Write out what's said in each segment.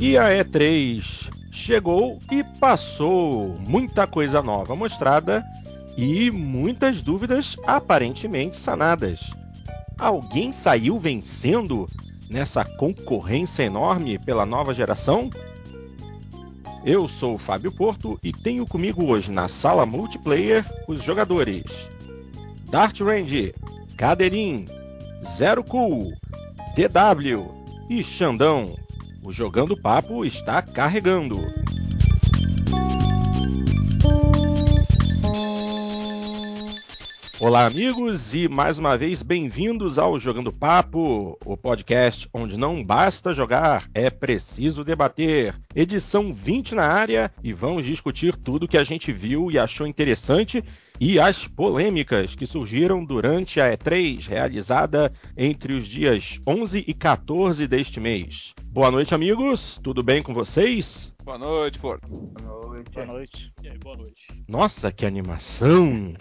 E a E3 chegou e passou. Muita coisa nova mostrada e muitas dúvidas aparentemente sanadas. Alguém saiu vencendo nessa concorrência enorme pela nova geração? Eu sou o Fábio Porto e tenho comigo hoje na sala multiplayer os jogadores Dart Range, Cadeirin, Zero Cool, DW e Xandão. O Jogando Papo está carregando. Olá, amigos, e mais uma vez bem-vindos ao Jogando Papo, o podcast onde não basta jogar, é preciso debater. Edição 20 na área e vamos discutir tudo que a gente viu e achou interessante e as polêmicas que surgiram durante a E3, realizada entre os dias 11 e 14 deste mês. Boa noite, amigos, tudo bem com vocês? Boa noite, Porto. Boa noite. Boa noite. E aí, boa noite. Nossa, que animação!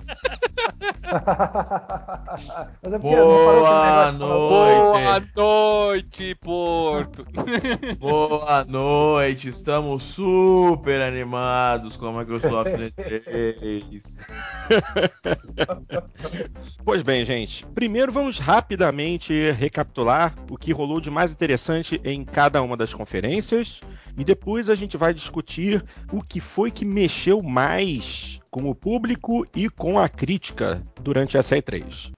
é boa noite. Boa noite, Porto. boa noite. Estamos super animados com a Microsoft E3. pois bem, gente. Primeiro vamos rapidamente recapitular o que rolou de mais interessante em cada uma das conferências e depois a gente vai discutir o que foi que mexeu mais com o público e com a crítica durante essa E3.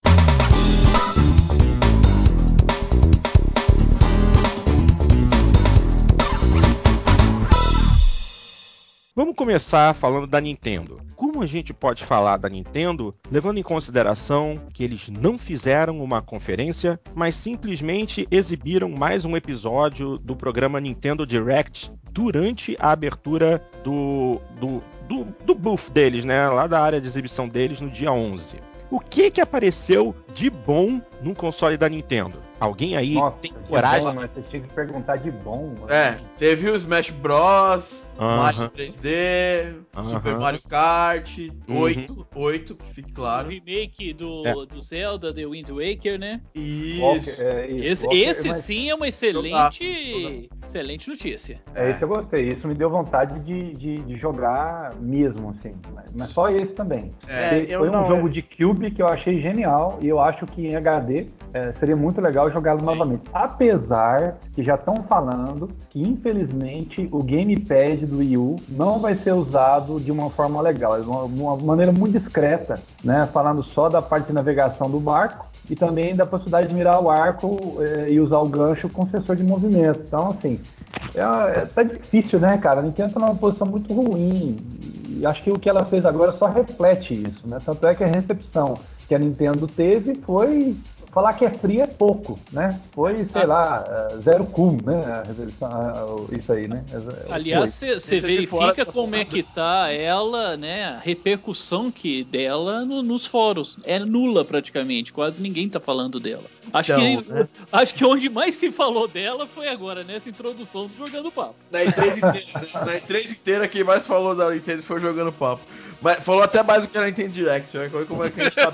Vamos começar falando da Nintendo. Como a gente pode falar da Nintendo levando em consideração que eles não fizeram uma conferência, mas simplesmente exibiram mais um episódio do programa Nintendo Direct durante a abertura do, do, do, do booth deles, né? Lá da área de exibição deles no dia 11. O que que apareceu de bom no console da Nintendo? Alguém aí Nossa, tem coragem? Bom, mas você tinha que perguntar de bom. Mano. É, teve o Smash Bros, uh -huh. Mario 3D, uh -huh. Super Mario Kart, uh -huh. 8, 8, que fique claro. O remake do, é. do Zelda, The Wind Waker, né? Isso. Walker, é, isso. Esse, Walker, esse mas... sim é uma excelente, excelente notícia. É, isso eu gostei. Isso me deu vontade de, de, de jogar mesmo, assim. Mas, mas, só esse também. É, Foi um não, jogo de Cube que eu achei genial e eu acho que em HD é, seria muito legal jogá-lo novamente. Apesar que já estão falando que, infelizmente, o gamepad do Wii U não vai ser usado de uma forma legal, de uma, uma maneira muito discreta, né? Falando só da parte de navegação do barco e também da possibilidade de mirar o arco é, e usar o gancho com sensor de movimento. Então, assim, é, é, tá difícil, né, cara? A Nintendo tá numa posição muito ruim. E acho que o que ela fez agora só reflete isso, né? Tanto é que a recepção que a Nintendo teve foi falar que é fria é pouco, né? Foi, sei ah. lá, zero cool, né? Isso aí, né? Aliás, você verifica como é que tá ela, né? A repercussão que dela no, nos fóruns. É nula praticamente, quase ninguém tá falando dela. Acho, então, que, né? acho que onde mais se falou dela foi agora, nessa introdução do Jogando Papo. Na E3 inteira, na E3 inteira quem mais falou da Nintendo foi Jogando Papo. Mas falou até mais do que a Nintendo Direct, né? Como é que a gente tá.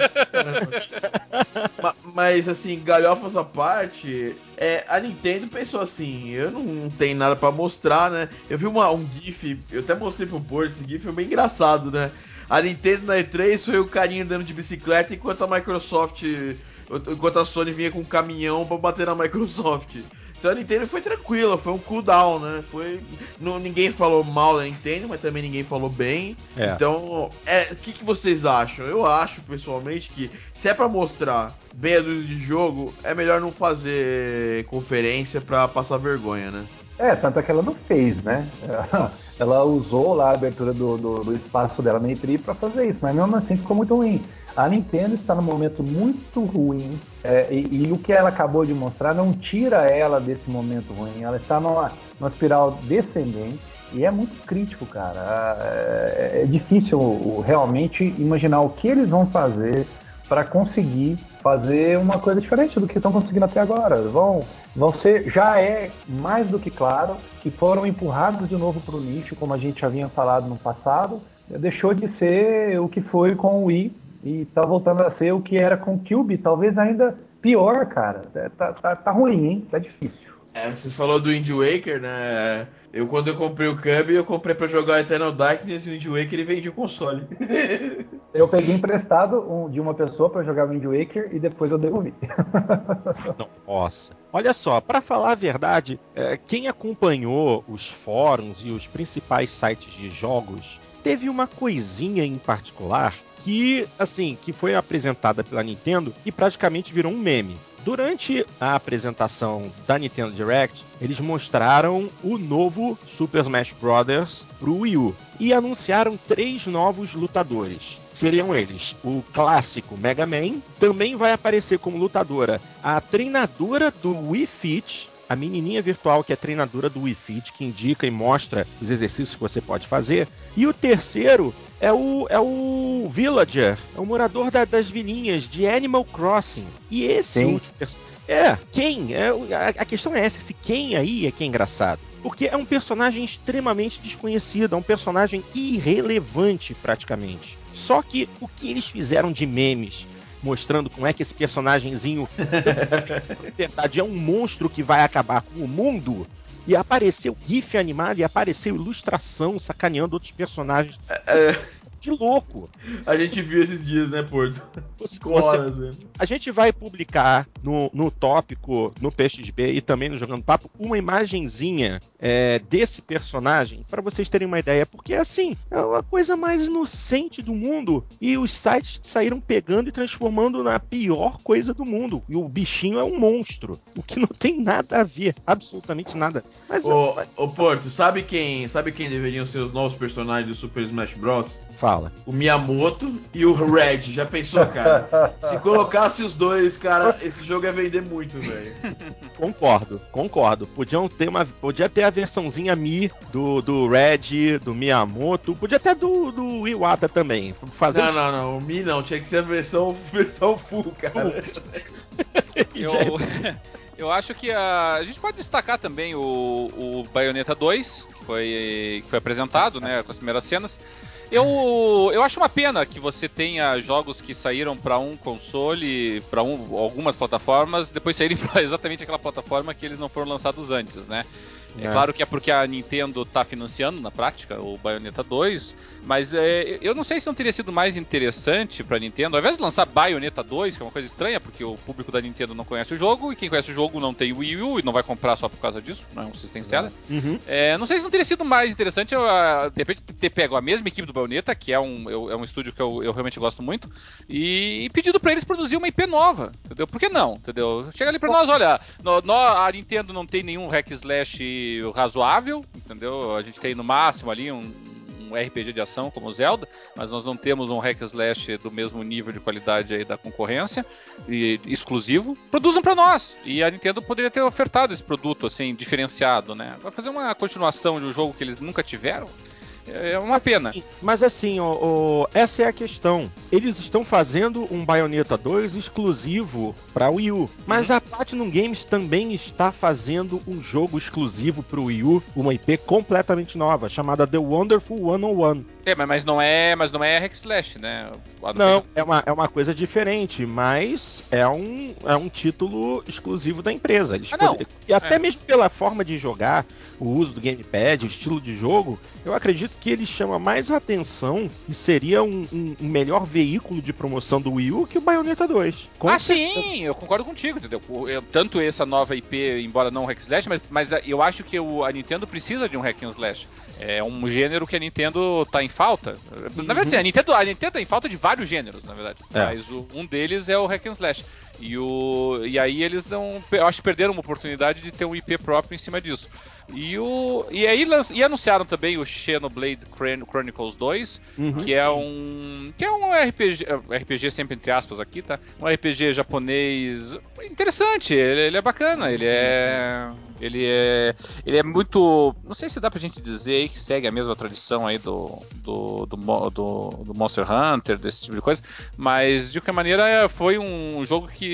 mas, assim, galhofas à parte, é, a Nintendo pensou assim: eu não, não tenho nada para mostrar, né? Eu vi uma, um GIF, eu até mostrei pro Porto, esse GIF é bem engraçado, né? A Nintendo na E3 foi o carinha andando de bicicleta enquanto a Microsoft. Enquanto a Sony vinha com um caminhão para bater na Microsoft. Então a Nintendo foi tranquila, foi um cooldown, né? Foi, não, ninguém falou mal da Nintendo, mas também ninguém falou bem. É. Então, é, o que, que vocês acham? Eu acho, pessoalmente, que se é para mostrar meia dúzia de jogo, é melhor não fazer conferência para passar vergonha, né? É, tanto é que ela não fez, né? Ela usou lá a abertura do, do, do espaço dela na E3 para fazer isso, mas mesmo assim ficou muito ruim. A Nintendo está num momento muito ruim é, e, e, o que ela acabou de mostrar não tira ela desse momento ruim. Ela está numa, numa espiral descendente e é muito crítico, cara. É, é difícil realmente imaginar o que eles vão fazer para conseguir fazer uma coisa diferente do que estão conseguindo até agora. Vão, vão ser, já é mais do que claro que foram empurrados de novo para o nicho, como a gente já havia falado no passado. Deixou de ser o que foi com o Wii e tá voltando a ser o que era com o Cube, talvez ainda pior, cara. É, tá, tá, tá ruim, hein? Tá difícil. É, você falou do Wind Waker, né? Eu, quando eu comprei o Cub, eu comprei pra jogar Eternal Darkness e o Wind Waker ele vendi o console. eu peguei emprestado um, de uma pessoa para jogar Wind Waker e depois eu devolvi. Nossa. Olha só, para falar a verdade, é, quem acompanhou os fóruns e os principais sites de jogos teve uma coisinha em particular que, assim, que foi apresentada pela Nintendo e praticamente virou um meme. Durante a apresentação da Nintendo Direct, eles mostraram o novo Super Smash Bros. pro Wii U e anunciaram três novos lutadores. Seriam eles o clássico Mega Man, também vai aparecer como lutadora a treinadora do Wii Fit, a menininha virtual que é treinadora do Wii Fit, que indica e mostra os exercícios que você pode fazer. E o terceiro é o, é o Villager, é o morador da, das vilinhas de Animal Crossing. E esse Sim. último é, quem? É, a, a, questão é essa, esse quem aí é que é engraçado. Porque é um personagem extremamente desconhecido, é um personagem irrelevante praticamente. Só que o que eles fizeram de memes mostrando como é que esse personagemzinho na verdade é um monstro que vai acabar com o mundo. E apareceu GIF animado e apareceu ilustração sacaneando outros personagens. É, é de louco. A gente viu esses dias, né, Porto? Você, horas mesmo. A gente vai publicar no, no tópico, no PXB e também no Jogando Papo, uma imagenzinha é, desse personagem para vocês terem uma ideia, porque assim, é a coisa mais inocente do mundo e os sites saíram pegando e transformando na pior coisa do mundo. E o bichinho é um monstro, o que não tem nada a ver, absolutamente nada. Mas, ô, ô Porto, sabe quem, sabe quem deveriam ser os novos personagens do Super Smash Bros? Fala. O Miyamoto e o Red. Já pensou, cara? Se colocasse os dois, cara, esse jogo ia vender muito, velho. Concordo, concordo. Podiam ter uma. Podia ter a versãozinha Mi do, do Red, do Miyamoto. Podia ter do, do Iwata também. Fazer... Não, não, não. O Mi não. Tinha que ser a versão, versão full, cara. Eu, eu acho que a, a gente pode destacar também o, o Bayonetta 2, que foi, que foi apresentado, né? Com as primeiras cenas. Eu, eu acho uma pena que você tenha jogos que saíram para um console, para um, algumas plataformas, depois saírem para exatamente aquela plataforma que eles não foram lançados antes, né? É. é. claro que é porque a Nintendo está financiando na prática o Bayonetta 2, mas é, eu não sei se não teria sido mais interessante para a Nintendo, ao invés de lançar Bayonetta 2, que é uma coisa estranha, porque o público da Nintendo não conhece o jogo, e quem conhece o jogo não tem Wii U e não vai comprar só por causa disso, não é um system seller. Uhum. É, não sei se não teria sido mais interessante, eu, de repente, ter pego a mesma equipe do Bayonetta, que é um, eu, é um estúdio que eu, eu realmente gosto muito, e, e pedido para eles produzir uma IP nova, entendeu? Por que não, entendeu? Chega ali para nós, olha, no, no, a Nintendo não tem nenhum hack slash razoável, entendeu? A gente tem no máximo ali um, um RPG de ação como Zelda, mas nós não temos um hack slash do mesmo nível de qualidade aí da concorrência e exclusivo. Produzam para nós. E a Nintendo poderia ter ofertado esse produto assim diferenciado, né? Vai fazer uma continuação de um jogo que eles nunca tiveram. É, é uma mas, pena. Assim, mas assim, ó, ó, essa é a questão. Eles estão fazendo um Bayonetta 2 exclusivo para Wii U. Mas uhum. a Platinum Games também está fazendo um jogo exclusivo para o Wii U, uma IP completamente nova, chamada The Wonderful 101. É, mas não é, mas não é hack slash, né? Não, é uma, é uma coisa diferente, mas é um, é um título exclusivo da empresa. Eles ah, não. E até é. mesmo pela forma de jogar, o uso do gamepad, o estilo de jogo, eu acredito que ele chama mais atenção e seria um, um, um melhor veículo de promoção do Wii U que o Bayonetta 2. Com ah, certeza. sim, eu concordo contigo, entendeu? Eu, tanto essa nova IP, embora não hack slash, mas, mas eu acho que o, a Nintendo precisa de um hack and slash. É um gênero que a Nintendo tá em falta. Na verdade, sim, a Nintendo, a Nintendo tá em falta de vários gêneros, na verdade. É. Mas o, um deles é o Hack and Slash. E, o, e aí eles não. Eu acho que perderam uma oportunidade de ter um IP próprio em cima disso. E, o, e aí e anunciaram também o Xenoblade Chronicles 2, uhum, que é um que é um RPG, RPG sempre entre aspas aqui, tá? Um RPG japonês interessante, ele, ele é bacana, ele é ele é ele é muito, não sei se dá pra gente dizer aí que segue a mesma tradição aí do do, do, do, do Monster Hunter, desse tipo de coisa, mas de qualquer maneira foi um jogo que,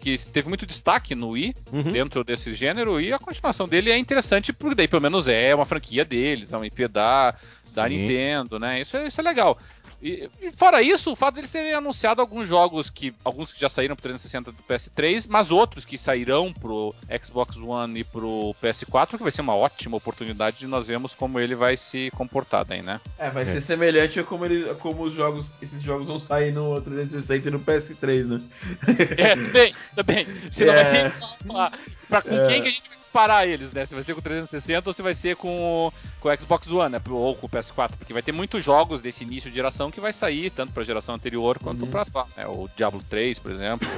que teve muito destaque no Wii, uhum. dentro desse gênero, e a continuação dele é interessante porque daí pelo menos é uma franquia deles, é uma IP da, da Nintendo, né? Isso é, isso é legal. E, e, fora isso, o fato deles terem anunciado alguns jogos que. Alguns que já saíram pro 360 do PS3, mas outros que sairão pro Xbox One e pro PS4, que vai ser uma ótima oportunidade de nós vermos como ele vai se comportar daí, né? É, vai é. ser semelhante a como, ele, como os jogos. Esses jogos vão sair no 360 e no PS3, né? É, também, também. Senão é. vai ser. Pra, pra com é. quem que a gente vai comparar eles, né? Se vai ser com 360 ou se vai ser com, com o Xbox One, né? Ou com o PS4, porque vai ter muitos jogos desse início de geração que vai sair, tanto pra geração anterior quanto uhum. pra atual. Né? O Diablo 3, por exemplo.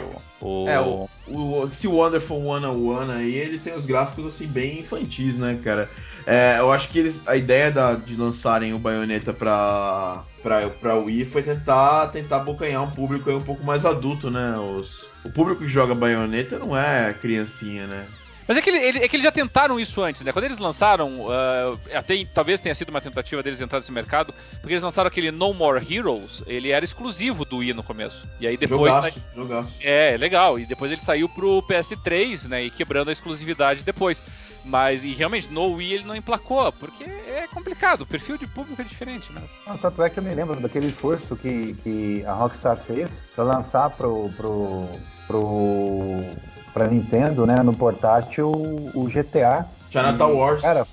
O... É, o, o, esse Wonderful One on One aí, ele tem os gráficos assim bem infantis, né, cara? É, eu acho que eles, a ideia da, de lançarem o Bayonetta pra, pra, pra Wii foi tentar, tentar abocanhar um público um pouco mais adulto, né? Os, o público que joga Bayonetta não é criancinha, né? Mas é que, ele, é que eles já tentaram isso antes, né? Quando eles lançaram, uh, até talvez tenha sido uma tentativa deles entrar nesse mercado, porque eles lançaram aquele No More Heroes, ele era exclusivo do Wii no começo. E aí depois. Jogaço, né, jogaço. É, legal. E depois ele saiu pro PS3, né? E quebrando a exclusividade depois. Mas, e realmente, no Wii ele não emplacou, porque é complicado, o perfil de público é diferente, né? Não, tanto é que eu me lembro daquele esforço que, que a Rockstar fez pra lançar pro, pro, pro para Nintendo, né, no portátil, o GTA. Chinatown Wars. Cara,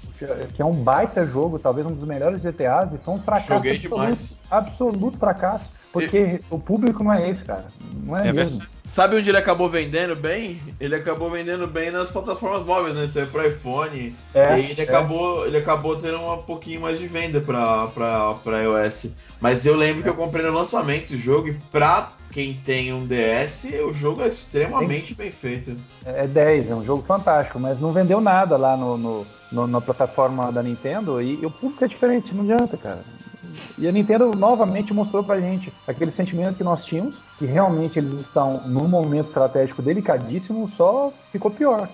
que é um baita jogo, talvez um dos melhores GTAs, e foi um fracasso. Joguei absoluto, demais. Absoluto fracasso. Porque e... o público não é esse, cara. Não é, é mesmo. Sabe onde ele acabou vendendo bem? Ele acabou vendendo bem nas plataformas móveis, né? Isso é pro iPhone. É, e ele, é. acabou, ele acabou tendo um pouquinho mais de venda pra, pra, pra iOS. Mas eu lembro é. que eu comprei no lançamento esse jogo e pra quem tem um DS, o jogo é extremamente bem feito. É 10, é um jogo fantástico, mas não vendeu nada lá no, no, no, na plataforma da Nintendo e, e o público é diferente, não adianta, cara. E a Nintendo novamente mostrou pra gente aquele sentimento que nós tínhamos, que realmente eles estão num momento estratégico delicadíssimo, só ficou pior.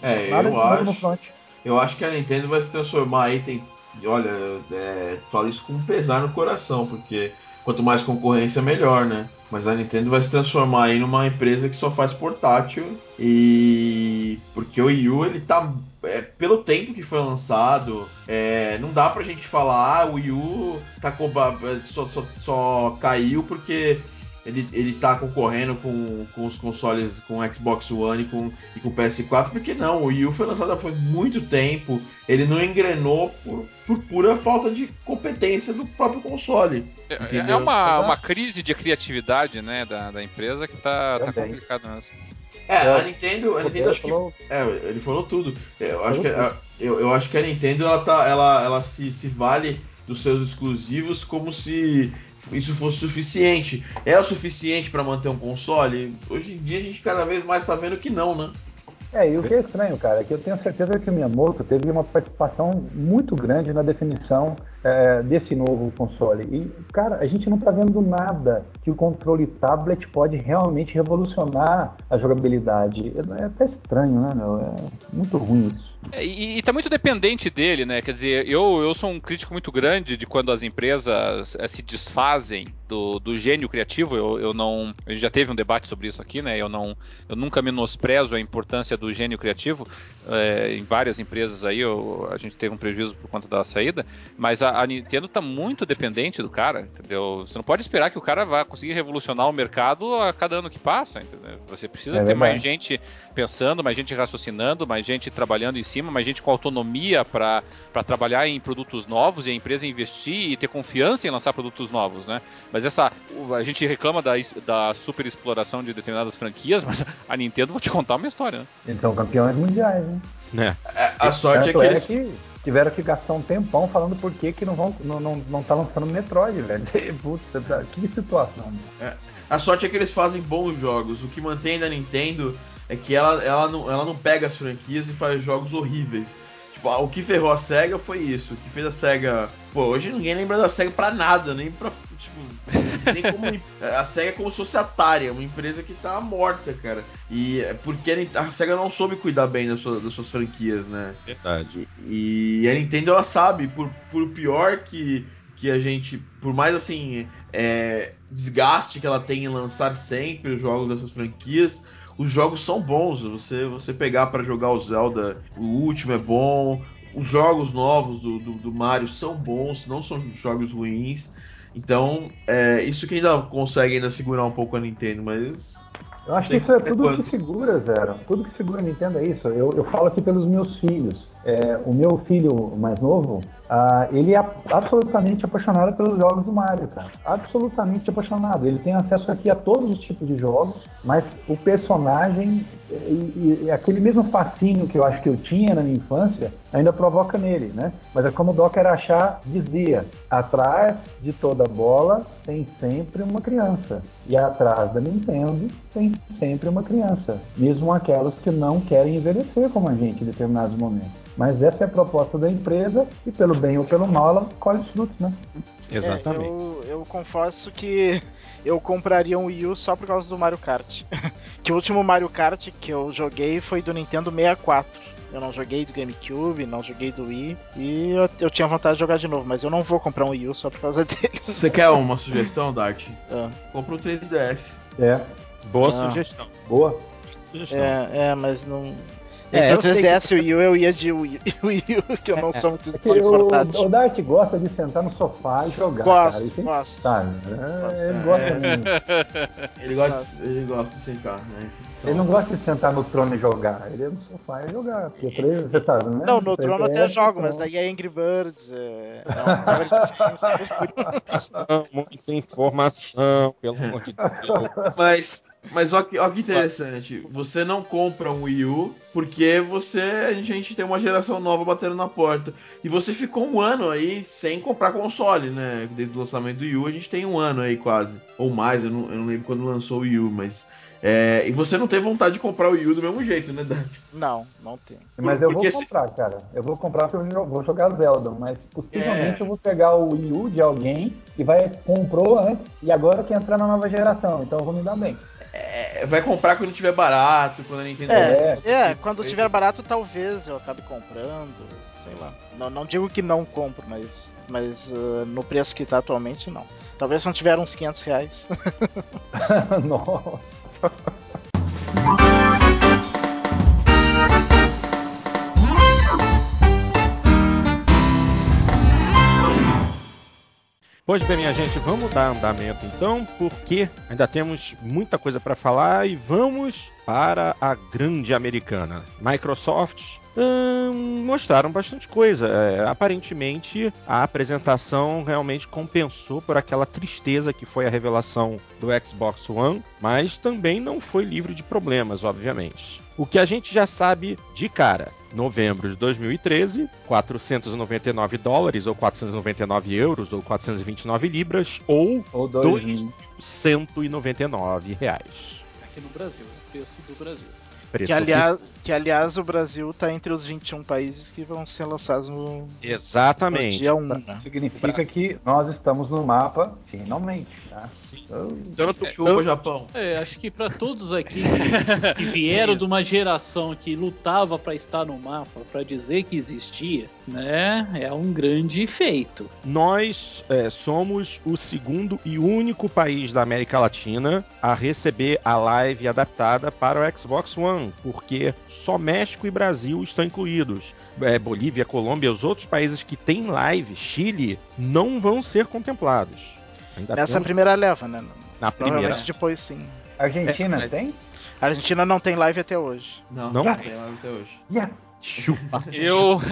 É, Nada eu acho. Eu acho que a Nintendo vai se transformar aí, tem. Olha, é, falo isso com pesar no coração, porque quanto mais concorrência, melhor, né? Mas a Nintendo vai se transformar aí numa empresa que só faz portátil e porque o Wii U ele tá é, pelo tempo que foi lançado, é, não dá pra gente falar ah, o Wii U tá só, só, só caiu porque ele, ele tá concorrendo com, com os consoles com Xbox One e com, e com PS4, porque não, o Wii U foi lançado há muito tempo, ele não engrenou por, por pura falta de competência do próprio console. É, é uma, uma crise de criatividade né, da, da empresa que tá, tá complicado mesmo. É, a Nintendo, a Nintendo acho que. É, ele falou tudo. Eu acho que, eu, eu acho que a Nintendo ela, tá, ela, ela se, se vale dos seus exclusivos como se isso fosse suficiente. É o suficiente para manter um console? Hoje em dia a gente cada vez mais está vendo que não, né? É, e o que é estranho, cara, é que eu tenho certeza que o Miyamoto teve uma participação muito grande na definição é, desse novo console. E, cara, a gente não está vendo nada que o controle tablet pode realmente revolucionar a jogabilidade. É, é até estranho, né, meu? É muito ruim isso. É, e, e tá muito dependente dele, né? Quer dizer, eu, eu sou um crítico muito grande de quando as empresas é, se desfazem do, do gênio criativo. Eu, eu não. A gente já teve um debate sobre isso aqui, né? Eu não. Eu nunca menosprezo a importância do gênio criativo. É, em várias empresas aí, eu, a gente teve um prejuízo por conta da saída. Mas a, a Nintendo tá muito dependente do cara, entendeu? Você não pode esperar que o cara vá conseguir revolucionar o mercado a cada ano que passa, entendeu? Você precisa é ter mais gente pensando, mais gente raciocinando, mais gente trabalhando em cima, mais gente com autonomia para trabalhar em produtos novos e a empresa investir e ter confiança em lançar produtos novos, né? Mas essa. A gente reclama da, da super exploração de determinadas franquias, mas a Nintendo, vou te contar uma história, né? Eles são campeões mundiais, né? É. a sorte é que eles. É que tiveram que gastar um tempão falando por que, que não, vão, não, não, não tá lançando Metroid, velho. Putz, que situação. É. A sorte é que eles fazem bons jogos. O que mantém da Nintendo é que ela, ela, não, ela não pega as franquias e faz jogos horríveis. Tipo, o que ferrou a SEGA foi isso. O que fez a SEGA. Pô, hoje ninguém lembra da SEGA pra nada, nem pra. Como. a SEGA é como se fosse a Atari, uma empresa que tá morta, cara. E é porque a SEGA não soube cuidar bem das suas, das suas franquias, né? Verdade. E, e a Nintendo ela sabe, por, por pior que que a gente, por mais assim, é, desgaste que ela tem em lançar sempre os jogos dessas franquias, os jogos são bons. Você, você pegar para jogar o Zelda, o último é bom. Os jogos novos do, do, do, Mario são bons, não são jogos ruins. Então, é, isso que ainda consegue ainda segurar um pouco a Nintendo, mas eu acho que isso é tudo que segura, Zero. Tudo que segura a Nintendo é isso. Eu, eu falo aqui pelos meus filhos. É, o meu filho mais novo, uh, ele é absolutamente apaixonado pelos jogos do Mario, cara. Absolutamente apaixonado. Ele tem acesso aqui a todos os tipos de jogos, mas o personagem e, e, aquele mesmo fascínio que eu acho que eu tinha na minha infância ainda provoca nele, né? Mas é como o Doc era achar, dizia, atrás de toda bola tem sempre uma criança. E atrás da Nintendo tem sempre uma criança. Mesmo aquelas que não querem envelhecer como a gente em determinados momentos. Mas essa é a proposta da empresa e pelo bem ou pelo mal ela colhe os frutos, né? Exatamente. É, eu, eu confesso que eu compraria um Wii U só por causa do Mario Kart. que o último Mario Kart que eu joguei foi do Nintendo 64. Eu não joguei do GameCube, não joguei do Wii. E eu, eu, tinha vontade de jogar de novo, mas eu não vou comprar um Wii U só por causa dele. Você quer uma sugestão, Dart? Ah. Compra um 3DS. É. Boa ah. sugestão. Boa. Sugestão. É, é, mas não. É, Entre o 3DS e o Wii U, eu ia de Wii U, que eu não sou muito é, portátil. O, o Dart gosta de sentar no sofá e jogar, gosto, cara. Isso gosto. Tá, né? Ele gosta muito. Ele gosta, ele gosta de sentar, né? Então... Ele não gosta de sentar no trono e jogar. Ele é no sofá e jogar. Porque três, você tá, né? Não, no trono até jogo, mas daí é Angry Birds. É, é muita informação, pelo amor de Deus. Mas mas olha que, que interessante. Você não compra um Wii U porque você a gente tem uma geração nova batendo na porta. E você ficou um ano aí sem comprar console, né? Desde o lançamento do Wii U, a gente tem um ano aí quase. Ou mais, eu não, eu não lembro quando lançou o Wii U, mas. É, e você não tem vontade de comprar o Wii U do mesmo jeito, né, Dan? Não, não tem. Mas eu vou comprar, se... cara. Eu vou comprar porque eu vou jogar Zelda, mas possivelmente é... eu vou pegar o Wii U de alguém que vai comprou antes e agora quer entrar na nova geração, então eu vou me dar bem. É, vai comprar quando tiver barato, quando a Nintendo. É, é, é quando tiver barato, talvez eu acabe comprando, sei lá. Não, não digo que não compro, mas, mas uh, no preço que tá atualmente, não. Talvez não tiver uns 500 reais. Nossa. Pois bem, minha gente, vamos dar andamento então, porque ainda temos muita coisa para falar e vamos para a grande americana. Microsoft hum, mostraram bastante coisa. É, aparentemente, a apresentação realmente compensou por aquela tristeza que foi a revelação do Xbox One, mas também não foi livre de problemas, obviamente. O que a gente já sabe de cara novembro de 2013, 499 dólares, ou 499 euros, ou 429 libras, ou, ou 2.199 reais. Aqui no Brasil, o preço do Brasil. Que aliás, que aliás o Brasil está entre os 21 países que vão ser lançados no, Exatamente. No dia 1. Né? Significa que nós estamos no mapa, finalmente. Tá? Sim. Então, Tanto chupa, Japão. É, acho que para todos aqui que vieram de uma geração que lutava para estar no mapa, para dizer que existia, né, é um grande feito. Nós é, somos o segundo e único país da América Latina a receber a live adaptada para o Xbox One porque só México e Brasil estão incluídos. É, Bolívia, Colômbia, os outros países que têm live, Chile, não vão ser contemplados. Ainda Nessa temos... primeira leva, né? Na primeira. depois sim. Argentina é, mas... tem? A Argentina não tem live até hoje. Não, não, não tem live até hoje. Yeah. Chupa. Eu.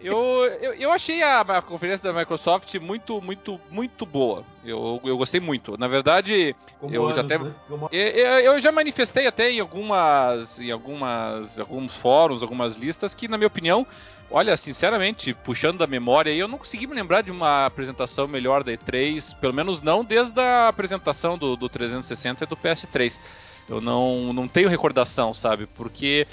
Eu, eu, eu, achei a, a, conferência da Microsoft muito, muito, muito boa. Eu, eu gostei muito. Na verdade, Como eu anos, já até. Né? Eu, eu, já manifestei até em algumas. em algumas. alguns fóruns, algumas listas, que, na minha opinião, olha, sinceramente, puxando da memória eu não consegui me lembrar de uma apresentação melhor da E3, pelo menos não desde a apresentação do, do 360 e do PS3. Eu não, não tenho recordação, sabe? Porque,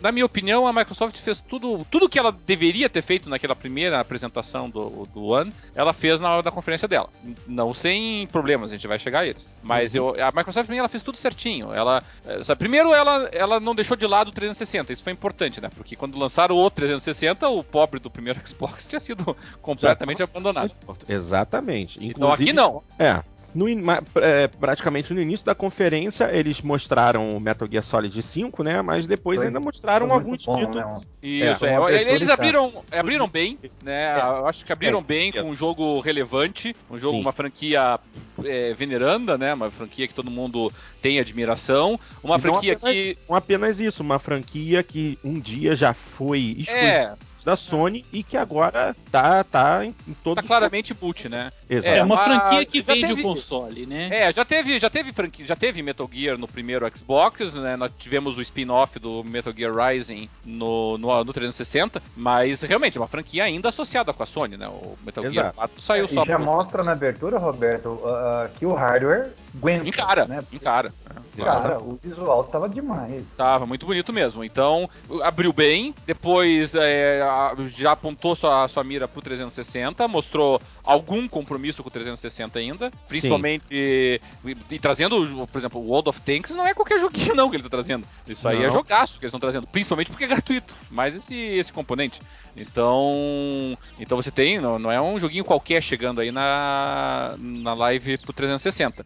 na minha opinião, a Microsoft fez tudo tudo que ela deveria ter feito naquela primeira apresentação do, do One, ela fez na hora da conferência dela. Não sem problemas, a gente vai chegar a eles. Mas uhum. eu, a Microsoft também ela fez tudo certinho. Ela, eh, sabe, primeiro, ela, ela não deixou de lado o 360. Isso foi importante, né? Porque quando lançaram o 360, o pobre do primeiro Xbox tinha sido completamente abandonado. Exatamente. Inclusive, então aqui não. É, no, é, praticamente no início da conferência eles mostraram o Metal Gear Solid 5, né? Mas depois foi, ainda mostraram alguns bom, títulos. Né? Isso, é, é eles abriram, abriram bem, né? É. Eu acho que abriram bem com um jogo relevante, um jogo, Sim. uma franquia veneranda, né? Uma franquia que todo mundo tem admiração, uma e franquia apenas, que não apenas isso, uma franquia que um dia já foi exclusiva da Sony e que agora tá, tá em, em todos Tá claramente boot, né? Exato. É uma franquia que vende teve, o console, né? É, já teve, já teve franquia, já teve Metal Gear no primeiro Xbox, né? Nós tivemos o spin-off do Metal Gear Rising no, no, no 360, mas realmente é uma franquia ainda associada com a Sony, né? O Metal Exato. Gear 4 saiu é, só e já mostra na abertura, Roberto, uh, que o hardware aguenta, encara, né? Encara. Cara, o visual tava demais. Tava muito bonito mesmo. Então, abriu bem, depois é, já apontou sua, sua mira pro 360, mostrou algum compromisso com o 360 ainda, principalmente e, e, trazendo, por exemplo, o World of Tanks não é qualquer joguinho não que ele tá trazendo. Isso aí é não. jogaço que eles estão trazendo, principalmente porque é gratuito, mais esse, esse componente. Então, então você tem, não, não é um joguinho qualquer chegando aí na, na live pro 360.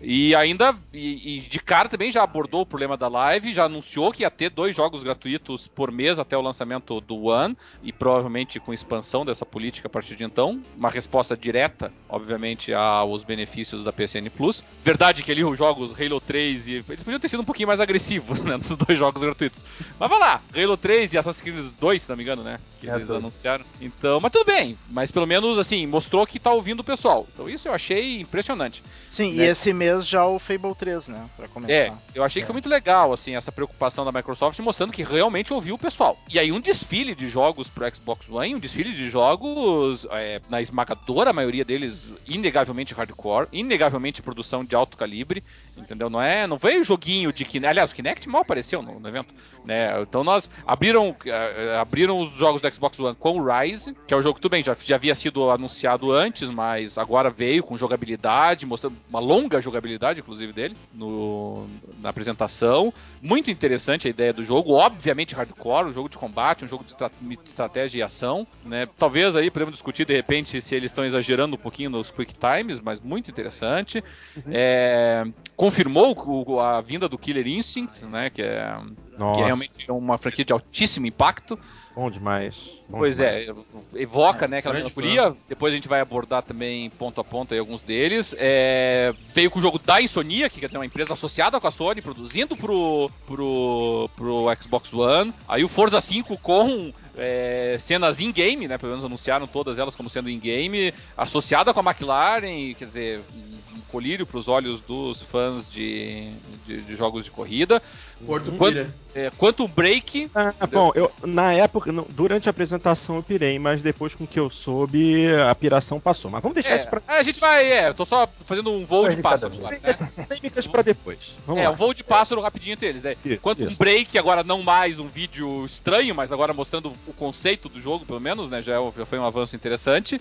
E ainda, e, e, de cara também já abordou o problema da live, já anunciou que ia ter dois jogos gratuitos por mês até o lançamento do One, e provavelmente com expansão dessa política a partir de então. Uma resposta direta, obviamente, aos benefícios da PSN Plus. Verdade que ali os jogos Halo 3 e. Eles podiam ter sido um pouquinho mais agressivos, né? Dos dois jogos gratuitos. Mas vai lá, Halo 3 e Assassin's Creed 2, se não me engano, né? Que é eles doido. anunciaram. Então, mas tudo bem. Mas pelo menos, assim, mostrou que tá ouvindo o pessoal. Então isso eu achei impressionante. Sim, né? e esse mês já o Fable 3, né? Pra começar. É, eu achei é. que foi muito legal, assim, essa preocupação da Microsoft mostrando que realmente ouviu o pessoal. E aí um desfile de jogos pro Xbox One, um desfile de jogos, é, na esmagadora maioria deles, inegavelmente hardcore, inegavelmente produção de alto calibre, entendeu? Não é, não veio joguinho de Kinect, aliás, o Kinect mal apareceu no, no evento, né? Então nós abriram, uh, abriram os jogos do Xbox One com o Rise, que é o jogo tudo bem, já, já havia sido anunciado antes, mas agora veio com jogabilidade, mostrando uma longa jogabilidade, inclusive, dele no, na apresentação. Muito interessante a ideia do jogo, obviamente hardcore, um jogo de combate, um jogo de, estra de estratégia e ação, né? Talvez aí podemos discutir de repente se eles estão exagerando um pouquinho nos quick times, mas muito interessante. Uhum. É, confirmou a vinda do Killer Instinct, né? Que é, que é realmente uma franquia de altíssimo impacto. Bom demais. Bom pois demais. é, evoca é, né, aquela melancolia. Depois a gente vai abordar também ponto a ponto aí alguns deles. É, veio com o jogo da Insomnia, que quer dizer uma empresa associada com a Sony, produzindo pro, pro, pro Xbox One. Aí o Forza 5 com é, cenas in-game, né? Pelo menos anunciaram todas elas como sendo in-game, associada com a McLaren, quer dizer, um colírio para os olhos dos fãs de, de, de, jogos de corrida. Porto quanto, é, quanto Break. Ah, bom, eu, na época, durante a apresentação eu pirei, mas depois com que eu soube, a piração passou. Mas vamos deixar é, isso pra. A gente vai, é, eu tô só fazendo um voo de pássaro. Né? Tem pra depois. Vamos é, lá. um voo de pássaro rapidinho entre eles. Né? Isso, Quanto isso. Break, agora não mais um vídeo estranho, mas agora mostrando o conceito do jogo, pelo menos, né? Já, é já foi um avanço interessante.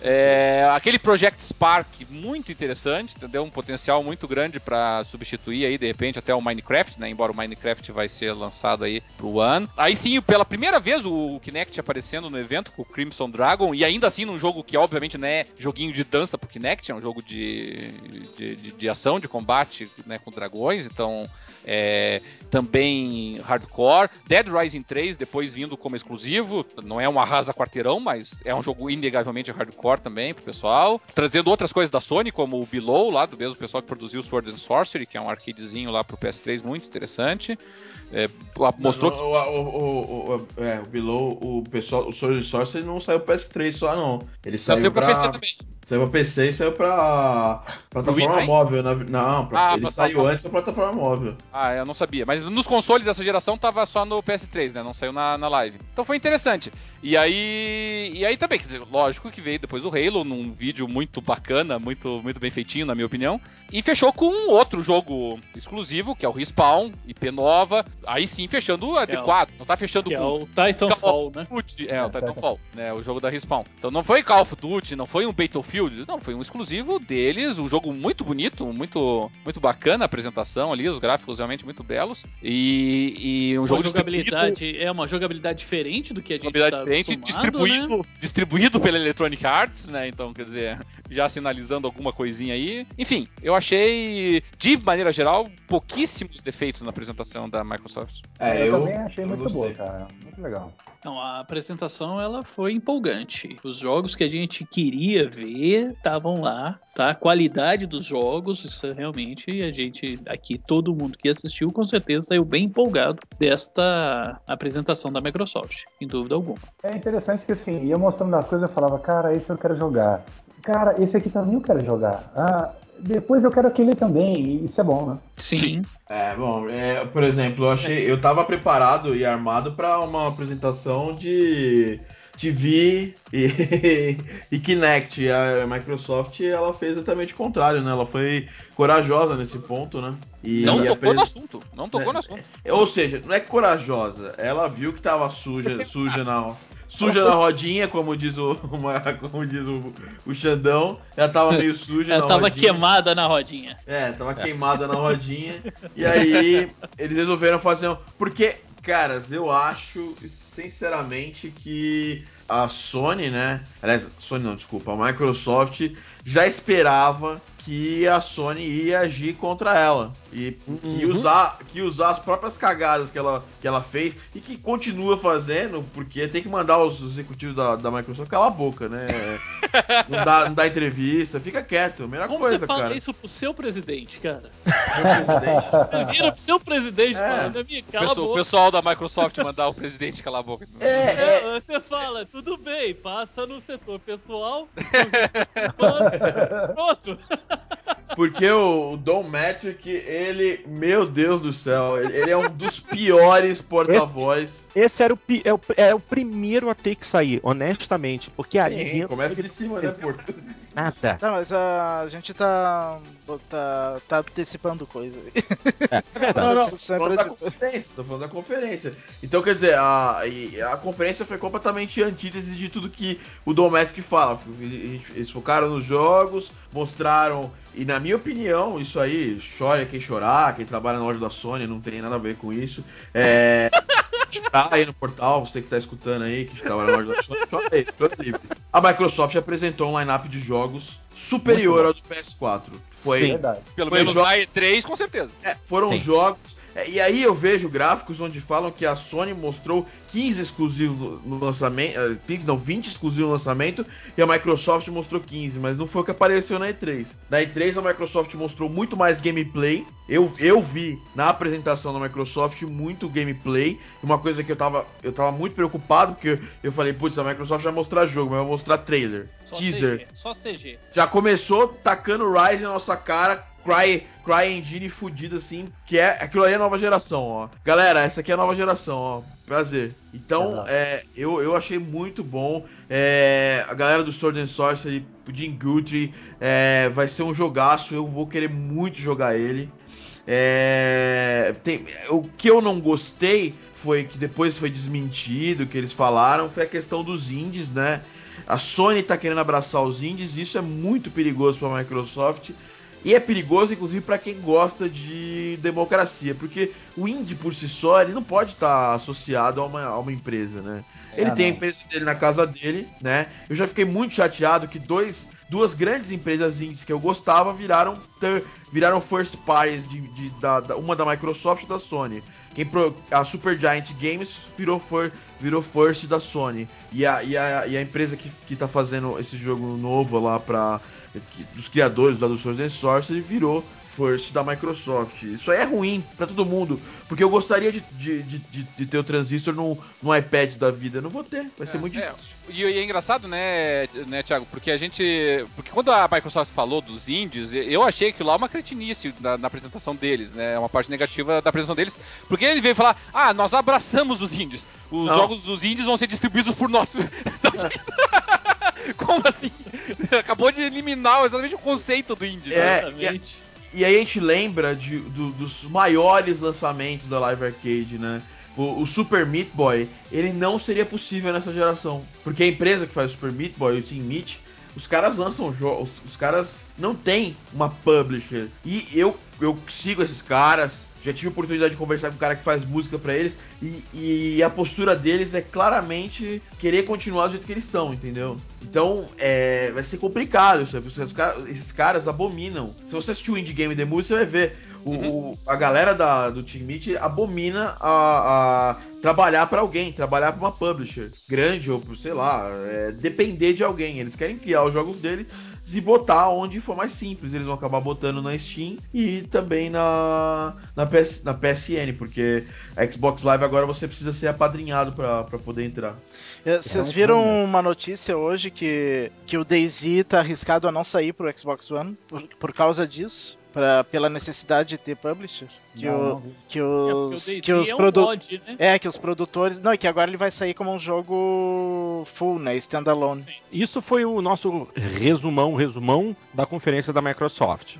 É, aquele Project Spark, muito interessante, entendeu? Um potencial muito grande para substituir aí, de repente, até o Minecraft, né? Embora o Minecraft vai ser lançado aí pro One. Aí sim, pela primeira vez o Kinect aparecendo no evento com o Crimson Dragon, e ainda assim num jogo que obviamente não é joguinho de dança pro Kinect, é um jogo de, de, de, de ação, de combate né, com dragões, então é, também hardcore. Dead Rising 3, depois vindo como exclusivo, não é um arrasa quarteirão, mas é um jogo inegavelmente hardcore também pro pessoal. Trazendo outras coisas da Sony, como o Below, lá do mesmo pessoal que produziu Sword and Sorcery, que é um arcadezinho lá pro PS3 muito interessante. É, mostrou não, não, o, o, o, é, o Below, o pessoal, o Sword and Sorcery não saiu PS3 só não. Ele saiu, saiu pra, pra PC também. Saiu pra PC e saiu pra plataforma móvel. Na, não, pra, ah, ele saiu antes da plataforma móvel. Ah, eu não sabia. Mas nos consoles dessa geração tava só no PS3, né? Não saiu na, na live. Então foi interessante. E aí. E aí também, quer dizer, lógico que veio depois do Halo, num vídeo muito bacana, muito, muito bem feitinho, na minha opinião. E fechou com um outro jogo exclusivo, que é o Respawn, IP nova. Aí sim, fechando adequado. É o... Não tá fechando que é com. É o Titanfall, né? Duty. É, o Titanfall, né? O jogo da Respawn. Então não foi Call of Duty, não foi um Battlefield, não, foi um exclusivo deles, um jogo muito bonito, muito, muito bacana a apresentação ali, os gráficos realmente muito belos. E, e um uma jogo jogabilidade, é uma jogabilidade diferente do que a gente tá diferente, distribuído, né? distribuído pela Electronic Arts, né? Então, quer dizer, já sinalizando alguma coisinha aí. Enfim, eu achei, de maneira geral, pouquíssimos defeitos na apresentação da Microsoft. É, eu, eu também achei muito boa, cara. Muito legal. Então, a apresentação ela foi empolgante. Os jogos que a gente queria ver estavam lá, tá? A qualidade dos jogos, isso é realmente a gente aqui todo mundo que assistiu com certeza saiu bem empolgado desta apresentação da Microsoft, sem dúvida alguma. É interessante que assim, ia mostrando as coisas e falava, cara, esse eu quero jogar. Cara, esse aqui também eu quero jogar. Ah, depois eu quero aquele também, isso é bom, né? Sim. É, bom, é, por exemplo, eu achei, eu tava preparado e armado para uma apresentação de TV e, e Kinect. A Microsoft ela fez exatamente o contrário, né? Ela foi corajosa nesse ponto, né? E não tocou pres... no assunto. Não tocou é, no assunto. Ou seja, não é corajosa. Ela viu que tava suja, suja na suja na rodinha, como diz o, uma, como diz o, o Xandão. Ela tava meio suja Ela tava rodinha. queimada na rodinha. É, tava queimada na rodinha. E aí eles resolveram fazer um. Porque, caras, eu acho, sinceramente, que a Sony, né? Aliás, Sony não, desculpa, a Microsoft já esperava que a Sony ia agir contra ela e uhum. que usar que usar as próprias cagadas que ela, que ela fez e que continua fazendo porque tem que mandar os executivos da, da Microsoft calar a boca, né? não, dá, não dá entrevista, fica quieto, melhor Como coisa, você fala cara. isso pro seu presidente, cara? Meu presidente. Vira pro seu presidente, é. falando, amigo, cala pessoal, a boca. O pessoal da Microsoft mandar o presidente calar a boca. É, é. Você fala, tudo bem, passa no setor pessoal, pronto. Porque o Don Metric, ele, meu Deus do céu, ele, é um dos piores porta-voz. Esse, esse, era o, é o, é o primeiro a ter que sair, honestamente. Porque ali. Sim, começa de cima, né, Porto? Nada. Tá, mas a gente tá. tá, tá antecipando coisa. É, é verdade. Não, não, tô falando da conferência, tô falando da conferência. Então, quer dizer, a, a conferência foi completamente antítese de tudo que o Domestic fala. Eles focaram nos jogos, mostraram e na minha opinião, isso aí, chora quem chorar, quem trabalha na loja da Sony, não tem nada a ver com isso. É. Tá aí no portal, você que tá escutando aí, que trabalha na loja da Sony, chora aí, chora livre. A Microsoft apresentou um line-up de jogos superior ao do PS4. Foi. Sim, verdade. Pelo foi menos na E3, com certeza. É, foram Sim. jogos e aí eu vejo gráficos onde falam que a Sony mostrou 15 exclusivos no lançamento, 15 eh, não, 20 exclusivos no lançamento e a Microsoft mostrou 15, mas não foi o que apareceu na E3. Na E3 a Microsoft mostrou muito mais gameplay. Eu, eu vi na apresentação da Microsoft muito gameplay, uma coisa que eu tava, eu tava muito preocupado porque eu, eu falei, putz, a Microsoft vai mostrar jogo, mas vai mostrar trailer, só teaser. CG, só CG. Já começou tacando Rise na nossa cara, Cry, Cry Engine fudido assim, que é aquilo ali é nova geração, ó. Galera, essa aqui é a nova geração, ó. Prazer. Então, é, eu, eu achei muito bom. É, a galera do Sword and Sorcery, o Jim Guthrie, é, vai ser um jogaço. Eu vou querer muito jogar ele. É, tem, o que eu não gostei foi que depois foi desmentido, que eles falaram, foi a questão dos indies, né? A Sony tá querendo abraçar os indies, isso é muito perigoso para a Microsoft. E é perigoso, inclusive, para quem gosta de democracia, porque o indie por si só ele não pode estar tá associado a uma, a uma empresa, né? É, ele tem a empresa dele na casa dele, né? Eu já fiquei muito chateado que dois, duas grandes empresas indies que eu gostava viraram, ter, viraram first parties, de, de da, da, uma da Microsoft e da Sony. Quem pro, a Super Giant Games virou, for, virou first da Sony. E a, e a, e a empresa que, que tá fazendo esse jogo novo lá pra dos criadores lá do Swords and Sorcery virou first da Microsoft. Isso aí é ruim para todo mundo, porque eu gostaria de, de, de, de, ter o transistor no, no iPad da vida. Eu não vou ter, vai ser é, muito é, difícil. E, e, é engraçado, né, né, Thiago? Porque a gente. Porque quando a Microsoft falou dos indies, eu achei que lá uma cretinice na, na, apresentação deles, né? Uma parte negativa da apresentação deles. Porque ele veio falar: ah, nós abraçamos os indies. Os não. jogos dos indies vão ser distribuídos por nós. Como assim? Acabou de eliminar exatamente o conceito do indie. É, exatamente. E, e aí a gente lembra de, do, dos maiores lançamentos da Live Arcade, né? O, o, Super Meat Boy, ele não seria possível nessa geração. Porque a empresa que faz o Super Meat Boy, o Team Meat, os caras lançam jogos, os caras não tem uma publisher. E eu, eu sigo esses caras, já tive a oportunidade de conversar com o cara que faz música para eles e, e, a postura deles é claramente querer continuar do jeito que eles estão, entendeu? Então é, vai ser complicado isso. Esses caras abominam. Se você assistir o Indie Game The Movie, você vai ver. O, uhum. a galera da, do Team Meet abomina a, a trabalhar para alguém, trabalhar para uma publisher grande ou, sei lá, é, depender de alguém. Eles querem criar os jogos deles e botar onde for mais simples. Eles vão acabar botando na Steam e também na, na, PS, na PSN, porque a Xbox Live agora você precisa ser apadrinhado para poder entrar. É, vocês viram uma notícia hoje que, que o DayZ tá arriscado a não sair pro Xbox One por, por causa disso? Pra, pela necessidade de ter publisher. Que, não, o, que os, é que os é, um mod, né? é, que os produtores. Não, e que agora ele vai sair como um jogo full, né? Standalone. Sim. Isso foi o nosso resumão, resumão da conferência da Microsoft.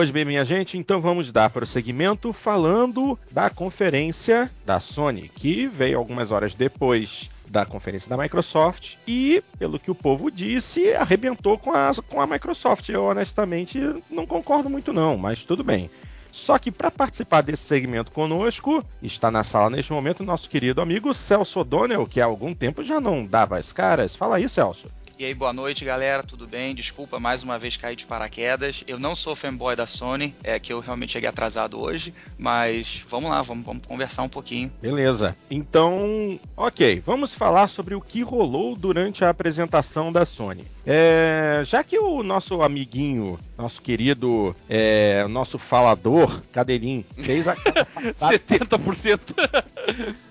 Pois bem, minha gente, então vamos dar prosseguimento falando da conferência da Sony, que veio algumas horas depois da conferência da Microsoft e, pelo que o povo disse, arrebentou com a, com a Microsoft. Eu honestamente não concordo muito não, mas tudo bem. Só que para participar desse segmento conosco, está na sala neste momento nosso querido amigo Celso O'Donnell, que há algum tempo já não dava as caras. Fala aí, Celso. E aí, boa noite, galera, tudo bem? Desculpa mais uma vez cair de paraquedas. Eu não sou fanboy da Sony, é que eu realmente cheguei atrasado hoje, mas vamos lá, vamos, vamos conversar um pouquinho. Beleza. Então, ok, vamos falar sobre o que rolou durante a apresentação da Sony. É, já que o nosso amiguinho, nosso querido, é, nosso falador, Cadelinho, fez passada, 70%.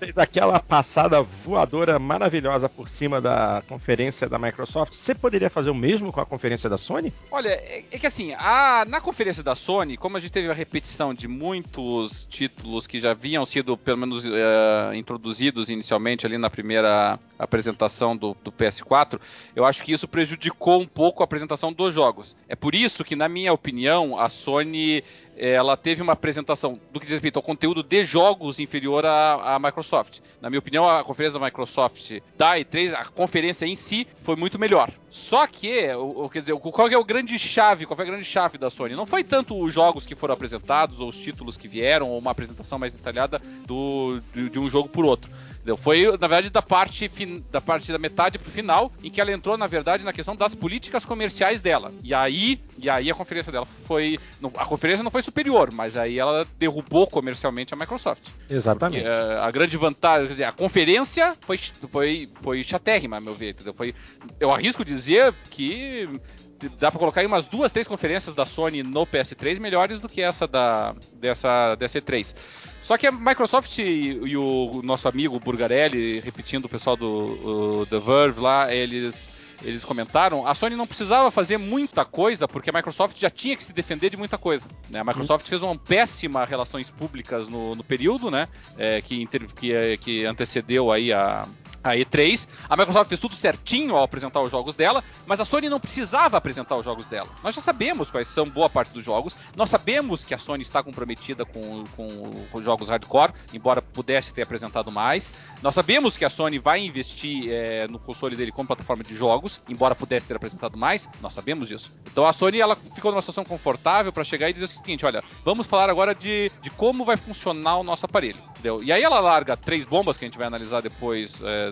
fez aquela passada voadora maravilhosa por cima da conferência da Microsoft Microsoft, você poderia fazer o mesmo com a conferência da Sony? Olha, é, é que assim, a, na conferência da Sony, como a gente teve a repetição de muitos títulos que já haviam sido, pelo menos, uh, introduzidos inicialmente ali na primeira apresentação do, do, PS4, eu acho que isso prejudicou um pouco a apresentação dos jogos. É por isso que, na minha opinião, a Sony ela teve uma apresentação do que diz respeito ao conteúdo de jogos inferior à, à, Microsoft. Na minha opinião, a conferência da Microsoft da E3, a conferência em si, foi muito melhor. Só que, o, quer dizer, qual é o grande chave, qual foi a grande chave da Sony? Não foi tanto os jogos que foram apresentados, ou os títulos que vieram, ou uma apresentação mais detalhada do, de, de um jogo por outro Entendeu? Foi, na verdade, da parte, da parte da metade pro final, em que ela entrou, na verdade, na questão das políticas comerciais dela. E aí, e aí a conferência dela foi. A conferência não foi superior, mas aí ela derrubou comercialmente a Microsoft. Exatamente. Porque, uh, a grande vantagem, quer dizer, a conferência foi, foi, foi chatérrima, a meu ver, entendeu? Foi, eu arrisco dizer que dá para colocar aí umas duas, três conferências da Sony no PS3 melhores do que essa da dessa dessa E3. Só que a Microsoft e, e o nosso amigo Burgarelli, repetindo o pessoal do The Verve lá, eles eles comentaram, a Sony não precisava fazer muita coisa, porque a Microsoft já tinha que se defender de muita coisa. Né? A Microsoft fez uma péssima relações públicas no, no período, né? É, que, que, que antecedeu aí a, a E3. A Microsoft fez tudo certinho ao apresentar os jogos dela, mas a Sony não precisava apresentar os jogos dela. Nós já sabemos quais são boa parte dos jogos, nós sabemos que a Sony está comprometida com, com, com jogos hardcore, embora pudesse ter apresentado mais. Nós sabemos que a Sony vai investir é, no console dele como plataforma de jogos, embora pudesse ter apresentado mais, nós sabemos disso. Então a Sony ela ficou numa situação confortável para chegar e dizer o seguinte: olha, vamos falar agora de, de como vai funcionar o nosso aparelho. Entendeu? E aí ela larga três bombas que a gente vai analisar depois é,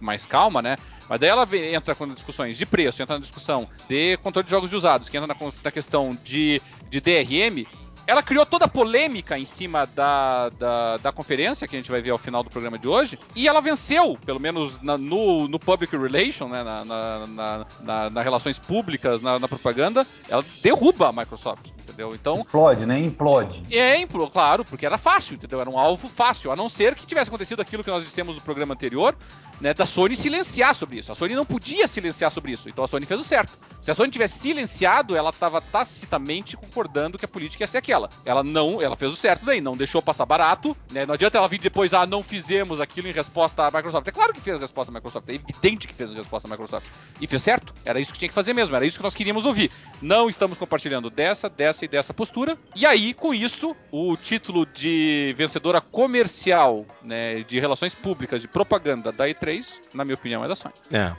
mais calma, né? Mas daí ela entra com discussões de preço, entra na discussão de controle de jogos usados, que entra na, na questão de, de DRM, ela criou toda a polêmica em cima da, da, da, conferência, que a gente vai ver ao final do programa de hoje, e ela venceu, pelo menos na, no, no public relation, né, na, na, na, na relações públicas, na, propaganda, ela derruba a Microsoft, entendeu? Então... Implode, né? Implode. É, implode, claro, porque era fácil, entendeu? Era um alvo fácil, a não ser que tivesse acontecido aquilo que nós dissemos no programa anterior, né, da Sony silenciar sobre isso. A Sony não podia silenciar sobre isso, então a Sony fez o certo. Se a Sony tivesse silenciado, ela estava tacitamente concordando que a política ia ser aquela. Dela. Ela não, ela fez o certo daí, não deixou passar barato, né? Não adianta ela vir depois, ah, não fizemos aquilo em resposta à Microsoft. É claro que fez a resposta à Microsoft, é evidente que fez a resposta à Microsoft. E fez certo, era isso que tinha que fazer mesmo, era isso que nós queríamos ouvir. Não estamos compartilhando dessa, dessa e dessa postura. E aí, com isso, o título de vencedora comercial, né, de relações públicas, de propaganda da E3, na minha opinião, é da Sony. É.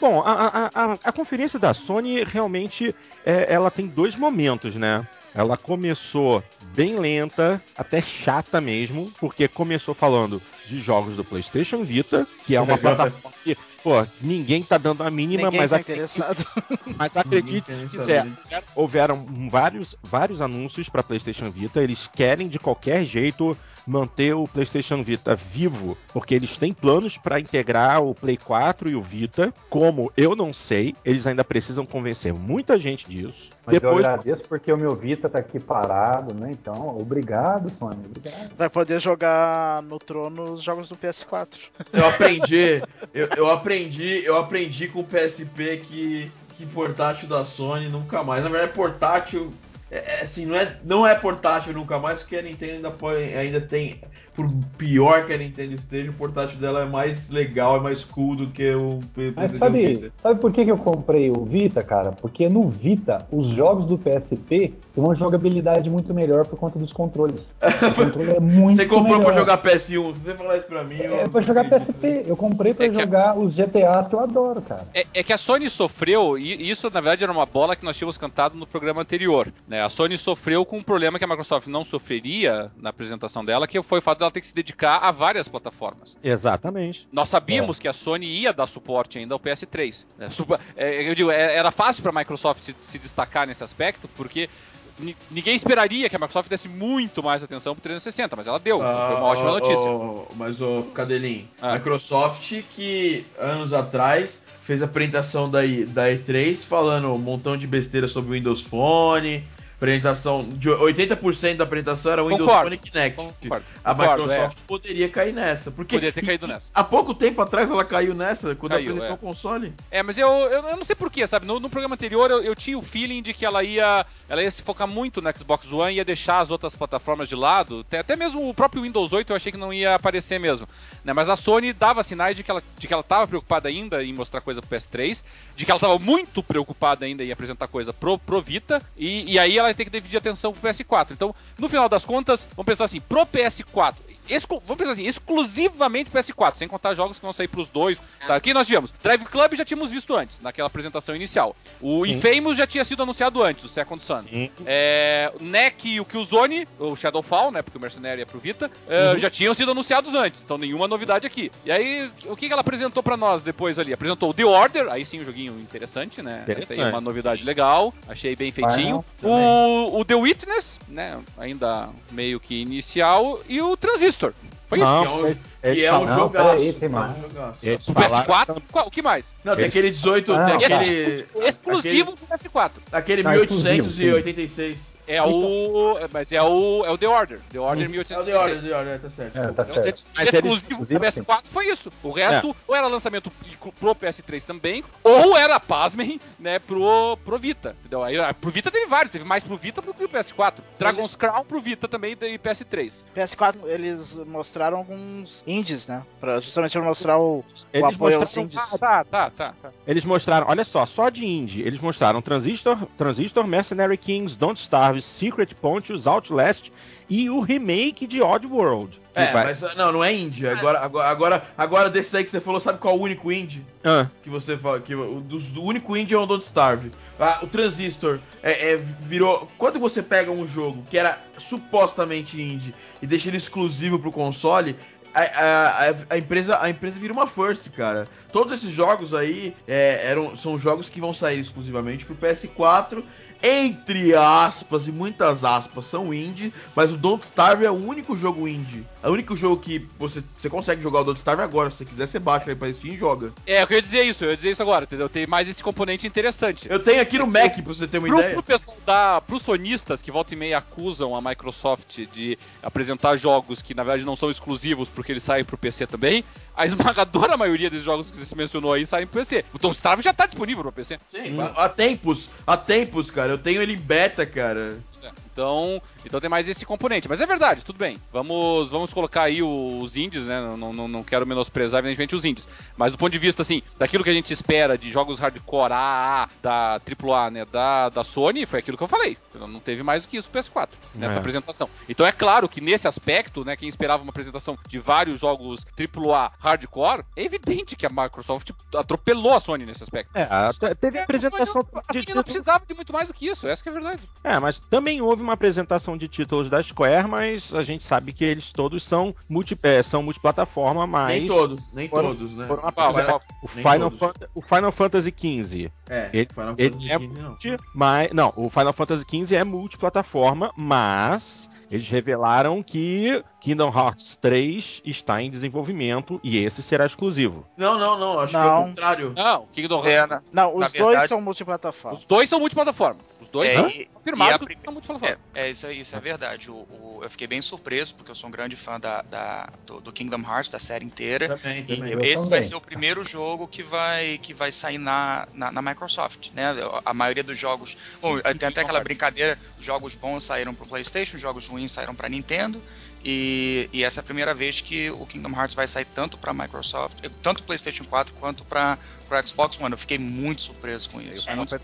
Bom, a, a, a, a conferência da Sony realmente é, ela tem dois momentos, né? Ela começou bem lenta, até chata mesmo, porque começou falando de jogos do PlayStation Vita, que é uma plataforma que, pô, ninguém tá dando a mínima, Ninguém mas, tá acredite, interessado. mas acredite se Ninguém quiser. tá Houveram vários, vários anúncios para PlayStation Vita, eles querem de qualquer jeito manter o PlayStation Vita vivo, porque eles têm planos para integrar o Play 4 e o Vita. Como eu não sei, eles ainda precisam convencer muita gente disso. Mas Depois eu agradeço porque o meu Vita tá aqui parado, né? Então, obrigado, Sony. Obrigado. Vai poder jogar no trono os jogos do PS4. Eu aprendi, eu, eu aprendi, eu aprendi com o PSP que, que portátil da Sony nunca mais. Na verdade, portátil. É, é, assim, não é, não é portátil nunca mais, porque a Nintendo ainda, pode, ainda tem. Por pior que a Nintendo esteja, o portátil dela é mais legal, é mais cool do que o Mas sabe, Vita. sabe por que, que eu comprei o Vita, cara? Porque no Vita, os jogos do PSP têm uma jogabilidade muito melhor por conta dos controles. O controle é muito Você comprou melhor. pra jogar PS1, se você falar isso pra mim. eu É pra jogar acredito. PSP. Eu comprei pra É jogar os GTA que eu adoro, cara. É, é que a Sony sofreu, e isso na verdade era uma bola que nós tínhamos cantado no programa anterior. Né? A Sony sofreu com um problema que a Microsoft não sofreria na apresentação dela, que foi o fato dela ter que se dedicar a várias plataformas. Exatamente. Nós sabíamos que a Sony ia dar suporte ainda ao PS3. né? Supa- é, eu digo, é- era fácil para a Microsoft se, se destacar nesse aspecto, porque ni- ninguém esperaria que a Microsoft desse muito mais atenção pro 360, mas ela deu. então foi uma Ah, ótima ó, notícia. ó, mas o Cadelinho, Ah. Microsoft que anos atrás fez a apresentação da, I- da E3 falando um montão de besteira sobre o Windows Phone. Apresentação de 80% da apresentação era o Windows. Phone e Kinect. Concordo, A concordo, Microsoft poderia cair nessa. Porque Poderia ter caído nessa. há pouco tempo atrás ela caiu nessa, quando Caiu, apresentou é. o console. É, mas eu, eu, eu não sei porquê, sabe? No, no programa anterior eu, eu tinha o feeling de que ela ia, ela ia se focar muito no Xbox One e ia deixar as outras plataformas de lado. Até, até mesmo o próprio Windows 8 eu achei que não ia aparecer mesmo. Né? Mas a Sony dava sinais de que ela de que ela estava preocupada ainda em mostrar coisa pro PS3, de que ela estava muito preocupada ainda em apresentar coisa pro, pro Vita, e, e aí ela ter que dividir atenção pro PS4. Então, no final das contas, vamos pensar assim, pro PS4. Exclu- vamos pensar assim, exclusivamente PS4, sem contar jogos que vão sair pros dois. Tá? Aqui nós tivemos. Drive Club já tínhamos visto antes, naquela apresentação inicial. O Sim. Infamous já tinha sido anunciado antes, o Second Son. Sim. É, o NEC e o Killzone, o Shadowfall, né? Porque o Mercenário é pro Vita, é, Uhum. já tinham sido anunciados antes, então nenhuma novidade aqui. E aí, o que, que ela apresentou pra nós depois ali? Apresentou o The Order, aí sim um joguinho interessante, né? Essa aí é uma Interessante, novidade legal, achei bem feitinho. Final, o, o The Witness, né? Ainda meio que inicial, e o Transistor. Foi isso. Não, que é um, que é um jogaço. peraí, tem mais. jogaço. eles O falaram- PS4, qual, o que mais? Não, tem aquele 18, Ah, tem tá. aquele. Exclusivo do PS4. Aquele Tá, exclusivo, 1886. É o. Mas é o. É o The Order. The Order É o 1886. The Order, The Order, tá certo. É, tá Então, certo. Mas eles- exclusivo do exclusivo, PS4 foi isso. O resto, ou era lançamento pro PS3 também, ou era, pasmem, né, pro, pro Vita. Entendeu? Aí, ah, pro Vita teve vários, teve mais pro Vita do que pro PS4. Dragon's Crown pro Vita também e PS3. PS4, eles mostraram alguns indies, né? Pra, justamente pra mostrar o, o Eles apoio aos mostraram, indies. Ah, tá, tá, tá. tá. eles mostraram, olha só, só de indie, eles mostraram Transistor, Transistor, Mercenary Kings, Don't Starve, Secret Pontius, Outlast e o remake de Oddworld. É, vai- mas não, não é indie. Agora, agora, agora, agora desse aí que você falou, sabe qual é o único indie? Ah, Que você fala. Que, o, dos, do único indie é o Don't Starve. Ah, o Transistor é, é, virou. Quando você pega um jogo que era supostamente indie e deixa ele exclusivo pro console. A, a- a- a empresa, a empresa vira uma first, cara. Todos esses jogos aí é, eram, são jogos que vão sair exclusivamente pro PS4, entre aspas e muitas aspas, são indie, mas o Don't Starve é o único jogo indie. É o único jogo que você, você consegue jogar o Don't Starve agora. Se você quiser, você baixa aí pra Steam e joga. É, eu ia dizer isso, eu ia dizer isso agora, entendeu? Tem mais esse componente interessante. Eu tenho aqui no Mac, pra você ter uma Pro, ideia. pro pessoal da, pros sonistas que volta e meia acusam a Microsoft de apresentar jogos que na verdade não são exclusivos porque eles saem pro PC também, a esmagadora maioria desses jogos que você mencionou aí saem pro PC. O Don't Starve já tá disponível pro PC. Sim, há tempos, há tempos, cara. Eu tenho ele em beta, cara. Então, então tem mais esse componente. Mas é verdade, tudo bem. Vamos, vamos colocar aí os indies, né? Não, não, não quero menosprezar, evidentemente, os indies. Mas do ponto de vista, assim, daquilo que a gente espera de jogos hardcore AA, da AAA, né? Da, da Sony, foi aquilo que eu falei. Não teve mais do que isso pro PS4 nessa é. apresentação. Então é claro que nesse aspecto, né? Quem esperava uma apresentação de vários jogos AAA hardcore, é evidente que a Microsoft atropelou a Sony nesse aspecto. É, teve a apresentação. A de não precisava de muito mais do que isso, essa que é a verdade. É, mas também houve uma apresentação de títulos da Square, mas a gente sabe que eles todos são, multi, é, são multiplataforma, mas. Nem todos, nem foram, todos, né? Foram o, Final Fanta, o Final Fantasy XV. É, ele, Final Fantasy é XV não. Mas, não, o Final Fantasy XV é multiplataforma, mas eles revelaram que Kingdom Hearts 3 está em desenvolvimento e esse será exclusivo. Não, não, não. Acho não. que é o contrário. Não, Kingdom Hearts. É, não, os dois são multiplataforma. Os dois são multiplataforma. Dois é, confirmados que são multiplataforma. É, é, isso, é, isso é verdade. O, o, eu fiquei bem surpreso, porque eu sou um grande fã da, da do, do, Kingdom Hearts, da série inteira. Também, também. E esse também. vai ser o primeiro jogo que vai, que vai sair na, na, na Microsoft. Né? A maioria dos jogos. Bom, tem até aquela brincadeira: jogos bons saíram para o PlayStation, jogos ruins saíram para Nintendo. E, e, essa é a primeira vez que o Kingdom Hearts vai sair tanto para Microsoft, tanto PlayStation 4 quanto para o Xbox One. Eu fiquei muito surpreso com isso. É, muito é,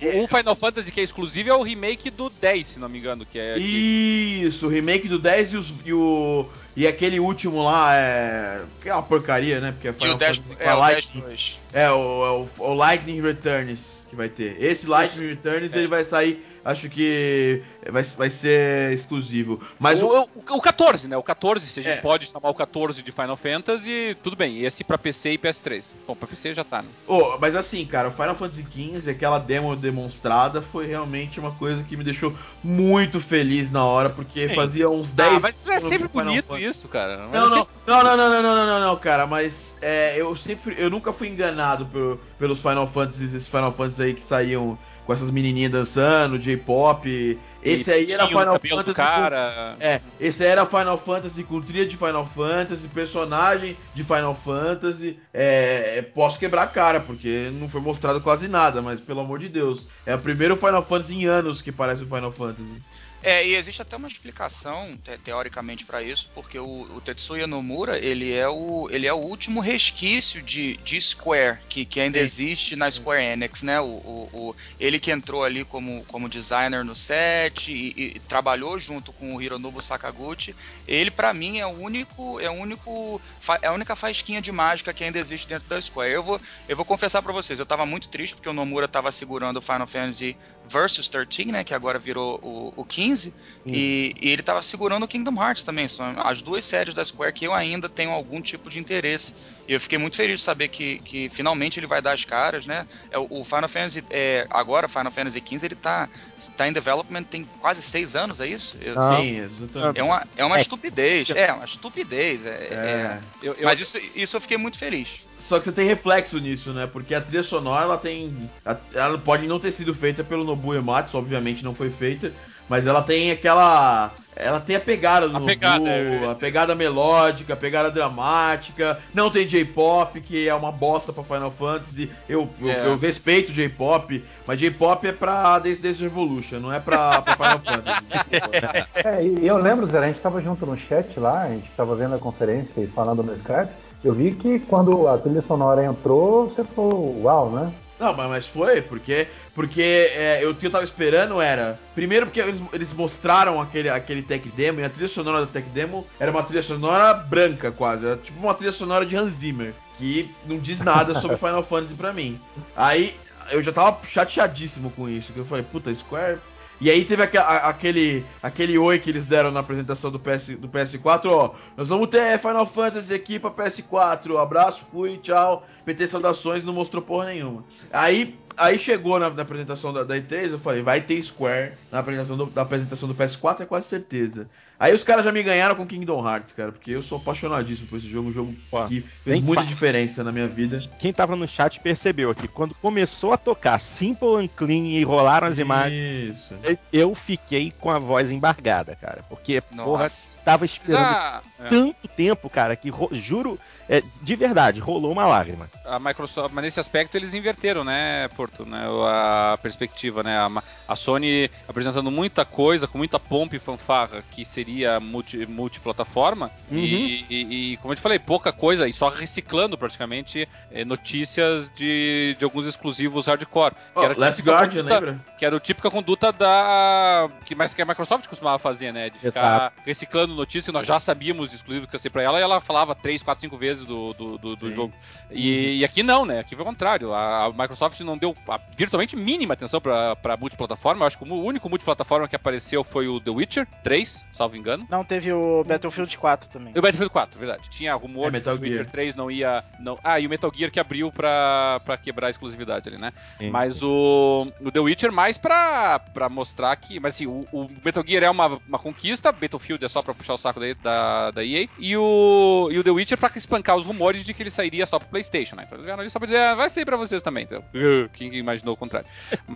é, o Final Fantasy que é exclusivo é o remake do 10, se não me engano, que é Isso, o remake do 10 e, os, e o e aquele último lá é que é uma porcaria, né? Porque é Final e o 10, Fantasy, é, o Lightning, 10 é, o, é o, o Lightning Returns que vai ter. Esse Lightning Returns ele vai sair acho que vai, vai ser exclusivo. Mas o, o, o 14, né? O 14, se a gente é. pode chamar o 14 de Final Fantasy, tudo bem. Esse pra PC e PS3. Bom, pra PC já tá, né? Oh, mas assim, cara, o Final Fantasy XV, aquela demo demonstrada, foi realmente uma coisa que me deixou muito feliz na hora, porque Sim. fazia uns 10 Ah, mas é sempre bonito isso, cara. Não, não, não, não, não, não, não, não, não, cara, mas é, eu sempre, eu nunca fui enganado por, pelos Final Fantasies, esses Final Fantasy aí que saíam com essas menininhas dançando, J-pop. Esse aí era Final Fantasy. Cara. Com, é, esse era Final Fantasy com trilha de Final Fantasy, personagem de Final Fantasy. É, posso quebrar a cara, porque não foi mostrado quase nada, mas pelo amor de Deus. É o primeiro Final Fantasy em anos que parece o Final Fantasy. É, e existe até uma explicação, te teoricamente, para isso, porque o, o, Tetsuya Nomura, ele é o, ele é o último resquício de, de Square, que, que ainda Sim. existe na Square Enix, né? O, o, o, ele que entrou ali como, como designer no set e, e trabalhou junto com o Hironobu Sakaguchi, ele, para mim, é o único, é o único, é a única fasquinha de mágica que ainda existe dentro da Square. Eu vou, eu vou confessar para vocês, eu tava muito triste porque o Nomura tava segurando o Final Fantasy Versus 13, né? Que agora virou o, o 15. E, e, ele tava segurando o Kingdom Hearts também. São as duas séries da Square que eu ainda tenho algum tipo de interesse. E eu fiquei muito feliz de saber que, que finalmente ele vai dar as caras, né? É, o Final Fantasy, é, agora, Final Fantasy XV, ele tá, tá em development tem quase seis anos, é isso? Eu, Sim, exatamente. É uma, é uma é. estupidez. É, uma estupidez. É, é. é. Eu, eu... Mas isso, isso eu fiquei muito feliz. Só que você tem reflexo nisso, né? Porque a trilha sonora, ela tem. Ela pode não ter sido feita pelo Nobuo Ematsu, obviamente não foi feita. Mas ela tem aquela. Ela tem a pegada do a Nobu, pegada, é, a pegada melódica, a pegada dramática. Não tem J-pop, que é uma bosta pra Final Fantasy. Eu, é. eu, eu, respeito J-pop, mas J-pop é pra Dance Dance Revolution, não é pra, pra Final Fantasy. é, e eu lembro, Zé, a gente tava junto no chat lá, a gente tava vendo a conferência e falando no Skype. Eu vi que quando a trilha sonora entrou, você falou, uau, né? Não, mas foi, porque, porque é, eu, o que eu tava esperando era. Primeiro, porque eles, eles mostraram aquele, aquele tech demo, e a trilha sonora da tech demo era uma trilha sonora branca, quase. Era tipo uma trilha sonora de Hans Zimmer, que não diz nada sobre Final Fantasy pra mim. Aí eu já tava chateadíssimo com isso, que eu falei, puta, Square e aí teve aquele, aquele oi que eles deram na apresentação do, PS, do PS4, ó. Nós vamos ter Final Fantasy aqui pra PS4. Abraço, fui, tchau. PT Saudações não mostrou porra nenhuma. Aí aí chegou na, na apresentação da, da, E3, eu falei, vai ter Square na apresentação do, da apresentação do PS4, é quase certeza. Aí os caras já me ganharam com Kingdom Hearts, cara, porque eu sou apaixonadíssimo por esse jogo, um jogo Pô, que fez muita diferença na minha vida. Quem tava no chat percebeu aqui, quando começou a tocar Simple and Clean e rolaram as imagens, eu fiquei com a voz embargada, cara, porque, Nossa. porra, tava esperando é. tanto tempo, cara, que juro, é, de verdade, rolou uma lágrima. A Microsoft, mas nesse aspecto eles inverteram, né, Porto, né, a perspectiva, né, a, a Sony apresentando muita coisa, com muita pompa e fanfarra, que seria multi, multiplataforma, uhum. e, e, e, como eu te falei, pouca coisa, e só reciclando praticamente é, notícias de, de alguns exclusivos hardcore. Oh, Last Guardian, conduta, lembra? Que era o típica conduta da... que mais que a Microsoft costumava fazer, né, de ficar Exato. reciclando notícias que nós já sabíamos exclusivos que ia ser pra ela, e ela falava três, quatro, cinco vezes do, do, do, do jogo. E, e, aqui não, né? Aqui foi o contrário. A, a Microsoft não deu a, virtualmente mínima atenção pra, pra multiplataforma. Eu acho que o único multiplataforma que apareceu foi o The Witcher 3, salvo engano. Não, teve o Battlefield 4 também. o Battlefield 4, verdade. Tinha rumor é, Metal que o Witcher 3 não ia. Não... Ah, e o Metal Gear que abriu pra, pra quebrar a exclusividade ali, né? Sim, mas sim. O, o The Witcher mais pra, pra mostrar que. Mas assim, o, o Metal Gear é uma, uma conquista, Battlefield é só pra puxar o saco da, da, da EA. E o, e o The Witcher pra espancar os rumores de que ele sairia só pro PlayStation, né? Só pra dizer, ah, vai sair pra vocês também. Então, quem imaginou o contrário?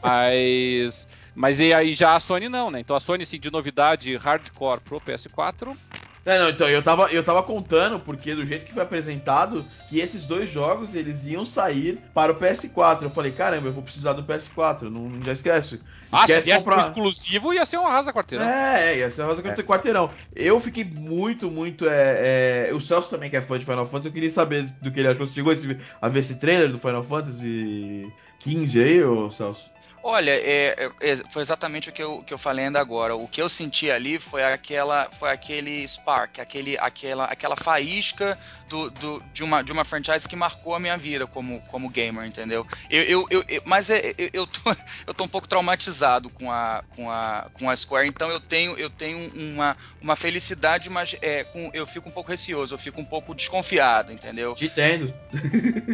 Mas. Mas e aí já a Sony não, né? Então a Sony, assim, de novidade hardcore pro PS4, é, não, então, eu tava, eu tava contando, porque do jeito que foi apresentado, que esses dois jogos, eles iam sair para o PS4. Eu falei, caramba, eu vou precisar do PS4, não, não já esquece. Ah, esquece se comprar... exclusivo, ia ser um arrasa quarteirão. É, é, ia ser um arrasa é. quarteirão. Eu fiquei muito, muito, é, é... O Celso também, que é fã de Final Fantasy, eu queria saber do que ele achou. Você chegou a ver esse trailer do Final Fantasy 15 aí, ô Celso? Olha, é, é, foi exatamente o que eu, que eu falei ainda agora. O que eu senti ali foi aquela, foi aquele spark, aquele, aquela, aquela faísca do, do, de, uma, de uma franchise que marcou a minha vida como, como gamer, entendeu? Eu, eu, eu, eu mas é, eu, eu, tô, eu tô um pouco traumatizado com a, com a, com a Square, então eu tenho, eu tenho uma, uma felicidade, mas é, com, eu fico um pouco receoso, eu fico um pouco desconfiado, entendeu? Te entendo.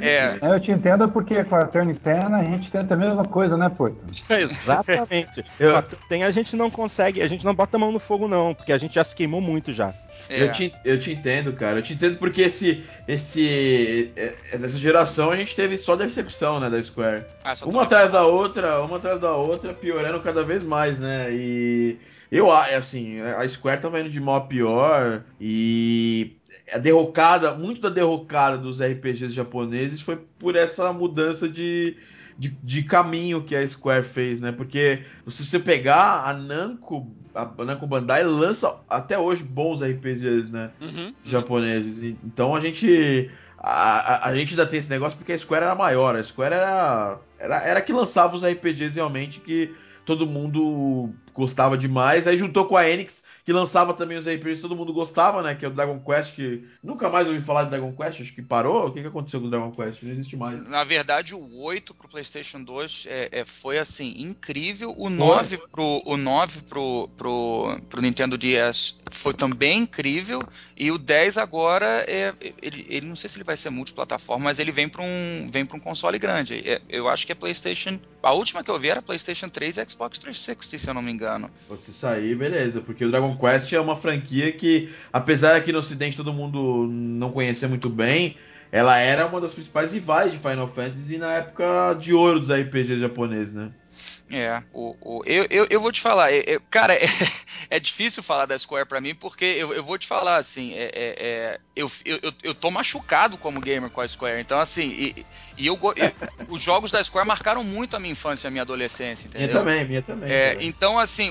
É. Eu te entendo porque com a Turn 10 a gente tenta a mesma coisa, né, pô? Exatamente. Eu... Tem a gente não consegue, a gente não bota a mão no fogo, não, porque a gente já se queimou muito já. É. Eu, te, eu te entendo, cara. Eu te entendo porque esse, esse, é, essa geração a gente teve só decepção, né, da Square. Ah, uma atrás da outra, uma atrás da outra, piorando cada vez mais, né? E eu, assim, a Square tava indo de mal a pior e a derrocada, muito da derrocada dos RPGs japoneses foi por essa mudança de, de, de, caminho que a Square fez, né? Porque se você pegar a Namco, a Namco Bandai lança até hoje bons RPGs, né? Uhum. Japoneses. Então a gente. A, a, a, gente ainda tem esse negócio porque a Square era maior. A Square era, era, era que lançava os RPGs realmente que todo mundo gostava demais. Aí juntou com a Enix que lançava também os RPGs que todo mundo gostava, né? Que é o Dragon Quest, que nunca mais ouvi falar de Dragon Quest, acho que parou. O que, que aconteceu com o Dragon Quest? Não existe mais. Na verdade, o 8 pro PlayStation 2 é, é foi assim, incrível. O 9 pro, o 9 pro, pro, pro Nintendo DS foi também incrível. E o 10 agora é. Ele, ele não sei se ele vai ser multiplataforma, mas ele vem para um, vem pra um console grande. É, eu acho que é PlayStation. A última que eu vi era PlayStation 3 e Xbox 360, se eu não me engano. Se sair, beleza, porque o Dragon Quest é uma franquia que, apesar aqui no Ocidente todo mundo não conhecer muito bem, ela era uma das principais rivais de Final Fantasy na época de ouro dos RPGs japoneses, né? É, o, o, eu, eu, eu vou te falar, eu, cara, é, é, difícil falar da Square pra mim, porque eu, eu vou te falar assim, é, é, é eu, eu, eu tô machucado como gamer com a Square, então assim, e, e eu, os jogos da Square marcaram muito a minha infância e a minha adolescência, entendeu? Minha também, minha também. É, então assim,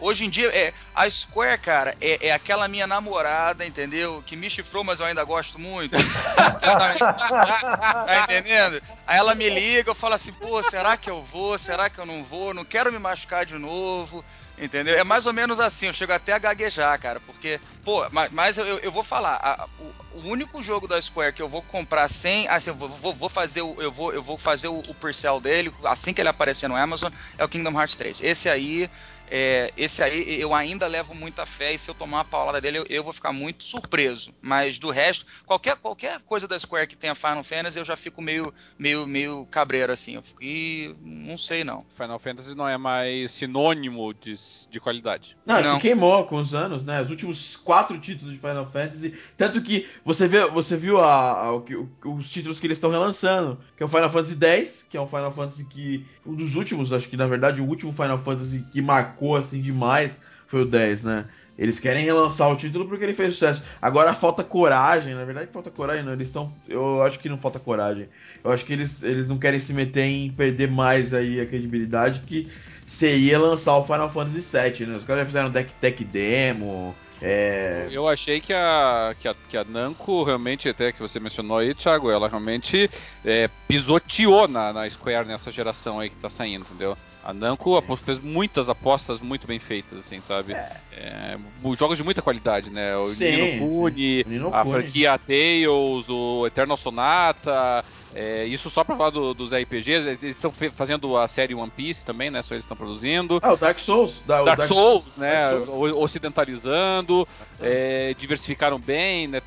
Hoje em dia, é, a Square, cara, é, é, aquela minha namorada, entendeu? Que me chifrou, mas eu ainda gosto muito. tá entendendo? Aí ela me liga, eu falo assim, pô, será que eu vou? Será que eu não vou? Não quero me machucar de novo. Entendeu? É mais ou menos assim, eu chego até a gaguejar, cara, porque, pô, mas, mas eu, eu vou falar, a, o, o, único jogo da Square que eu vou comprar sem, assim, eu vou, vou fazer o, eu vou, eu vou fazer o, o Purcell dele, assim que ele aparecer no Amazon, é o Kingdom Hearts 3. Esse aí, é, esse aí eu ainda levo muita fé e se eu tomar uma paulada dele eu, eu, vou ficar muito surpreso. Mas do resto, qualquer, qualquer coisa da Square que tenha Final Fantasy eu já fico meio, meio, meio cabreiro assim. Eu fico, e não sei não. Final Fantasy não é mais sinônimo de, de qualidade. Não, não, se queimou com os anos, né? Os últimos quatro títulos de Final Fantasy. Tanto que você, vê, você viu a, a, o, os títulos que eles estão relançando, que é o Final Fantasy X, que é um Final Fantasy que. Um dos últimos, acho que na verdade o último Final Fantasy que marcou marcou assim demais foi o 10, né? Eles querem relançar o título porque ele fez sucesso. Agora falta coragem, na verdade falta coragem, não. Eles estão. Eu acho que não falta coragem. Eu acho que eles, eles não querem se meter em perder mais aí a credibilidade que seria lançar o Final Fantasy VII, né? Os caras já fizeram deck tech demo. É... Eu achei que a, que, a, que a Namco realmente, até que você mencionou aí, Thiago, ela realmente é, pisoteou na, na Square nessa geração aí que tá saindo, entendeu? A Namco fez muitas apostas muito bem feitas, assim, sabe? É. É, jogos de muita qualidade, né? O sim, Nino Kuni, a franquia Tales, o Eternal Sonata, é, isso só pra falar do, dos RPGs, eles estão fazendo a série One Piece também, né? Só eles estão produzindo. Ah, o Dark Souls. Da, Dark, Dark, Souls, né? Dark Souls. Ocidentalizando, é, diversificaram bem, né?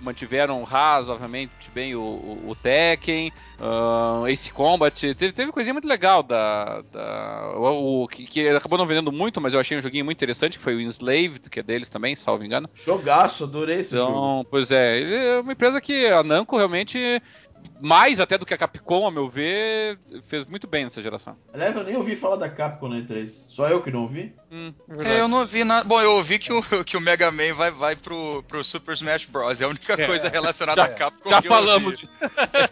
Mantiveram razoavelmente bem o, o, o Tekken, uh, Ace Combat, teve, teve coisinha muito legal da, da o, o que, que, acabou não vendendo muito, mas eu achei um joguinho muito interessante, que foi o Enslaved, que é deles também, salvo engano. Jogaço, adorei esse então, jogo. Pois é, é uma empresa que a Namco realmente mais até do que a Capcom, a meu ver, fez muito bem nessa geração. Aliás, eu nem ouvi falar da Capcom na E3. Só eu que não ouvi? Hum, é, eu não ouvi nada. Bom, eu ouvi que o, que o Mega Man vai, vai pro, pro Super Smash Bros. É a única é. coisa relacionada já, à Capcom já que falamos disso.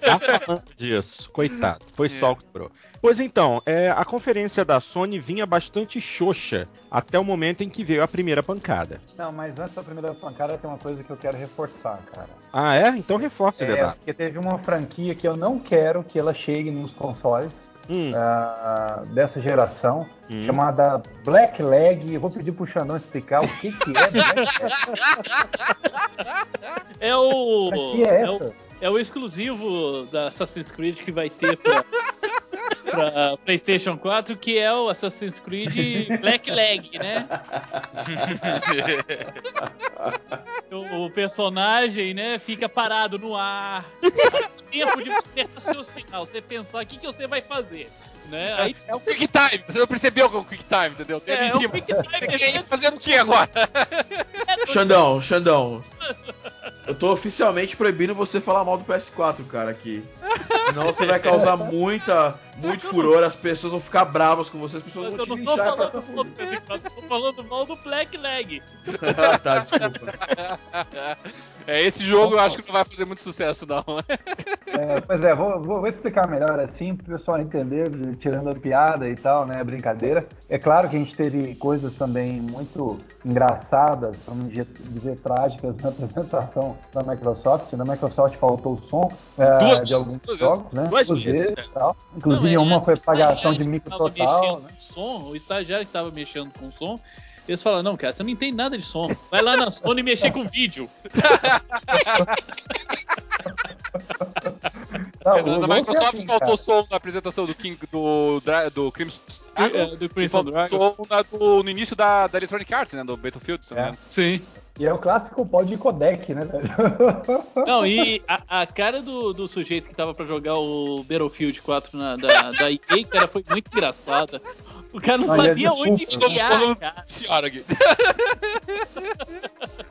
Já falamos disso. Coitado. Foi é. só o que sobrou. Pois então, é, a conferência da Sony vinha bastante xoxa até o momento em que veio a primeira pancada. Não, mas antes da primeira pancada tem uma coisa que eu quero reforçar, cara. Ah, é? Então reforce, é, Porque teve uma franquia que eu não quero que ela chegue nos consoles. Hum. Uh, dessa geração, hum. chamada Black Leg. Eu vou pedir pro Xandão explicar o que, que é Black É o. Que é, é, o é o exclusivo da Assassin's Creed que vai ter pra, pra PlayStation 4, que é o Assassin's Creed Black Leg, né? o, o, personagem, né, fica parado no ar. tempo de você raciocinar, você pensar o que, que você vai fazer. Né? Aí, é o Quick Time, você não percebeu que é o Quick Time, entendeu? Tem é, em cima. É o Quick Time, você quer fazendo o que agora? Xandão, Xandão. Eu tô oficialmente proibindo você falar mal do PS4, cara, aqui. Senão você vai causar muita, muito furor, as pessoas vão ficar bravas com você, as pessoas vão te pra PS4, eu tô falando mal do Black Leg. tá, desculpa. É, esse jogo eu acho que não vai fazer muito sucesso, não. É, pois é, vou, vou, explicar melhor assim, pro pessoal entender, tirando a piada e tal, né, brincadeira. É claro que a gente teve coisas também muito engraçadas, vamos dizer, dizer trágicas na apresentação da Microsoft. Na Microsoft faltou o som é, duas, de alguns duas jogos, né? Duas vezes, tal. Inclusive é, uma foi pagação de micro total. Né? Som, o estagiário que estava mexendo com o som, eles falam, não, cara, você não entende nada de som. Vai lá na Sony mexer com vídeo. Não, na Microsoft assim, faltou som na apresentação do King do, do Crimson é, do Crimson Dragon. Som na, do, no início da, da Electronic Arts, né? Do Battlefield. É. Sim. E é o clássico pod de codec, né, velho? Não, e a, a, cara do, do sujeito que tava pra jogar o Battlefield 4 na, da, da EA, cara, foi muito engraçada. O cara não, não sabia onde enfiar, cara.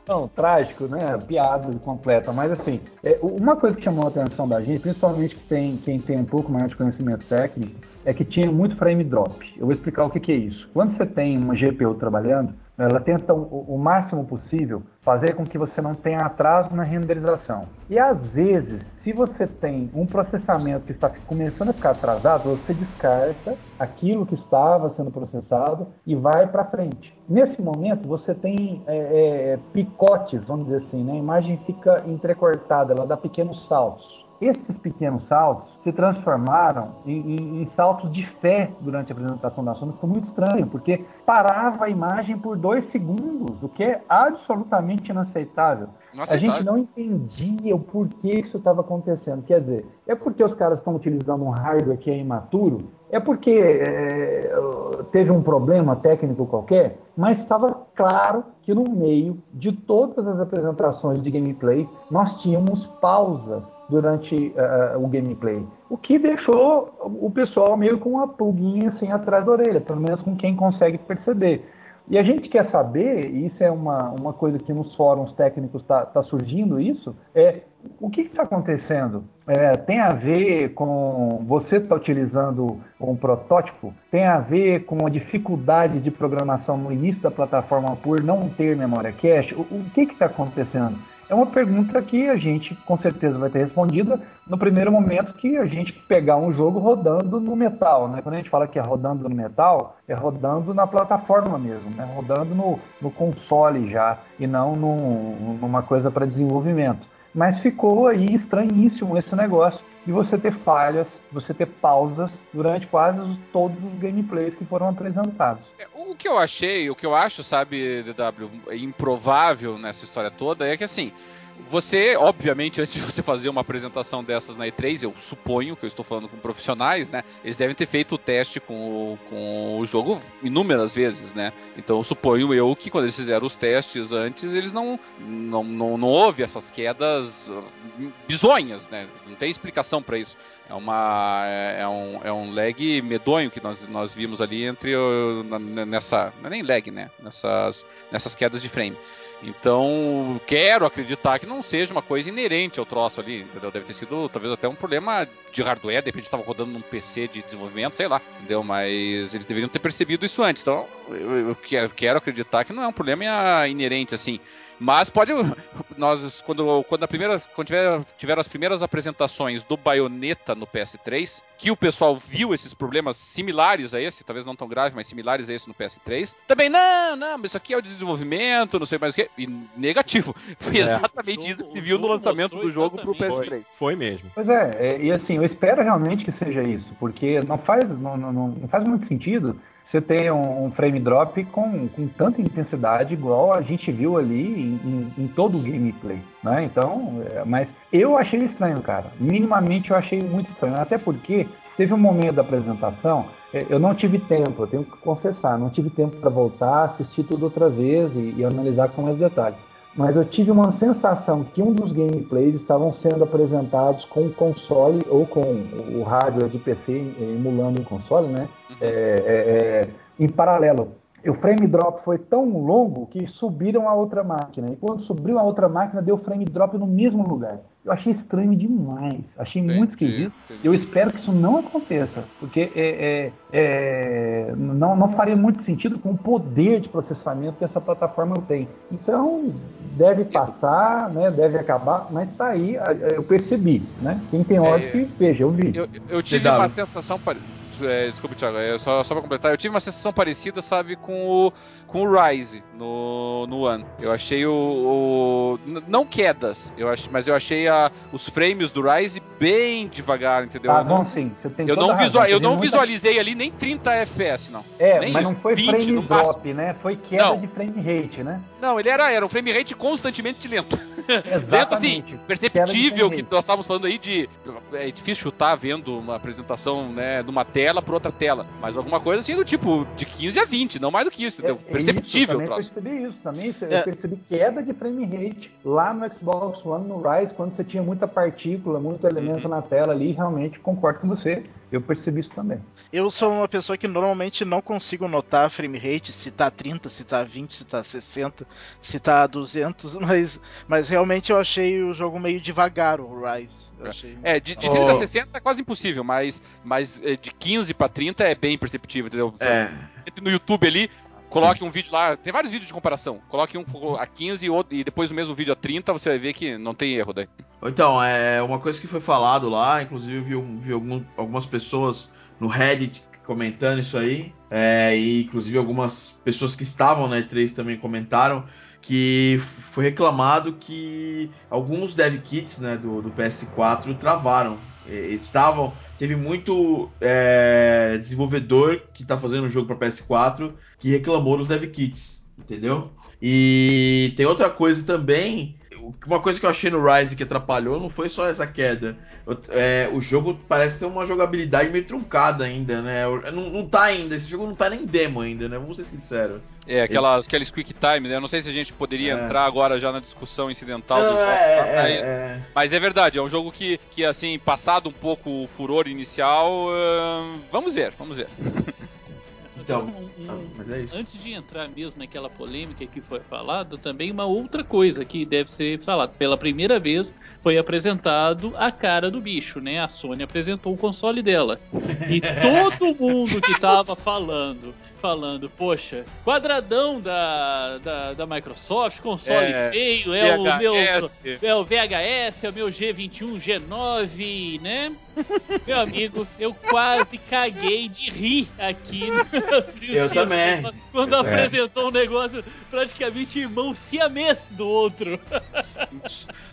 Não, trágico, né? Piada completa. Mas assim, é, uma coisa que chamou a atenção da gente, principalmente que tem, quem tem um pouco mais de conhecimento técnico, é que tinha muito frame drop. Eu vou explicar o que, que é isso. Quando você tem uma GPU trabalhando, ela tenta o, o, máximo possível fazer com que você não tenha atraso na renderização. E às vezes, se você tem um processamento que está começando a ficar atrasado, você descarta aquilo que estava sendo processado e vai para frente. Nesse momento, você tem é, é, picotes, vamos dizer assim, né? a imagem fica entrecortada, ela dá pequenos saltos. Esses pequenos saltos se transformaram em, em, em, saltos de fé durante a apresentação da Sony. Ficou muito estranho, porque parava a imagem por dois segundos, o que é absolutamente inaceitável. A gente não entendia o porquê isso estava acontecendo. Quer dizer, é porque os caras estão utilizando um hardware que é imaturo? É porque é, teve um problema técnico qualquer? Mas estava claro que no meio de todas as apresentações de gameplay, nós tínhamos pausas durante uh, o gameplay. O que deixou o pessoal meio com uma pulguinha assim atrás da orelha, pelo menos com quem consegue perceber. E a gente quer saber, e isso é uma, uma coisa que nos fóruns técnicos está tá surgindo isso, é o que está acontecendo? É, tem a ver com você estar tá utilizando um protótipo? Tem a ver com a dificuldade de programação no início da plataforma por não ter memória cache? O, o que está acontecendo? É uma pergunta que a gente com certeza vai ter respondida no primeiro momento que a gente pegar um jogo rodando no metal. Né? Quando a gente fala que é rodando no metal, é rodando na plataforma mesmo, né? rodando no, no console já, e não num, numa coisa para desenvolvimento. Mas ficou aí estranhíssimo esse negócio de você ter falhas, você ter pausas durante quase todos os gameplays que foram apresentados. É, o que eu achei, o que eu acho, sabe, DW, improvável nessa história toda é que assim, você, obviamente, antes de você fazer uma apresentação dessas na E3, eu suponho que eu estou falando com profissionais, né? Eles devem ter feito o teste com o, com o jogo inúmeras vezes, né? Então, suponho eu que quando eles fizeram os testes antes, eles não, não, não, não houve essas quedas bizonhas, né? Não tem explicação para isso. É, uma, é, é, um, é um lag medonho que nós, nós vimos ali entre nessa. Não é nem lag, né? Nessas, nessas quedas de frame. Então, quero acreditar que não seja uma coisa inerente ao troço ali, entendeu? Deve ter sido talvez até um problema de hardware, de repente estava rodando num PC de desenvolvimento, sei lá, entendeu? Mas eles deveriam ter percebido isso antes. Então, eu, eu quero acreditar que não é um problema inerente assim. Mas pode. Nós, quando, quando, a primeira, quando tiver, tiveram as primeiras apresentações do Bayonetta no PS3, que o pessoal viu esses problemas similares a esse, talvez não tão graves, mas similares a esse no PS3, também, não, não, mas isso aqui é o desenvolvimento, não sei mais o que. E negativo. Foi é. exatamente jogo, isso que se viu no lançamento do jogo pro PS3. Foi, foi, mesmo. Pois é, é, e assim, eu espero realmente que seja isso, porque não faz, não, não, não faz muito sentido você tem um, um frame drop com, com, tanta intensidade igual a gente viu ali em, em, em todo o gameplay, né? Então, é, mas eu achei estranho, cara. Minimamente eu achei muito estranho, até porque teve um momento da apresentação, é, eu não tive tempo, eu tenho que confessar, não tive tempo para voltar, assistir tudo outra vez e, e analisar com mais detalhes mas eu tive uma sensação que um dos gameplays estavam sendo apresentados com o console ou com o hardware de PC emulando o console, né? Uhum. É, é, é, em paralelo. O frame drop foi tão longo que subiram a outra máquina. E quando subiu a outra máquina, deu frame drop no mesmo lugar. Eu achei estranho demais. Achei entendi, muito esquisito. Entendi. Eu espero que isso não aconteça. Porque é, é, é, não, não faria muito sentido com o poder de processamento que essa plataforma tem. Então, deve passar, né, deve acabar, mas tá aí, eu percebi. Né? Quem tem ódio, é, veja o vídeo. Eu, eu tive uma sensação é, desculpa, Thiago, é, só, só pra completar, eu tive uma sensação parecida, sabe, com o, com o Rise no, no One. Eu achei o, o. não quedas, eu ach, mas eu achei a, os frames do Rise bem devagar, entendeu? Ah, bom, sim. eu não, visual, eu não visualizei muita... ali nem 30 FPS, não. É, nem mas não foi 20, frame drop, né? Foi queda não. de frame rate, né? Não, ele era, era um frame rate constantemente lento. lento, assim, perceptível que nós estávamos falando aí de. É difícil chutar vendo uma apresentação, né, numa tela por outra tela. Mas alguma coisa assim do tipo de 15 a 20, não mais do que isso, entendeu? É, perceptível. Eu percebi isso também. Eu é. percebi queda de frame rate lá no Xbox One, no Rise, quando você tinha muita partícula, muito elemento uhum. na tela ali. Realmente concordo com você. Eu percebi isso também. Eu sou uma pessoa que normalmente não consigo notar frame rate, se tá 30, se tá 20, se tá 60, se tá 200, mas, mas realmente eu achei o jogo meio devagar, o Rise. Achei... É, de, de 30 oh. a 60 é quase impossível, mas, mas é, de 15 para 30 é bem perceptível, entendeu? É. No YouTube ali, Coloque um vídeo lá, tem vários vídeos de comparação. Coloque um a 15 e, outro, e depois o mesmo vídeo a 30, você vai ver que não tem erro daí. Então, é uma coisa que foi falado lá, inclusive vi, vi algum, algumas pessoas no Reddit comentando isso aí, é, e inclusive algumas pessoas que estavam na E3 também comentaram que foi reclamado que alguns dev kits né, do, do PS4 travaram. Estavam teve muito é, desenvolvedor que está fazendo um jogo para PS4 que reclamou dos dev kits, entendeu? E tem outra coisa também. Uma coisa que eu achei no Rise que atrapalhou não foi só essa queda. É, o jogo parece ter uma jogabilidade meio truncada ainda, né? Não, não tá ainda, esse jogo não tá nem demo ainda, né? Vamos ser sinceros. É, aquelas, Ele... aqueles quick time, né? Eu não sei se a gente poderia é. entrar agora já na discussão incidental não, do é, mas, é, mas é verdade, é um jogo que, que assim, passado um pouco o furor inicial, uh, vamos ver, vamos ver. Então, um- ah, mas é isso. Antes de entrar mesmo naquela polêmica que foi falada, também uma outra coisa que deve ser falada. Pela primeira vez foi apresentado a cara do bicho, né? A Sony apresentou o console dela. E todo mundo que tava falando, falando, poxa, quadradão da, da, da Microsoft, console É, feio, é o meu. VHS. É o VHS, é o meu G21, G9, né? Meu amigo, eu quase caguei de rir aqui. Eu também. Quando Eu apresentou um negócio praticamente irmão siamês do outro.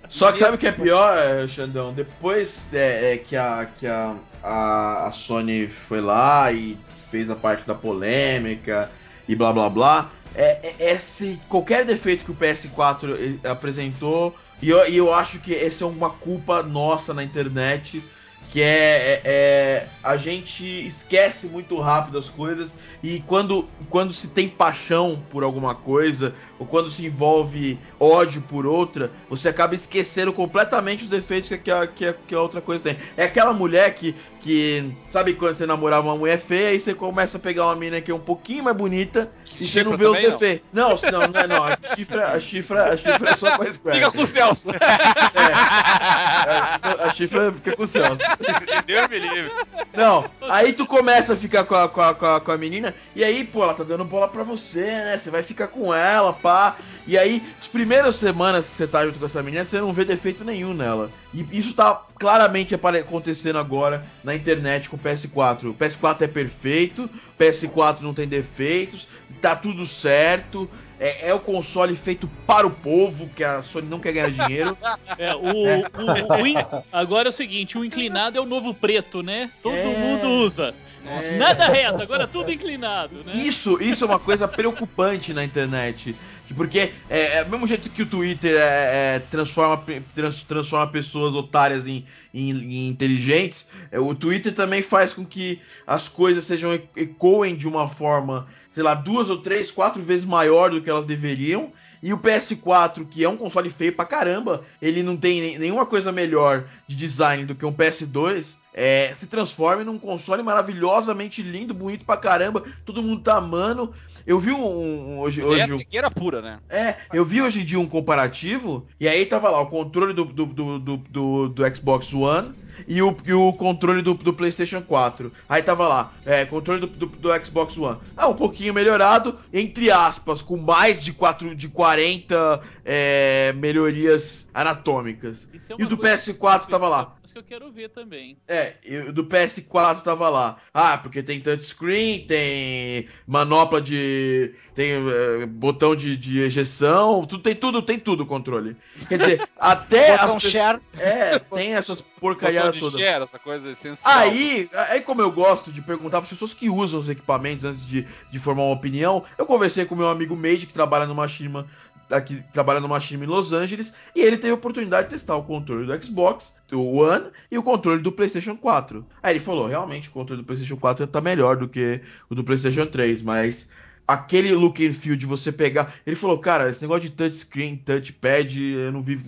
Só que sabe o que é pior, Xandão? Depois é, é que, a, que a, a, a Sony foi lá e fez a parte da polêmica e blá blá blá. É, é- esse, qualquer defeito que o PS4 eh, apresentou, e eu, e eu acho que essa é uma culpa nossa na internet, que é, é- é- a gente esquece muito rápido as coisas e quando, quando se tem paixão por alguma coisa ou quando se envolve ódio por outra, você acaba esquecendo completamente os defeitos que a, que a, que a outra coisa tem. É aquela mulher que, que sabe quando você namorava uma mulher feia e você começa a pegar uma menina que é um pouquinho mais bonita e você não Chifra vê os não? defeitos. Não, não, não, é não. A chifra, a chifra, a chifra é só com a Square. Fica com o Celso. É, a chifra fica com o Celso. Deus me livre. Não, aí tu começa a ficar com a, com, a, com, a, com a menina, e aí, pô, ela tá dando bola pra você, né? Você vai ficar com ela, pá. E aí, as primeiras semanas que você tá junto com essa menina, você não vê defeito nenhum nela. E isso tá claramente acontecendo agora na internet com o PS4. O PS4 é perfeito, o PS4 não tem defeitos, tá tudo certo. É, é o console feito para o povo, que a Sony não quer ganhar dinheiro. É, o, o- o in- agora é o seguinte, o inclinado é o novo preto, né? Todo É. mundo usa. É. Nada reto, agora tudo inclinado, né? Isso, isso é uma coisa preocupante na internet. Que Porque é, é do mesmo jeito que o Twitter é, é, transforma, trans- transforma pessoas otárias em, em- em inteligentes, é, o Twitter também faz com que as coisas sejam ecoem de uma forma, sei lá, duas ou três, quatro vezes maior do que elas deveriam. E o PS4, que é um console feio pra caramba, ele não tem nenhuma coisa melhor de design do que um PS2, é, se transforma num console maravilhosamente lindo, bonito pra caramba, todo mundo tá amando. Eu vi um, um- hoje, É hoje um- cegueira pura, né? é, eu vi hoje em dia um comparativo, e aí tava lá o controle do, do, do, do, do- do Xbox One e o, e o controle do, do PlayStation 4. Aí tava lá, é, controle do, do, do Xbox One. Ah, um pouquinho melhorado, entre aspas, com mais de, 4, de 40 é, melhorias anatômicas. É E o do coisa PS4 tava lá. Que eu quero ver também. É, e o do PS4 tava lá. Ah, porque tem touchscreen, tem manopla de. tem eh, botão de, de ejeção, tudo, tem tudo, tem tudo o controle. Quer dizer, até as share. É, tem essas porcariadas de todas. share, essa coisa essencial. Aí, aí como eu gosto de perguntar para pessoas que usam os equipamentos antes de, de formar uma opinião, eu conversei com meu amigo Made, que trabalha numa Shima aqui trabalha numa Shima em Los Angeles, e ele teve a oportunidade de testar o controle do Xbox, do One, e o controle do PlayStation 4. Aí ele falou, realmente, o controle do PlayStation 4 tá melhor do que o do PlayStation 3, mas aquele look and feel de você pegar. Ele falou, cara, esse negócio de touchscreen, touchpad, eu não vi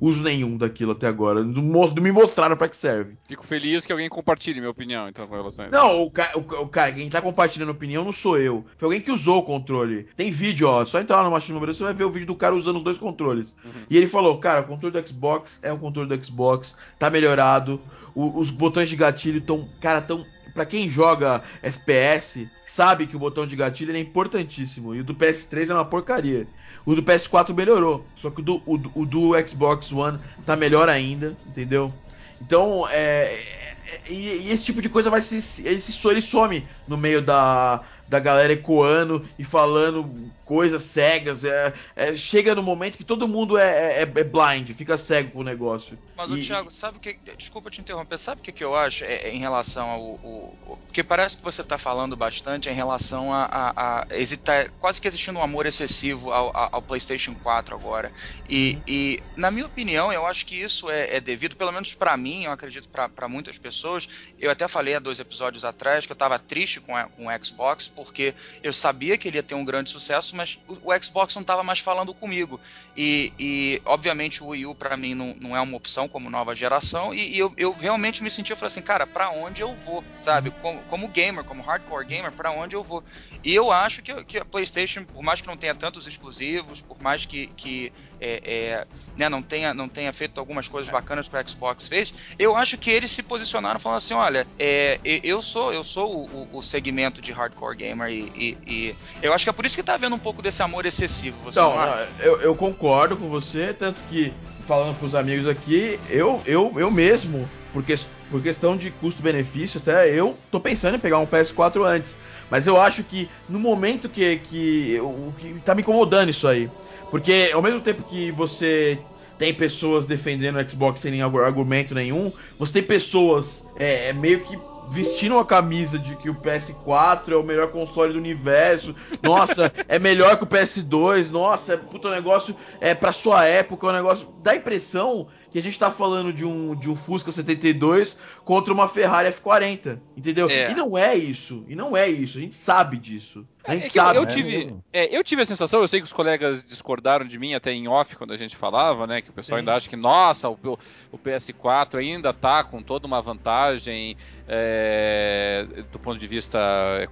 uso nenhum daquilo até agora. Não, me mostraram pra que serve. Fico feliz que alguém compartilhe minha opinião, então, com relação a isso. Não, o, ca o, o cara, quem tá compartilhando opinião não sou eu. Foi alguém que usou o controle. Tem vídeo, ó. Só entrar lá no Machine Brasil, você vai ver o vídeo do cara usando os dois controles. E ele falou, cara, o controle do Xbox é o controle do Xbox, tá melhorado. o- os botões de gatilho tão, cara, tão. Pra quem joga FPS, sabe que o botão de gatilho é importantíssimo. E o do PS3 é uma porcaria. O do PS4 melhorou. Só que o do, o, o do Xbox One tá melhor ainda, entendeu? Então, é. é- e, e esse tipo de coisa vai se. Ele, se, ele some no meio da, da galera ecoando e falando coisas cegas. É, é, chega no momento que todo mundo é, é, é blind, fica cego com o negócio. Mas, E- Thiago, sabe o que. Desculpa te interromper, sabe o que, que eu acho é, é em relação ao. o- Porque parece que você está falando bastante em relação a. a, a exita- quase que existindo um amor excessivo ao, ao- PlayStation 4 agora. E, e, na minha opinião, eu acho que isso é, é devido, pelo menos para mim, eu acredito para muitas pessoas. Eu até falei há dois episódios atrás que eu estava triste com, a- com o Xbox, porque eu sabia que ele ia ter um grande sucesso, mas o, o Xbox não estava mais falando comigo. E, e obviamente o Wii U para mim não, não, é uma opção como nova geração, e, e eu, eu, realmente me senti, eu falei assim, cara, para onde eu vou, sabe? Como, como gamer, como hardcore gamer, para onde eu vou? E eu acho que, que, a PlayStation, por mais que não tenha tantos exclusivos, por mais que, que é, é, né, não, tenha, não tenha feito algumas coisas bacanas que o Xbox fez, eu acho que eles se posicionaram falando assim, olha, é, eu sou eu sou o, o, segmento de hardcore gamer e, e, e, eu acho que é por isso que tá havendo um pouco desse amor excessivo. Você então, eu, eu concordo com você, tanto que falando com os amigos aqui, eu, eu, eu mesmo, porque por questão de custo-benefício, até eu tô pensando em pegar um PS4 antes. Mas eu acho que no momento que, que o que tá me incomodando isso aí. Porque ao mesmo tempo que você tem pessoas defendendo o Xbox sem nenhum argumento nenhum, você tem pessoas é, é meio que vestindo a camisa de que o PS4 é o melhor console do universo. Nossa, é melhor que o PS2. Nossa, é puta negócio é para sua época, é um negócio dá a impressão que a gente tá falando de um, de um Fusca 72 contra uma Ferrari F40, entendeu? É. E não é isso, e não é isso, a gente sabe disso. A gente é sabe. Eu, eu tive, é, eu tive a sensação, eu sei que os colegas discordaram de mim até em off quando a gente falava, né? Que o pessoal Sim. ainda acha que, nossa, o, o PS4 ainda tá com toda uma vantagem é, do ponto de vista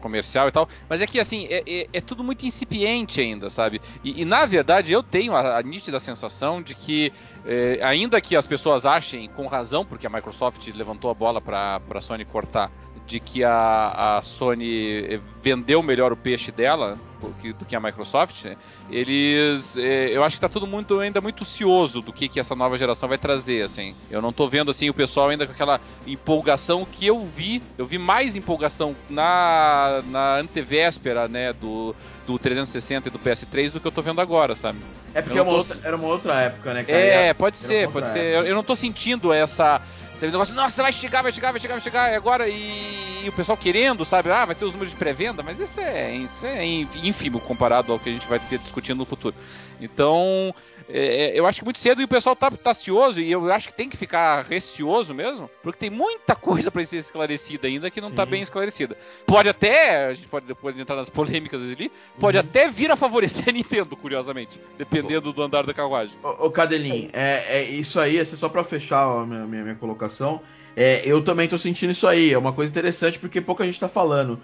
comercial e tal. Mas é que, assim, é, é, é tudo muito incipiente ainda, sabe? E, e, na verdade eu tenho a, a nítida sensação de que é, ainda que as pessoas achem com razão, porque a Microsoft levantou a bola para a Sony cortar, de que a, a Sony vendeu melhor o peixe dela do que a Microsoft, eles, é, eu acho que está todo mundo ainda muito cioso do que, que essa nova geração vai trazer, assim. Eu não estou vendo assim o pessoal ainda com aquela empolgação que eu vi, eu vi mais empolgação na, na antevéspera, né, do, do 360 e do PS3 do que eu estou vendo agora, sabe? É porque tô... era uma outra época, né, cara? É, pode era ser, pode ser. Eu, eu, não estou sentindo essa você negócio, nossa, vai chegar, vai chegar, vai chegar, vai chegar agora e, e o pessoal querendo, sabe? Ah, vai ter os números de pré-venda, mas isso é, isso é ínfimo comparado ao que a gente vai ter discutindo no futuro. Então, é, é, eu acho que muito cedo e o pessoal tá, tá cioso, e eu acho que tem que ficar receoso mesmo, porque tem muita coisa para ser esclarecida ainda que não tá Sim. tá bem esclarecida. Pode até, a gente pode depois entrar nas polêmicas ali, pode uhum. até vir a favorecer a Nintendo, curiosamente, dependendo do andar da carruagem. Ô, ô Cadelin, é, é, isso aí, é só para fechar a minha, minha, minha colocação. É, eu também tô sentindo isso aí. É uma coisa interessante porque pouca gente tá falando.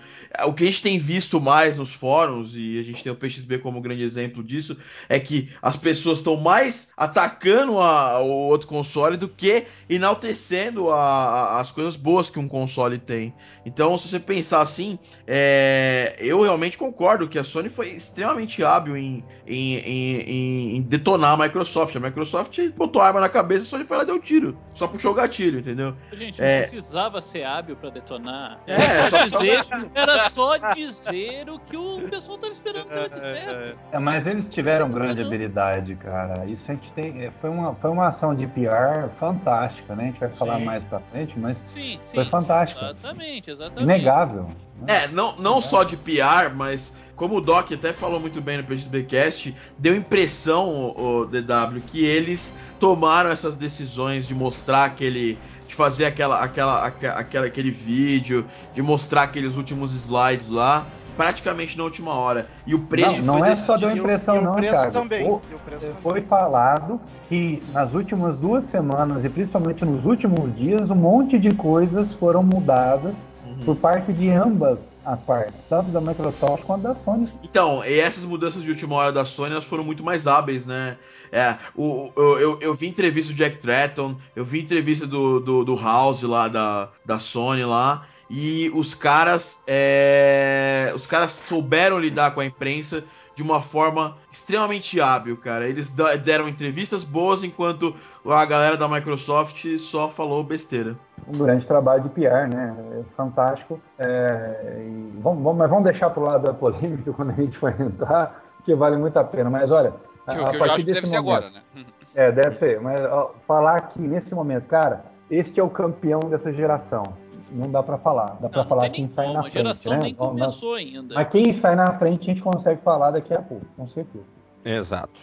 O que a gente tem visto mais nos fóruns, e a gente tem o PXB como grande exemplo disso, é que as pessoas estão mais atacando a, o outro console do que enaltecendo a, a, as coisas boas que um console tem. Então, se você pensar assim, é, eu realmente concordo que a Sony foi extremamente hábil em, em, em, em, detonar a Microsoft. A Microsoft botou a arma na cabeça e a Sony foi lá e deu tiro. Só puxou o gatilho, entendeu? Gente, não é... precisava ser hábil para detonar. É, era só, dizer, era só dizer o que o pessoal tava esperando que ele dissesse. É, mas eles tiveram Sim, grande não. habilidade, cara. Isso a gente tem. É, foi uma, foi uma ação de PR fantástica, né? A gente vai falar sim. mais pra frente, mas sim, sim, foi fantástico. Exatamente, exatamente. Inegável. É, não, não só de PR, mas como o Doc até falou muito bem no PXBcast, deu impressão, o, o DW, que eles tomaram essas decisões de mostrar aquele de fazer aquela, aquela, aquela, aquele vídeo, de mostrar aqueles últimos slides lá, praticamente na última hora. E o preço não, não é só deu impressão, não, Thiago. Também. O, preço foi também. falado que nas últimas duas semanas e principalmente nos últimos dias, um monte de coisas foram mudadas uhum. por parte de ambas a parte, tanto da Microsoft quanto da Sony. Então, e essas mudanças de última hora da Sony elas foram muito mais hábeis, né? É, o, o eu, eu vi entrevista do Jack Tratton, eu vi entrevista do, do, do House lá da, da Sony lá, e os caras é, os caras souberam lidar com a imprensa de uma forma extremamente hábil, cara. Eles deram entrevistas boas enquanto a galera da Microsoft só falou besteira. Um grande trabalho de PR, né? É fantástico. É, vamos, vamos, mas vamos deixar para o lado da polêmica quando a gente for entrar, que vale muito a pena. Mas olha, que, a, que acho que deve momento, ser agora, né? É, deve ser. Mas ó, falar aqui nesse momento, cara, este é o campeão dessa geração não dá para falar. Dá para falar quem sai na frente. A geração né? nem começou ainda. Mas quem sai na frente a gente consegue falar daqui a pouco, com certeza. Exato.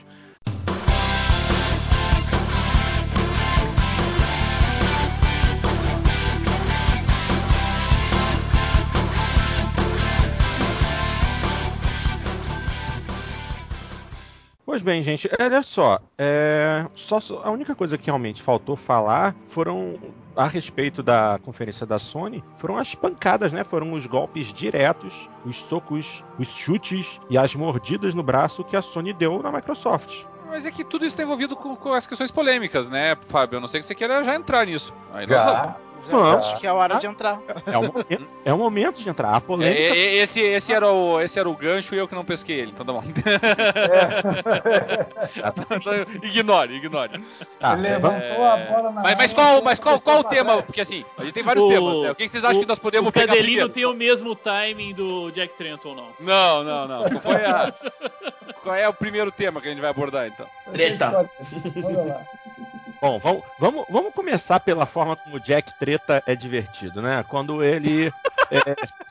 Pois bem, gente, é, olha só, é, só. A única coisa que realmente faltou falar foram a respeito da conferência da Sony foram as pancadas, né? Foram os golpes diretos, os socos, os chutes e as mordidas no braço que a Sony deu na Microsoft. Mas é que tudo isso está envolvido com, com, as questões polêmicas, né, Fábio? Eu não sei que você queira já entrar nisso. Aí nós Vamos. Acho que é a hora de entrar. É o, momento, é o momento de entrar. A polêmica. É, é, esse, esse, era o, esse era o gancho e eu que não pesquei ele, então tá bom. É. ignore, ignore. Ah, bola na Mas, mas qual, mas qual, qual o tema? Porque assim, a gente tem vários o, temas, né? O que vocês acham o, que nós podemos o pegar Cadelino tem o mesmo timing do Jack Trenton, não? Não, não, não. Qual, foi a, qual é o primeiro tema que a gente vai abordar, então? Treta. Vamos lá. Bom, vamos, vamos, vamos começar pela forma como o Jack Treta é divertido, né? Quando ele.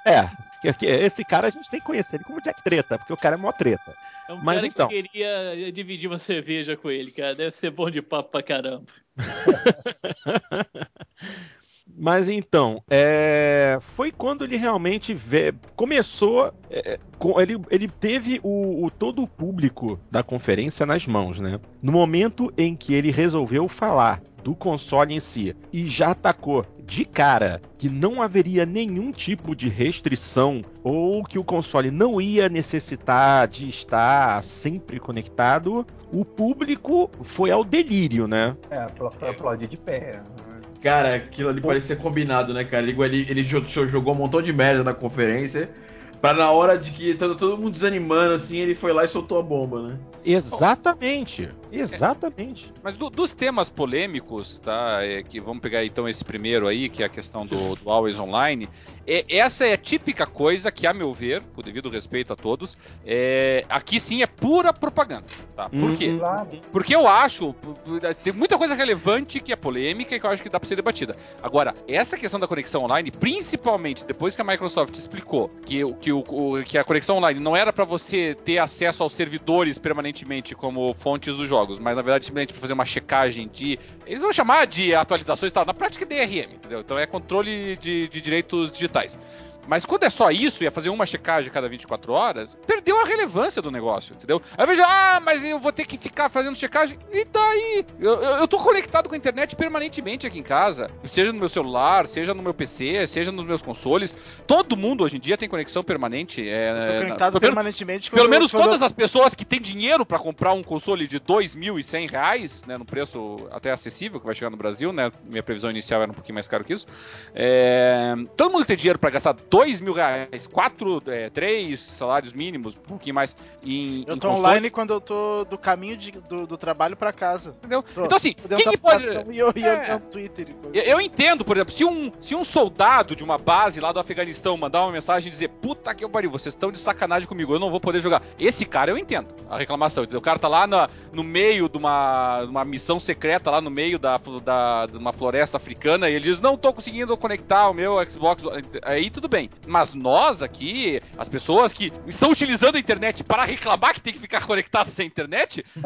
é, é, esse cara a gente tem que conhecer ele como Jack Treta, porque o cara é mó treta. É um Mas cara então. que queria dividir uma cerveja com ele, cara. Deve ser bom de papo pra caramba. Mas então, é... foi quando ele realmente vê... começou. É... Ele, ele teve o, o, todo o público da conferência nas mãos, né? No momento em que ele resolveu falar do console em si e já atacou de cara que não haveria nenhum tipo de restrição ou que o console não ia necessitar de estar sempre conectado, o público foi ao delírio, né? É, aplaudir de pé. Cara, aquilo ali parecia combinado, né, cara? Ele, ele, ele jogou um montão de merda na conferência. Pra na hora de que todo, todo mundo desanimando, assim, ele foi lá e soltou a bomba, né? Exatamente. Exatamente. É, mas do, dos temas polêmicos, tá? É, que vamos pegar então esse primeiro aí, que é a questão do, do Always Online. É, essa é a típica coisa que, a meu ver, por devido respeito a todos, é, aqui sim é pura propaganda. Tá? Por quê? Uhum. Porque eu acho. Tem muita coisa relevante que é polêmica e que eu acho que dá pra ser debatida. Agora, essa questão da conexão online, principalmente depois que a Microsoft explicou que, que, o, que a conexão online não era para você ter acesso aos servidores permanentemente como fontes dos jogos, mas na verdade simplesmente para fazer uma checagem de. Eles vão chamar de atualizações e tal. Na prática é DRM, entendeu? Então é controle de, de direitos digitais. estatais. Mas quando é só isso, ia fazer uma checagem cada 24 horas, perdeu a relevância do negócio, entendeu? Aí veja, ah, mas eu vou ter que ficar fazendo checagem. E daí? Eu, eu, eu, tô conectado com a internet permanentemente aqui em casa. Seja no meu celular, seja no meu PC, seja nos meus consoles. Todo mundo hoje em dia tem conexão permanente. É, eu tô conectado na, permanentemente Pelo menos todas as pessoas que têm dinheiro para comprar um console de 2.100 reais, né? No preço até acessível que vai chegar no Brasil, né? Minha previsão inicial era um pouquinho mais caro que isso. É, todo mundo tem dinheiro para gastar 2 mil reais, quatro, é, três salários mínimos, um pouquinho mais em. Eu em tô console. online quando eu tô do caminho de, do, do trabalho para casa. Entendeu? Tô, então, assim, quem que pode. E eu, é. no Twitter. Eu, eu, entendo, por exemplo, se um, se um soldado de uma base lá do Afeganistão mandar uma mensagem e dizer: Puta que eu pariu, vocês estão de sacanagem comigo, eu não vou poder jogar. Esse cara eu entendo a reclamação, entendeu? O cara tá lá na, no meio de uma, uma missão secreta, lá no meio da, da, de uma floresta africana, e ele diz: Não tô conseguindo conectar o meu Xbox. Aí tudo bem. Mas nós aqui, as pessoas que estão utilizando a internet para reclamar que tem que ficar conectado sem internet,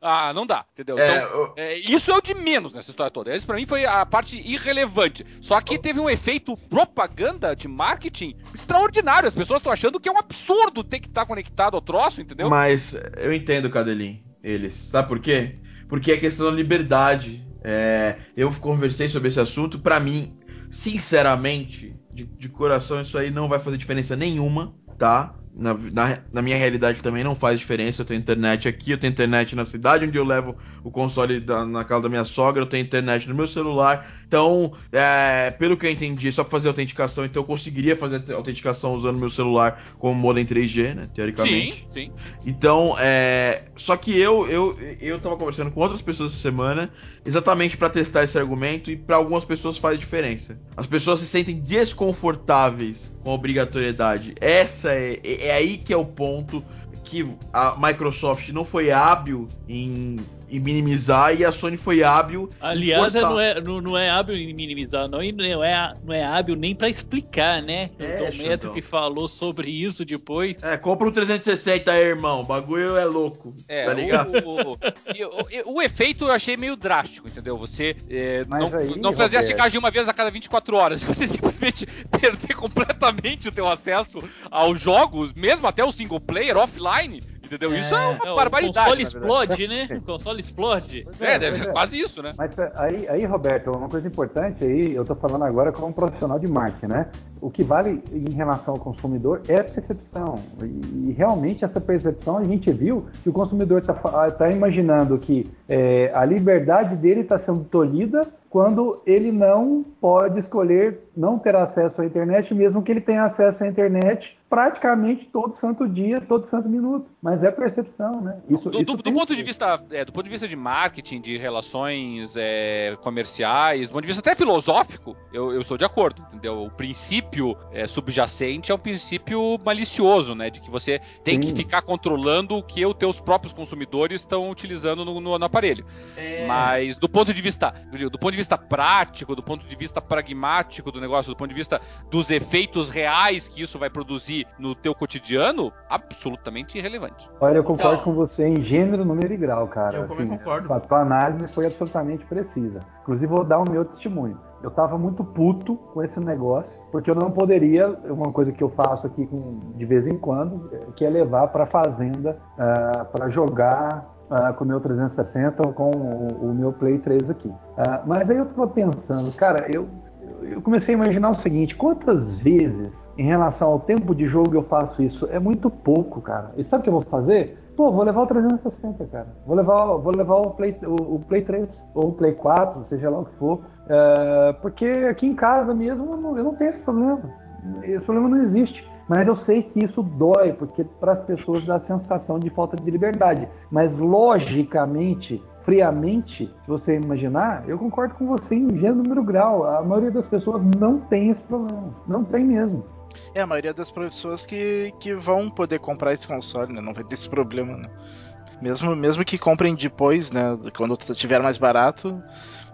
ah, não dá, entendeu? É, então, é, isso é o de menos nessa história toda. Isso para mim foi a parte irrelevante. Só que teve um efeito propaganda de marketing extraordinário. As pessoas estão achando que é um absurdo ter que estar conectado ao troço, entendeu? Mas eu entendo, Cadelin, eles. Sabe por quê? Porque é questão da liberdade. É, eu conversei sobre esse assunto. Para mim, sinceramente, de, de coração, isso aí não vai fazer diferença nenhuma, tá? Na, na, na, minha realidade também não faz diferença. Eu tenho internet aqui, eu tenho internet na cidade onde eu levo o console da, na casa da minha sogra, eu tenho internet no meu celular. Então, é, pelo que eu entendi, só para fazer autenticação, então eu conseguiria fazer autenticação usando meu celular como modem 3G, né? Teoricamente. Sim, sim. Então, é, só que eu, eu, eu tava conversando com outras pessoas essa semana exatamente para testar esse argumento e para algumas pessoas faz diferença. As pessoas se sentem desconfortáveis com a obrigatoriedade. Essa é, é, é aí que é o ponto que a Microsoft não foi hábil em e minimizar e a Sony foi hábil. Aliás, não é, não, não, é hábil em minimizar, não, e não é, não é hábil nem para explicar, né? É, o Demetrio que falou sobre isso depois. É, compra um 360 aí, irmão. O bagulho é louco. É, tá ligado? O, o, o, o, efeito eu achei meio drástico, entendeu? Você é, não, aí, não fazer a checagem uma vez a cada 24 horas. Você simplesmente perder completamente o teu acesso aos jogos, mesmo até o single player, offline Entendeu? Isso é uma barbaridade. O console explode, né? O console explode. É, é, quase isso, né? Mas aí, aí, Roberto, uma coisa importante aí, eu tô falando agora como um profissional de marketing, né? O que vale em relação ao consumidor é a percepção. E, realmente essa percepção a gente viu que o consumidor está tá imaginando que é, a liberdade dele está sendo tolhida quando ele não pode escolher não ter acesso à internet, mesmo que ele tenha acesso à internet praticamente todo santo dia, todo santo minuto. Mas é percepção, né? Isso, do, isso do, do ponto de vista, é, do ponto de vista de marketing, de relações é, comerciais, do ponto de vista até filosófico, eu, eu sou de acordo, entendeu? O princípio é, subjacente é um princípio malicioso, né? De que você tem Sim. que ficar controlando o que os teus próprios consumidores estão utilizando no, no, no aparelho. É... Mas do ponto de vista, do ponto de vista prático, do ponto de vista pragmático do negócio, do ponto de vista dos efeitos reais que isso vai produzir no teu cotidiano, absolutamente irrelevante. Olha, eu concordo então, com você em gênero, número e grau, cara. Eu assim, concordo. A tua análise foi absolutamente precisa. Inclusive, vou dar o meu testemunho. Eu tava muito puto com esse negócio, porque eu não poderia, uma coisa que eu faço aqui com, de vez em quando, que é levar para fazenda uh, ah, para jogar uh, com o meu 360 ou com o, o, meu Play 3 aqui. Uh, mas aí eu tava pensando, cara, eu, eu comecei a imaginar o seguinte: quantas vezes em relação ao tempo de jogo eu faço isso. É muito pouco, cara. E sabe o que eu vou fazer? Pô, vou levar o 360, cara. Vou levar, vou levar o, Play, o, o Play 3 ou o Play 4, seja lá o que for. É, porque aqui em casa mesmo eu não, eu não tenho esse problema. Esse problema não existe. Mas eu sei que isso dói, porque para as pessoas dá a sensação de falta de liberdade. Mas logicamente, friamente, se você imaginar, eu concordo com você em gênero número grau. A maioria das pessoas não tem esse problema. Não tem mesmo. É, a maioria das pessoas que, que vão poder comprar esse console, né? Não vai ter esse problema, né? Mesmo, mesmo que comprem depois, né? Quando tiver mais barato.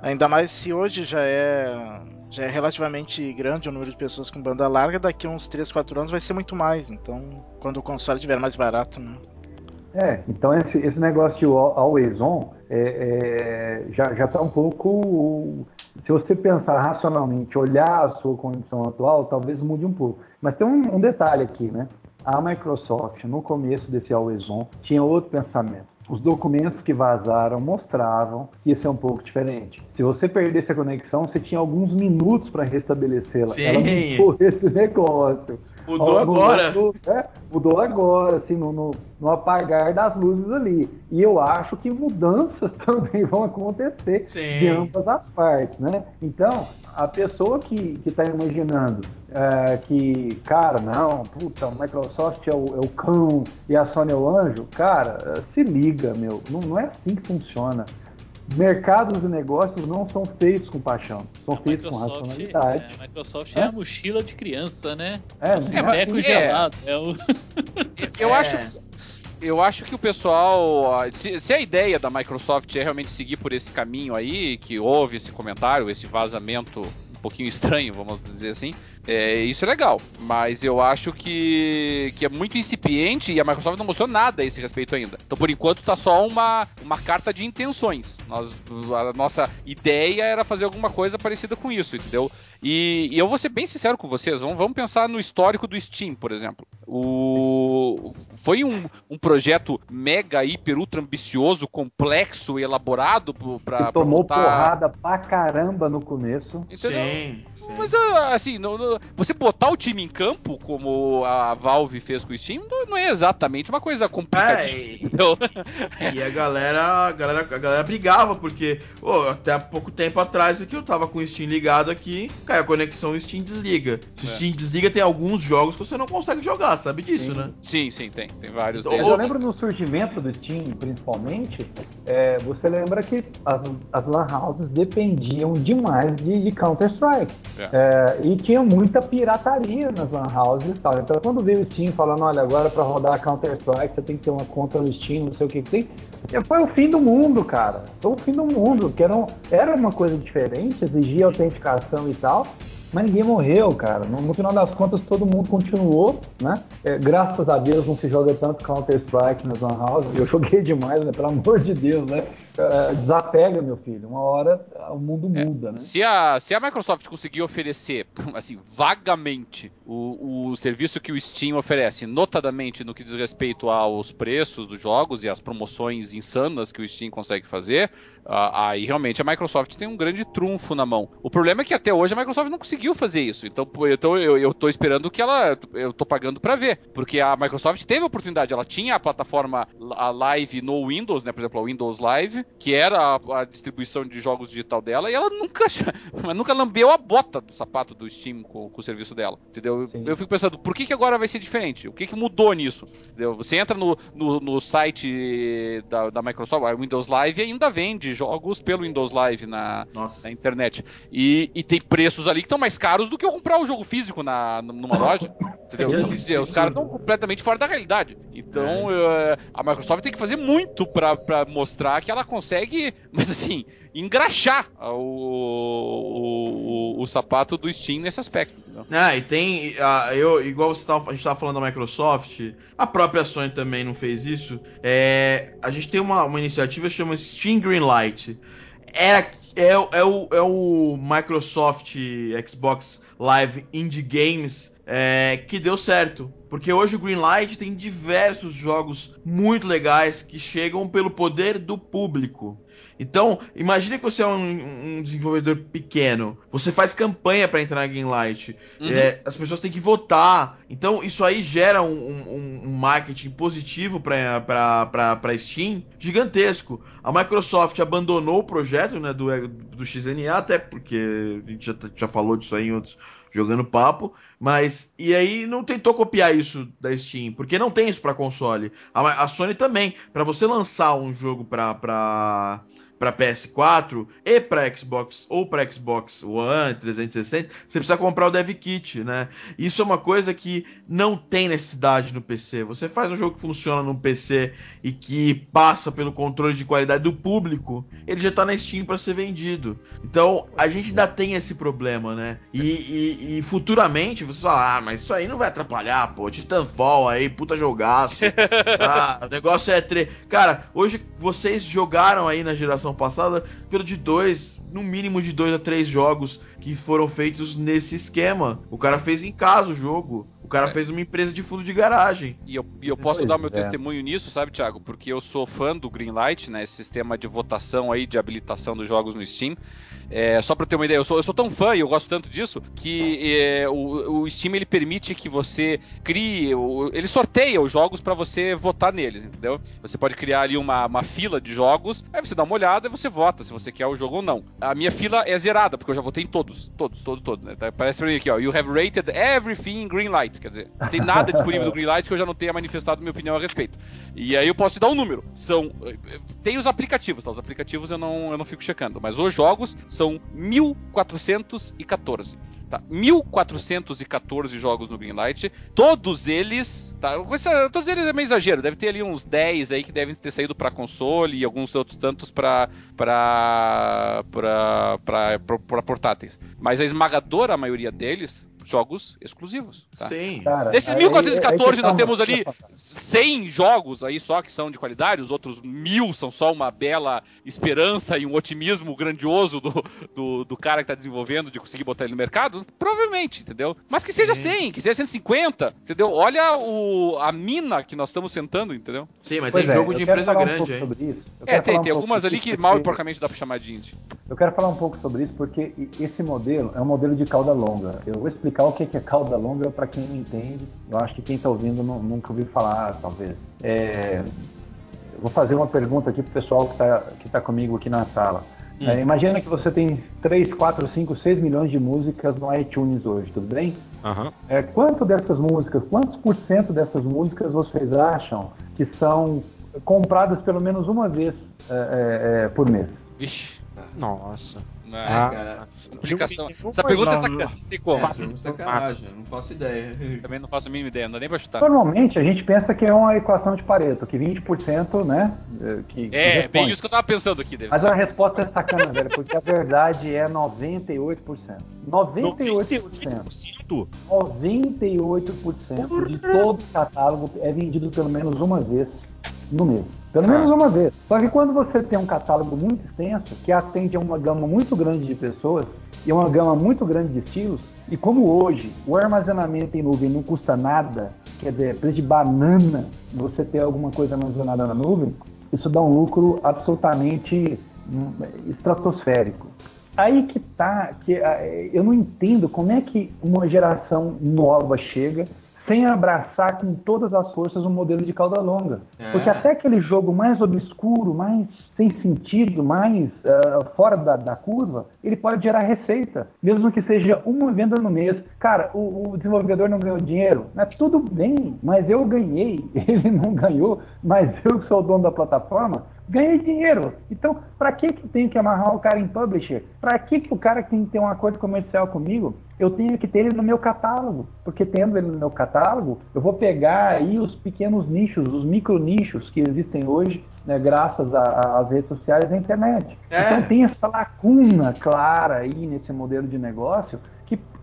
Ainda mais se hoje já é, já é relativamente grande o número de pessoas com banda larga, daqui uns 3, 4 anos vai ser muito mais. Então, quando o console estiver mais barato, né? É, então esse, esse negócio de always on é, é, já está um pouco. Se você pensar racionalmente, olhar a sua condição atual, talvez mude um pouco. Mas tem um, um detalhe aqui, né? A Microsoft, no começo desse always on, tinha outro pensamento os documentos que vazaram mostravam que ia ser um pouco diferente. Se você perdesse a conexão, você tinha alguns minutos para restabelecê-la. Ela mudou esse negócio. Mudou agora. Mudou, é, mudou agora, assim, no, no, no, apagar das luzes ali. E eu acho que mudanças também vão acontecer Sim. de ambas as partes, né? Então, a pessoa que está imaginando é, que, cara, não, puta, o Microsoft é o, é o, cão e a Sony é o anjo, cara, se liga, meu, não, não é assim que funciona. Mercados e negócios não são feitos com paixão, são a feitos Microsoft, com racionalidade. É, a Microsoft é? é? a mochila de criança, né? É, assim, é, é, gelado. É o... Eu acho eu acho que o pessoal. Se, a ideia da Microsoft é realmente seguir por esse caminho aí, que houve esse comentário, esse vazamento um pouquinho estranho, vamos dizer assim, é, isso é legal, mas eu acho que, que é muito incipiente e a Microsoft não mostrou nada a esse respeito ainda. Então, por enquanto, tá só uma, uma carta de intenções. Nós, a nossa ideia era fazer alguma coisa parecida com isso, entendeu? E, e eu vou ser bem sincero com vocês, vamos, vamos pensar no histórico do Steam, por exemplo. O, foi um, um projeto mega, hiper, ultra ambicioso, complexo e elaborado para. Tomou pra botar... porrada pra caramba no começo. Entendeu? Sim. Mas assim, no, no, você botar o time em campo, como a Valve fez com o Steam, não é exatamente uma coisa complicada. É, e, e, a galera, a galera, a galera brigava, porque oh, até há pouco tempo atrás aqui eu tava com o Steam ligado aqui, cai a conexão e o Steam desliga. Se o é. Steam desliga, tem alguns jogos que você não consegue jogar, sabe disso, sim. né? Sim, sim, tem. Tem vários. Eu, eu lembro no surgimento do Steam, principalmente, é, você lembra que as, as lan houses dependiam demais de, de Counter-Strike. É. É, e tinha muita pirataria nas lan houses e tal. Então quando veio o Steam falando, olha, agora para rodar Counter-Strike você tem que ter uma conta no Steam, não sei o que, que tem. Foi o fim do mundo, cara. Foi o fim do mundo. Que era, um, era uma coisa diferente, exigia autenticação e tal. Mas ninguém morreu, cara. No, no final das contas, todo mundo continuou, né? É, graças a Deus não se joga tanto Counter-Strike nas Lan House. Eu joguei demais, né? Pelo amor de Deus, né? É, desapega, meu filho. Uma hora o mundo É, muda, né? Se a, se a Microsoft conseguir oferecer, assim, vagamente o, o serviço que o Steam oferece, notadamente no que diz respeito aos preços dos jogos e às promoções insanas que o Steam consegue fazer, aí realmente a Microsoft tem um grande trunfo na mão. O problema é que até hoje a Microsoft não conseguiu fazer isso. Então, então eu, tô esperando que ela. Eu tô pagando pra ver. Porque a Microsoft teve a oportunidade, ela tinha a plataforma a Live no Windows, né? Por exemplo, a Windows Live, que era a, a distribuição de jogos digital dela, e ela nunca, nunca lambeu a bota do sapato do Steam com, com o serviço dela. Entendeu? Sim. Eu fico pensando, por que, que agora vai ser diferente? O que, que mudou nisso? Entendeu? Você entra no, no, no site da, da Microsoft, a Windows Live, ainda vende jogos pelo Windows Live na, na internet. E, e tem preços ali que estão mais caros do que eu comprar o jogo físico na, numa loja. Entendeu? Que Quer dizer, os caras estão completamente fora da realidade. Então eh, a Microsoft tem que fazer muito pra mostrar que ela consegue, mas assim, engraxar o, o, o, sapato do Steam nesse aspecto. entendeu? Ah, e tem. ah, eu, igual você tava, a gente tava falando da Microsoft, a própria Sony também não fez isso. É, a gente tem uma, uma iniciativa que chama Steam Greenlight. É, é, é, o, é o Microsoft Xbox Live Indie Games é, que deu certo. Porque hoje o Greenlight tem diversos jogos muito legais que chegam pelo poder do público. Então, imagine que você é um, um desenvolvedor pequeno. Você faz campanha para entrar na Greenlight. Uhum. É, as pessoas têm que votar. Então, isso aí gera um, um- um marketing positivo para Steam gigantesco. A Microsoft abandonou o projeto né, do, do XNA, até porque a gente já, já falou disso aí em outros jogando papo, mas e aí não tentou copiar isso da Steam, porque não tem isso para console. A, a Sony também, para você lançar um jogo para para para PS4 e para Xbox ou para Xbox One 360, você precisa comprar o Dev Kit, né? Isso é uma coisa que não tem necessidade no PC. Você faz um jogo que funciona no PC e que passa pelo controle de qualidade do público, ele já tá na Steam para ser vendido. Então a gente ainda tem esse problema, né? E, e- e futuramente você fala, ah, mas isso aí não vai atrapalhar, pô. Titanfall aí, puta jogaço. ah, o negócio é tre... Cara, hoje vocês jogaram aí na geração passada pelo de dois, no mínimo de dois a três jogos que foram feitos nesse esquema. O cara fez em casa o jogo. O cara É. fez uma empresa de fundo de garagem. E eu, e eu posso Pois dar o meu é. testemunho nisso, sabe, Thiago? Porque eu sou fã do Greenlight, né? Esse sistema de votação aí, de habilitação dos jogos no Steam. É, só pra ter uma ideia, eu sou, eu sou tão fã e eu gosto tanto disso que é, o, o Steam ele permite que você crie, o- ele sorteia os jogos pra você votar neles, entendeu? Você pode criar ali uma, uma fila de jogos, aí você dá uma olhada e você vota se você quer o jogo ou não. A minha fila é zerada, porque eu já votei em todos, todos, todos, todos. Né? Tá- Parece pra mim aqui, ó, you have rated everything in Greenlight, quer dizer, não tem nada disponível do Greenlight que eu já não tenha manifestado minha opinião a respeito. E aí eu posso te dar um número. São. Tem os aplicativos, tá? Os aplicativos eu não, eu não fico checando, mas os jogos são 1414. Tá, 1414 jogos no Greenlight, todos eles, tá, todos eles é meio exagero, deve ter ali uns 10 aí que devem ter saído pra console e alguns outros tantos pra, pra, pra portáteis. Mas a esmagadora maioria deles jogos exclusivos, tá? Sim. Cara, Desses aí- 1414 aí nós tá temos uma- ali 100 jogos aí só que são de qualidade, os outros mil são só uma bela esperança e um otimismo grandioso do, do, do cara que tá desenvolvendo de conseguir botar ele no mercado? Provavelmente, entendeu? Mas que seja Sim. 100, que seja 150, entendeu? Olha o, a mina que nós estamos sentando, entendeu? Sim, mas Pois tem é, jogo de empresa um grande isso. Eu É, tem, um tem algumas ali que mal e porcamente dá pra chamar de indie. Eu quero falar um pouco sobre isso porque esse modelo é um modelo de cauda longa. Eu vou explicar o que é cauda longa para quem não entende. Eu acho que quem está ouvindo não- nunca ouviu falar, talvez. É, vou fazer uma pergunta aqui pro pessoal que está que tá comigo aqui na sala. Hum. É, imagina que você tem 3, 4, 5, 6 milhões de músicas no iTunes hoje, tudo bem? Aham. É, quanto dessas músicas, quantos por cento dessas músicas vocês acham que são compradas pelo menos uma vez é, é, é, por mês? Vixe. Nossa. Ah, cara. Aplicação. Essa pergunta é sacanagem. Tem como? É, sacanagem, não faço ideia. Também não faço a mínima ideia, não dá nem pra chutar. Normalmente a gente pensa que é uma equação de Pareto, que 20%, né? Que, que É, responde. bem isso que eu tava pensando aqui, David. Mas a resposta é sacana, velho, porque a verdade é 98%. 98%. 98%? 98% de todo catálogo é vendido pelo menos uma vez no mês. Pelo menos uma vez. Só que quando você tem um catálogo muito extenso, que atende a uma gama muito grande de pessoas e uma gama muito grande de estilos, e como hoje o armazenamento em nuvem não custa nada, quer dizer, preço de banana você ter alguma coisa armazenada na nuvem, isso dá um lucro absolutamente hum, estratosférico. Aí que tá, que ah, eu não entendo como é que uma geração nova chega sem abraçar com todas as forças um modelo de cauda longa. É. Porque até aquele jogo mais obscuro, mais sem sentido, mais ah, fora da, da curva, ele pode gerar receita, mesmo que seja uma venda no mês. Cara, o, o desenvolvedor não ganhou dinheiro, né? tudo bem, mas eu ganhei, ele não ganhou, mas eu que sou o dono da plataforma, ganhei dinheiro. Então, para que que tem que amarrar o cara em publisher? Para que que o cara que tem que ter um acordo comercial comigo, eu tenho que ter ele no meu catálogo? Porque tendo ele no meu catálogo, eu vou pegar aí os pequenos nichos, os micro nichos que existem hoje, né, graças às redes sociais e à internet. É. Então tem essa lacuna clara aí nesse modelo de negócio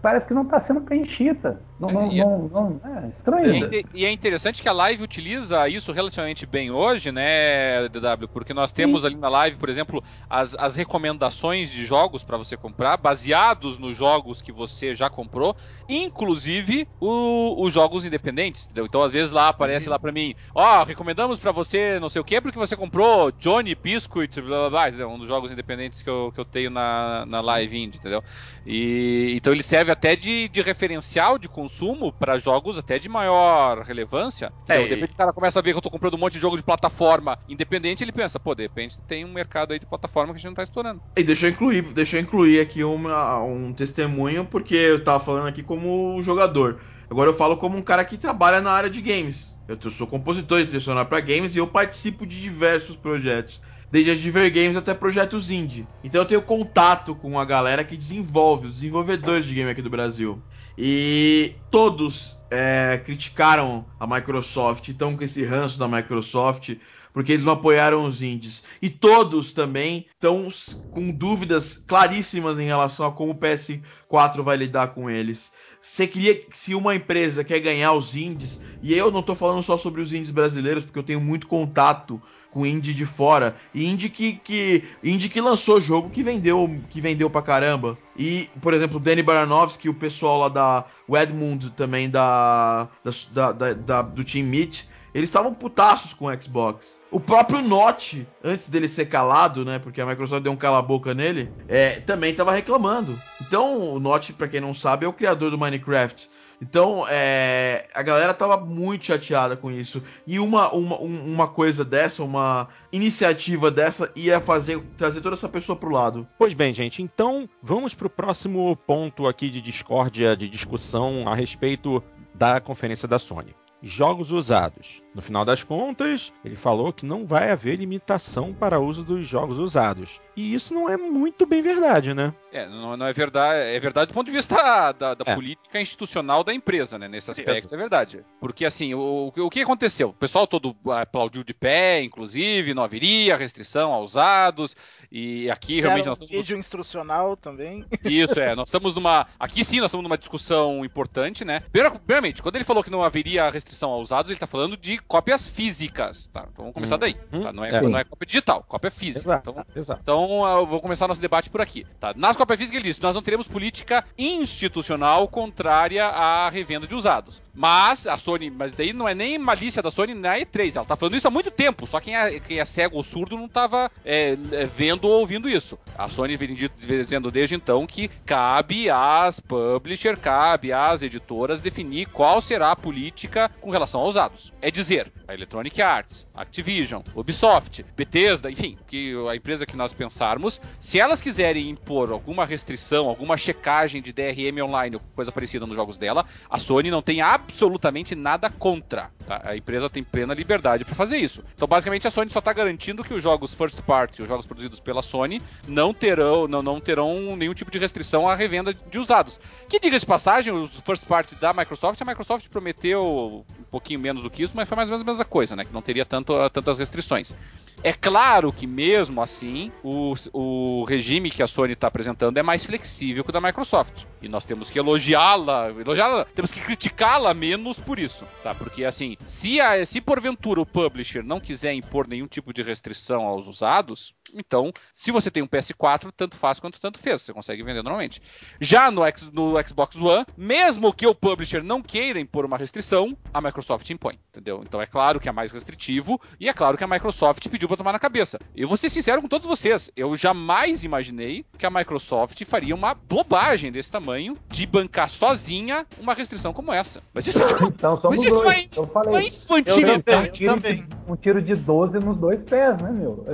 parece que não está sendo preenchida. Não, não, E é- não, não- é E estranho. é, inte- e é interessante que a live utiliza isso relativamente bem hoje, né, DW? Porque nós temos ali na live, por exemplo, as, as recomendações de jogos para você comprar, baseados nos jogos que você já comprou, inclusive o- os jogos independentes, entendeu? Então, às vezes lá aparece lá para mim, ó, recomendamos para você não sei o que, porque você comprou Johnny Biscuit, blá blá blá, um dos jogos independentes que eu, que eu tenho na, na live indie, entendeu? E então ele serve até de, de referencial de consumo para jogos até de maior relevância. É, Então, de repente o cara começa a ver que eu tô comprando um monte de jogo de plataforma independente, ele pensa, pô, de repente tem um mercado aí de plataforma que a gente não tá explorando. E deixa eu incluir, deixa eu incluir aqui uma- um testemunho, porque eu tava falando aqui como jogador. Agora eu falo como um cara que trabalha na área de games. Eu sou compositor e trilha sonora para games e eu participo de diversos projetos. Desde a Diver Games até projetos indie. Então eu tenho contato com a galera que desenvolve, os desenvolvedores de game aqui do Brasil. E todos é, criticaram a Microsoft, estão com esse ranço da Microsoft, porque eles não apoiaram os indies. E todos também estão com dúvidas claríssimas em relação a como o PS4 vai lidar com eles. Você queria se uma empresa quer ganhar os indies, e eu não tô falando só sobre os indies brasileiros, porque eu tenho muito contato com indie de fora, e indie que, que indie que lançou jogo que vendeu, que vendeu pra caramba. E, por exemplo, o Danny Baranovsky, o pessoal lá da o Edmund também da, da, da- da- do Team Meat, eles estavam putaços com o Xbox. O próprio Notch, antes dele ser calado, né? Porque a Microsoft deu um cala-boca nele, é, também tava reclamando. Então, o Notch, pra quem não sabe, é o criador do Minecraft. Então, é, a galera tava muito chateada com isso. E uma, uma, um- uma coisa dessa, uma iniciativa dessa, ia fazer trazer toda essa pessoa pro lado. Pois bem, gente, então vamos para o próximo ponto aqui de discórdia, de discussão a respeito da conferência da Sony. Jogos usados. No final das contas, ele falou que não vai haver limitação para uso dos jogos usados. E isso não é muito bem verdade, né? É, não, não é verdade. É verdade do ponto de vista da, da É. política institucional da empresa, né? Nesse aspecto, Isso. é verdade. Porque assim, o, o que aconteceu? O pessoal todo aplaudiu de pé, inclusive, não haveria restrição a usados. E aqui realmente Fizeram nós um estamos. vídeo instrucional também. Isso, é. Nós estamos numa. Aqui sim, nós estamos numa discussão importante, né? Primeiramente, quando ele falou que não haveria restrição a usados, ele está falando de cópias físicas, tá? Então vamos começar daí. tá? Não, é, é. não é cópia digital, cópia física. Exato. Então, Exato. então, eu vou começar nosso debate por aqui. Tá? Nas cópias físicas, ele disse: nós não teremos política institucional contrária à revenda de usados. Mas a Sony, mas daí não é nem malícia da Sony na E3. Ela tá falando isso há muito tempo. Só quem é, quem é cego ou surdo não tava é, é, vendo ou ouvindo isso. A Sony vem di- dizendo desde então que cabe às publisher, cabe às editoras definir qual será a política com relação aos usados. É dizer dizer, a Electronic Arts, Activision, Ubisoft, Bethesda, enfim, que a empresa que nós pensarmos, se elas quiserem impor alguma restrição, alguma checagem de DRM online ou coisa parecida nos jogos dela, a Sony não tem absolutamente nada contra. Tá? A empresa tem plena liberdade para fazer isso. Então, basicamente, a Sony só está garantindo que os jogos first party, os jogos produzidos pela Sony, não terão, não, não terão nenhum tipo de restrição à revenda de usados. Que, diga de passagem, os first party da Microsoft, a Microsoft prometeu um pouquinho menos do que isso, mas foi mais ou menos a mesma coisa, né? Que não teria tanto, tantas restrições. É claro que mesmo assim, o, o regime que a Sony está apresentando é mais flexível que o da Microsoft. E nós temos que elogiá-la, elogiá-la, temos que criticá-la menos por isso, tá? Porque assim, se, a, se porventura o publisher não quiser impor nenhum tipo de restrição aos usados, então, se você tem um PS4, tanto faz quanto tanto fez, você consegue vender normalmente. Já no, X, no Xbox One, mesmo que o publisher não queira impor uma restrição, a Microsoft impõe, entendeu? Então é claro que é mais restritivo e é claro que a Microsoft pediu para tomar na cabeça. Eu vou ser sincero com todos vocês, eu jamais imaginei que a Microsoft faria uma bobagem desse tamanho de bancar sozinha uma restrição como essa. Mas isso é tipo, então, somos mas isso dois. é eu falei. uma infantilidade. Eu Um tiro, de, um tiro de 12 nos dois pés, né, meu?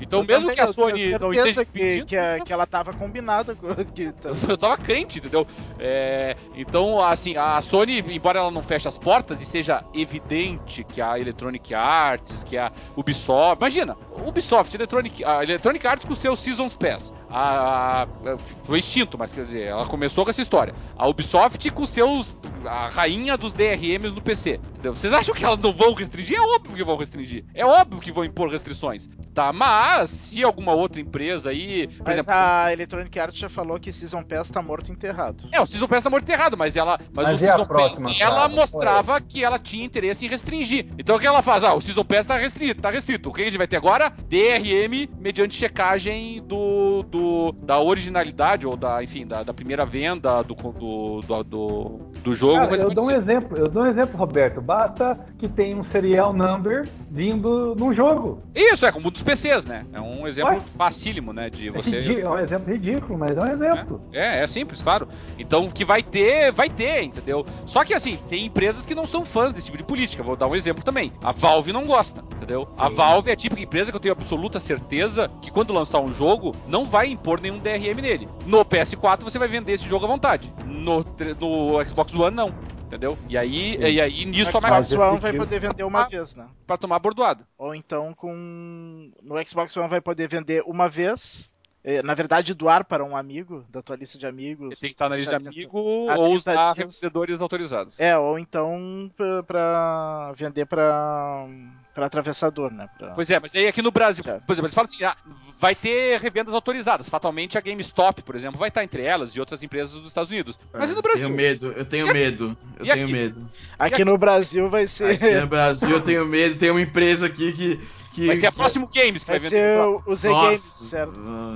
Então, mesmo Também que a eu Sony não esteja que, pedindo, que, a- que ela tava combinada com que tá- eu tava crente, entendeu? É, então, assim, a Sony, embora ela não feche as portas e seja evidente que a Electronic Arts, que a Ubisoft. Imagina, Ubisoft, Electronic, a Electronic Arts com seus Seasons Pass. A, a- foi extinto, mas quer dizer, ela começou com essa história. A Ubisoft com seus. A rainha dos DRMs no PC. Entendeu? Vocês acham que elas não vão restringir? É óbvio que vão restringir. É óbvio que vão impor restrições. Tá, mas se alguma outra empresa aí. Por Mas exemplo, a Electronic Arts já falou que Season Pass tá morto e enterrado. é, o Season Pass tá morto e errado, mas ela. Mas, Mas o Season próxima Pass, ela mostrava que ela tinha interesse em restringir. Então o que ela faz? Ah, o Season Pass tá restrito, tá restrito. O que a gente vai ter agora? DRM mediante checagem do, do da originalidade, ou da, enfim, da, da primeira venda do, do, do, do, do jogo. Cara, eu dou um exemplo, eu dou um exemplo, Roberto. Basta que tenha um serial number vindo num jogo. Isso, é como dos PCs, né? É um exemplo facílimo, né? De É, você. ridi- é um exemplo ridículo, mas é um exemplo. É, é simples, claro. Então, que vai ter, vai ter, entendeu? Só que assim, tem empresas que não são fãs desse tipo de política. Vou dar um exemplo também. A Valve não gosta, entendeu? A Valve é a típica empresa que eu tenho absoluta certeza que quando lançar um jogo, não vai impor nenhum DRM nele. No PS4 você vai vender esse jogo à vontade. No, no Xbox One, não. Entendeu? E aí, e aí nisso a o Xbox Microsoft One vai poder vender uma vez, né? pra tomar bordoada. Ou então com. No Xbox One vai poder vender uma vez. eh, Na verdade, doar para um amigo da tua lista de amigos. Você tem que estar na lista de amigo ou 30 usar dias. revendedores autorizados. É, ou então pra vender pra, pra atravessador, né? Pra- Pois é, mas daí aqui no Brasil, É. por exemplo, eles falam assim, ah, vai ter revendas autorizadas. Fatalmente a GameStop, por exemplo, vai estar entre elas e outras empresas dos Estados Unidos. Mas e no Brasil? É, Tenho medo, eu tenho E aqui? medo. Eu tenho aqui? medo. Aqui no Brasil vai ser. Aqui no Brasil eu tenho medo, tem uma empresa aqui que. que Vai ser a Próximo Games que vai, Vai vender. ser o o, Z Games, certo?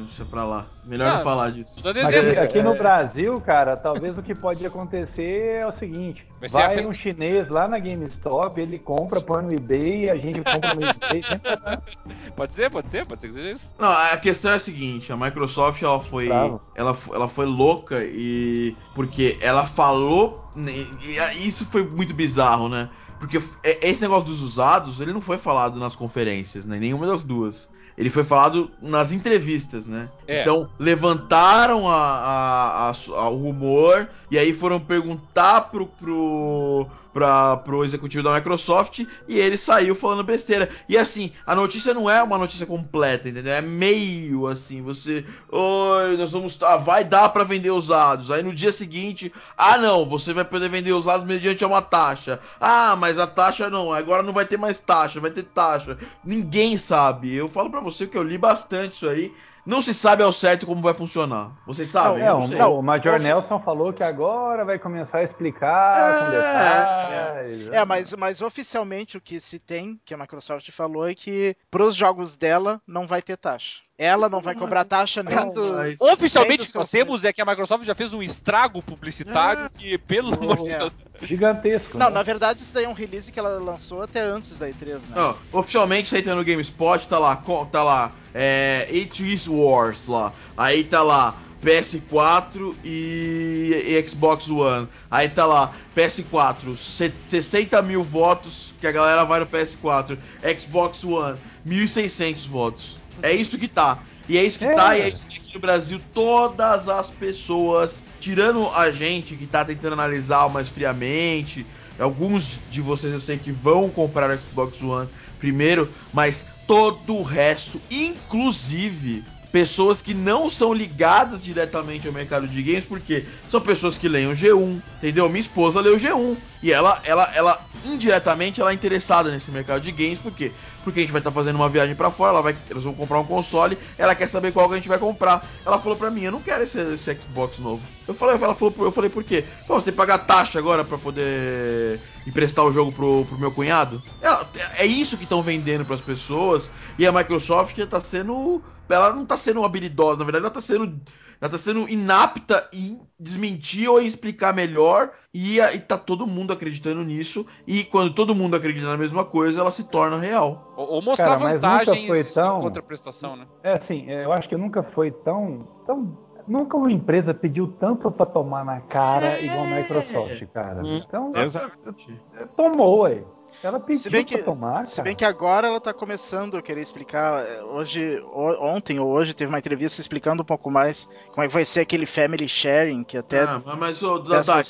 deixa pra lá. Melhor Ah, não falar disso. Aqui, aqui no Brasil, cara, talvez o que pode acontecer é o seguinte: Vai a vai fe- um chinês lá na GameStop, ele compra, põe no eBay, a gente compra no eBay. Pode ser, pode ser, pode ser que seja isso. Não, a questão é a seguinte, a Microsoft ela foi Bravo. ela, ela foi louca e porque ela falou né, isso foi muito bizarro, né? Porque é- esse negócio dos usados, ele não foi falado nas conferências, né? Nenhuma das duas. Ele foi falado nas entrevistas, né? É. Então, levantaram a, a- a o rumor e aí foram perguntar pro, pro, pra, pro executivo da Microsoft e ele saiu falando besteira. E assim, a notícia não é uma notícia completa, entendeu? É meio assim, você. Oi, nós vamos. Ah, vai dar pra vender usados. Aí no dia seguinte, ah não, você vai poder vender usados mediante uma taxa. Ah, mas a taxa não, agora não vai ter mais taxa, vai ter taxa. Ninguém sabe. Eu falo pra você que eu li bastante isso aí. Não se sabe ao certo como vai funcionar. Vocês sabem? É, Eu o, não sei. o Major Nelson falou que agora vai começar a explicar com detalhes. É, mas, mas oficialmente o que se tem, que a Microsoft falou, é que pros jogos dela não vai ter taxa. Ela não vai cobrar taxa nem do. Mas- Oficialmente, o que nós temos é que a Microsoft já fez um estrago publicitário que, pelo amor de É. Deus. Gigantesco. Não, né? na verdade isso daí é um release que ela lançou até antes da E3, né? Não, oficialmente você entra no GameSpot, tá lá, tá lá, é, It Is Wars lá. Aí tá lá, PS4 e, e, Xbox One. Aí tá lá, PS4, 60 mil votos que a galera vai no PS4. Xbox One, 1.600 votos. É isso que tá. E é isso que é. tá, e é isso que aqui no Brasil todas as pessoas, tirando a gente que tá tentando analisar mais friamente, alguns de vocês eu sei que vão comprar o Xbox One primeiro, mas todo o resto, inclusive pessoas que não são ligadas diretamente ao mercado de games, porque são pessoas que leem o G1, entendeu? Minha esposa lê o G1 e ela, ela, ela indiretamente ela é interessada nesse mercado de games, por quê? Porque a gente vai estar tá fazendo uma viagem para fora, ela vai, elas vão comprar um console, ela quer saber qual que a gente vai comprar. Ela falou para mim, eu não quero esse, esse, Xbox novo. Eu falei, ela falou, eu falei por quê? Pô, você tem que pagar taxa agora para poder emprestar o jogo pro, pro meu cunhado? É, é isso que estão vendendo para as pessoas e a Microsoft está sendo ela não tá sendo habilidosa, na verdade, ela tá sendo. Ela tá sendo inapta em desmentir ou em explicar melhor. E, e tá todo mundo acreditando nisso. E quando todo mundo acredita na mesma coisa, ela se torna real. Ou, ou mostrar Cara, vantagens foi tão... contra a prestação, né? É assim, eu acho que nunca foi tão. tão... Nunca uma empresa pediu tanto para tomar na cara é... igual a Microsoft, cara. Hum, então, tomou, aí. Ela pediu se bem que, tomar, Se bem que agora ela tá começando a querer explicar. É, hoje, ontem ou hoje teve uma entrevista explicando um pouco mais como é que vai ser aquele family sharing, que até. Ah, mas, o da, da...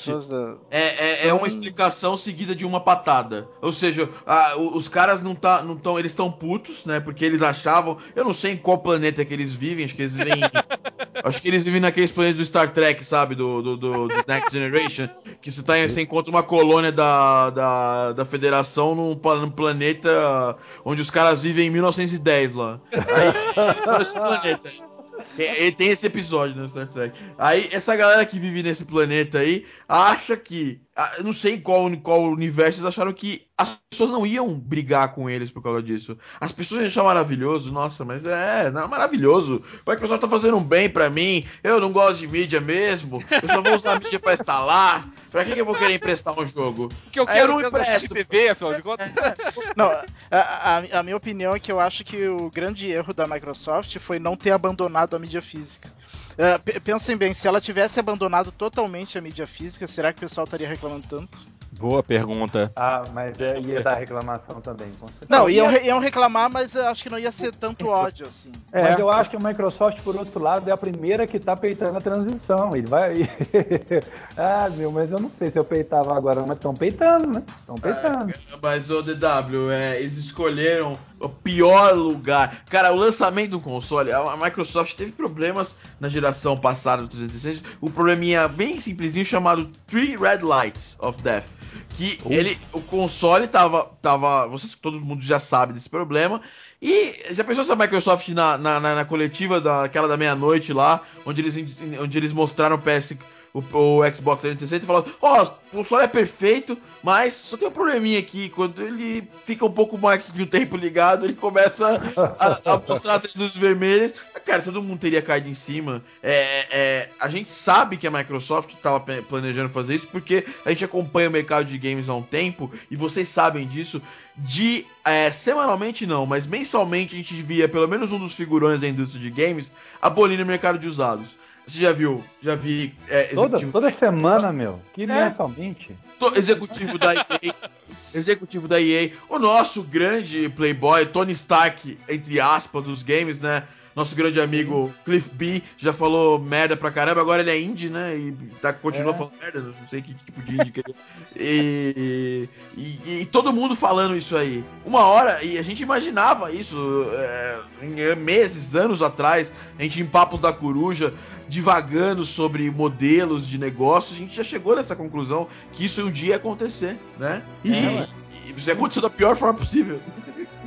É, é, é, uma explicação seguida de uma patada. Ou seja, a, os caras não tá, não tão, eles estão putos, né? Porque eles achavam. Eu não sei em qual planeta que eles vivem, acho que eles vivem. acho que eles vivem naqueles planetas do Star Trek, sabe? Do, do, do, do Next Generation. Que você, tá, você encontra uma colônia da, da, da Federação num, num planeta onde os caras vivem em 1910 lá. Aí, são esse planeta. Ele tem esse episódio no Star Trek. Aí, essa galera que vive nesse planeta aí acha que. Eu não sei qual, qual universo eles acharam que as pessoas não iam brigar com eles por causa disso. As pessoas acham maravilhoso, nossa, mas é, não é maravilhoso. Como é que o pessoal tá fazendo um bem para mim? Eu não gosto de mídia mesmo. Eu só vou usar a mídia pra instalar. Pra que, que eu vou querer emprestar um jogo? Porque eu quero eu não empresto. PV, afinal de contas. não, a, a, a minha opinião é que eu acho que o grande erro da Microsoft foi não ter abandonado a mídia física. Uh, pensem bem, se ela tivesse abandonado totalmente a mídia física, será que o pessoal estaria reclamando tanto? Boa pergunta. Ah, mas é, ia dar reclamação também. Não, iam, iam reclamar, mas acho que não ia ser tanto ódio assim. É, mas eu acho que a Microsoft, por outro lado, é a primeira que tá peitando a transição. Ele vai. ah, meu, mas eu não sei se eu peitava agora, mas estão peitando, né? Estão peitando. É, mas o DW, é, eles escolheram o pior lugar. Cara, o lançamento do console, a Microsoft teve problemas na geração passada do 360. Um probleminha bem simplesinho chamado Three Red Lights of Death que uh. ele, o console tava, tava, vocês todo mundo já sabe desse problema. E já pensou se a Microsoft na, na, na coletiva daquela da meia-noite lá, onde eles, onde eles mostraram o PS o, o Xbox 360 e falando: Ó, oh, o console é perfeito, mas só tem um probleminha aqui. Quando ele fica um pouco mais de um tempo ligado, ele começa a, a mostrar as luzes vermelhas. Cara, todo mundo teria caído em cima. É, é, a gente sabe que a Microsoft estava planejando fazer isso porque a gente acompanha o mercado de games há um tempo e vocês sabem disso. De é, semanalmente não, mas mensalmente a gente via pelo menos um dos figurões da indústria de games abolindo o mercado de usados. Você já viu? Já vi. É, toda, toda semana, meu. Que é, mensalmente. Executivo da EA. executivo da EA. O nosso grande playboy, Tony Stark, entre aspas, dos games, né? Nosso grande amigo Cliff B já falou merda pra caramba, agora ele é indie, né? E tá, continua é. falando merda, não sei que tipo de indie que ele é. e, e, e, todo mundo falando isso aí. Uma hora, e a gente imaginava isso é, meses, anos atrás, a gente em Papos da Coruja, divagando sobre modelos de negócio, a gente já chegou nessa conclusão que isso um dia ia acontecer, né? E, é, e isso aconteceu da pior forma possível.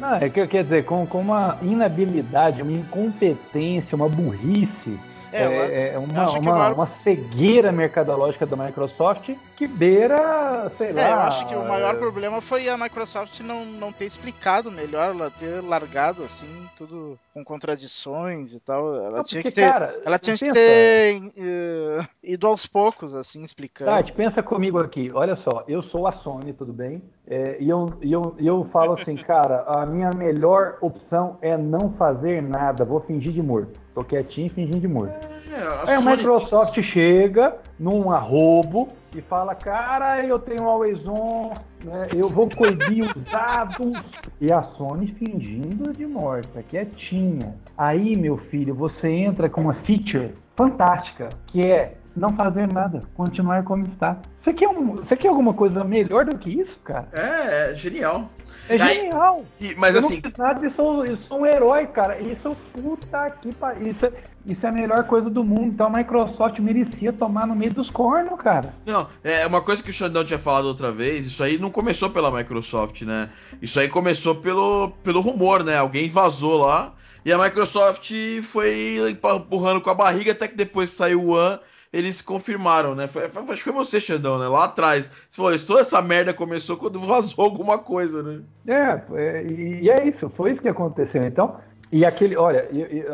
Não, é que quer dizer, com, com uma inabilidade, uma incompetência, uma burrice é, é, é uma, uma, maior... uma, cegueira mercadológica da Microsoft que beira, sei lá. É, eu acho que o maior problema foi a Microsoft não, não ter explicado melhor, ela ter largado assim, tudo com contradições e tal. Ela não, tinha porque, que ter. Cara, ela tinha pensa... que ter uh, ido aos poucos, assim, explicando. Tati, pensa comigo aqui, olha só, eu sou a Sony, tudo bem? É, e eu, eu, eu falo assim, cara, a minha melhor opção é não fazer nada, vou fingir de morto. Tô quietinho e fingindo de morto. É, Aí a Microsoft chega num arrobo e fala, cara, eu tenho Always On, né, eu vou coibir os dados. E a Sony fingindo de morta, quietinha. Aí, meu filho, você entra com uma feature fantástica, que é não fazer nada, continuar como está. Você quer, um, você quer alguma coisa melhor do que isso, cara? É, é genial. É genial. E, mas eu assim. Não nada, eu, sou, eu sou um herói, cara. Isso, puta que pariu. Isso, é, isso é a melhor coisa do mundo. Então a Microsoft merecia tomar no meio dos cornos, cara. Não, é uma coisa que o Xandão tinha falado outra vez. Isso aí não começou pela Microsoft, né? Isso aí começou pelo, pelo rumor, né? Alguém vazou lá. E a Microsoft foi empurrando com a barriga até que depois saiu o One eles confirmaram, né? Foi, acho que foi você, Xandão, né? Lá atrás. Você falou, toda essa merda começou quando vazou alguma coisa, né? É, é e é isso, foi isso que aconteceu. Então, e aquele, olha,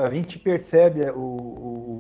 a gente percebe o,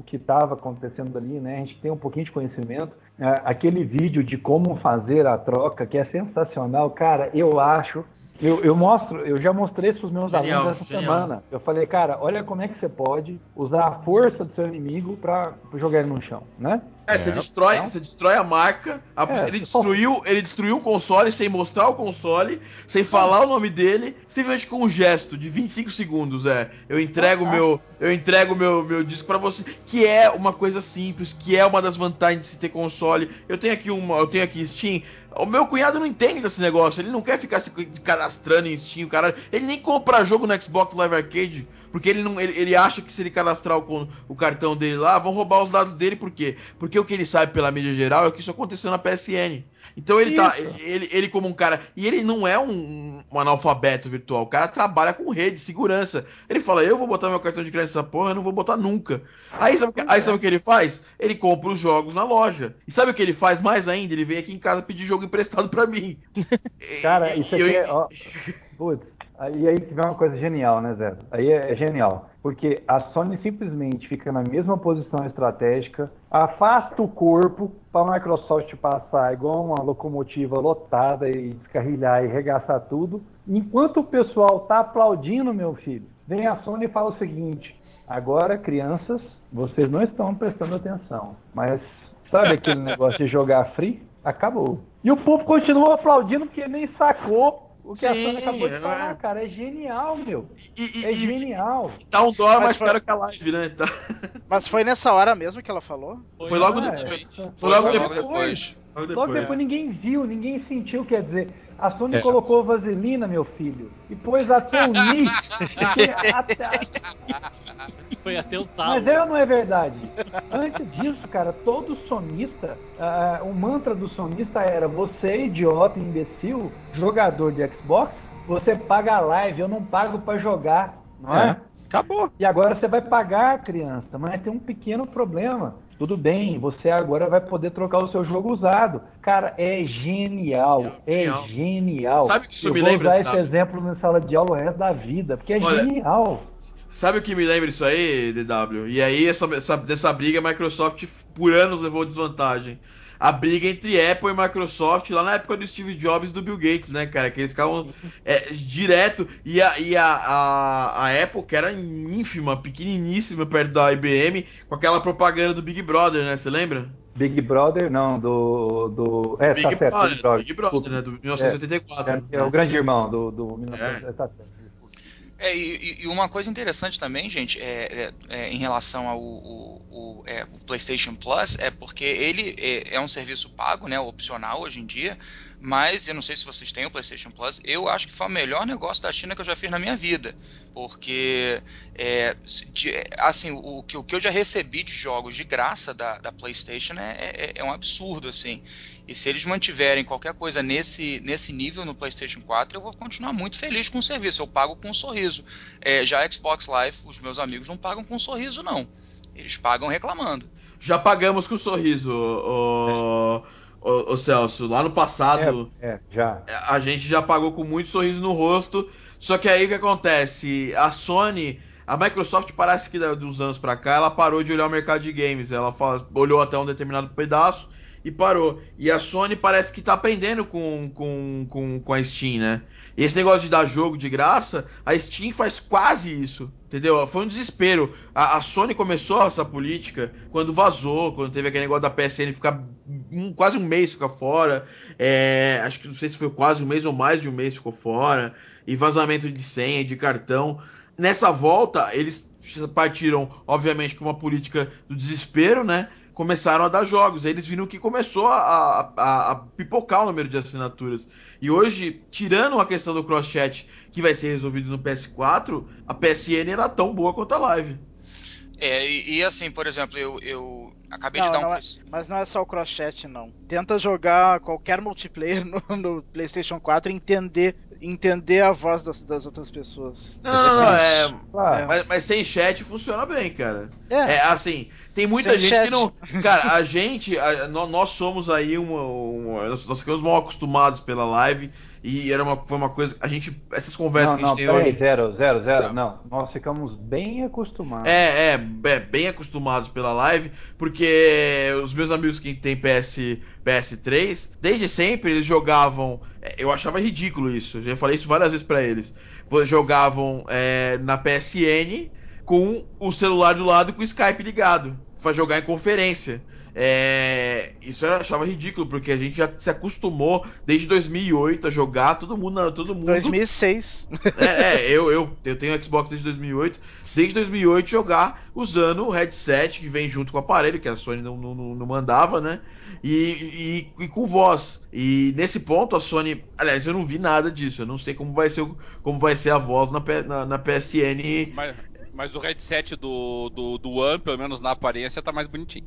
o que estava acontecendo ali, né? A gente tem um pouquinho de conhecimento. É, aquele vídeo de como fazer a troca, que é sensacional, cara, eu acho eu, eu, mostro, eu já mostrei para os meus genial, alunos essa genial. semana. Eu falei, cara, olha como é que você pode usar a força do seu inimigo para jogar ele no chão, né? É, você, é, destrói, você destrói a marca. A, é, ele, destruiu, ele destruiu um console sem mostrar o console, sem falar o nome dele, simplesmente com um gesto de 25 segundos. É, eu entrego ah, meu, eu entrego meu, meu disco para você, que é uma coisa simples, que é uma das vantagens de se ter console. Eu tenho aqui uma, eu tenho aqui Steam. O meu cunhado não entende desse negócio, ele não quer ficar se cadastrando em Steam, cara. Ele nem compra jogo no Xbox Live Arcade. Porque ele não ele, ele acha que se ele cadastrar o, o cartão dele lá, vão roubar os dados dele, por quê? Porque o que ele sabe pela mídia geral é que isso aconteceu na PSN. Então ele tá, isso. tá. Ele, ele, como um cara. E ele não é um, um, analfabeto virtual. O cara trabalha com rede, segurança. Ele fala: Eu vou botar meu cartão de crédito nessa porra, eu não vou botar nunca. Aí sabe, aí sabe o que ele faz? Ele compra os jogos na loja. E sabe o que ele faz mais ainda? Ele vem aqui em casa pedir jogo emprestado para mim. Cara, isso aqui é. Ó, putz, e aí tiver uma coisa genial, né, Zé? Aí é, é, genial. Porque a Sony simplesmente fica na mesma posição estratégica, afasta o corpo para a Microsoft passar igual uma locomotiva lotada e descarrilhar e regaçar tudo. Enquanto o pessoal tá aplaudindo, meu filho, vem a Sony e fala o seguinte: agora, crianças, vocês não estão prestando atenção. Mas sabe aquele negócio de jogar free? Acabou. E o povo continua aplaudindo porque nem sacou o que Sim, a Sony acabou de falar, é... cara, é genial, meu. E, e, é genial. Tá um dólar mais foi... caro que a live, né? Tá... Mas foi nessa hora mesmo que ela falou? Foi, foi logo depois. Foi, foi logo, logo depois. depois. Logo depois. Logo depois ninguém viu, ninguém sentiu, quer dizer, a Sony é. colocou vaselina, meu filho, e pôs a Tony. Foi até o talo. Mas é ou não é verdade? Antes disso, cara, todo sonista, uh, o mantra do sonista era: você, idiota, imbecil, jogador de Xbox, você paga a live, eu não pago para jogar, não é? é? Acabou. E agora você vai pagar, criança, mas tem um pequeno problema. Tudo bem, você agora vai poder trocar o seu jogo usado. Cara, é genial. É, genial. genial. Sabe que isso Eu me lembra? Vou usar esse exemplo na sala de aula o resto da vida, porque é Olha, genial. Sabe o que me lembra isso aí, DW? E aí, essa, essa, dessa briga, a Microsoft por anos levou desvantagem a briga entre Apple e Microsoft lá na época do Steve Jobs e do Bill Gates, né, cara? Que eles ficavam é, direto. E, a, e a, a, a, Apple, que era ínfima, pequeniníssima perto da IBM, com aquela propaganda do Big Brother, né? Você lembra? Big Brother, não, do. do é, Big, tá certo, Brother, Big Brother, Big Brother né? Do 1984. É, é, o grande irmão do, do 1984. É. É, e, e, uma coisa interessante também, gente, é, é, é em relação ao o, o, é, PlayStation Plus, é porque ele é, é, um serviço pago, né, opcional hoje em dia, mas eu não sei se vocês têm o PlayStation Plus, eu acho que foi o melhor negócio da China que eu já fiz na minha vida, porque, é, de, assim, o, o, que, o que eu já recebi de jogos de graça da, da PlayStation é, é um absurdo, assim. E se eles mantiverem qualquer coisa nesse, nesse nível no PlayStation 4, eu vou continuar muito feliz com o serviço. Eu pago com um sorriso. É, já Xbox Live, os meus amigos não pagam com um sorriso, não. Eles pagam reclamando. Já pagamos com um sorriso, o, o, o Celso. Lá no passado, é, é, a gente já pagou com muito sorriso no rosto. Só que aí o que acontece? A Sony. A Microsoft parece que dos anos para cá ela parou de olhar o mercado de games. Ela fala, olhou até um determinado pedaço e parou. E a Sony parece que tá aprendendo com, com, com, com a Steam, né? E esse negócio de dar jogo de graça, a Steam faz quase isso. Entendeu? Foi um desespero. A, a, Sony começou essa política quando vazou, quando teve aquele negócio da PSN ficar um, quase um mês ficar fora. É, acho que não sei se foi quase um mês ou mais de um mês ficou fora. E vazamento de senha, de cartão. Nessa volta, eles partiram, obviamente, com uma política do desespero, né? Começaram a dar jogos. Aí eles viram que começou a, a, a pipocar o número de assinaturas. E hoje, tirando a questão do cross-chat que vai ser resolvido no PS4, a PSN era tão boa quanto a Live. É, e, e, assim, por exemplo, eu, eu acabei não, de dar um. É, mas não é só o cross-chat, não. Tenta jogar qualquer multiplayer no, no, PlayStation 4 e entender, entender a voz das, das outras pessoas. Não, não, não, é, é. Mas, mas, sem chat funciona bem, cara. É, é assim, tem muita sem gente chat. que não. Cara, a gente, a, nós somos aí uma. uma nós, nós ficamos mal acostumados pela live e era uma, foi uma coisa. A gente. Essas conversas não, que a gente não, tem hoje. Zero, zero, zero. Não. não, nós ficamos bem acostumados. É, é, é, bem acostumados pela live, porque os meus amigos que têm PS, PS3, desde sempre eles jogavam. É, eu achava ridículo isso. Eu já falei isso várias vezes para eles. Jogavam é, na PSN com o celular do lado e com o Skype ligado. para jogar em conferência. É, isso eu achava ridículo, porque a gente já se acostumou desde 2008 a jogar, todo mundo. Todo mundo 2006. É, é eu, eu, eu tenho Xbox desde 2008. Desde 2008 jogar usando o headset que vem junto com o aparelho, que a Sony não, não, não mandava, né? E, e, e, com voz. E nesse ponto a Sony. Aliás, eu não vi nada disso. Eu não sei como vai ser, como vai ser a voz na, na, na PSN. Mas, mas o headset do, do, do One, pelo menos na aparência, tá mais bonitinho.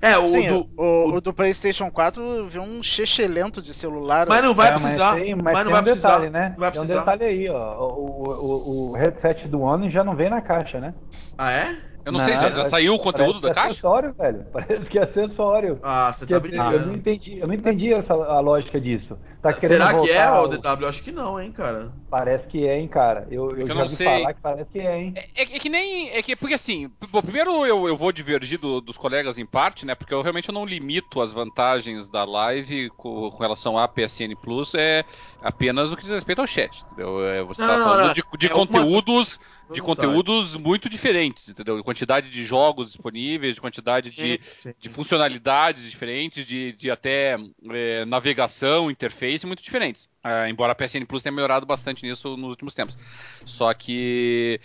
É, o, Sim, do, o, o, do PlayStation 4 viu um lento de celular. Mas não vai é, precisar. Mas, tem, mas, mas não vai um precisar. Detalhe, né? Vai tem um detalhe aí, ó. O, o, o headset do One já não vem na caixa, né? Ah, é? Eu não, não sei, já, já saiu o conteúdo da é caixa? acessório, velho. Parece que é acessório. Ah, você tá brincando. Eu não entendi, eu não entendi essa, a lógica disso. Tá Será que é, o DW? Acho que não, hein, cara. Parece que é, hein, cara. Eu, eu, eu já ouvi sei. falar que parece que é, hein. É, é, é, que nem. É que, porque assim, bom, primeiro eu, eu vou divergir do, dos colegas em parte, né? Porque eu realmente não limito as vantagens da live com, com relação à PSN Plus, é apenas no que diz respeito ao chat. Entendeu? É, você está falando não, de, de é conteúdos. Uma de conteúdos muito diferentes, entendeu? De quantidade de jogos disponíveis, de quantidade de, sim, sim. de funcionalidades diferentes, de, de até é, navegação, interface muito diferentes. É, embora a PSN Plus tenha melhorado bastante nisso nos últimos tempos. Só que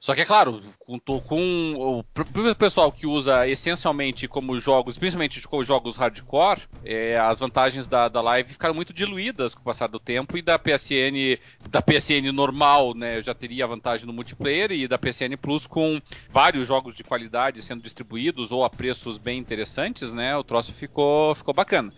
só que é claro, com, com o pessoal que usa essencialmente como jogos, principalmente como jogos hardcore, é, as vantagens da, da live ficaram muito diluídas com o passar do tempo e da PSN, da PSN normal, né, já teria a vantagem no multiplayer e da PSN Plus com vários jogos de qualidade sendo distribuídos ou a preços bem interessantes, né, o troço ficou, ficou bacana.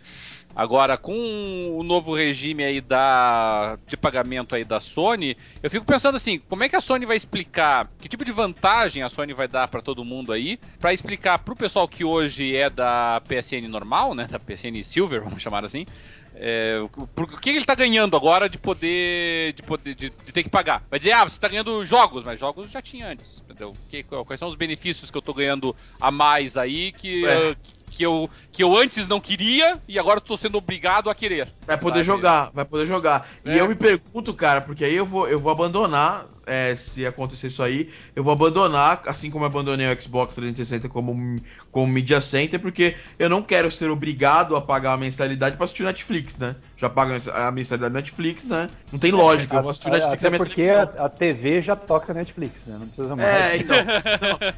Agora, com o novo regime aí da, de pagamento aí da Sony, eu fico pensando assim, como é que a Sony vai explicar, que tipo de vantagem a Sony vai dar para todo mundo aí, para explicar pro pessoal que hoje é da PSN normal, né, da PSN Silver, vamos chamar assim, é, o, o que ele está ganhando agora de poder, de poder, de, de, ter que pagar? Vai dizer, ah, você está ganhando jogos, mas jogos já tinha antes, entendeu? Que, quais são os benefícios que eu estou ganhando a mais aí que, é. uh, que eu, que eu antes não queria e agora estou sendo obrigado a querer. Vai poder sabe? jogar, vai poder jogar. É. E eu me pergunto, cara, porque aí eu vou, eu vou abandonar, é, se acontecer isso aí, eu vou abandonar, assim como eu abandonei o Xbox 360 como, como Media Center, porque eu não quero ser obrigado a pagar a mensalidade para assistir Netflix, né? Já pago a mensalidade Netflix, né? Não tem lógica, eu vou assistir Netflix na minha porque a, a, TV já toca Netflix, né? Não precisa mais. É, então.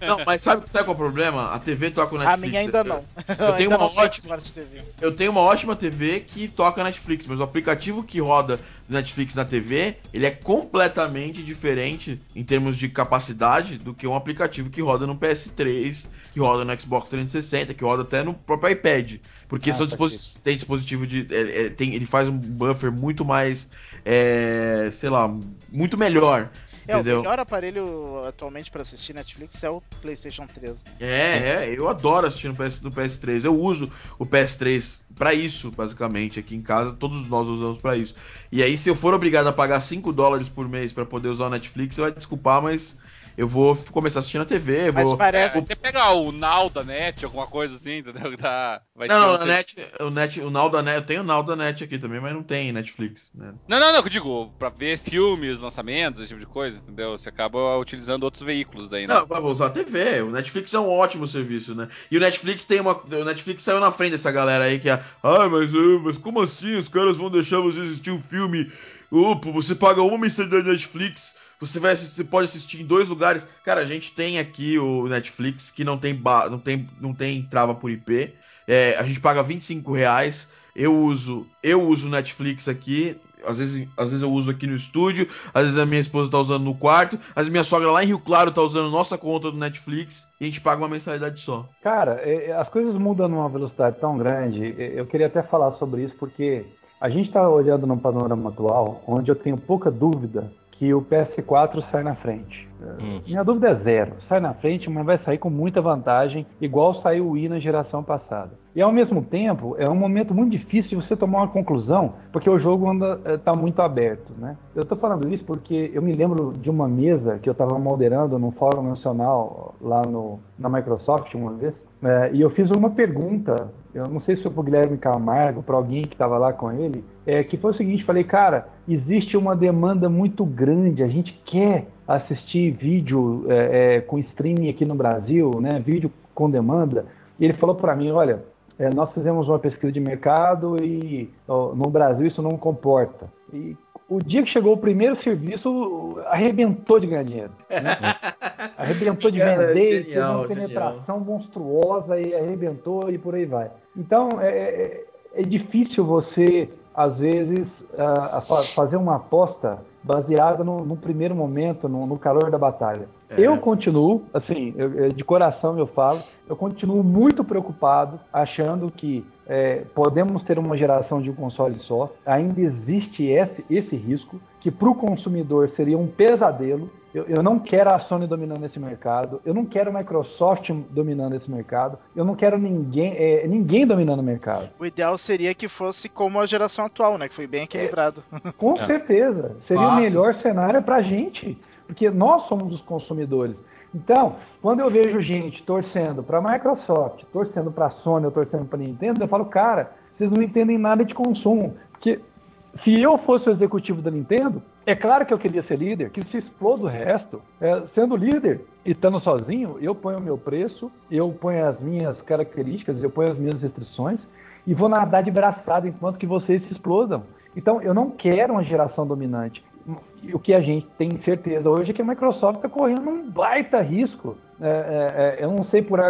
não, não, mas sabe, sabe qual é o problema? A TV toca o Netflix. A minha ainda não. Eu tenho uma ótima. Eu tenho uma ótima TV que toca Netflix, mas o aplicativo que roda Netflix na TV, ele é completamente diferente em termos de capacidade do que um aplicativo que roda no PS3, que roda no Xbox 360, que roda até no próprio iPad. Porque ah, são disposi tem dispositivo de. É, é, tem, ele faz um buffer muito mais. É, sei lá, muito melhor. É, Entendeu? o melhor aparelho atualmente para assistir Netflix é o PlayStation 3. É, é, eu adoro assistir no, PS, no PS3. Eu uso o PS3 para isso, basicamente, aqui em casa. Todos nós usamos para isso. E aí, se eu for obrigado a pagar 5 dólares por mês para poder usar o Netflix, você vai desculpar, mas eu vou começar a assistir na TV. Mas vou, parece. Vou... Você pegar o Now da net, alguma coisa assim, entendeu? Tá, vai não, não, net, o net, o Now da net, eu tenho o Now da net aqui também, mas não tem Netflix. Né? Não, não, não, eu digo, pra ver filmes, lançamentos, esse tipo de coisa, entendeu? Você acaba utilizando outros veículos daí, né? Não, vou usar a TV. O Netflix é um ótimo serviço, né? E o Netflix tem uma. O Netflix saiu na frente dessa galera aí que é. Ai, mas, mas como assim? Os caras vão deixar você assistir um filme. Opa, você paga uma mensalidade Netflix você vai você pode assistir em dois lugares. Cara, a gente tem aqui o Netflix que não tem não tem não tem trava por IP. É, a gente paga 25 reais. Eu uso eu uso Netflix aqui. Às vezes, às vezes eu uso aqui no estúdio, às vezes a minha esposa tá usando no quarto, às vezes minha sogra lá em Rio Claro tá usando nossa conta do Netflix e a gente paga uma mensalidade só. Cara, é, é, as coisas mudam numa velocidade tão grande. Eu queria até falar sobre isso porque a gente está olhando no panorama atual, onde eu tenho pouca dúvida que o PS4 sai na frente. Hum. Minha dúvida é zero. Sai na frente, mas vai sair com muita vantagem, igual saiu o Wii na geração passada. E ao mesmo tempo, é um momento muito difícil de você tomar uma conclusão, porque o jogo está eh, muito aberto. Né? Eu estou falando isso porque eu me lembro de uma mesa que eu estava moderando no Fórum Nacional lá no, na Microsoft uma vez, é, e eu fiz uma pergunta, eu não sei se foi para o Guilherme Camargo, para alguém que estava lá com ele, é, que foi o seguinte: falei, cara, existe uma demanda muito grande, a gente quer assistir vídeo é, é, com streaming aqui no Brasil, né, vídeo com demanda. E ele falou para mim: olha, é, nós fizemos uma pesquisa de mercado e ó, no Brasil isso não comporta. E o dia que chegou o primeiro serviço, arrebentou de ganhar dinheiro. Né? arrebentou de Cara, vender, teve uma penetração genial. monstruosa e arrebentou e por aí vai. Então, é, é, é difícil você, às vezes, uh, fazer uma aposta baseada no, no primeiro momento, no, no, calor da batalha. É. Eu continuo, assim, eu, de coração eu falo, eu continuo muito preocupado, achando que é, podemos ter uma geração de um console só. Ainda existe esse, esse risco, que para o consumidor seria um pesadelo. Eu, eu, não quero a Sony dominando esse mercado, eu não quero a Microsoft dominando esse mercado, eu não quero ninguém, é, ninguém dominando o mercado. O ideal seria que fosse como a geração atual, né? Que foi bem equilibrado. É, com certeza. Seria Fato. o melhor cenário para a gente, porque nós somos os consumidores. Então, quando eu vejo gente torcendo para a Microsoft, torcendo para a Sony, ou torcendo para a Nintendo, eu falo, cara, vocês não entendem nada de consumo. Porque se eu fosse o executivo da Nintendo, é claro que eu queria ser líder, que se exploda o resto. É, sendo líder e estando sozinho, eu ponho o meu preço, eu ponho as minhas características, eu ponho as minhas restrições e vou nadar de braçada enquanto que vocês se explodam. Então, eu não quero uma geração dominante o que a gente tem certeza hoje é que a Microsoft está correndo um baita risco. É, é, é, eu não sei por,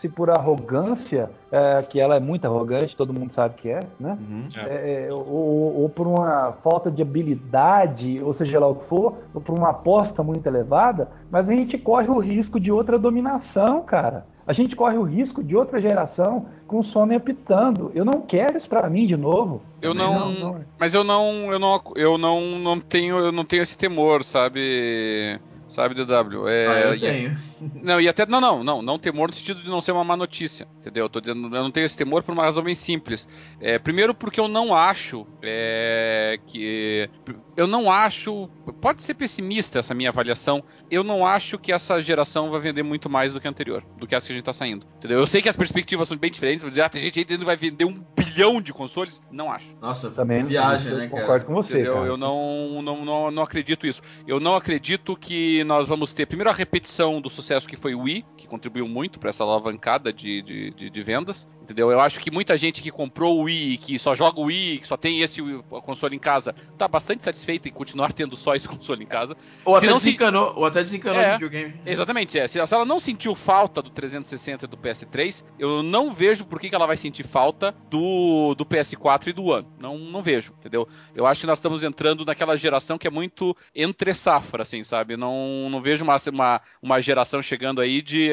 se por arrogância, é, que ela é muito arrogante, todo mundo sabe que é, né? Uhum, é. É, ou, ou, por uma falta de habilidade, ou seja lá o que for, ou por uma aposta muito elevada, mas a gente corre o risco de outra dominação, cara a gente corre o risco de outra geração com o Sony apitando. Eu não quero isso para mim de novo. Eu não, não, não, mas eu não, eu não, eu não, não tenho, eu não tenho esse temor, sabe? Sabe, DW? É, ah, eu tenho. Não, e até. Não, não, não. Não temor no sentido de não ser uma má notícia. Entendeu? Eu, tô dizendo, eu não tenho esse temor por uma razão bem simples. É, primeiro, porque eu não acho é, que. Eu não acho. Pode ser pessimista essa minha avaliação. Eu não acho que essa geração vai vender muito mais do que a anterior, do que essa que a gente tá saindo. Entendeu? Eu sei que as perspectivas são bem diferentes. Vou dizer, ah, tem gente aí que vai vender um bilhão de consoles. Não acho. Nossa, também viagem, né, cara? Concordo com você. Entendeu? Eu não, não, não, não acredito isso. Eu não acredito que nós vamos ter, primeiro, a repetição do sucesso que foi o Wii, que contribuiu muito para essa alavancada de, de, de, de vendas entendeu? Eu acho que muita gente que comprou o Wii, que só joga o Wii, que só tem esse console em casa, tá bastante satisfeito em continuar tendo só esse console em casa. Ou até desencanou, se... ou até desencanou é, o videogame. Exatamente, é. Se, se, ela não sentiu falta do 360 e do PS3, eu não vejo por que, que ela vai sentir falta do, do PS4 e do One. Não, não vejo, entendeu? Eu acho que nós estamos entrando naquela geração que é muito entre safra, assim, sabe? Não, não vejo uma, uma, uma geração chegando aí de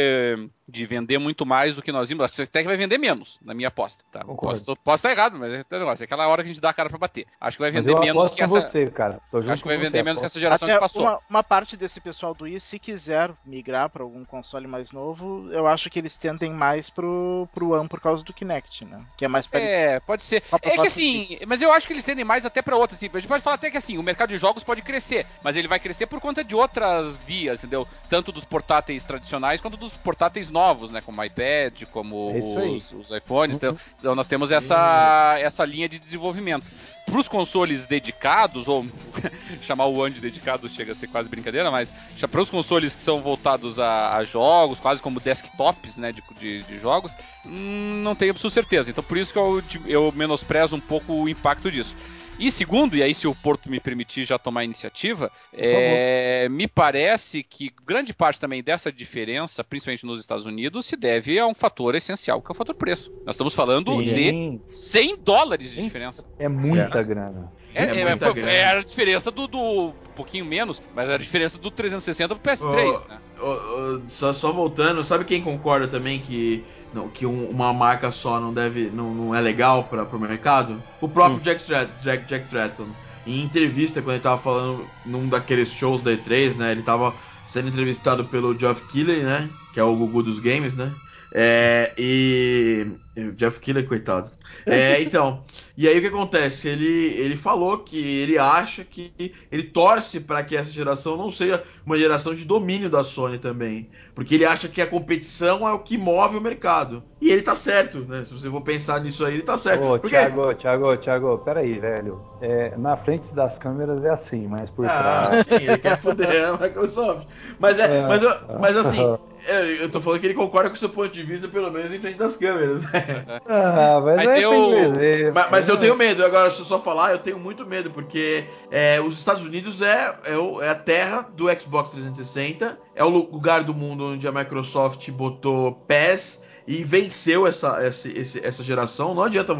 de vender muito mais do que nós vimos. Acho até que vai vender menos, na minha aposta. Tá? Posso, posso estar errado, mas é negócio. É aquela hora que a gente dá a cara pra bater. Acho que vai vender menos que essa. Você, cara. Acho que vai vender você, menos que essa geração até que passou. Uma, uma, parte desse pessoal do Wii, se quiser migrar para algum console mais novo, eu acho que eles tendem mais pro, pro One por causa do Kinect, né? Que é mais parecido. É, pode ser. É que assim, mas eu acho que eles tendem mais até para outras. Assim, a gente pode falar até que assim, o mercado de jogos pode crescer, mas ele vai crescer por conta de outras vias, entendeu? Tanto dos portáteis tradicionais quanto dos portáteis novos, né? Como o iPad, como é os, os, iPhones. Então, uhum. Então nós temos essa, essa linha de desenvolvimento. Para os consoles dedicados, ou chamar o One de dedicado chega a ser quase brincadeira, mas para os consoles que são voltados a, a, jogos, quase como desktops né, de, de, de jogos, hum, não tenho absoluta certeza. Então por isso que eu, eu menosprezo um pouco o impacto disso. E segundo, e aí se o Porto me permitir já tomar a iniciativa, é, me parece que grande parte também dessa diferença, principalmente nos Estados Unidos, se deve a um fator essencial, que é o fator preço. Nós estamos falando Sim. de 100 dólares de diferença. É muita grana. É, é, é, foi, é, a diferença do, do, um pouquinho menos, mas é a diferença do 360 pro PS3, oh, né? Oh, oh, só, só voltando, sabe quem concorda também que não, que um, uma marca só não deve não, não é legal para o mercado? O próprio hum. Jack, Jack, Jack Tratton. Em entrevista, quando ele tava falando num daqueles shows da E3, né? Ele tava sendo entrevistado pelo Geoff Keighley, né? Que é o Gugu dos games, né? É, e. Jeff Killer, coitado. É, então. E aí o que acontece? Ele, ele falou que ele acha que. Ele torce para que essa geração não seja uma geração de domínio da Sony também. Porque ele acha que a competição é o que move o mercado. E ele tá certo, né? Se você for pensar nisso aí, ele tá certo. Ô, Porque... Thiago, Thiago, Thiago, peraí, velho. É, na frente das câmeras é assim, mas por ah, trás. Sim, ele quer foder a Microsoft. Mas, é, é mas, mas assim, eu tô falando que ele concorda com o seu ponto de vista, pelo menos em frente das câmeras, né? Ah, mas, mas é eu... Mas, mas, eu tenho medo, agora se eu só falar, eu tenho muito medo, porque é, os Estados Unidos é, é, é, a terra do Xbox 360, é o lugar do mundo onde a Microsoft botou PES e venceu essa, essa, essa geração. Não adianta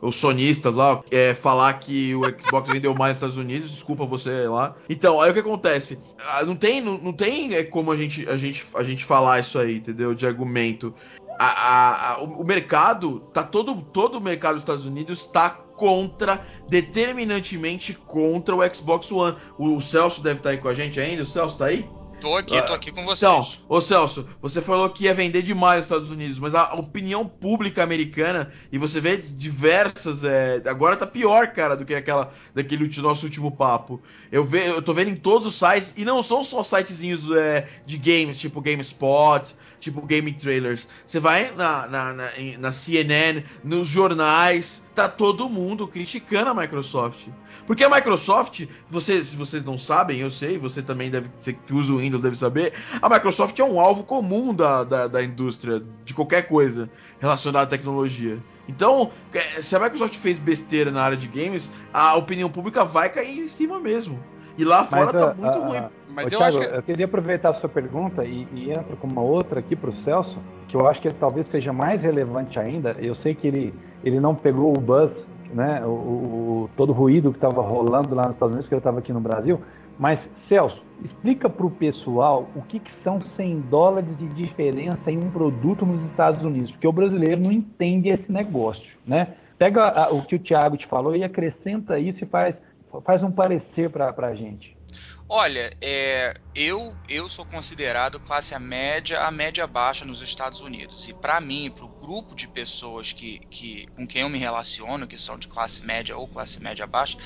os sonistas lá é, falar que o Xbox vendeu mais nos Estados Unidos, desculpa você lá. Então, aí o que acontece? Ah, não tem, não, não tem é, como a gente, a, gente, a gente falar isso aí, entendeu? De argumento. A, a, a, o mercado, tá todo, todo o mercado dos Estados Unidos está contra, determinantemente contra o Xbox One. O, o Celso deve estar tá aí com a gente ainda. O Celso tá aí? Tô aqui, tô aqui com vocês. Então, ô Celso, você falou que ia vender demais nos Estados Unidos, mas a opinião pública americana, e você vê diversas. É, agora tá pior, cara, do que aquela daquele nosso último papo. Eu, ve, eu tô vendo em todos os sites, e não são só sitezinhos é, de games, tipo GameSpot, tipo Game Trailers. Você vai na, na, na, na CNN, nos jornais, tá todo mundo criticando a Microsoft. Porque a Microsoft, você, se vocês não sabem, eu sei, você também deve, você que usa o Windows deve saber, a Microsoft é um alvo comum da, da, da indústria, de qualquer coisa relacionada à tecnologia. Então, é, se a Microsoft fez besteira na área de games, a opinião pública vai cair em cima mesmo. E lá fora Mas, tá uh, muito uh, ruim. Mas eu, Thiago, que... eu queria aproveitar a sua pergunta e, e entro com uma outra aqui para o Celso, que eu acho que ele talvez seja mais relevante ainda. Eu sei que ele, ele não pegou o buzz, né, o, o todo o ruído que estava rolando lá nos Estados Unidos, que ele estava aqui no Brasil. Mas, Celso, explica para o pessoal o que, que, são 100 dólares de diferença em um produto nos Estados Unidos, porque o brasileiro não entende esse negócio, né? Pega a, o que o Thiago te falou e acrescenta isso e faz, faz um parecer para a gente. Olha, é, eu, eu sou considerado classe média a média baixa nos Estados Unidos. E para mim, para o grupo de pessoas que, que, com quem eu me relaciono, que são de classe média ou classe média baixa,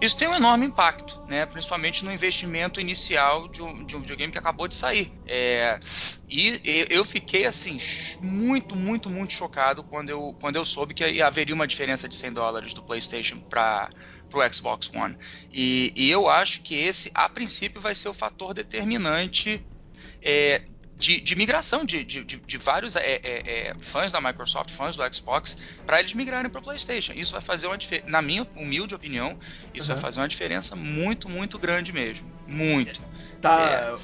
isso tem um enorme impacto, né? principalmente no investimento inicial de um, de um videogame que acabou de sair. É, e eu fiquei assim, muito, muito, muito chocado quando eu, quando eu soube que haveria uma diferença de 100 dólares do PlayStation para para o Xbox One. E, e, eu acho que esse, a princípio, vai ser o fator determinante é, de, de, migração de, de, de vários é, é, é, fãs da Microsoft, fãs do Xbox, para eles migrarem para o PlayStation. Isso vai fazer uma diferença, na minha humilde opinião, isso uhum. vai fazer uma diferença muito, muito grande mesmo. Muito. Tá,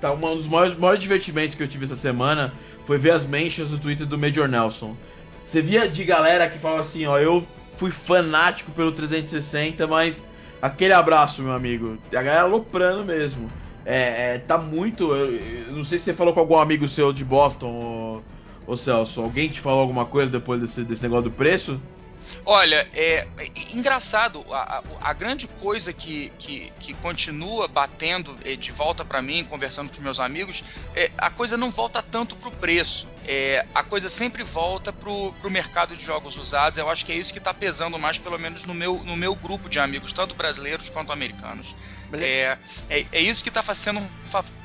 tá um dos maiores, maiores divertimentos que eu tive essa semana foi ver as mentions no Twitter do Major Nelson. Você via de galera que fala assim, ó, eu fui fanático pelo 360, mas aquele abraço, meu amigo. A galera aloprando mesmo. é, é, tá muito. Eu, eu não sei se você falou com algum amigo seu de Boston, ô, ô Celso. Alguém te falou alguma coisa depois desse, desse negócio do preço? Olha, é, é engraçado, a, a, grande coisa que, que, que continua batendo é, de volta para mim, conversando com meus amigos, é, a coisa não volta tanto pro preço. É, a coisa sempre volta pro, pro mercado de jogos usados. Eu acho que é isso que está pesando mais, pelo menos no meu, no meu grupo de amigos, tanto brasileiros quanto americanos. É, é, é, isso que está sendo um,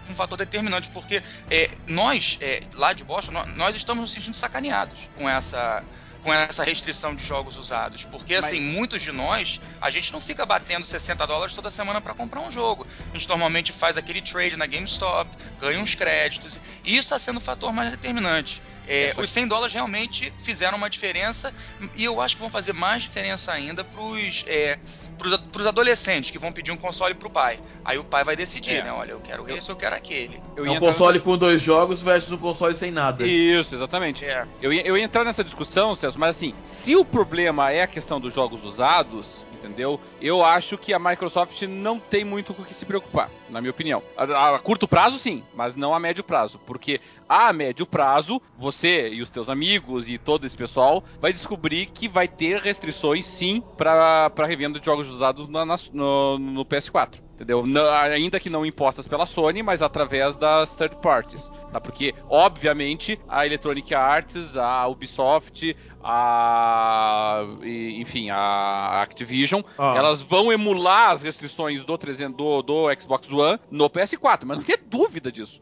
um, fator determinante, porque é, nós, é, lá de Boston, nós, nós estamos nos sentindo sacaneados com essa com essa restrição de jogos usados. Porque, assim, Mas... muitos de nós, a gente não fica batendo 60 dólares toda semana para comprar um jogo. A gente normalmente faz aquele trade na GameStop, ganha uns créditos. E isso está sendo o fator mais determinante. É, os 100 dólares realmente fizeram uma diferença e eu acho que vão fazer mais diferença ainda pros, é, pros, pros adolescentes que vão pedir um console pro pai. Aí o pai vai decidir, é. né? Olha, eu quero esse, eu quero aquele. Eu é um console com dois jogos versus um console sem nada. Isso, exatamente. É. Eu, ia, eu ia entrar nessa discussão, Celso, mas assim, se o problema é a questão dos jogos usados, entendeu? Eu acho que a Microsoft não tem muito com o que se preocupar, na minha opinião. A, a, curto prazo, sim, mas não a médio prazo, porque a médio prazo, você e os teus amigos e todo esse pessoal vai descobrir que vai ter restrições, sim, para revenda de jogos usados na, na, no, no PS4 entendeu? Ainda que não impostas pela Sony, mas através das third parties, tá? Porque, obviamente, a Electronic Arts, a Ubisoft, a enfim, a Activision, ah. elas vão emular as restrições do 300 do, do Xbox One no PS4, mas não tem dúvida disso?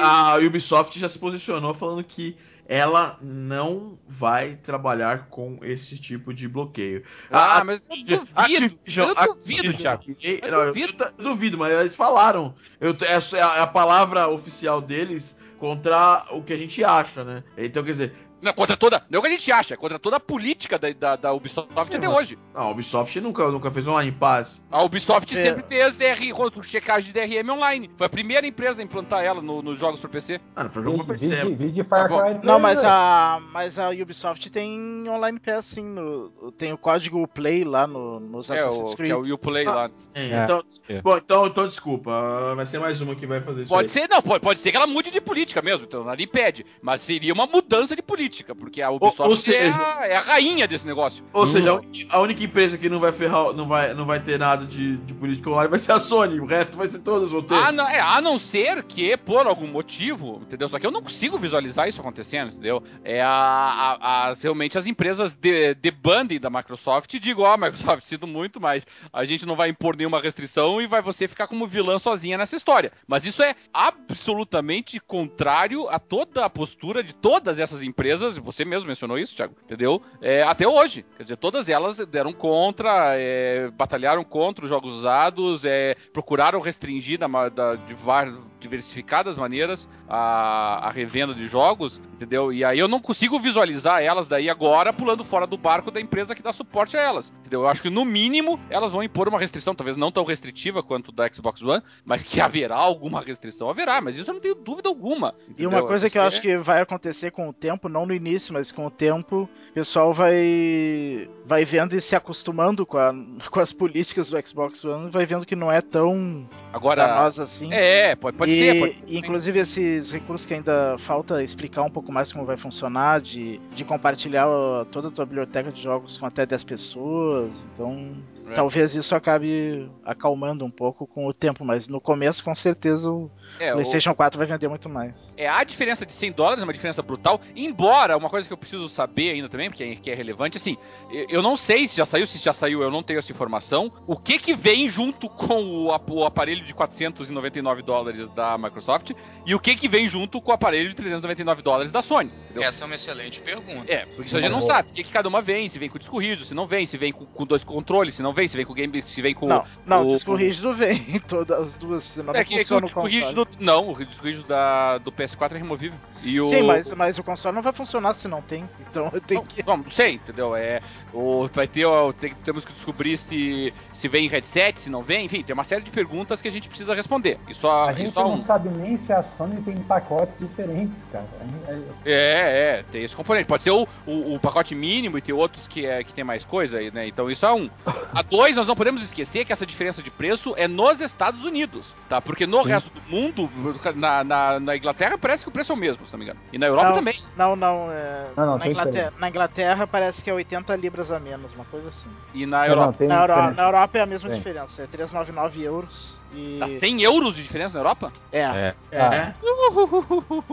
A, a Ubisoft já se posicionou falando que ela não vai trabalhar com esse tipo de bloqueio. Ah, a, mas eu duvido. Activision, eu duvido, Thiago. Eu, não, duvido. Eu, eu, duvido, mas eles falaram. Eu, essa é a, é a palavra oficial deles contra o que a gente acha, né? Então, quer dizer, não, contra toda. Não é o que a gente acha, é contra toda a política da, da, da Ubisoft Sim, até hoje. Não, a Ubisoft nunca, nunca fez online pass. A Ubisoft é. sempre fez DR, checagem de DRM online. Foi a primeira empresa a implantar ela nos no jogos para PC. Ah, pra jogo pra PC. Ah, não, mas a, mas a Ubisoft tem online pass sim. No, tem o código Play lá no, nos é, Assassin's Creed. É o Uplay ah, lá. É. Então, é. Bom, então, então desculpa. Vai ser mais uma que vai fazer isso. Pode aí. ser, não, pode, pode ser que ela mude de política mesmo. Então ali pede. Mas seria uma mudança de política política, porque a Ubisoft ou, ou seja, é, a, é, a, rainha desse negócio. Ou seja, a única empresa que não vai ferrar, não vai, não vai ter nada de, de política online vai ser a Sony, o resto vai ser todas vão ter. Ah, não, é, a não ser que, por algum motivo, entendeu? Só que eu não consigo visualizar isso acontecendo, entendeu? É a, a, as, realmente as empresas de, de banding da Microsoft digo, ó, oh, Microsoft, sinto muito, mas a gente não vai impor nenhuma restrição e vai você ficar como vilã sozinha nessa história. Mas isso é absolutamente contrário a toda a postura de todas essas empresas empresas, você mesmo mencionou isso, Thiago, entendeu? É, até hoje. Quer dizer, todas elas deram contra, é, batalharam contra os jogos usados, é, procuraram restringir da, da, de várias diversificadas maneiras a, a, revenda de jogos, entendeu? E aí eu não consigo visualizar elas daí agora pulando fora do barco da empresa que dá suporte a elas, entendeu? Eu acho que no mínimo elas vão impor uma restrição, talvez não tão restritiva quanto da Xbox One, mas que haverá alguma restrição, haverá, mas isso eu não tenho dúvida alguma. Entendeu? E uma coisa que eu acho que vai acontecer com o tempo, não no início, mas com o tempo, o pessoal vai vai vendo e se acostumando com, a, com as políticas do Xbox One, vai vendo que não é tão Agora, danosa assim. É, pode, pode e, ser. Pode, inclusive esses recursos que ainda falta explicar um pouco mais como vai funcionar, de, de compartilhar toda a tua biblioteca de jogos com até 10 pessoas. Então, é. talvez isso acabe acalmando um pouco com o tempo, mas no começo, com certeza, o é, PlayStation o... 4 vai vender muito mais. É, a diferença de 100 dólares é uma diferença brutal, embora, uma coisa que eu preciso saber ainda também, porque é, que é relevante, assim, eu não sei se já saiu, se já saiu, eu não tenho essa informação, o que que vem junto com o, o aparelho de 499 dólares da Microsoft e o que que vem junto com o aparelho de 399 dólares da Sony. Entendeu? Essa é uma excelente pergunta. É, porque isso a gente não sabe. O que, que cada uma vem, se vem com disco rígido, se não vem, se vem com, com dois controles, se não vem, se vem com game, se vem com. Não, não o disco rígido vem, todas as duas, senão é, não que, funciona é que o disco rígido, Não, o disco rígido da, do PS4 é removível. E o... Sim, mas, mas o console não vai funcionar se não tem. Então eu tenho não, que. Não, não sei, entendeu? É, o, vai ter, ó, tem, temos que descobrir se, se vem em headset, se não vem, enfim, tem uma série de perguntas que a gente precisa responder. E só, a gente só não um... sabe nem se a Sony tem pacotes diferentes, cara. É, É, é, tem esse componente. Pode ser o, o, o, pacote mínimo e ter outros que, é, que tem mais coisa aí, né? Então isso é um. A dois, nós não podemos esquecer que essa diferença de preço é nos Estados Unidos, tá? Porque no Sim. resto do mundo, na, na, na, Inglaterra, parece que o preço é o mesmo, se não me engano. E na Europa não, também. Não, não. É... não, não na, Inglaterra, na, Inglaterra, parece que é 80 libras a menos, uma coisa assim. E na Europa? Não, na, Euro... na, Europa é a mesma diferença, é 399 euros. E... Dá 100 euros de diferença na Europa? É. É. é. é.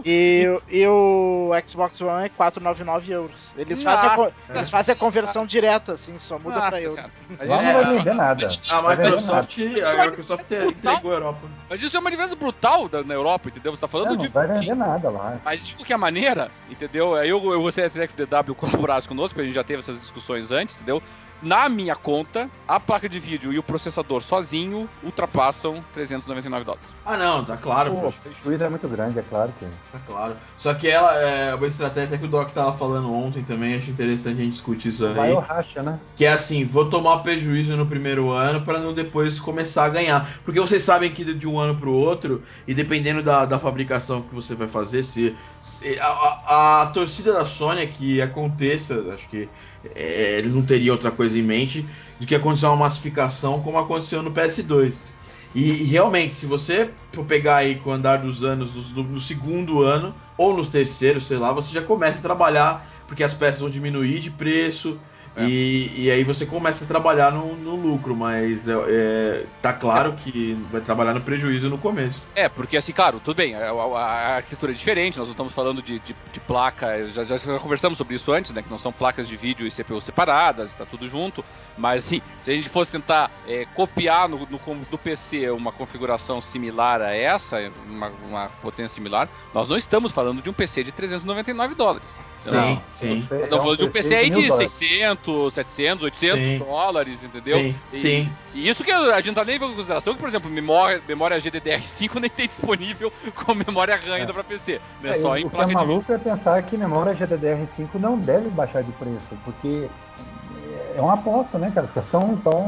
E, e o Xbox One é 499 euros. Eles fazem, a, eles fazem a conversão direta, assim, só muda Nossa, pra euro. Mas isso não vai vender nada. A Microsoft, a Microsoft entregou a Europa. Mas isso é uma diferença brutal na Europa, entendeu? Você tá falando não, de. Não vai vender nada lá. Mas de qualquer maneira, entendeu? Aí eu, eu gostaria até que o DW colaborasse conosco, porque a gente já teve essas discussões antes, entendeu? Na minha conta, a placa de vídeo e o processador sozinho ultrapassam 399 dólares. Ah, não, tá claro. Pô, o prejuízo é muito grande, é claro que. Tá claro. Só que ela é uma estratégia que o Doc tava falando ontem também, acho interessante a gente discutir isso aí. Vai o racha, né? Que é assim, vou tomar prejuízo no primeiro ano para não depois começar a ganhar. Porque vocês sabem que de um ano pro outro, e dependendo da, da fabricação que você vai fazer, se, se a, a, a torcida da Sony é que aconteça, acho que é, eles não teriam outra coisa em mente do que acontecer uma massificação como aconteceu no PS2. E, e realmente, se você for pegar aí com o andar dos anos, no, no, segundo ano, ou no terceiro, sei lá, você já começa a trabalhar, porque as peças vão diminuir de preço, é. E, e aí você começa a trabalhar no, no lucro, mas é, é, tá claro que vai trabalhar no prejuízo no começo. É, porque assim, claro, tudo bem, a, a, a arquitetura é diferente, nós não estamos falando de, de, de placa, já, já, conversamos sobre isso antes, né? Que não são placas de vídeo e CPU separadas, tá tudo junto. Mas assim, se a gente fosse tentar é, copiar no, no, no, PC uma configuração similar a essa, uma, uma potência similar, nós não estamos falando de um PC de 399 dólares. Sim, não, sim. Nós estamos falando de um PC aí de 600 600, 700, 800 sim. dólares, entendeu? Sim, e, sim. E isso que a gente tá nem levando em consideração que, por exemplo, memória, memória GDDR5 nem tem disponível com memória RAM ainda é. para PC, né? É, Só em placa de vídeo. O que é maluco é pensar que memória GDDR5 não deve baixar de preço, porque é uma aposta, né, cara? São, então,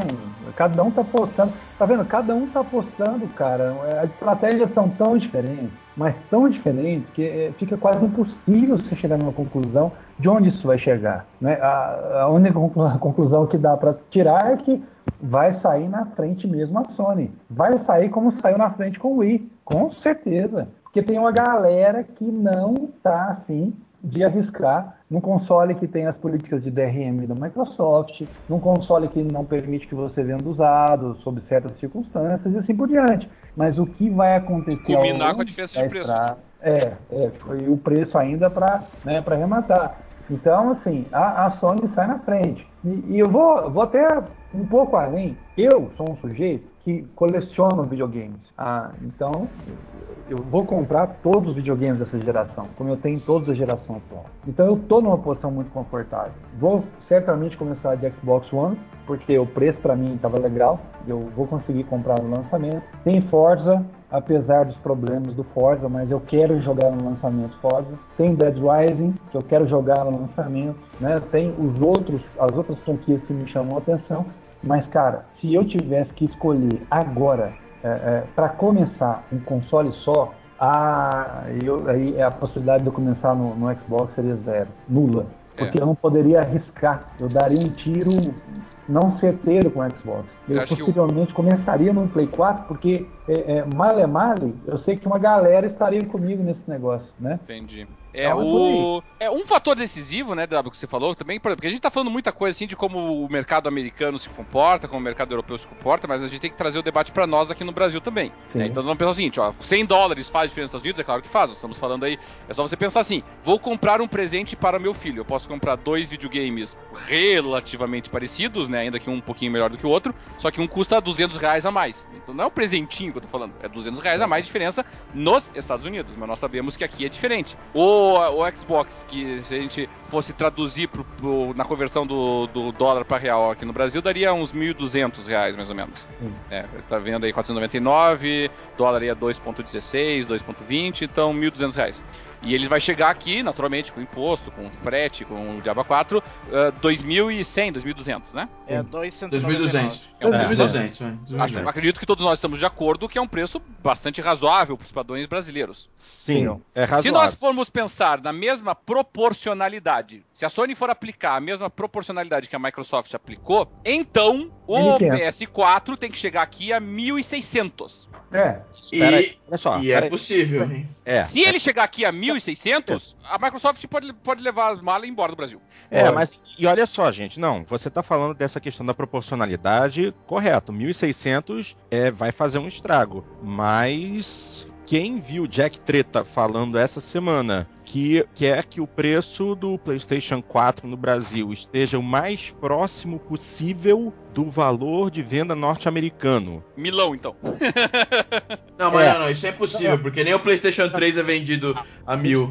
cada um tá apostando. Tá vendo? Cada um tá apostando, cara. As estratégias são tão diferentes, mas tão diferentes que é, fica quase impossível você chegar numa conclusão de onde isso vai chegar. Né? A, a única conclusão que dá para tirar é que vai sair na frente mesmo a Sony. Vai sair como saiu na frente com o Wii, com certeza. Porque tem uma galera que não tá assim de arriscar num console que tem as políticas de DRM da Microsoft, num console que não permite que você venda usado sob certas circunstâncias e assim por diante. Mas o que vai acontecer Culminar com a diferença de preço. É, é, foi o preço ainda para né, arrematar. Então, assim, a, a Sony sai na frente. E, e, eu vou, vou até um pouco além. Eu sou um sujeito que coleciona videogames. Ah, então, eu vou comprar todos os videogames dessa geração, como eu tenho todas as gerações atual. Então eu estou numa posição muito confortável. Vou certamente começar de Xbox One, porque o preço para mim estava legal, eu vou conseguir comprar no lançamento. Tem Forza, apesar dos problemas do Forza, mas eu quero jogar no lançamento Forza. Tem Dead Rising, que eu quero jogar no lançamento, né? Tem os outros, as outras franquias que me chamam a atenção. Mas cara, se eu tivesse que escolher agora é, é, para começar um console só, a, eu, aí a possibilidade de eu começar no, no Xbox seria zero, nula. Porque é. eu não poderia arriscar. Eu daria um tiro não certeiro com o Xbox. Eu possivelmente eu... começaria no Play 4, porque é, é, male male, eu sei que uma galera estaria comigo nesse negócio, né? Entendi. É, o... é um fator decisivo, né, W, que você falou também, porque a gente tá falando muita coisa assim de como o mercado americano se comporta, como o mercado europeu se comporta, mas a gente tem que trazer o debate para nós aqui no Brasil também. Né? Então vamos pensar o seguinte, ó, 100 dólares faz diferença nos Estados Unidos? É claro que faz, nós estamos falando aí, é só você pensar assim, vou comprar um presente para meu filho, eu posso comprar dois videogames relativamente parecidos, né, ainda que um um pouquinho melhor do que o outro, só que um custa 200 reais a mais. Então não é o presentinho que eu tô falando, é 200 reais a mais de diferença nos Estados Unidos, mas nós sabemos que aqui é diferente. O, o Xbox, que se a gente fosse traduzir pro, pro, na conversão do, do dólar para real aqui no Brasil, daria uns 1.200 reais mais ou menos. Hum. É, tá vendo aí 499, dólar é 2.16, 2.20, então 1.200 reais. E ele vai chegar aqui, naturalmente, com imposto, com frete, com o Diaba 4, uh, 2.100, 2.200, né? É, 2.200. É, um 2.200. Acho, acredito que todos nós estamos de acordo que é um preço bastante razoável para os padrões brasileiros. Sim, é razoável. Se nós formos pensar na mesma proporcionalidade, se a Sony for aplicar a mesma proporcionalidade que a Microsoft aplicou, então o PS4 tem que chegar aqui a 1.600. É. E, olha só, e é possível, hein? É. Se ele chegar aqui a 1.600, a Microsoft pode, pode levar as malas embora do Brasil. É, mas e olha só, gente, não, você está falando dessa questão da proporcionalidade, correto. 1.600 é, vai fazer um estrago, mas quem viu Jack Treta falando essa semana que quer que o preço do PlayStation 4 no Brasil esteja o mais próximo possível do valor de venda norte-americano. Milão, então. não, mas é. não, não, isso é impossível, porque nem o PlayStation 3 é vendido a mil.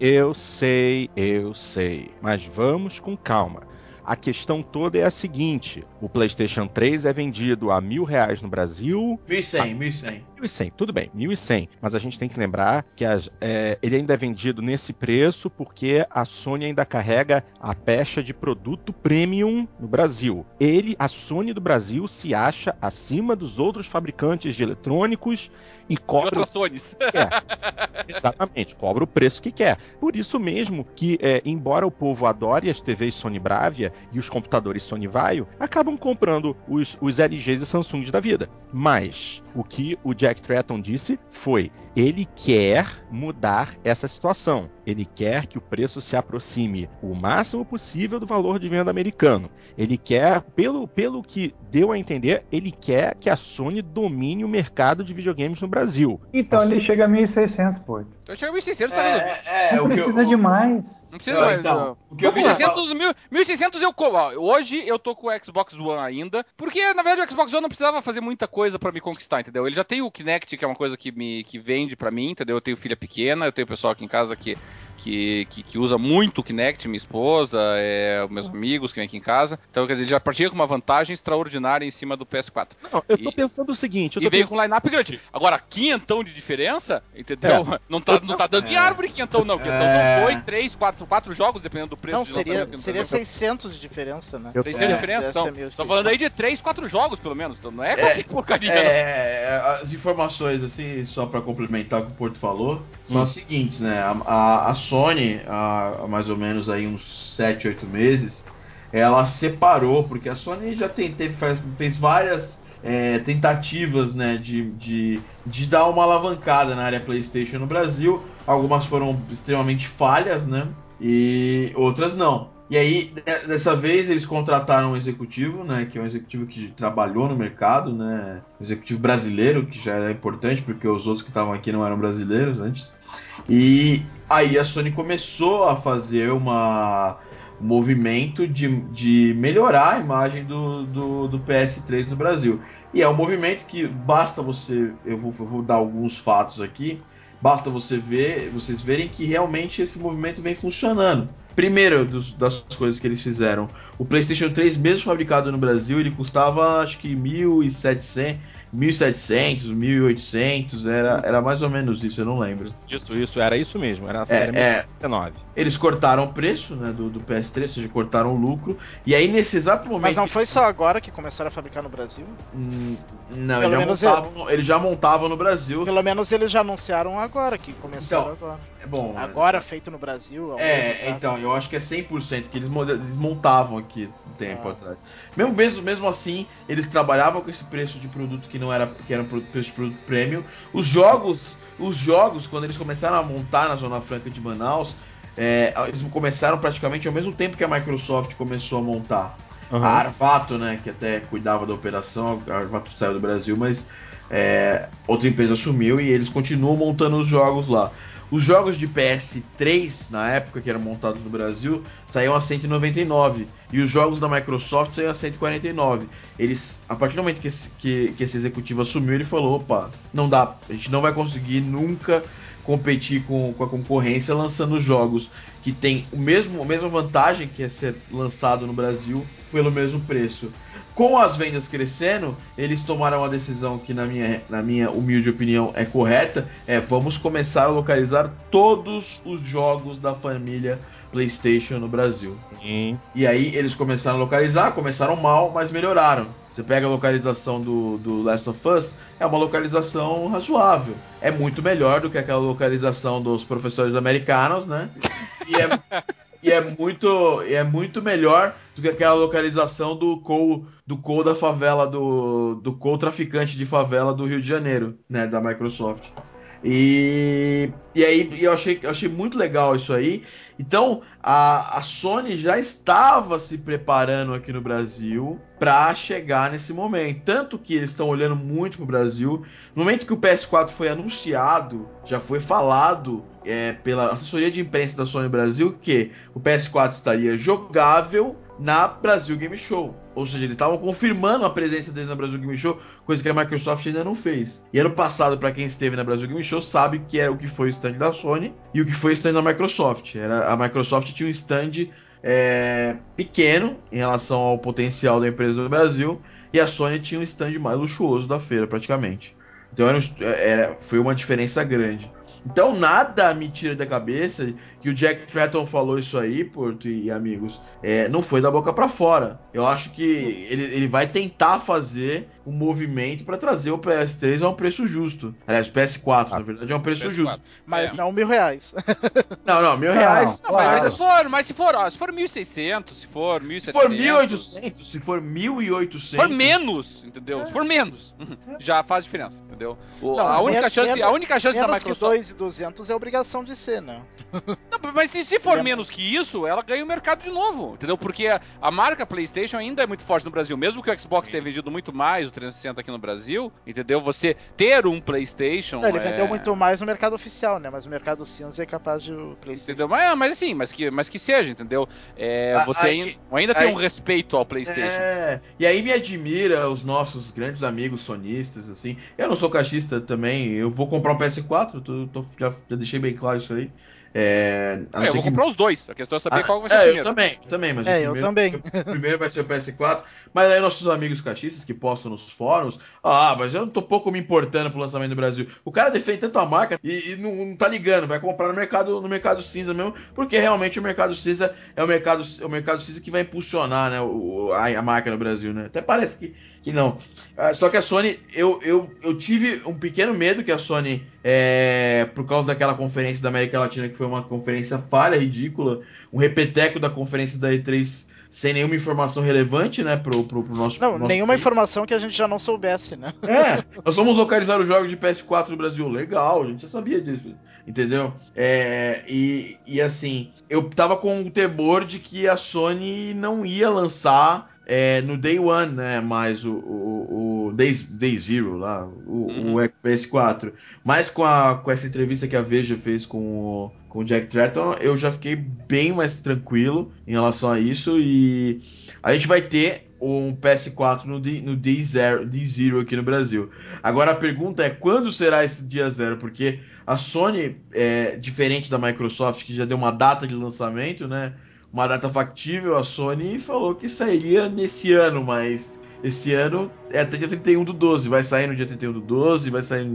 Eu sei, eu sei, mas vamos com calma. A questão toda é a seguinte: o PlayStation 3 é vendido a mil reais no Brasil. 1.100, 1.100. 1.100, tudo bem, 1.100. Mas a gente tem que lembrar que as, é, ele ainda é vendido nesse preço porque a Sony ainda carrega a pecha de produto premium no Brasil. Ele, a Sony do Brasil, se acha acima dos outros fabricantes de eletrônicos e cobra. De outras Sonys. Exatamente, cobra o preço que quer. Por isso mesmo que, é, embora o povo adore as TVs Sony Bravia e os computadores Sony Vaio, acabam comprando os, os LGs e Samsungs da vida. Mas o que o Jack Tretton disse foi: ele quer mudar essa situação. Ele quer que o preço se aproxime o máximo possível do valor de venda americano. Ele quer, pelo, pelo que deu a entender, ele quer que a Sony domine o mercado de videogames no Brasil. Então assim, ele chega a 1.600, pô. Então chega a 1.600, tá vendo? É, é, o que precisa eu, demais. Não precisa mais. Então, o que eu 1600, 1600 eu Hoje eu tô com o Xbox One ainda. Porque, na verdade, o Xbox One não precisava fazer muita coisa para me conquistar, entendeu? Ele já tem o Kinect, que é uma coisa que me que vende para mim, entendeu? Eu tenho filha pequena, eu tenho pessoal aqui em casa que que, que, que, usa muito o Kinect, minha esposa, é, meus amigos que vem aqui em casa. Então, quer dizer, já partia com uma vantagem extraordinária em cima do PS4. Não, eu tô e, pensando o seguinte... e veio pensando... com um line-up grande. Agora, quinhentão de diferença, entendeu? É. Não, tá, não tá dando é. em árvore quinhentão, não. Quinhentão é. são dois, três, quatro, quatro jogos, dependendo do preço. Não, seria, seria 600 de diferença, né? 600 de diferença, então. Tô falando aí de três, quatro jogos, pelo menos. Então não é qualquer é, porcaria, é, As informações, assim, só pra complementar o que o Porto falou, são hum. as seguintes, né? A, a, a Sony, há mais ou menos aí uns 7, 8 meses, ela separou, porque a Sony já tem, teve, faz, fez várias é, tentativas né, de, de, de dar uma alavancada na área PlayStation no Brasil. Algumas foram extremamente falhas, né? E outras não. E aí, dessa vez, eles contrataram um executivo, né? Que é um executivo que trabalhou no mercado, né? Um executivo brasileiro, que já é importante, porque os outros que estavam aqui não eram brasileiros antes. E aí a Sony começou a fazer uma um movimento de, de melhorar a imagem do, do, do, PS3 no Brasil. E é um movimento que basta você. Eu vou, eu vou dar alguns fatos aqui. Basta você ver, vocês verem que realmente esse movimento vem funcionando. Primeiro dos, das coisas que eles fizeram, o PlayStation 3, mesmo fabricado no Brasil, ele custava acho que 1.700, 1.700, 1.800, era, era mais ou menos isso, eu não lembro. Isso, isso, era isso mesmo, era, é, era é, Eles cortaram o preço né, do, do PS3, ou seja, cortaram o lucro, e aí nesse exato momento... Mas não foi só agora que começaram a fabricar no Brasil? Hum, não, eles já, montavam, eles já montavam no Brasil. Pelo menos eles já anunciaram agora, que começaram então, agora. É bom. Agora, feito no Brasil. É, então, eu acho que é 100% que eles, eles montavam aqui um tempo ah. atrás. Mesmo, mesmo, mesmo assim, eles trabalhavam com esse preço de produto que que não era que era preço de produto premium. Os jogos, os jogos quando eles começaram a montar na Zona Franca de Manaus, é, eles começaram praticamente ao mesmo tempo que a Microsoft começou a montar. Uhum. A Arvato, né, que até cuidava da operação, a Arvato saiu do Brasil, mas é, outra empresa assumiu e eles continuam montando os jogos lá. Os jogos de PS3, na época que eram montados no Brasil, saíam a 199. E os jogos da Microsoft saíam a 149. Eles, a partir do momento que esse, que, que esse executivo assumiu, ele falou: opa, não dá, a gente não vai conseguir nunca competir com, com a concorrência lançando jogos que tem o mesmo, a mesma vantagem que é ser lançado no Brasil pelo mesmo preço. Com as vendas crescendo, eles tomaram uma decisão que, na minha minha, na minha humilde opinião, é correta, é vamos começar a localizar todos os jogos da família PlayStation no Brasil. Sim. E aí eles começaram a localizar, começaram mal, mas melhoraram. Você pega a localização do, do Last of Us, é uma localização razoável. É muito melhor do que aquela localização dos professores americanos, né? E é, e é muito é muito melhor do que aquela localização do Cole, do Cole da favela do do Cole traficante de favela do Rio de Janeiro, né, da Microsoft. E, e aí eu achei, achei muito legal isso aí. Então a, a Sony já estava se preparando aqui no Brasil para chegar nesse momento. Tanto que eles estão olhando muito para o Brasil. No momento que o PS4 foi anunciado, já foi falado é, pela assessoria de imprensa da Sony Brasil que o PS4 estaria jogável na Brasil Game Show. Ou seja, eles estavam confirmando a presença deles na Brasil Game Show, coisa que a Microsoft ainda não fez. E ano passado, para quem esteve na Brasil Game Show, sabe que é o que foi o stand da Sony e o que foi o stand da Microsoft. Era, a Microsoft tinha um stand é, pequeno em relação ao potencial da empresa no Brasil e a Sony tinha um stand mais luxuoso da feira, praticamente. Então era, era, foi uma diferença grande. Então nada me tira da cabeça que o Jack Tratton falou isso aí, Porto e amigos, é, não foi da boca para fora. Eu acho que ele, ele vai tentar fazer um movimento para trazer o PS3 a um preço justo. Aliás, o PS4, ah, na verdade, é um preço PS4. justo. Mas é. não mil reais. Não, não, mil reais. Não, mas, mas, se for, mas se for, ó, se for 1.600, se for 1.700... Se for 1.800, se for 1.800... Se for menos, entendeu? É. Se for menos, já faz diferença, entendeu? O, não, a, única chance, a única chance da Microsoft... que 2.200 é obrigação de ser, né? Não, mas se, se for menos que isso, ela ganha o mercado de novo, entendeu? Porque a, a, marca PlayStation ainda é muito forte no Brasil, mesmo que o Xbox tenha vendido muito mais o 360 aqui no Brasil, entendeu? Você ter um PlayStation. Não, ele é... vendeu muito mais no mercado oficial, né? Mas o mercado cinza é capaz de o PlayStation. Entendeu? Mas, mas assim, mas que, mas que seja, entendeu? É, ah, você aí, ainda, ainda aí, tem um respeito ao PlayStation. É, e aí me admira os nossos grandes amigos sonistas, assim. Eu não sou caixista também, eu vou comprar um PS4, tô, tô, já, já deixei bem claro isso aí. É, é eu vou que... comprar os dois. A questão é saber ah, qual vai ser é, o primeiro. Eu também, também, mas é, o primeiro, eu também. O primeiro vai ser o PS4. Mas aí nossos amigos cachistas que postam nos fóruns, ah, mas eu não tô pouco me importando pro lançamento do Brasil. O cara defende tanto a marca e, e não, não, tá ligando, vai comprar no mercado, no mercado cinza mesmo, porque realmente o mercado cinza é o mercado, é o mercado cinza que vai impulsionar né, o, a, a marca no Brasil, né? Até parece que que não. Ah, só que a Sony, eu, eu, eu tive um pequeno medo que a Sony, é, por causa daquela conferência da América Latina, que foi uma conferência falha, ridícula, um repeteco da conferência da E3 sem nenhuma informação relevante, né, pro, pro, pro nosso. Não, pro nosso nenhuma país. informação que a gente já não soubesse, né? É, nós vamos localizar os jogos de PS4 no Brasil. Legal, a gente já sabia disso, entendeu? É, e, e assim, eu tava com o temor de que a Sony não ia lançar é, no Day One, né? Mais o, o, o Day, Day Zero lá, o, uhum. o PS4. Mas com, a, com essa entrevista que a Veja fez com o, com o Jack Tratton, eu já fiquei bem mais tranquilo em relação a isso. E a gente vai ter um PS4 no, D, no Day, Zero, Day Zero aqui no Brasil. Agora a pergunta é quando será esse dia zero? Porque a Sony, é, diferente da Microsoft, que já deu uma data de lançamento, né? Uma data factível, a Sony falou que sairia nesse ano, mas esse ano é até dia 31 do 12. Vai sair no dia 31 do 12, vai sair.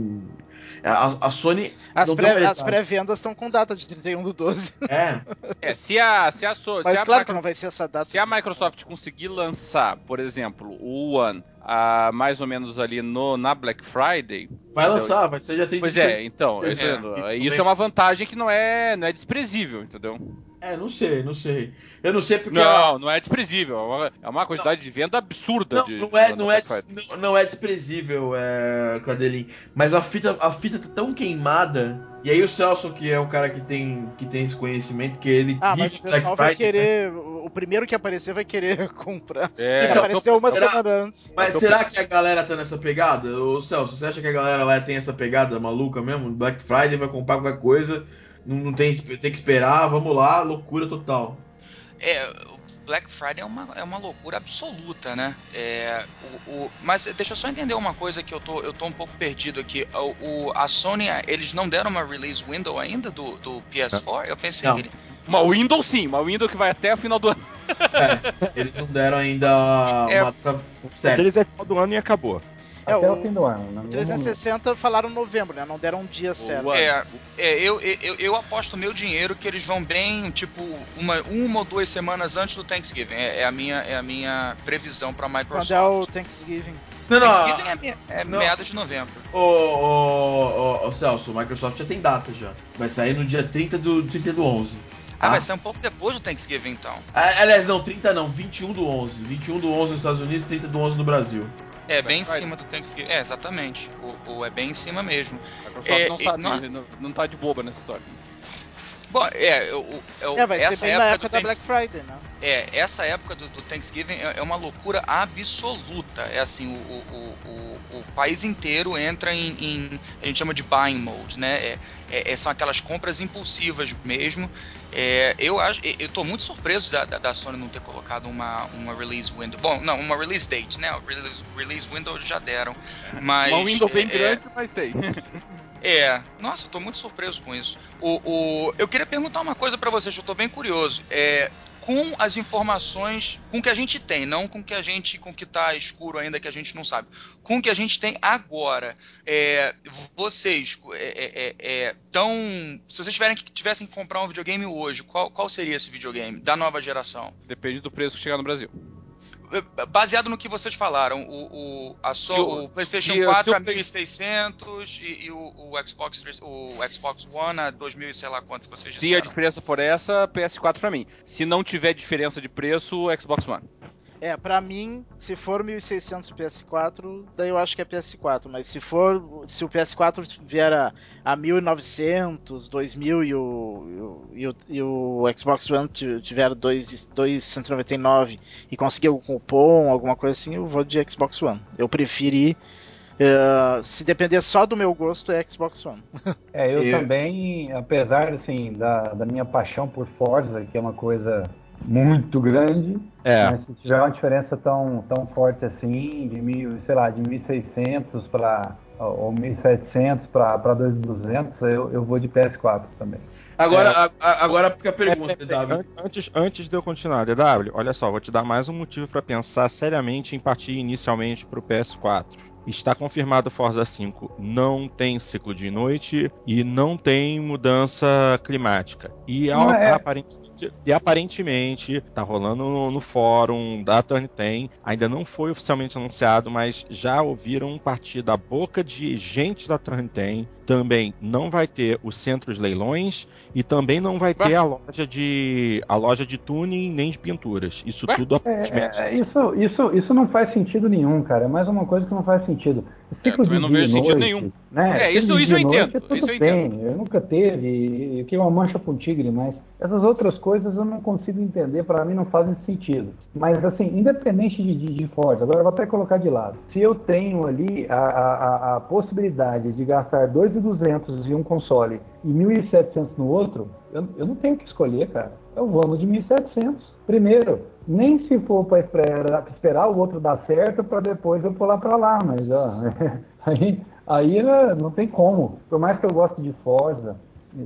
A, a Sony. As, pré, as pré-vendas estão com data de 31 do 12. É. é se a, se a, so, Mas se a claro que não vai ser essa data. Se a Microsoft conseguir lançar, por exemplo, o One a, mais ou menos ali no, na Black Friday. Vai lançar, vai ser dia 30 Pois é, então, é, isso é uma vantagem que não é, não é desprezível, entendeu? É, não sei, não sei. Eu não sei porque. Não, não é desprezível. É uma, é uma quantidade não. de venda absurda. Não, de, não, é, não, é, não, não, é desprezível, é, Cadelinho. Mas a fita, a fita tá tão queimada. E aí o Celso, que é o cara que tem, que tem esse conhecimento, que ele ah, mas o pessoal vai querer. Né? O primeiro que aparecer vai querer comprar. É, então, apareceu uma será, semana antes. Mas será que a galera tá nessa pegada? Ô Celso, você acha que a galera lá tem essa pegada maluca mesmo? Black Friday vai comprar qualquer coisa não, não tem, tem que esperar, vamos lá, loucura total. É, o Black Friday é uma, é uma loucura absoluta, né? É, o, o, mas deixa eu só entender uma coisa que eu tô, eu tô um pouco perdido aqui. O, o a Sony, eles não deram uma release window ainda do, do PS4? Eu pensei não. que ele... Uma window sim, uma window que vai até o final do ano. É, eles não deram ainda é, uma data certa. Eles é final do ano e acabou. É, até o, o fim do ano. Né? 360 falaram novembro, né? Não deram um dia certo. É, é eu, eu, eu aposto meu dinheiro que eles vão bem, tipo, uma, uma ou duas semanas antes do Thanksgiving. É, é a, minha, é a minha previsão pra Microsoft. Quando é o Thanksgiving? Não, não. Thanksgiving é, é meados de novembro. Ô, ô, ô, Celso, o Microsoft já tem data já. Vai sair no dia 30 do, 30 do 11. Ah, vai ser um pouco depois do Thanksgiving, então. Ah, aliás, não, 30 não, 21 do 11. 21 do 11 nos Estados Unidos, 30 do 11 no Brasil. É, bem em cima do Thanksgiving. É, exatamente. O, o é bem em cima mesmo. A Microsoft é, não sabe, não... Não, não tá de boba nessa história. Bom, é, eu, eu, é vai essa ser bem época, época da Black Friday, né? É, essa época do, do Thanksgiving é, é, uma loucura absoluta. É assim, o, o, o, o país inteiro entra em, em, a gente chama de buying mode, né? É, é, é são aquelas compras impulsivas mesmo. É, eu acho, eu tô muito surpreso da, da, da, Sony não ter colocado uma, uma release window. Bom, não, uma release date, né? Release, release window já deram, mas uma window bem grande, mas tem. É, nossa, tô muito surpreso com isso. O, o, eu queria perguntar uma coisa para vocês, eu tô bem curioso. É, com as informações, com que a gente tem, não com que a gente, com que tá escuro ainda que a gente não sabe, com que a gente tem agora, é, vocês é, é, é tão, se vocês tiverem tivessem que comprar um videogame hoje, qual, qual seria esse videogame da nova geração? Depende do preço que chegar no Brasil baseado no que vocês falaram, o, o, a so, o, o PlayStation 4 a 1600 e, e o, o, Xbox, o Xbox One a 2000 sei lá quanto vocês disseram. Se a diferença for essa, PS4 para mim. Se não tiver diferença de preço, Xbox One. É, pra mim, se for 1600 PS4, daí eu acho que é PS4. Mas se for, se o PS4 vier a, a 1900, 2000 e o, e o, e o Xbox One tiver 299 e conseguir um cupom, alguma coisa assim, eu vou de Xbox One. Eu preferi Uh, se depender só do meu gosto, é Xbox One. é, eu, eu, também, apesar assim, da, da minha paixão por Forza, que é uma coisa muito grande. É. Mas se tiver uma diferença tão, tão forte assim, de mil, sei lá, de 1.600 para ou 1.700 para 2.200, eu, eu vou de PS4 também. Agora, é, a, agora fica a pergunta, é, DW. Antes, antes de eu continuar, DW, olha só, vou te dar mais um motivo para pensar seriamente em partir inicialmente para o PS4. Está confirmado Forza 5 não tem ciclo de noite e não tem mudança climática. E, é. aparentemente, e aparentemente tá rolando no, no fórum da Turn 10, ainda não foi oficialmente anunciado, mas já ouviram partir da boca de gente da Turn 10 também não vai ter o centro de leilões e também não vai ter a loja de a loja de tuning nem de pinturas. Isso tudo aparentemente. É, é, isso, isso, isso não faz sentido nenhum, cara. É mais uma coisa que não faz sentido. Ciclo é, não vejo sentido nenhum. Né? É, isso, isso eu entendo. Tudo isso eu bem. entendo. Eu nunca teve, eu tenho uma mancha com tigre, mas essas outras coisas eu não consigo entender, para mim não fazem sentido. Mas assim, independente de, de, de Ford, agora vou até colocar de lado. Se eu tenho ali a, a, a possibilidade de gastar 2.200 em um console e 1.700 no outro, eu, eu não tenho que escolher, cara. Eu vou no de 1.700. Primeiro, nem se for para esperar, esperar o outro dar certo para depois eu pular para lá, mas ó, aí, aí né, não tem como. Por mais que eu goste de Forza,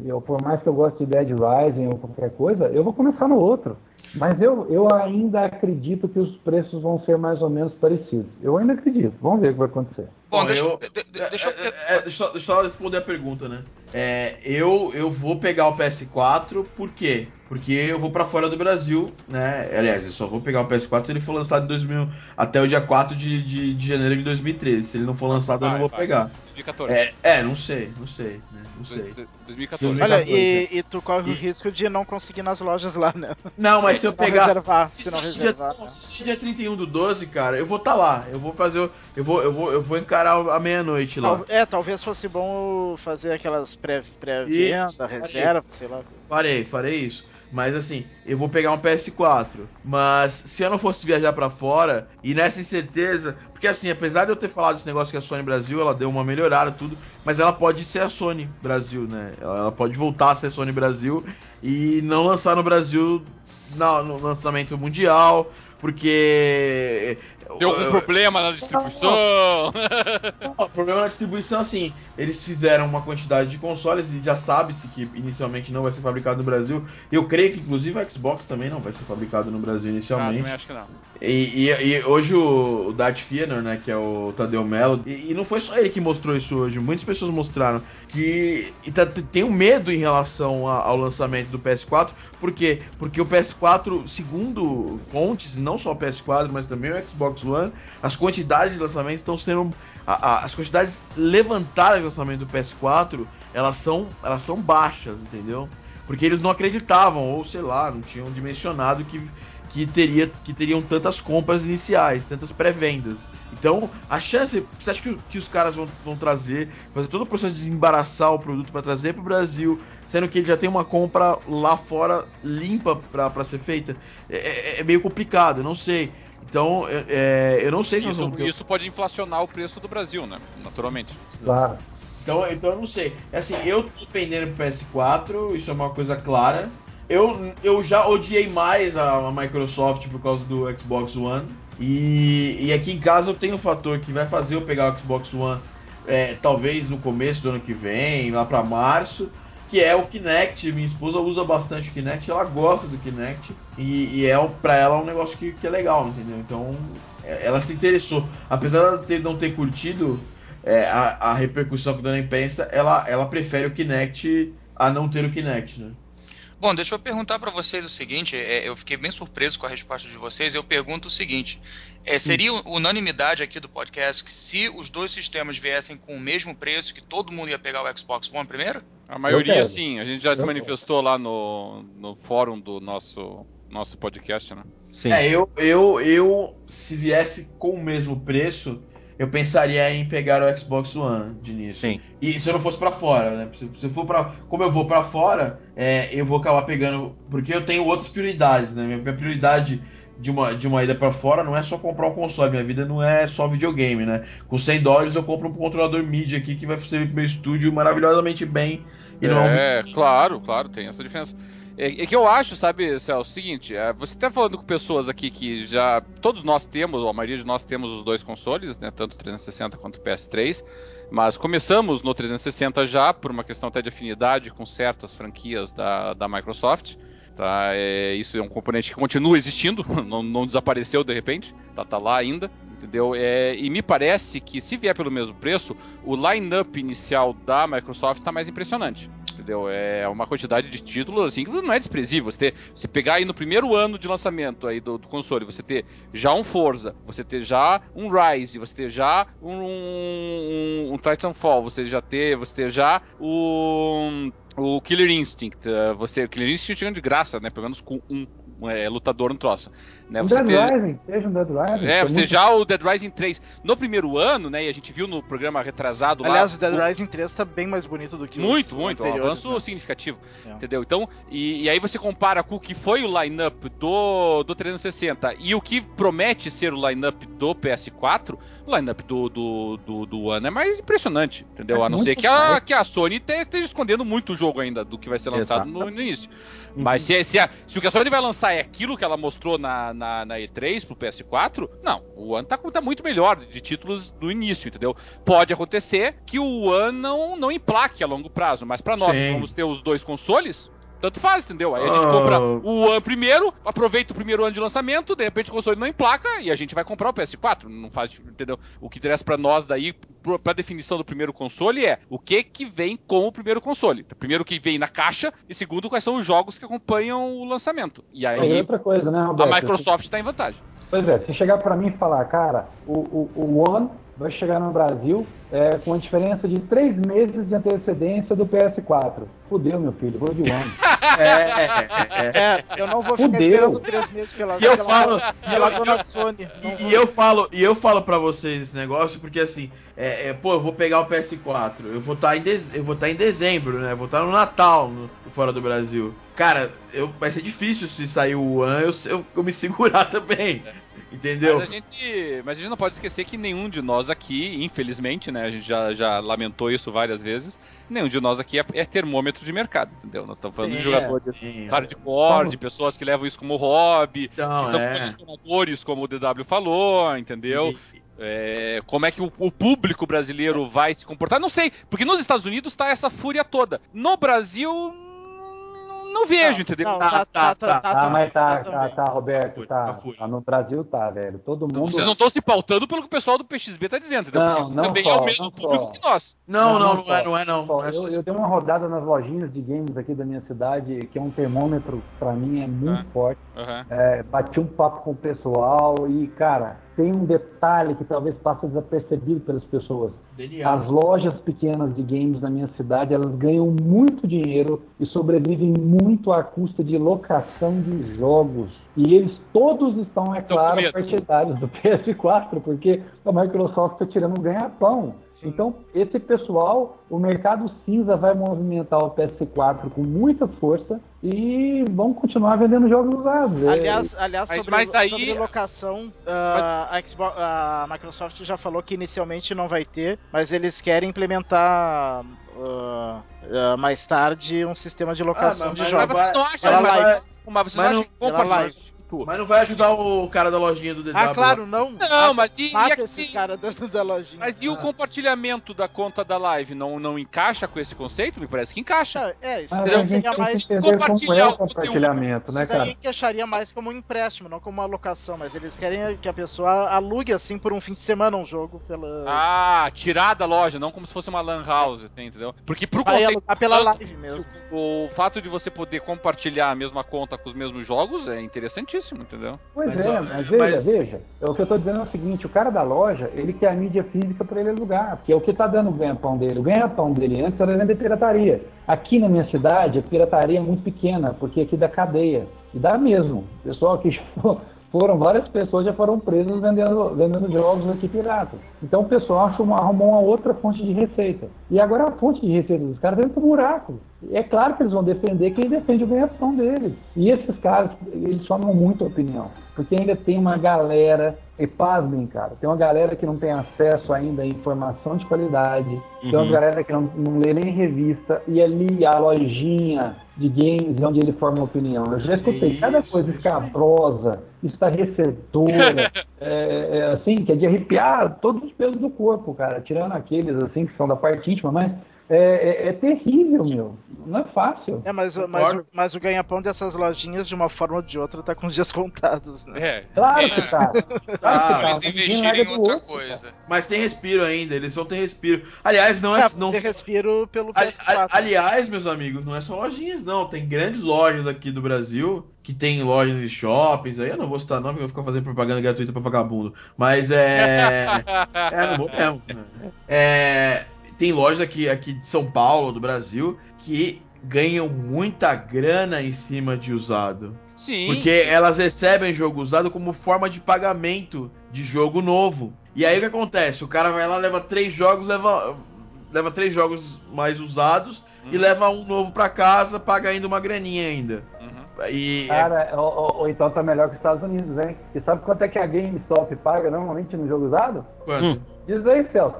eu, por mais que eu goste de Dead Rising ou qualquer coisa, eu vou começar no outro. Mas eu, eu ainda acredito que os preços vão ser mais ou menos parecidos. Eu ainda acredito. Vamos ver o que vai acontecer. Bom, deixa, eu, deixa, eu... É, é, é, deixa, eu só responder a pergunta, né? É, eu, eu vou pegar o PS4, por quê? Porque eu vou para fora do Brasil, né? Aliás, eu só vou pegar o PS4 se ele for lançado em 2000, até o dia 4 de, de, de janeiro de 2013. Se ele não for lançado, vai, eu não vou vai. pegar. 2014. É, é, não sei, não sei, né? Não sei. 2014. Olha, e, e tu corre e... o risco de não conseguir nas lojas lá, né? Não, mas se eu pegar. Reservar, se, se, não reservar, dia, né? se dia 31 do 12, cara, eu vou estar tá lá. Eu vou fazer. Eu vou, eu vou, eu vou encarar a meia-noite lá. É, talvez fosse bom fazer aquelas pré-venda, pré reserva, sei lá. Farei, farei isso. Mas assim, eu vou pegar um PS4. Mas se eu não fosse viajar para fora, e nessa incerteza, porque assim, apesar de eu ter falado esse negócio que a Sony Brasil, ela deu uma melhorada, tudo, mas ela pode ser a Sony Brasil, né? Ela pode voltar a ser a Sony Brasil e não lançar no Brasil no lançamento mundial, porque Deu algum problema na distribuição? Não, o problema na distribuição, assim, eles fizeram uma quantidade de consoles e já sabe-se que inicialmente não vai ser fabricado no Brasil. Eu creio que, inclusive, o Xbox também não vai ser fabricado no Brasil inicialmente. Ah, também acho que não. E, e, e hoje o, o Fiener, né, que é o Tadeu Mello, e, e, não foi só ele que mostrou isso hoje, muitas pessoas mostraram que tá, tem um medo em relação a, ao lançamento do PS4, por quê? Porque o PS4, segundo fontes, não só o PS4, mas também o Xbox One, as quantidades de lançamento estão sendo. A, a, as quantidades levantadas de lançamento do PS4 elas são, elas são baixas, entendeu? Porque eles não acreditavam, ou sei lá, não tinham dimensionado que, que, teria, que teriam tantas compras iniciais, tantas pré-vendas. Então, a chance. Você acha que, que os caras vão, vão trazer, fazer todo o processo de desembaraçar o produto para trazer para o Brasil, sendo que ele já tem uma compra lá fora limpa para ser feita? É, é, é, meio complicado, não sei. Então, é, eu não sei se isso, ter... isso pode inflacionar o preço do Brasil, né? Naturalmente. Claro. Então, então eu não sei. É assim, eu tô dependendo do PS4, isso é uma coisa clara. Eu, eu já odiei mais a, a Microsoft por causa do Xbox One. E, e aqui em casa eu tenho um fator que vai fazer eu pegar o Xbox One é, talvez no começo do ano que vem, lá para março, que é o Kinect. Minha esposa usa bastante o Kinect, ela gosta do Kinect e, e é para ela um negócio que, que, é legal, entendeu? Então é, ela se interessou, apesar de não ter curtido é, a, a, repercussão que deu na imprensa, ela, ela prefere o Kinect a não ter o Kinect, né? Bom, deixa eu perguntar para vocês o seguinte: é, eu fiquei bem surpreso com a resposta de vocês. Eu pergunto o seguinte: é, seria unanimidade aqui do podcast que se os dois sistemas viessem com o mesmo preço, que todo mundo ia pegar o Xbox One primeiro? A maioria sim. A gente já eu se manifestou quero. lá no, no fórum do nosso, nosso podcast, né? Sim. É, eu, eu, eu, se viesse com o mesmo preço, eu pensaria em pegar o Xbox One de início. Sim. E se eu não fosse para fora, né? Se, se eu for para, como eu vou para fora, é, eu vou acabar pegando, porque eu tenho outras prioridades, né? Minha, minha prioridade de uma, de uma ida para fora não é só comprar um console, minha vida não é só videogame, né? Com 100 dólares eu compro um controlador MIDI aqui que vai servir pro meu estúdio maravilhosamente bem. E não é, é um claro, claro, tem essa diferença. É, é, que eu acho, sabe, Celso, o seguinte, é, você tá falando com pessoas aqui que já. Todos nós temos, ou a maioria de nós temos os dois consoles, né? Tanto o 360 quanto o PS3. Mas começamos no 360 já, por uma questão até de afinidade com certas franquias da, da Microsoft. Tá? É, isso é um componente que continua existindo, não, não desapareceu de repente, tá, tá lá ainda entendeu? É, e me parece que se vier pelo mesmo preço, o line-up inicial da Microsoft está mais impressionante, entendeu? É uma quantidade de títulos assim que não é desprezível. Você, ter, você pegar aí no primeiro ano de lançamento aí do, do, console, você ter já um Forza, você ter já um Rise, você ter já um, um, um Titanfall, você já ter, você ter já o o Killer Instinct, você, o Killer Instinct chegando de graça, né? Pelo menos com um é, lutador no troço. Né? Um Dead ter... Rising, seja um Dead Rising. É, você muito... já o Dead Rising 3 no primeiro ano, né? E a gente viu no programa retrasado Aliás, lá. Aliás, o Dead Rising 3 tá bem mais bonito do que muito, os Muito, muito. Um avanço né? significativo. É. Entendeu? Então, e, e, aí você compara com o que foi o lineup do, do 360 e o que promete ser o lineup do PS4, o lineup do, do, do, do One é mais impressionante, entendeu? É a não ser que a, que a Sony esteja escondendo muito o jogo ainda do que vai ser lançado no, no, início. Uhum. Mas se, se, a, se o que a Sony vai lançar é aquilo que ela mostrou na, na, na E3 pro PS4, não. O One tá, tá, muito melhor de títulos do início, entendeu? Pode acontecer que o One não, não emplaque a longo prazo, mas para nós Sim. que vamos ter os dois consoles, tanto faz, entendeu? Aí a gente compra ah. o One primeiro, aproveita o primeiro ano de lançamento, de repente o console não emplaca e a gente vai comprar o PS4. Não faz, entendeu? O que interessa para nós daí, pra definição do primeiro console é o que que vem com o primeiro console. Primeiro o que vem na caixa e segundo quais são os jogos que acompanham o lançamento. E aí é outra coisa, né, Roberto? a Microsoft está em vantagem. Pois é, se chegar para mim e falar, cara, o, o, o One vai chegar no Brasil é, com a diferença de três meses de antecedência do PS4. Fudeu, meu filho, vou de One. É, é, é, é, eu não vou ficar Fudeu. esperando três meses pela, e eu falo, e eu, eu, Sony. E, e, eu falo, e eu falo para vocês esse negócio porque assim, é, é, pô, eu vou pegar o PS4, eu vou estar tá em eu vou estar tá em dezembro, né? Eu vou estar tá no Natal, no, fora do Brasil. Cara, eu, vai ser difícil se sair o One, eu, eu, eu me segurar também. Entendeu? Mas a, gente, mas a gente não pode esquecer que nenhum de nós aqui, infelizmente, né? A gente já, já lamentou isso várias vezes. Nenhum de nós aqui é, é termômetro de mercado, entendeu? Nós estamos falando Sim, de jogadores sim. hardcore, de pessoas que levam isso como hobby, Então, que são é. colecionadores, como o DW falou, entendeu? É, como é que o, o público brasileiro vai se comportar? Não sei, porque nos Estados Unidos tá essa fúria toda. No Brasil, não, vejo, entendeu? Não, Tá, tá, tá. Ah, mas tá, tá, tá, Roberto, Tá tá. tá. Tá no Brasil tá, velho. Todo mundo. Vocês não estão se pautando pelo que o pessoal do PXB tá dizendo, entendeu? Não, Porque não também é o mesmo não público que nós. Não, não, Não, é, não é não. É eu, eu dei uma rodada nas lojinhas de games aqui da minha cidade, que é um termômetro, pra mim, é muito Ah. forte. É, bati um papo com o pessoal e, cara, tem um detalhe que talvez passe desapercebido pelas pessoas. As lojas pequenas de games na minha cidade, elas ganham muito dinheiro e sobrevivem muito à custa de locação de jogos. E eles todos estão, é Estão claro, partidários do PS4, porque a Microsoft está tirando um ganha-pão. Então, esse pessoal, o mercado cinza vai movimentar o PS4 com muita força e vão continuar vendendo jogos usados. É- Aliás, aliás Mas- sobre, mas daí- sobre locação, ah, a, Xbox- a Microsoft já falou que inicialmente não vai ter, mas eles querem implementar ah, ah, mais tarde um sistema de locação Ah, mas- de mas jogos. Mas vocês não acham, Pela mas, live. mas vocês Mas não não- acham que pela compartilhar live. Muito? Mas não vai ajudar o cara da lojinha do DW. Ah, claro, não. Não, mas e, e Mata aqui- esses caras da, da lojinha. Mas e o Ah. compartilhamento da conta da live não, não encaixa com esse conceito? Me parece que encaixa. Ah, É, isso Mas daí a gente seria tem mais. que entender como é compartilhar o compartilhamento, né, Isso daí cara? encaixaria mais como um empréstimo, não como uma locação, mas eles querem que a pessoa alugue assim por um fim de semana um jogo pela. Ah, tirar da loja, não como se fosse uma lan house, assim, entendeu? Porque pro Vai conceito alugar pela live mesmo. O fato de você poder compartilhar a mesma conta com os mesmos jogos é interessantíssimo, entendeu? Pois Mas, é, ó, mas veja, mas- veja. O que eu tô dizendo é o seguinte, o cara da loja, ele quer a mídia física para ele alugar, porque é o que tá dando o ganha-pão dele. O ganha-pão dele antes era vender pirataria. Aqui na minha cidade, a pirataria é muito pequena, porque aqui dá cadeia. E dá mesmo. O pessoal que foram, várias pessoas já foram presas vendendo, vendendo jogos aqui piratas. Então o pessoal arrumou, arrumou uma outra fonte de receita. E agora a fonte de receita dos caras dentro do buraco. É claro que eles vão defender quem defende o ganha-pão deles. E esses caras, eles formam muita opinião. Porque ainda tem uma galera, e pasmem, cara, tem uma galera que não tem acesso ainda a informação de qualidade, tem uma Uhum. galera que não, não lê nem revista, e ali a lojinha de games é onde ele forma opinião. Eu já escutei Isso, cada coisa escabrosa, estarrecedora, é, é, assim, que é de arrepiar todos os pelos do corpo, cara, tirando aqueles, assim, que são da parte íntima, mas é, é- é terrível, meu. Não é fácil. É, mas, o- mas, mas o ganha-pão dessas lojinhas, de uma forma ou de outra, tá com os dias contados, né? É. Claro que tá. Ah, Tá, Eles larga em outra outro, coisa. Mas tem respiro ainda, eles vão ter respiro. Aliás, não é. É, não, ter respiro pelo Ali- PS4. ali- aliás, meus amigos, não é só lojinhas, não. Tem grandes lojas aqui do Brasil que tem lojas e shoppings. Aí eu não vou citar nome, porque eu vou ficar fazendo propaganda gratuita pra vagabundo. Mas é. É, não vou mesmo. É, tem lojas aqui, aqui de São Paulo, do Brasil, que ganham muita grana em cima de usado. Sim. Porque elas recebem jogo usado como forma de pagamento de jogo novo. E aí o que acontece? O cara vai lá, leva três jogos, leva, leva três jogos mais usados e Uhum. leva um novo pra casa, paga ainda uma graninha ainda. Uhum. E Cara, ou, ou- ou então tá melhor que os Estados Unidos, hein? E sabe quanto é que a GameStop paga normalmente no jogo usado? quanto? Diz aí, Celso.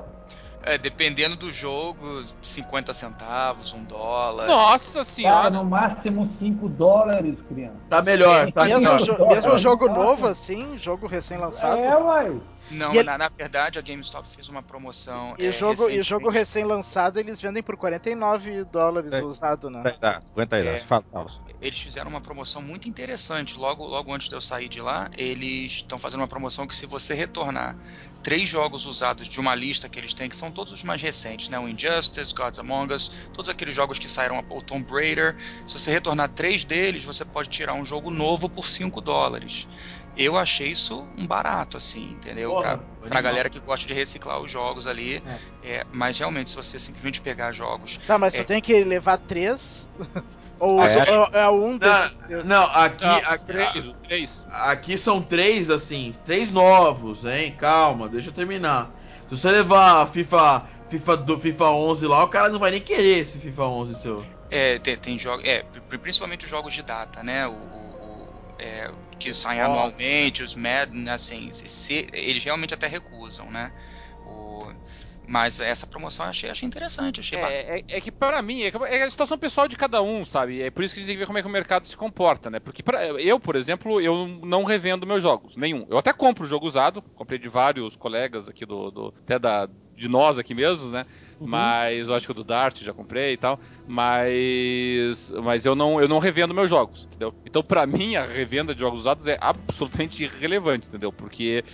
É, dependendo do jogo, 50 centavos, um dólar. Nossa Cara, senhora. no máximo 5 dólares, criança. Tá melhor, tá Mesmo, melhor. jo- mesmo jogo novo, assim, jogo recém-lançado. É, uai. Não, E ele- na, na verdade a GameStop fez uma promoção. E, é, jogo, e jogo recém-lançado eles vendem por 49 dólares É. usado, né? Tá, 50 aí, É. fala, fala. Eles fizeram uma promoção muito interessante. Logo, logo antes de eu sair de lá, eles estão fazendo uma promoção que se você retornar três jogos usados de uma lista que eles têm, que são todos os mais recentes, né? O Injustice, Gods Among Us, todos aqueles jogos que saíram, o Tomb Raider. Se você retornar três deles, você pode tirar um jogo novo por 5 dólares. Eu achei isso um barato, assim, entendeu? Porra, pra, pra galera que gosta de reciclar os jogos ali. É, mas realmente, se você simplesmente pegar jogos Tá, mas É. tu tem que levar três? Ou Ah, é, é? é um desses? Não, não, aqui, Não, aqui, três, três. aqui são três, assim, três novos, hein? Calma, deixa eu terminar. Se você levar FIFA, FIFA do FIFA 11 lá, o cara não vai nem querer esse FIFA 11 seu. É, tem, tem jogos. É, pri- principalmente os jogos de data, né? O, o- o- é, que saem anualmente, os Madden, assim, se, eles realmente até recusam, né? O, mas essa promoção eu achei, achei interessante, achei é, é, é, que para mim, é, é, a situação pessoal de cada um, sabe? É por isso que a gente tem que ver como é que o mercado se comporta, né? Porque pra, eu, por exemplo, eu não revendo meus jogos, nenhum. Eu até compro o jogo usado, comprei de vários colegas aqui do, do até da, de nós aqui mesmo, né? Uhum. Mas eu acho que o do Dart já comprei e tal. Mas. Mas eu não, eu não revendo meus jogos, entendeu? Então, para mim, a revenda de jogos usados é absolutamente irrelevante, entendeu? Porque,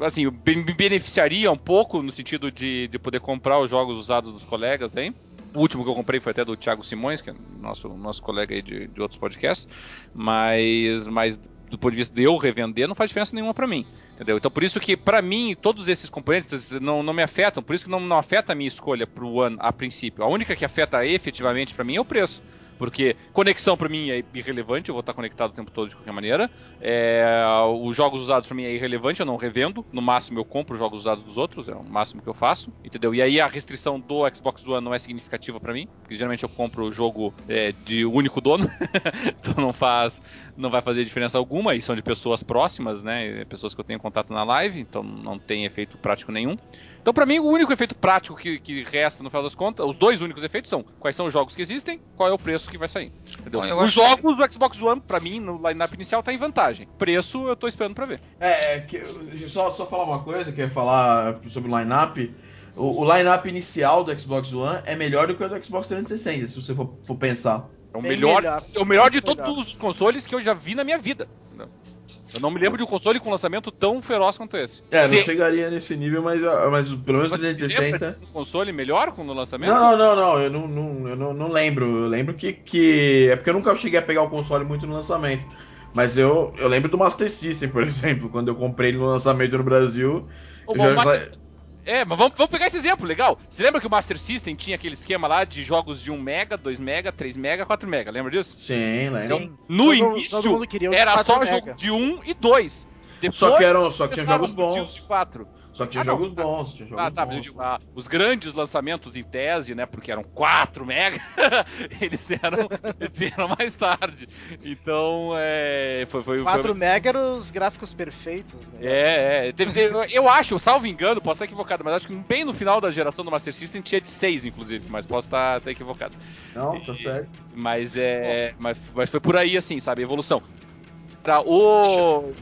assim, me beneficiaria um pouco no sentido de, de poder comprar os jogos usados dos colegas, hein? O último que eu comprei foi até do Thiago Simões, que é nosso, nosso colega aí de, de outros podcasts. Mas, mas do ponto de vista de eu revender, não faz diferença nenhuma para mim. Entendeu? Então por isso que, para mim, todos esses componentes não, não me afetam, por isso que não, não afeta a minha escolha pro One a princípio. A única que afeta efetivamente para mim é o preço. Porque conexão para mim é irrelevante, eu vou estar conectado o tempo todo de qualquer maneira. É, os jogos usados para mim é irrelevante, eu não revendo. No máximo eu compro os jogos usados dos outros, é o máximo que eu faço, entendeu? E aí a restrição do Xbox One não é significativa para mim, porque geralmente eu compro o jogo é, de único dono, então não faz, não vai fazer diferença alguma. E são de pessoas próximas, né? Pessoas que eu tenho contato na live, então não tem efeito prático nenhum. Então, para mim, o único efeito prático que, que resta, no final das contas, os dois únicos efeitos são quais são os jogos que existem, qual é o preço que vai sair. Entendeu? Bom, os jogos, que... o Xbox One, para mim, no line-up inicial, tá em vantagem. Preço, eu tô esperando para ver. É, é que, só, só falar uma coisa, que é falar sobre o line-up. O, o line-up inicial do Xbox One é melhor do que o do Xbox 360, se você for, for pensar. É o melhor, melhor, é o melhor de todos os consoles que eu já vi na minha vida. Eu não me lembro de um console com lançamento tão feroz quanto esse. É, não chegaria nesse nível, mas, mas pelo menos o 360. Um console melhor com o lançamento? Não, não, não, eu não, não, eu não, não lembro. Eu lembro que, que. É porque eu nunca cheguei a pegar o console muito no lançamento. Mas eu, eu lembro do Master System, por exemplo, quando eu comprei ele no lançamento no Brasil. O já... Master... É, mas vamos, vamos pegar esse exemplo, legal. Você lembra que o Master System tinha aquele esquema lá de jogos de 1 mega, 2 mega, 3 mega, 4 mega, lembra disso? Sim, lembro. Então, no todo, início, todo era só mega. jogo de 1 e 2. Depois, só que, eram, só que tinha jogos bons. De 4. Só que tinha ah, jogos bons. Tinha jogos ah, tá, bons. ah, os grandes lançamentos em tese, né? Porque eram 4 mega, eles eram, eles vieram mais tarde. Então, é. Foi, foi, 4 foi... mega eram os gráficos perfeitos. Né? É, é. Teve, eu acho, salvo engano, posso estar equivocado, mas acho que bem no final da geração do Master System tinha de 6, inclusive, mas posso estar, estar equivocado. Não, tá certo. Mas é. Mas, mas foi por aí, assim, sabe? Evolução. Pra o,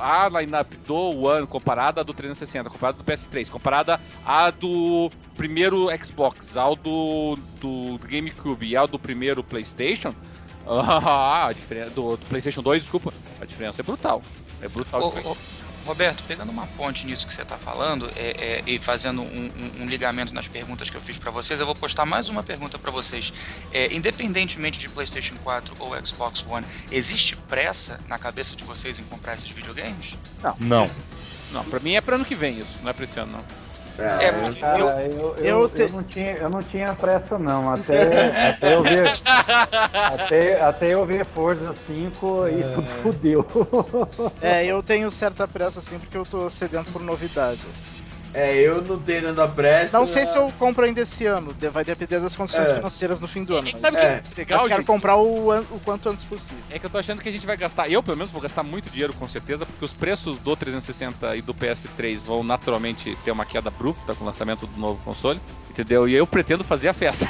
a, a lineup do One comparada à do 360, comparada do PS3, comparada à do primeiro Xbox, ao do, do, GameCube e ao do primeiro PlayStation, a diferença, do, do, PlayStation 2, desculpa, a diferença é brutal. É brutal. Roberto, pegando uma ponte nisso que você está falando é, é, e fazendo um, um, um, ligamento nas perguntas que eu fiz para vocês, eu vou postar mais uma pergunta para vocês. É, independentemente de PlayStation 4 ou Xbox One, existe pressa na cabeça de vocês em comprar esses videogames? Não. Não. Não, para mim é para ano que vem isso, não é para esse ano não. É, é cara, eu, eu, eu, eu, te... eu, não tinha, eu não tinha pressa não, até, até eu ver até, até eu ver Forza 5 e é. tudo fudeu. É, eu tenho certa pressa assim porque eu tô sedento por novidades. É, eu não tenho tanta pressa. Não sei se eu compro ainda esse ano, vai depender das condições é. financeiras no fim do ano. É, sabe é. que é legal, eu quero comprar o, o quanto antes possível. É que eu tô achando que a gente vai gastar, eu pelo menos vou gastar muito dinheiro com certeza, porque os preços do 360 e do PS3 vão naturalmente ter uma queda bruta com o lançamento do novo console, entendeu? E eu pretendo fazer a festa.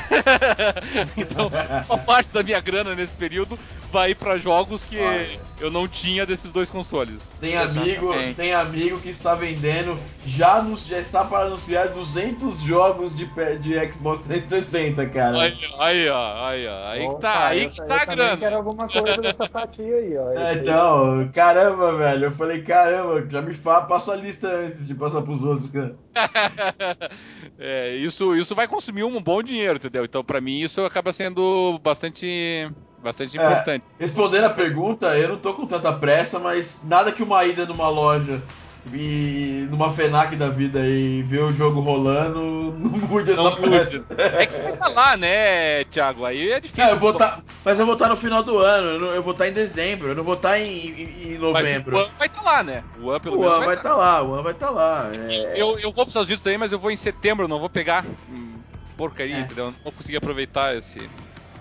então, uma parte da minha grana nesse período vai ir pra jogos que Olha. eu não tinha desses dois consoles. Tem amigo, tem amigo que está vendendo já nos já está para anunciar 200 jogos de, de Xbox 360, cara. Aí, aí ó, aí, ó. Aí Opa, que tá, aí que tá a grana. quero alguma coisa dessa fatia aí, ó. É, então, caramba, velho. Eu falei, caramba, já me fala, passa a lista antes de passar pros outros, cara. é, isso, isso vai consumir um bom dinheiro, entendeu? Então, pra mim, isso acaba sendo bastante bastante é, importante. Respondendo a pergunta, eu não tô com tanta pressa, mas nada que uma ida numa loja e numa FENAC da vida e ver o jogo rolando, não mude essa pressa. É que você vai estar lá, né, Thiago? Aí é difícil. É, eu vou tá, mas eu vou estar tá no final do ano, eu, vou estar tá em dezembro, eu não vou estar tá em, em, em, novembro. Mas o One vai estar lá, né? O One, pelo o menos, vai estar tá lá, o One vai estar lá. É... Eu, eu vou para os Estados Unidos também, mas eu vou em setembro, não vou pegar hum, porcaria, é. entendeu? não vou conseguir aproveitar esse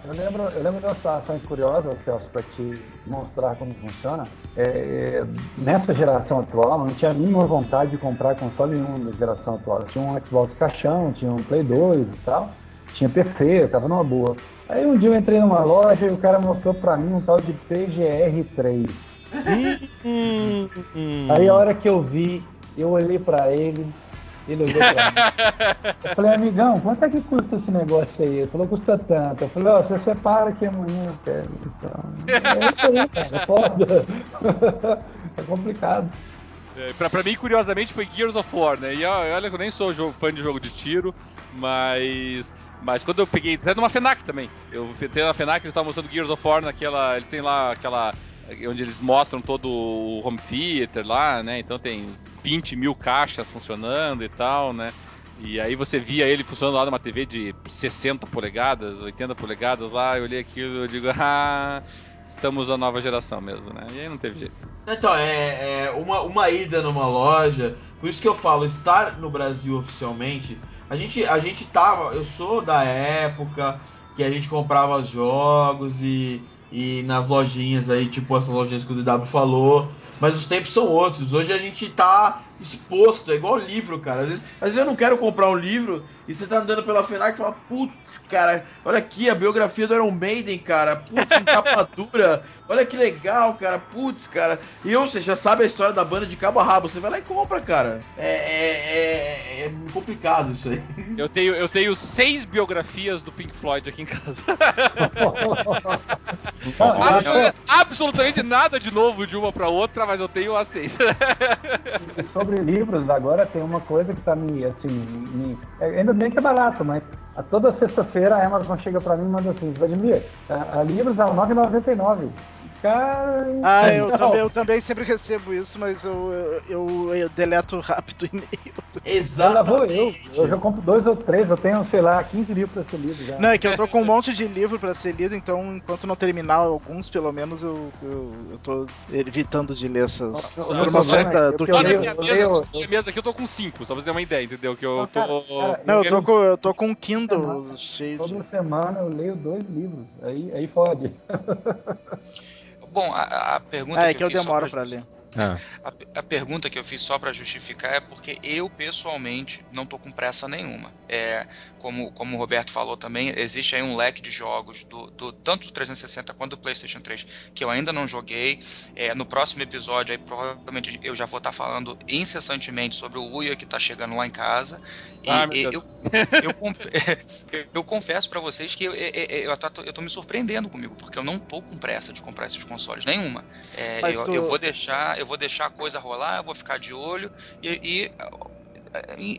Eu lembro, eu lembro de uma situação curiosa, Celso, para te mostrar como funciona. É, é, nessa geração atual, não tinha a mínima vontade de comprar console nenhum da geração atual. tinha um Xbox caixão, tinha um Play 2 e tal, tinha PC, eu tava numa boa. Aí um dia eu entrei numa loja e o cara mostrou para mim um tal de PGR3. Aí a hora que eu vi, eu olhei para ele, ele olhou pra mim. Eu falei, amigão, quanto é que custa esse negócio aí? Ele falou, custa tanto. Eu falei, ó, oh, você separa aqui amanhã, eu quero. Então, é isso aí, cara, é foda. é complicado. É, pra, pra mim, curiosamente, foi Gears of War, né? E olha que eu nem sou jogo, fã de jogo de tiro, mas. Mas quando eu peguei. Até numa FENAC também. Eu entrei na FENAC, eles estavam mostrando Gears of War naquela. Eles têm lá aquela onde eles mostram todo o home theater lá, né? Então tem 20 mil caixas funcionando e tal, né? E aí você via ele funcionando lá numa TV de 60 polegadas, 80 polegadas lá, eu olhei aquilo e digo, ah, estamos na nova geração mesmo, né? E aí não teve jeito. Então, é, é uma, uma ida numa loja, por isso que eu falo, estar no Brasil oficialmente, a gente, a gente tava, eu sou da época que a gente comprava jogos e e nas lojinhas aí, tipo essas lojinhas que o DW falou. Mas os tempos são outros. Hoje a gente tá exposto, é igual livro, cara. Às vezes, às vezes eu não quero comprar um livro e você tá andando pela FENAC e fala, putz, cara, olha aqui a biografia do Iron Maiden, cara. Putz, em capa dura. Olha que legal, cara. Putz, cara. E ou você já sabe a história da banda de cabo a rabo. Você vai lá e compra, cara. É, é, é, é complicado isso aí. Eu tenho, eu tenho seis biografias do Pink Floyd aqui em casa. absolutamente nada de novo de uma para outra, mas eu tenho as seis. Sobre livros, agora tem uma coisa que tá me, assim, me, é, ainda bem que é barato, mas a toda sexta-feira a Amazon chega para mim e manda assim, Vladimir, a, a livros a R$ 9,99. Cara. Ah, eu também, eu também, sempre recebo isso, mas eu, eu, eu deleto rápido o e-mail. Exatamente. Eu, eu já compro dois ou três, eu tenho, sei lá, 15 livros pra ser lido já. Não, é que eu tô com um monte de livro pra ser lido, então enquanto não terminar alguns, pelo menos, eu, eu, eu tô evitando de ler essas promoções da do minha, mesa, leio... minha mesa aqui eu tô com cinco, só pra você ter uma ideia, entendeu? Que eu tô. Cara, não, eu tô, com, eu tô com um Kindle cheio Toda de... semana eu leio dois livros, aí, aí fode. Bom, a, a pergunta ah, é que, que eu, eu demoro para ler. Ah. A, a, pergunta que eu fiz só para justificar é porque eu pessoalmente não tô com pressa nenhuma. É, como, como o Roberto falou também, existe aí um leque de jogos do, do tanto do 360 quanto do PlayStation 3 que eu ainda não joguei. É, no próximo episódio aí provavelmente eu já vou estar tá falando incessantemente sobre o Uia que está chegando lá em casa. E, ah, e eu, eu, conf... eu, confesso para vocês que eu, eu, eu, tô, eu tô me surpreendendo comigo porque eu não tô com pressa de comprar esses consoles nenhuma. É, eu, tu... eu vou deixar eu vou deixar a coisa rolar, eu vou ficar de olho e, e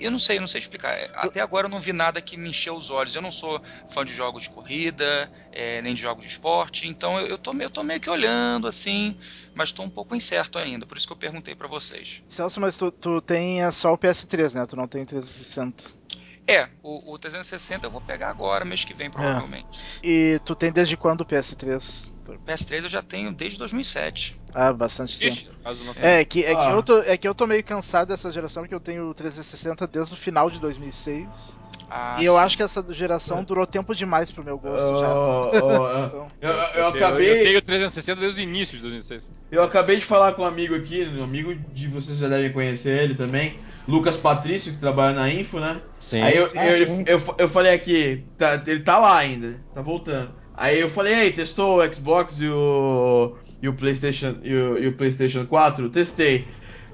eu não sei, eu não sei explicar. Até agora eu não vi nada que me encheu os olhos. Eu não sou fã de jogos de corrida, é, nem de jogos de esporte, então eu, eu, tô, eu tô meio que olhando assim, mas estou um pouco incerto ainda. Por isso que eu perguntei para vocês. Celso, mas tu, tu tem só o PS3, né? Tu não tem 360. É, o, o 360 eu vou pegar agora, mês que vem, provavelmente. É. E tu tem desde quando o PS3? PS3 eu já tenho desde 2007. Ah, bastante tempo. É, que, é, ah. que eu tô, é que eu tô meio cansado dessa geração, porque eu tenho o 360 desde o final de 2006. Ah, e eu sim. acho que essa geração é. durou tempo demais pro meu gosto oh, já. Oh, então, eu, eu, eu, acabei. Eu, tenho 360 desde o início de 2006. Eu acabei de falar com um amigo aqui, um amigo de vocês já devem conhecer ele também. Lucas Patrício, que trabalha na Info, né? Sim. Aí eu, eu, eu, eu, falei aqui, tá, ele tá lá ainda, tá voltando. Aí eu falei, aí, testou o Xbox e o, e o PlayStation e o, e o PlayStation 4? Testei.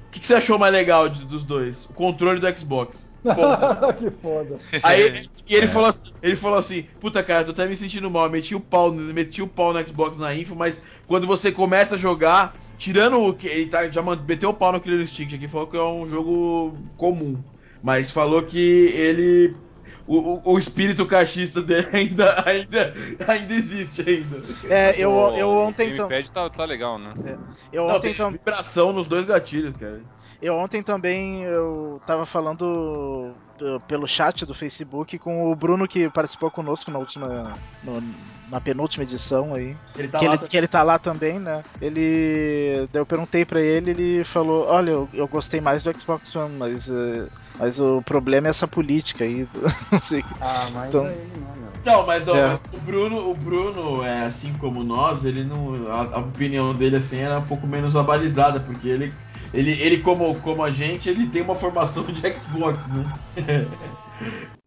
O que, que, você achou mais legal de, dos dois? O controle do Xbox. que foda. Aí e ele, é. falou assim, ele falou assim: Puta cara, tô até me sentindo mal. Eu meti o pau, meti o pau no Xbox na info, mas quando você começa a jogar, tirando o que. Ele tá, já meteu o pau no Killer Instinct aqui, falou que é um jogo comum. Mas falou que ele o, o, espírito cachista dele ainda, ainda, ainda existe ainda. É, eu, eu ontem. O gamepad tá, tá legal, né? É. Eu Não, ontem vibração nos dois gatilhos, cara. Eu ontem também eu tava falando pelo chat do Facebook com o Bruno que participou conosco na última. No, na penúltima edição aí. Ele tá que, ele, que, ele, tá lá também, né? Ele. Eu perguntei para ele, ele falou: Olha, eu, eu, gostei mais do Xbox One, mas. Uh, mas o problema é essa política aí. não sei. Ah, mas então, aí não, não. Então, mas, ó, é. mas, o Bruno, o Bruno, é assim como nós, ele não. A, a opinião dele assim era um pouco menos abalizada, porque ele ele, ele como, como a gente, ele tem uma formação de Xbox, né?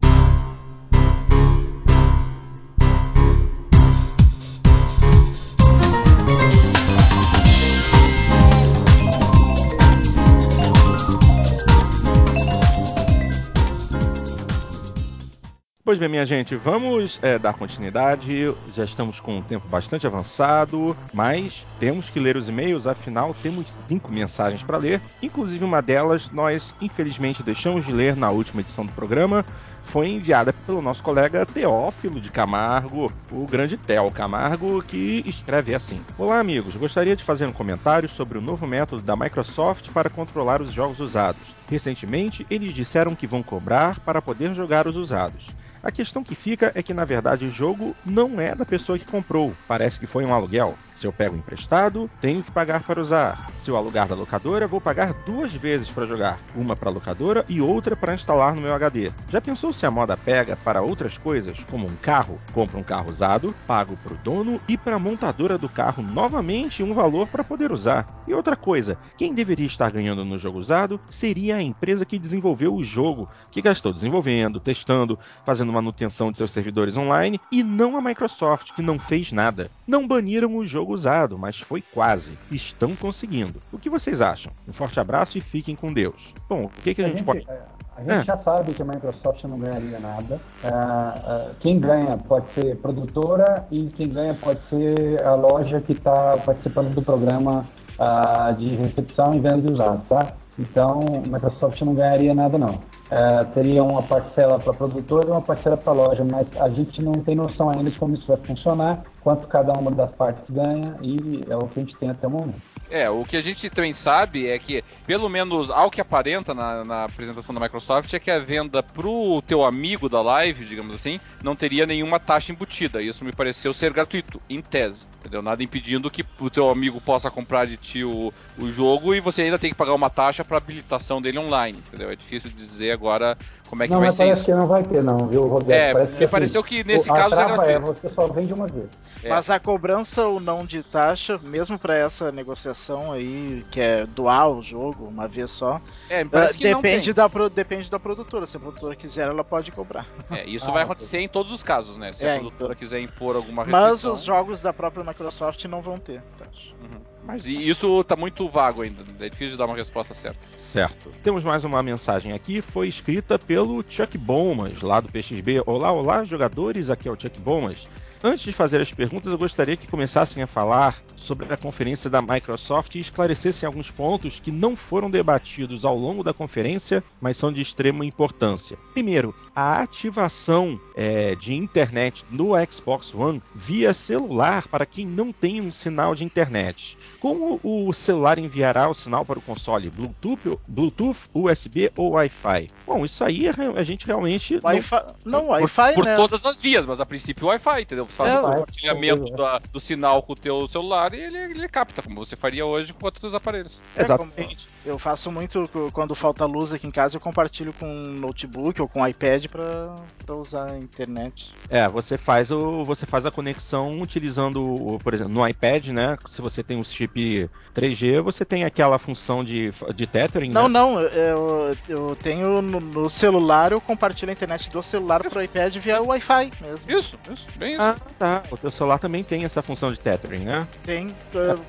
Pois bem, minha gente, vamos é, dar continuidade. Já estamos com um tempo bastante avançado, mas temos que ler os e-mails, afinal, temos cinco mensagens para ler. Inclusive, uma delas nós, infelizmente, deixamos de ler na última edição do programa. Foi enviada pelo nosso colega Teófilo de Camargo, o grande Theo Camargo, que escreve assim: Olá, amigos. Gostaria de fazer um comentário sobre o novo método da Microsoft para controlar os jogos usados. Recentemente, eles disseram que vão cobrar para poder jogar os usados. A questão que fica é que, na verdade, o jogo não é da pessoa que comprou. Parece que foi um aluguel. Se eu pego emprestado, tenho que pagar para usar. Se eu alugar da locadora, vou pagar duas vezes para jogar. Uma para a locadora e outra para instalar no meu HD. Já pensou se a moda pega para outras coisas, como um carro? Compro um carro usado, pago para o dono e para a montadora do carro novamente um valor para poder usar. E outra coisa, quem deveria estar ganhando no jogo usado seria a empresa que desenvolveu o jogo, que gastou desenvolvendo, testando, fazendo manutenção de seus servidores online, e não a Microsoft, que não fez nada. Não baniram o jogo usado, mas foi quase. Estão conseguindo. O que vocês acham? Um forte abraço e fiquem com Deus. Bom, o que, que a, a gente, gente, pode. A gente é. já sabe que a Microsoft não ganharia nada. Uh, uh, quem ganha pode ser produtora e quem ganha pode ser a loja que está participando do programa uh, de recepção e venda de usados, tá? Então, a Microsoft não ganharia nada não. É, teria uma parcela para a produtora e uma parcela para loja, mas a gente não tem noção ainda de como isso vai funcionar, quanto cada uma das partes ganha e é o que a gente tem até o momento. É, o que a gente também sabe é que, pelo menos ao que aparenta na, na apresentação da Microsoft, é que a venda pro teu amigo da live, digamos assim, não teria nenhuma taxa embutida. Isso me pareceu ser gratuito, em tese. Entendeu? Nada impedindo que o teu amigo possa comprar de ti o, o jogo e você ainda tem que pagar uma taxa para habilitação dele online, entendeu? É difícil dizer agora como é que não, vai mas ser parece isso. que não vai ter, não, viu, Roberto? É, parece que, pareceu assim, que nesse caso é gratuito. É, você só vende uma vez. É. Mas a cobrança ou não de taxa, mesmo para essa negociação aí, que é dual o jogo, uma vez só, é, que depende, da, depende da produtora. Se a produtora quiser, ela pode cobrar. É, isso ah, vai acontecer em todos os casos, né? Se a é, produtora então. quiser impor alguma restrição. Mas os jogos da própria Microsoft não vão ter taxa. Uhum. Mas isso tá muito vago ainda, é difícil de dar uma resposta certa. Certo. Temos mais uma mensagem aqui, foi escrita pelo Chuck Bomas, lá do PXB. Olá, olá, jogadores, aqui é o Chuck Bomas. Antes de fazer as perguntas, eu gostaria que começassem a falar sobre a conferência da Microsoft e esclarecessem alguns pontos que não foram debatidos ao longo da conferência, mas são de extrema importância. Primeiro, a ativação é, de internet no Xbox One via celular para quem não tem um sinal de internet. Como o celular enviará o sinal para o console? Bluetooth, Bluetooth USB ou Wi-Fi? Bom, isso aí a gente realmente. Wi-Fi, não, Wi-Fi, por, né? por todas as vias, mas a princípio Wi-Fi, entendeu? Você faz é, o compartilhamento é. do sinal com o teu celular e ele, ele capta, como você faria hoje com outros aparelhos. É, Exatamente. Eu faço muito quando falta luz aqui em casa, eu compartilho com um notebook ou com um iPad para usar a internet. É, você faz o você faz a conexão utilizando, por exemplo, no iPad, né? Se você tem um chip 3G, você tem aquela função de, de tethering. Não, né? não, eu, eu tenho no, no, celular, eu compartilho a internet do celular para o iPad via Wi-Fi mesmo. Isso, isso, bem isso. Ah, tá. O teu celular também tem essa função de tethering, né? Tem. Uh,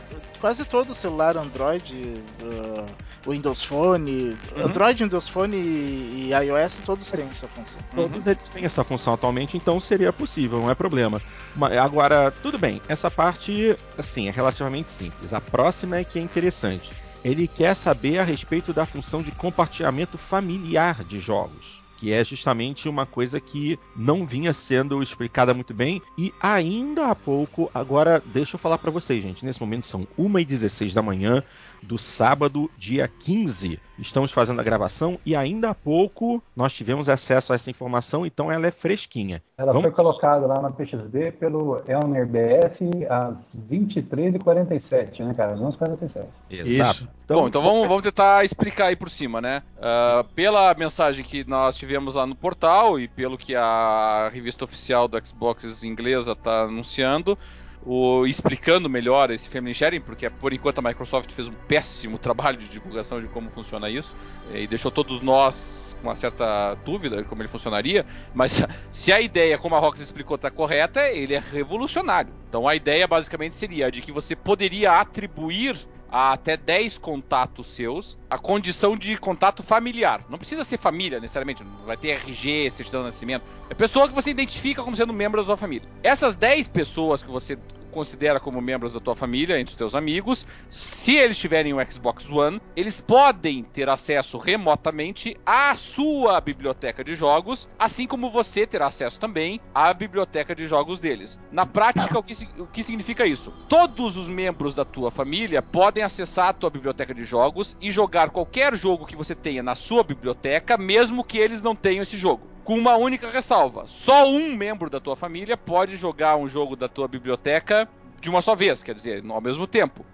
quase todo celular Android, uh, Windows Phone, uhum. Android, Windows Phone e, e, iOS, todos têm essa função. Todos uhum. eles têm essa função atualmente, então seria possível, não é problema. Mas, agora, tudo bem, essa parte, assim, é relativamente simples. A próxima é que é interessante. Ele quer saber a respeito da função de compartilhamento familiar de jogos que é justamente uma coisa que não vinha sendo explicada muito bem. E ainda há pouco, agora deixa eu falar para vocês, gente, nesse momento são 1h16 da manhã do sábado, dia 15 estamos fazendo a gravação e ainda há pouco nós tivemos acesso a essa informação, então ela é fresquinha. Ela Vamos- foi colocada lá na PXD pelo Elner BS às 23h47, né, cara? Às 11h47. Exato. Bom, então vamos, vamos tentar explicar aí por cima, né? Ah, pela mensagem que nós tivemos lá no portal e pelo que a revista oficial do Xbox inglesa está anunciando, o, explicando melhor esse Family Sharing, porque por enquanto a Microsoft fez um péssimo trabalho de divulgação de como funciona isso eh, e deixou todos nós com uma certa dúvida de como ele funcionaria, mas se a ideia, como a Rox explicou, está correta, ele é revolucionário. Então a ideia basicamente seria de que você poderia atribuir a até 10 contatos seus a condição de contato familiar. Não precisa ser família necessariamente, não vai ter RG, certidão de nascimento. É pessoa que você identifica como sendo membro da tua família. Essas 10 pessoas que você considera como membros da tua família, entre os teus amigos, se eles tiverem um Xbox One, eles podem ter acesso remotamente à sua biblioteca de jogos, assim como você terá acesso também à biblioteca de jogos deles. Na prática, o que, o que significa isso? Todos os membros da tua família podem acessar a tua biblioteca de jogos e jogar qualquer jogo que você tenha na sua biblioteca, mesmo que eles não tenham esse jogo. Com uma única ressalva: só um membro da tua família pode jogar um jogo da tua biblioteca de uma só vez, quer dizer, ao mesmo tempo.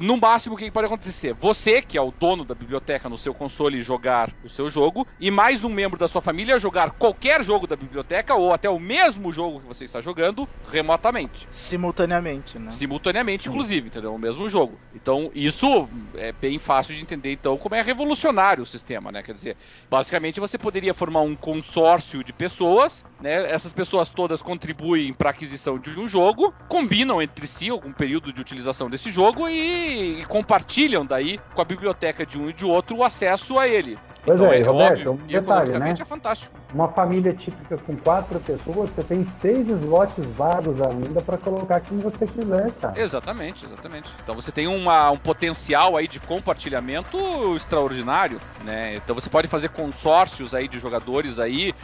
No máximo, o que pode acontecer? Você, que é o dono da biblioteca no seu console, jogar o seu jogo, e mais um membro da sua família jogar qualquer jogo da biblioteca, ou até o mesmo jogo que você está jogando, remotamente. Simultaneamente, né? Simultaneamente, inclusive, entendeu? O mesmo jogo. Então, isso é bem fácil de entender, então, como é revolucionário o sistema, né? Quer dizer, basicamente você poderia formar um consórcio de pessoas, né? Essas pessoas todas contribuem para a aquisição de um jogo, combinam entre si algum período de utilização desse jogo e, e compartilham daí com a biblioteca de um e de outro o acesso a ele. Pois então, é, Roberto, óbvio, um e detalhe, né? é fantástico. Uma família típica com quatro pessoas, você tem seis slots vagos ainda pra colocar quem você quiser, cara. Exatamente, exatamente. Então você tem uma- um potencial aí de compartilhamento extraordinário, né? Então você pode fazer consórcios aí de jogadores aí,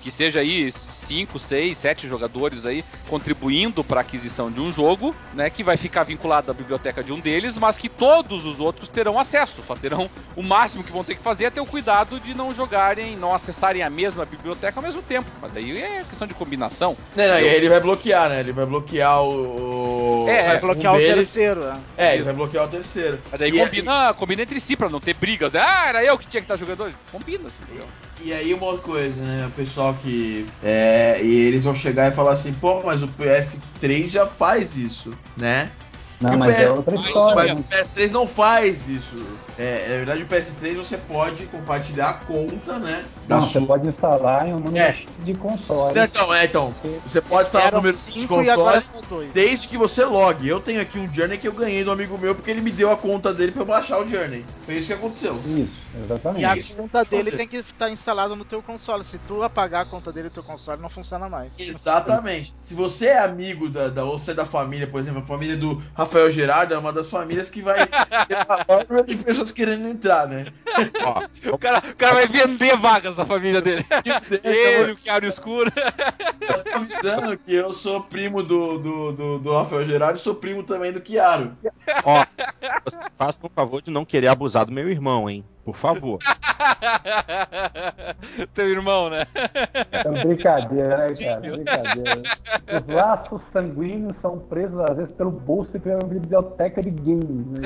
que seja aí 5, 6, 7 jogadores aí contribuindo para a aquisição de um jogo, né, que vai ficar vinculado à biblioteca de um deles, mas que todos os outros terão acesso, só terão o máximo que vão ter que fazer é ter o cuidado de não jogarem, não acessarem a mesma biblioteca ao mesmo tempo. Mas daí é questão de combinação. Não, não, e aí ele vai bloquear, né? Ele vai bloquear o. É, Vai um bloquear o deles- terceiro. né? É, ele vai bloquear o terceiro. Mas daí E- combina, combina entre si pra não ter brigas. Né? Ah, era eu que tinha que estar jogando hoje. Combina, assim, entendeu? E aí uma coisa, né? O pessoal que. É, e eles vão chegar e falar assim, pô, mas o PS3 já faz isso, né? Não, o mas PS é outra história. Mas né? o PS3 não faz isso. É, na verdade, o PS3 você pode compartilhar a conta, né? Da Não, você sua. pode instalar em um número É. De console. Então, é, então. Você pode instalar o número de cinco agora console são dois. desde que você logue. Eu tenho aqui um Journey que eu ganhei do amigo meu porque ele me deu a conta dele pra eu baixar o Journey. Foi isso que aconteceu. Isso, exatamente. E a Isso. conta dele Fazer. tem que estar instalada no teu console. Se tu apagar a conta dele no teu console, não funciona mais. Exatamente. Se você é amigo da, da ou você é da família, por exemplo, a família do Rafael Gerardo é uma das famílias que vai ter a de pessoas querendo entrar, né? Ó, O cara, o cara vai vender vagas da família dele. Ele, o Chiaro Escuro. Eu tô avisando que eu sou primo do, do, do, do Rafael Gerardo e sou primo também do Chiaro. ó, faça um favor de não querer abusar do meu irmão, hein? Por favor. Teu irmão, né? É brincadeira, né, cara? Brincadeira. Os laços sanguíneos são presos, às vezes, pelo bolso e pela biblioteca de games, né?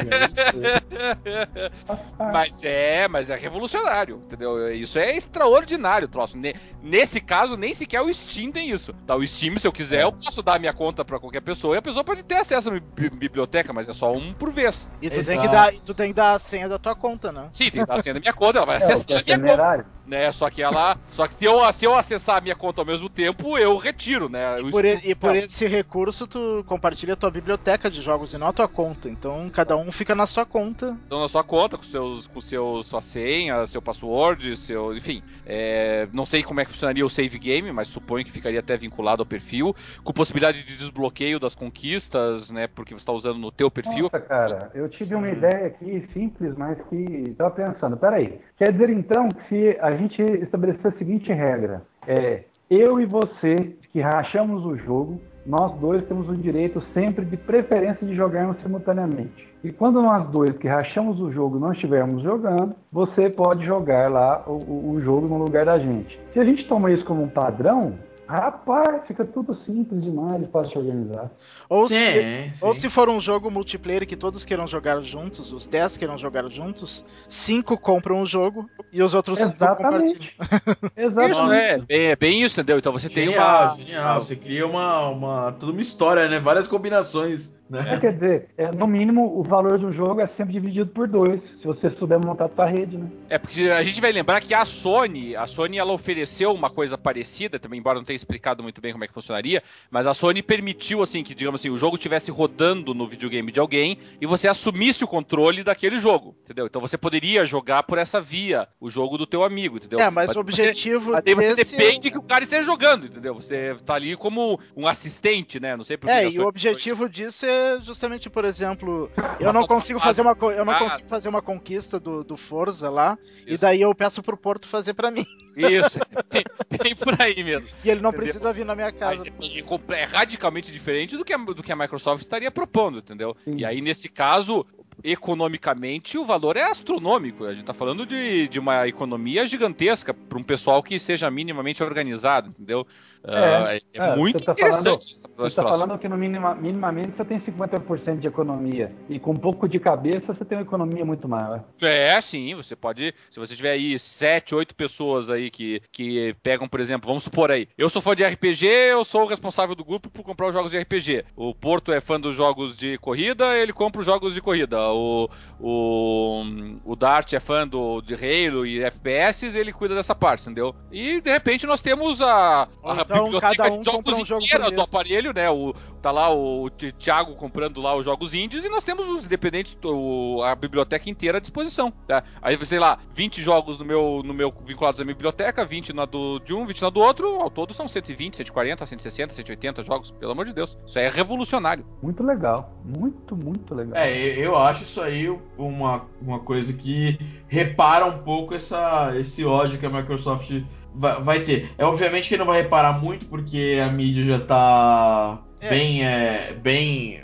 Mas é, mas é revolucionário, entendeu? Isso é extraordinário, troço. Ne- Nesse caso, nem sequer o Steam tem isso. Tá, o Steam, se eu quiser, eu posso dar a minha conta pra qualquer pessoa e a pessoa pode ter acesso à biblioteca, mas é só um por vez. E tu tem, que dar, tu tem que dar a senha da tua conta, né? Sim, tem que dar a senha da minha conta, ela vai É, acessar é minha conta. Né? Só que ela. Só que se eu, se eu acessar a minha conta ao mesmo tempo, eu retiro, né? O Por e, e por esse recurso, tu compartilha a tua biblioteca de jogos e não a tua conta. Então, cada um fica na sua conta. Então, na sua conta, com seus, com seus, sua senha, seu password, seu. Enfim. é, não sei como é que funcionaria o save game, mas suponho que ficaria até vinculado ao perfil. Com possibilidade de desbloqueio das conquistas, né? Porque você está usando no teu perfil. Nossa, cara, eu tive uma ideia aqui simples, mas que tava pensando, peraí. Quer dizer então que se a gente estabelecer a seguinte regra, é eu e você que rachamos o jogo nós dois temos o direito sempre de preferência de jogarmos simultaneamente. E quando nós dois que rachamos o jogo não estivermos jogando, você pode jogar lá o, o jogo no lugar da gente. Se a gente toma isso como um padrão, Rapaz, fica tudo simples demais e fácil de organizar. Ou, sim, se, sim. ou se for um jogo multiplayer que todos queiram jogar juntos, os 10 queiram jogar juntos, 5 compram o jogo e os outros 5 compartilham. Exatamente. Isso, é, bem, é bem isso, entendeu? Então você genial, tem uma. Genial, você cria uma, uma. toda uma história, né? Várias combinações. Né? É, quer dizer, é, no mínimo, o valor de um jogo é sempre dividido por dois, se você souber montar sua rede, né? É, porque a gente vai lembrar que a Sony, a Sony ela ofereceu uma coisa parecida, também, embora não tenha explicado muito bem como é que funcionaria, mas a Sony permitiu, assim, que, digamos assim, o jogo estivesse rodando no videogame de alguém e você assumisse o controle daquele jogo, entendeu? Então você poderia jogar por essa via o jogo do teu amigo, entendeu? É, mas, mas o objetivo você, desse... você depende que o cara esteja jogando, entendeu? Você tá ali como um assistente, né? Não sei por É, e o objetivo disso é justamente, por exemplo, eu não consigo fazer uma eu não consigo fazer uma conquista do, do Forza lá Isso. e daí eu peço pro Porto fazer para mim. Isso, bem, por aí mesmo. E ele não entendeu? precisa vir na minha casa. É, é radicalmente diferente do que a, do que a Microsoft estaria propondo, entendeu? Sim. E aí, nesse caso, economicamente, o valor é astronômico. A gente está falando de, de uma economia gigantesca para um pessoal que seja minimamente organizado, entendeu? É, uh, é, é muito tá interessante. Falando, você está falando que no minima, minimamente você tem 50% de economia. E com um pouco de cabeça você tem uma economia muito maior. É, sim. Você pode. Se você tiver aí 7, 8 pessoas aí que, que pegam, por exemplo, vamos supor aí. Eu sou fã de RPG, eu sou o responsável do grupo por comprar os jogos de RPG. O Porto é fã dos jogos de corrida, ele compra os jogos de corrida. O, o, o Dart é fã do, de Halo e FPS, ele cuida dessa parte, entendeu? E de repente nós temos a, a então, cada um compra um jogo inteira do aparelho, né? O, tá lá o Thiago comprando lá os jogos indies e nós temos os independentes, o, a biblioteca inteira à disposição, tá? Aí, sei lá, 20 jogos no meu, no meu vinculados à minha biblioteca, 20 na do, de um, 20 na do outro, ao todo são 120, 140, 160, 180 jogos, pelo amor de Deus. Isso aí é revolucionário. Muito legal, muito, muito legal. É, eu acho isso aí uma, uma coisa que repara um pouco essa, esse ódio que a Microsoft vai, vai ter. É obviamente que não vai reparar muito, porque a mídia já tá é. bem. É, bem.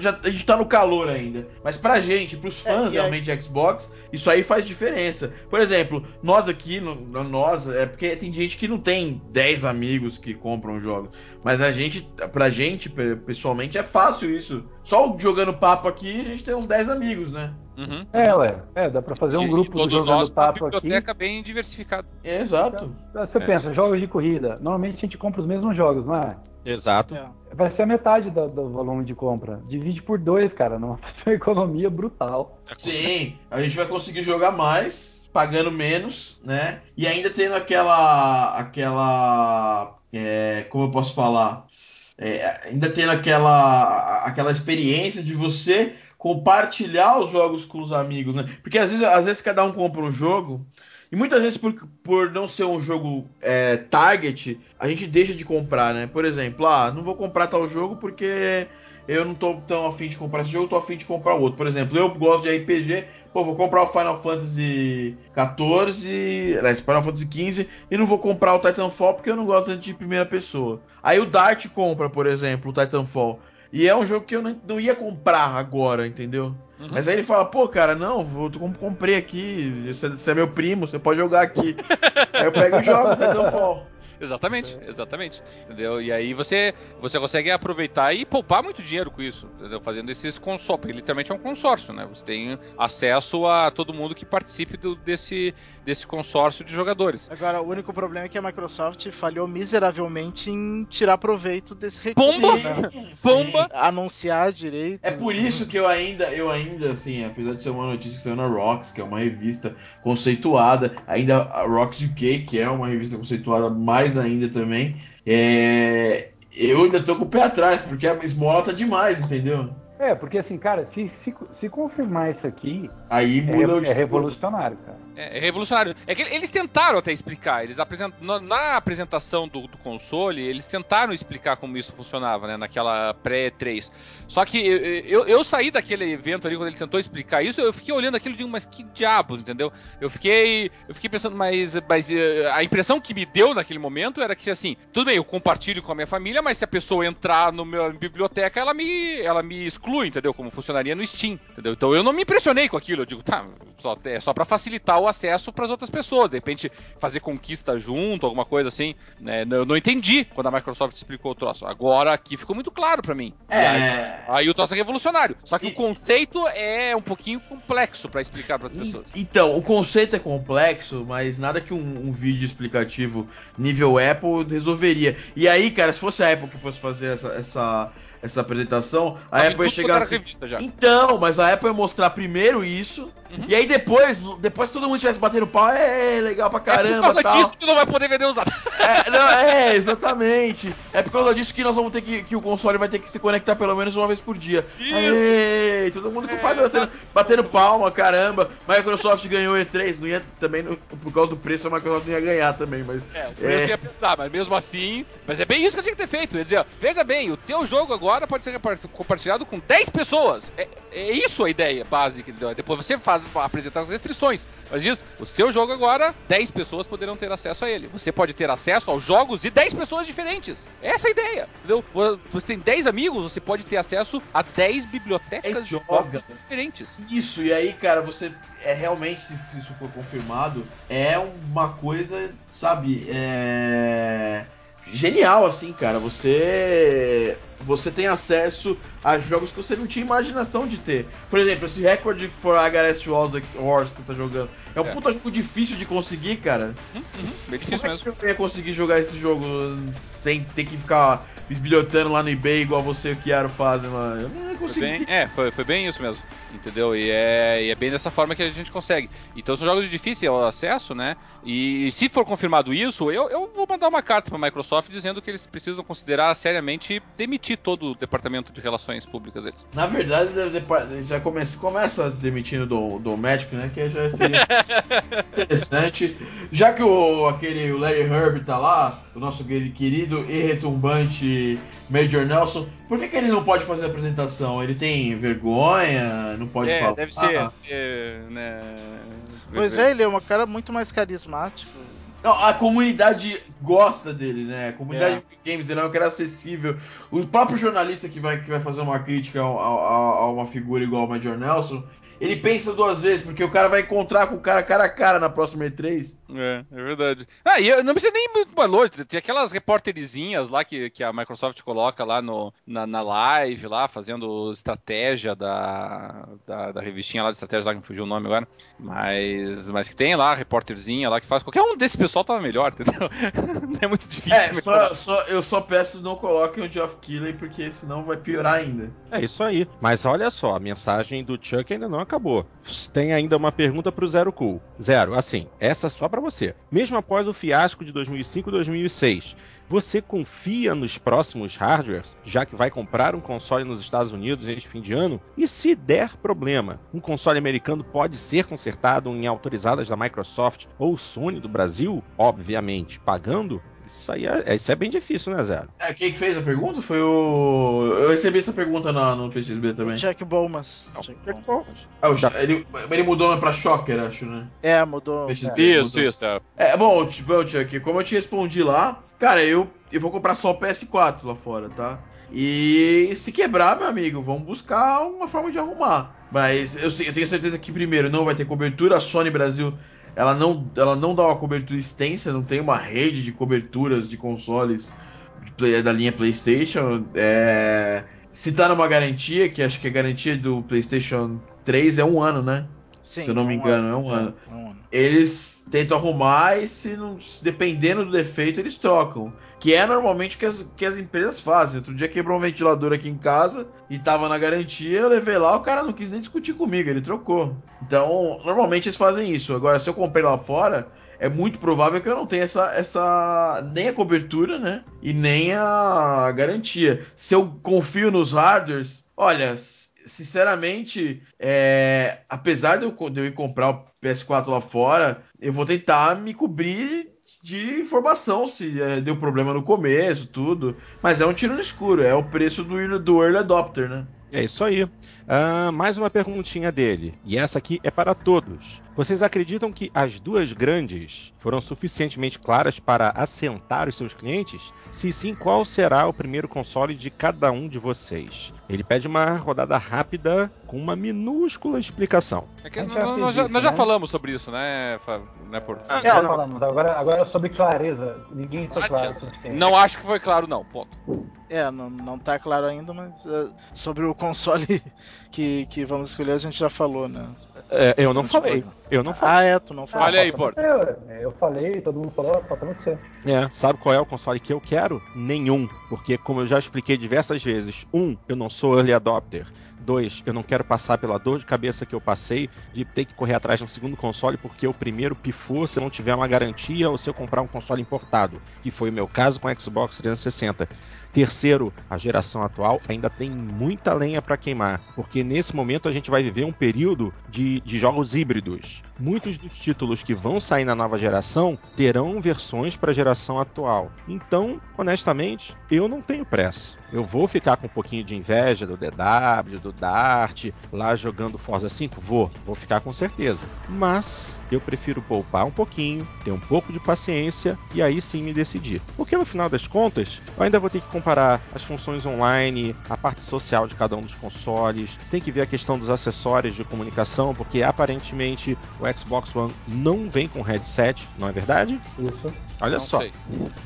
Já, a gente tá no calor ainda. Mas pra gente, pros é, fãs é, realmente de Xbox, isso aí faz diferença. Por exemplo, nós aqui, no, nós, é porque tem gente que não tem 10 amigos que compram jogos. Mas a gente, pra gente, pessoalmente, é fácil isso. Só jogando papo aqui, a gente tem uns 10 amigos, né? Uhum. É, ué. É, dá pra fazer um e, grupo e todos jogando nós, papo uma biblioteca aqui. bem diversificada. É, exato. Você é. pensa, jogos de corrida. Normalmente a gente compra os mesmos jogos, não é? Exato. É. Vai ser a metade do, do, volume de compra. Divide por dois, cara. Não uma economia brutal. Sim, a gente vai conseguir jogar mais, pagando menos, né? E ainda tendo aquela. aquela. É, como eu posso falar? É, ainda tendo aquela, aquela experiência de você compartilhar os jogos com os amigos, né? Porque às vezes, às vezes cada um compra um jogo e muitas vezes por, por não ser um jogo é, target, a gente deixa de comprar, né? Por exemplo, ah, não vou comprar tal jogo porque eu não tô tão afim de comprar esse jogo, tô afim de comprar outro. Por exemplo, eu gosto de RPG, pô, vou comprar o Final Fantasy XIV, aliás, Final Fantasy XV, e não vou comprar o Titanfall porque eu não gosto de primeira pessoa. Aí o Dart compra, por exemplo, o Titanfall. E é um jogo que eu não, não ia comprar agora, entendeu? Uhum. Mas aí ele fala, pô, cara, não, vou, comprei aqui, você, você é meu primo, você pode jogar aqui. aí eu pego e jogo Titanfall. Exatamente, exatamente. Entendeu? E aí você, você consegue aproveitar e poupar muito dinheiro com isso, entendeu? Fazendo esses consórcios, porque literalmente é um consórcio, né? Você tem acesso a todo mundo que participe do, desse, desse consórcio de jogadores. Agora, o único problema é que a Microsoft falhou miseravelmente em tirar proveito desse recurso. Pomba! Né? Pomba! Anunciar direito. É por isso que eu ainda, eu ainda, assim, apesar de ser uma notícia que saiu na Rocks, que é uma revista conceituada, ainda a Rocks UK, que é uma revista conceituada mais ainda também, é... eu ainda tô com o pé atrás, porque a esmola tá demais, entendeu? É, porque assim, cara, se, se, se confirmar isso aqui, Aí é, muda o é revolucionário, cara. É, é revolucionário. É que eles tentaram até explicar. Eles apresentam na, na apresentação do, do console, eles tentaram explicar como isso funcionava, né? Naquela pré-3. Só que eu, eu, eu saí daquele evento ali quando ele tentou explicar isso, eu fiquei olhando aquilo e digo, mas que diabo, entendeu? Eu fiquei, eu fiquei pensando, mas, mas eh, a impressão que me deu naquele momento era que assim, tudo bem, eu compartilho com a minha família, mas se a pessoa entrar no meu biblioteca, ela me, ela me exclui, entendeu? Como funcionaria no Steam, entendeu? Então eu não me impressionei com aquilo. Eu digo, tá, só, é só para facilitar o acesso para as outras pessoas, de repente fazer conquista junto, alguma coisa assim. Né? Eu não entendi quando a Microsoft explicou o troço. Agora aqui ficou muito claro para mim. É. Aí, aí o troço é revolucionário. Só que E- o conceito é um pouquinho complexo para explicar para as pessoas. Então, o conceito é complexo, mas nada que um, um vídeo explicativo nível Apple resolveria. E aí, cara, se fosse a Apple que fosse fazer essa, essa, essa apresentação, a Tá Apple ia chegar assim. Então, mas a Apple ia mostrar primeiro isso, Uhum. e aí depois, depois que todo mundo estivesse batendo pau, é legal pra é caramba por causa tal. disso que não vai poder vender usado. É, não, é, exatamente. É por causa disso que nós vamos ter que. que o console vai ter que se conectar pelo menos uma vez por dia. Isso. Aê, todo mundo É, batendo, batendo palma, caramba. Microsoft ganhou E3, não ia também, não- por causa do preço, a Microsoft não ia ganhar também, mas. É, o preço É. ia pensar, mas mesmo assim. Mas é bem isso que eu tinha que ter feito. Ó, veja bem, o teu jogo agora pode ser compartilhado com 10 pessoas. É, é isso a ideia básica. Depois você faz apresentar as restrições. Mas diz, o seu jogo agora, 10 pessoas poderão ter acesso a ele. Você pode ter acesso aos jogos de 10 pessoas diferentes. Essa é a ideia. Entendeu? Você tem 10 amigos, você pode ter acesso a 10 bibliotecas 10 de jogos diferentes. Isso, e aí, cara, você. É realmente, se isso for confirmado, é uma coisa, sabe, é. Genial, assim, cara. Você. Você tem acesso a jogos que você não tinha imaginação de ter. Por exemplo, esse Record for HRS Wars Wars que você tá jogando. É um É. puta jogo difícil de conseguir, cara. Uhum, uhum, bem Como difícil é mesmo. que eu ia conseguir jogar esse jogo sem ter que ficar bisbilhotando lá no eBay igual você e o Kiaro fazem lá? Eu não ia Foi conseguir. bem, é, foi, foi bem isso mesmo. Entendeu? E é, e é bem dessa forma que a gente consegue. Então são jogos de difícil acesso, né? E se for confirmado isso, eu, eu vou mandar uma carta para a Microsoft dizendo que eles precisam considerar seriamente demitir todo o departamento de relações públicas deles. Na verdade, já começa, começa demitindo do, do médico, né? Que já seria interessante. Já que o, aquele, o Larry Herb tá lá, o nosso querido e retumbante Major Nelson, por que, que ele não pode fazer a apresentação? Ele tem vergonha? Não pode é, falar? deve ser. Ah, é, né, Pois é, ele é um cara muito mais carismático. Não, a comunidade gosta dele, né? A comunidade É. de games ele é um cara acessível. O próprio jornalista que vai, que vai fazer uma crítica a, a- a uma figura igual ao Major Nelson, ele pensa duas vezes, porque o cara vai encontrar com o cara cara a cara na próxima E3. É, é verdade. Ah, e eu não precisa nem muito mais longe. Tem aquelas repórterizinhas lá que, que a Microsoft coloca lá no, na, na live, lá, fazendo estratégia da, da, da revistinha lá de estratégia, lá que me fugiu o nome agora. Mas, mas que tem lá, a repórterzinha lá que faz. Qualquer um desse pessoal tá melhor, entendeu? Não é muito difícil. É, só, só- eu só peço não coloquem o Geoff Keighley, porque senão vai piorar ainda. É isso aí. Mas olha só, a mensagem do Chuck ainda não acabou. Tem ainda uma pergunta pro Zero Cool. Zero, assim, essa só pra você. Mesmo após o fiasco de 2005 e 2006, você confia nos próximos hardwares, já que vai comprar um console nos Estados Unidos neste fim de ano? E se der problema, um console americano pode ser consertado em autorizadas da Microsoft ou Sony do Brasil? Obviamente, pagando? Isso aí é, isso é bem difícil, né, Zero? É, quem que fez a pergunta foi o. Eu recebi essa pergunta na, no PXB também. Jack Bowmas. Jack Bowmas. Ah, o- ele, ele mudou pra Shocker, acho, né? É, mudou. PXB. Isso, mudou. isso. É. É, bom, tipo, Chuck, como eu te respondi lá, cara, eu, eu vou comprar só o PS4 lá fora, tá? E se quebrar, meu amigo, vamos buscar uma forma de arrumar. Mas eu, eu tenho certeza que primeiro não vai ter cobertura. A Sony Brasil, ela não, ela não dá uma cobertura extensa, não tem uma rede de coberturas de consoles de play- da linha PlayStation. É, se tá numa garantia, que acho que a garantia do PlayStation 3 é um ano, né? Sim, Se eu não me um engano, é um ano. É um ano. eles tentam arrumar e se não, se dependendo do defeito eles trocam. Que é normalmente o que as, que as empresas fazem. Outro dia quebrou um ventilador aqui em casa e tava na garantia, eu levei lá, o cara não quis nem discutir comigo, ele trocou. Então, normalmente eles fazem isso. Agora, se eu comprei lá fora, é muito provável que eu não tenha essa, essa nem a cobertura, né? E nem a garantia. Se eu confio nos hardwares, olha, sinceramente, é, apesar de eu, de eu ir comprar o PS4 lá fora, eu vou tentar me cobrir de informação se é, deu problema no começo, tudo. Mas é um tiro no escuro, é o preço do, do Early Adopter, né? É isso aí. Uh, mais uma perguntinha dele, e essa aqui é para todos. Vocês acreditam que as duas grandes foram suficientemente claras para assentar os seus clientes? Se sim, qual será o primeiro console de cada um de vocês? Ele pede uma rodada rápida com uma minúscula explicação. É que nós, nós, já, nós já, né? falamos sobre isso, né, né por... Ah, é, falamos. Agora, agora é sobre clareza. Ninguém está claro. Não acho que foi claro, não. Ponto. É, não, não tá claro ainda, mas uh, sobre o console que, que vamos escolher a gente já falou, né? É, eu não falei. Eu não falei. Ah, é, tu não falou. Olha aí, Porto. Eu, eu falei, todo mundo falou, faltando você. É, sabe qual é o console que eu quero? Nenhum. Porque, como eu já expliquei diversas vezes, um, eu não sou early adopter. Dois, eu não quero passar pela dor de cabeça que eu passei de ter que correr atrás de um segundo console porque o primeiro pifou se não tiver uma garantia ou se eu comprar um console importado, que foi o meu caso com o Xbox 360. Terceiro, a geração atual ainda tem muita lenha para queimar, porque nesse momento a gente vai viver um período de, de jogos híbridos. Muitos dos títulos que vão sair na nova geração terão versões para a geração atual. Então, honestamente, eu não tenho pressa. Eu vou ficar com um pouquinho de inveja do DW, do Dart, lá jogando Forza 5? Vou, vou ficar com certeza. Mas eu prefiro poupar um pouquinho, ter um pouco de paciência e aí sim me decidir. Porque no final das contas, eu ainda vou ter que comparar as funções online, a parte social de cada um dos consoles, tem que ver a questão dos acessórios de comunicação, porque aparentemente o Xbox One não vem com headset, não é verdade? Isso. Olha não só. Sei.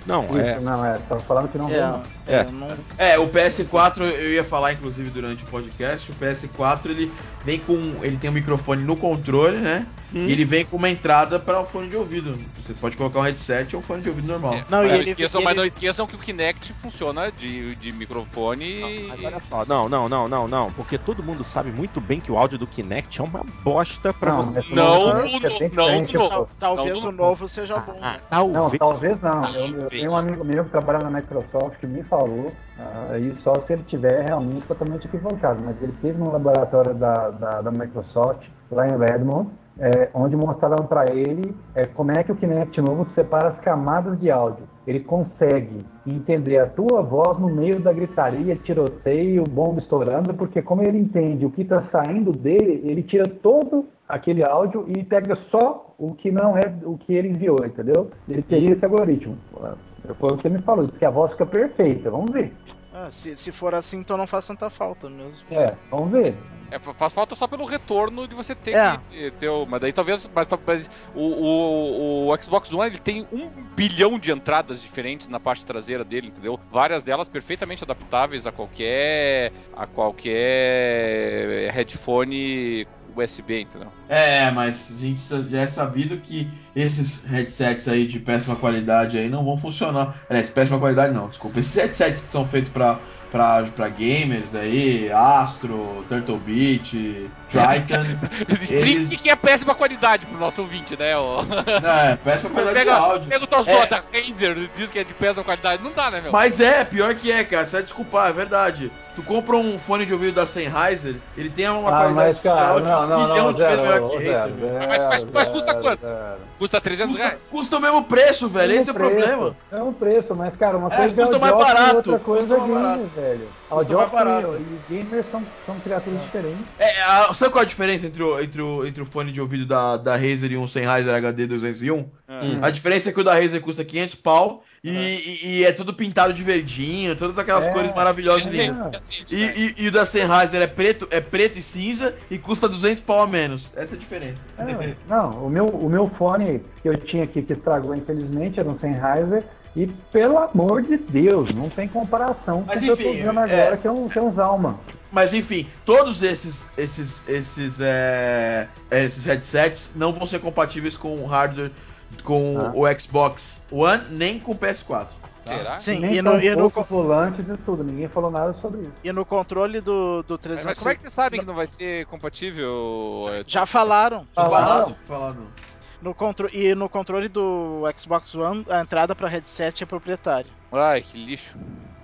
Não, Isso, é. Não, é. Tava falando que não É, vem, não. é, É. não- É, o PS4, eu ia falar inclusive durante o podcast, o PS4 ele vem com. Ele tem um microfone no controle, né? Hum. E ele vem com uma entrada para o fone de ouvido. Você pode colocar um headset ou um fone de ouvido normal. É, Não, mas, e não ele- esqueçam, ele- mas não esqueçam que o Kinect funciona de, de microfone. Mas olha só, não, não, não, não, não, porque todo mundo sabe muito bem que o áudio do Kinect é uma bosta pra Não, você. mas Não, não, não, é não, não. talvez não, o novo seja bom. Ah, né? Não, talvez. talvez não. Eu, eu tenho um amigo meu que trabalha na Microsoft que me falou, ah, e só se ele tiver realmente totalmente equivocado, mas ele esteve no laboratório da, da, da Microsoft, lá em Redmond, é, onde mostraram para ele é, como é que o Kinect novo separa as camadas de áudio. Ele consegue entender a tua voz no meio da gritaria, tiroteio, bomba estourando, porque como ele entende o que está saindo dele, ele tira todo aquele áudio e pega só o que não é o que ele enviou, entendeu? Ele teria esse algoritmo. Foi o que ele me falou, que a voz fica perfeita. Vamos ver. Ah, se, se for assim, então não faz tanta falta mesmo. É, vamos ver. É, fa- faz falta só pelo retorno de você ter É. que ter. o- Mas daí talvez. Mas, talvez o, o, o Xbox One ele tem um bilhão de entradas diferentes na parte traseira dele, entendeu? Várias delas perfeitamente adaptáveis a qualquer. a qualquer headphone USB, entendeu? É, mas a gente já é sabido que esses headsets aí de péssima qualidade aí não vão funcionar. Aliás, péssima qualidade não, desculpa. Esses headsets que são feitos pra, pra, pra gamers aí, Astro, Turtle Beach, Triton. Explique Eles- que é péssima qualidade pro nosso ouvinte, né? ó? é, péssima qualidade de Pega, áudio. pega o teu É. da Razer diz que é de péssima qualidade. Não dá, né, meu? Mas é, pior que é, cara. Você vai desculpar, é verdade. Tu compra um fone de ouvido da Sennheiser, ele tem uma Ah, qualidade mas, cara, de áudio não, não, um milhão não, de vezes melhor que zero, Mas- mas- mas custa zero, quanto? zero. Custa 300 Custa, reais. custa o mesmo preço, velho. Mesmo Esse é o problema. É um preço, mas, cara, uma É, coisa custa é mais barato, outra coisa custa é mais gamer, barato. velho. Custa mais barato. e gamers são, são criaturas diferentes. É, a- sabe qual é a diferença entre o, entre o, entre o fone de ouvido da, da Razer e um Sennheiser HD 201? Hum. A diferença é que o da Razer custa 500 pau e, e- e é tudo pintado de verdinho, todas aquelas É, cores maravilhosas e é. lindas. Cacete, E, e- e o da Sennheiser é preto, é preto e cinza e custa 200 pau a menos. Essa é a diferença. É, não, o meu, o meu fone que eu tinha aqui, que estragou infelizmente, era um Sennheiser. E pelo amor de Deus, não tem comparação Mas, com o que eu tô vendo agora, é. que é um, que é um Zalman. Mas enfim, todos esses esses esses é, esses headsets não vão ser compatíveis com o hardware com Ah. o Xbox One nem com o PS4. tá? Será? Sim, Nem e no, e, no, volantes e tudo, ninguém falou nada sobre isso. e no controle do, do Mas, 360. mas como é que vocês sabem que não vai ser compatível? Já falaram. Falaram? Falado, falado. No contro... E no controle do Xbox One, a entrada para headset é proprietária. Ai, que lixo.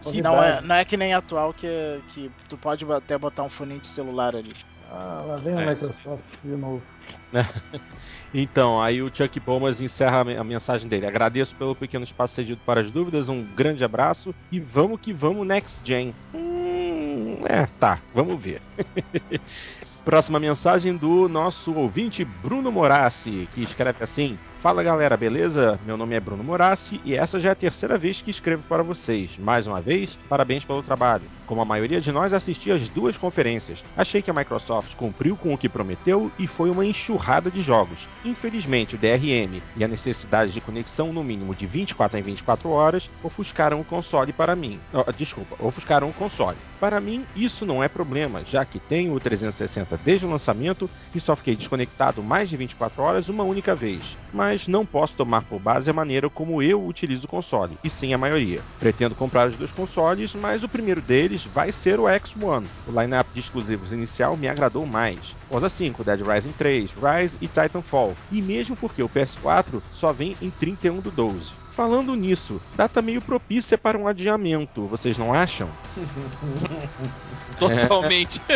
Que não, é, não é que nem atual que, que tu pode até botar um fone de celular ali. Ah, lá vem o É, Microsoft de novo. Então, aí o Chuck Bomas encerra a mensagem dele. Agradeço pelo pequeno espaço cedido para as dúvidas, um grande abraço e vamos que vamos next gen. Hum, é, tá, vamos ver. Próxima mensagem do nosso ouvinte Bruno Morassi, que escreve assim: Fala galera, beleza? Meu nome é Bruno Morassi e essa já é a terceira vez que escrevo para vocês. Mais uma vez, parabéns pelo trabalho. Como a maioria de nós, assisti as duas conferências. Achei que a Microsoft cumpriu com o que prometeu e foi uma enxurrada de jogos. Infelizmente, o DRM e a necessidade de conexão no mínimo de 24 em 24 horas ofuscaram o console para mim. Oh, desculpa, ofuscaram o console. Para mim, isso não é problema, já que tenho o 360 desde o lançamento e só fiquei desconectado mais de 24 horas uma única vez. Mas não posso tomar por base a maneira como eu utilizo o console, e sim a maioria. Pretendo comprar os dois consoles, mas o primeiro deles vai ser o X1. O lineup de exclusivos inicial me agradou mais. Forza 5, Dead Rising 3, Rise e Titanfall. E mesmo porque o PS4 só vem em 31 do 12. Falando nisso, data meio propícia para um adiamento, vocês não acham? Totalmente.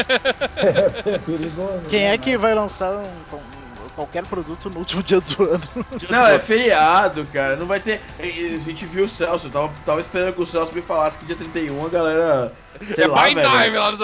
É perigoso. Quem né, é que vai lançar um- um- qualquer produto no último dia do ano? Não, é feriado, cara. Não vai ter. A gente viu o Celso. Eu tava, tava esperando que o Celso me falasse que dia 31 a galera. Sei é lá, velho. Time lá nos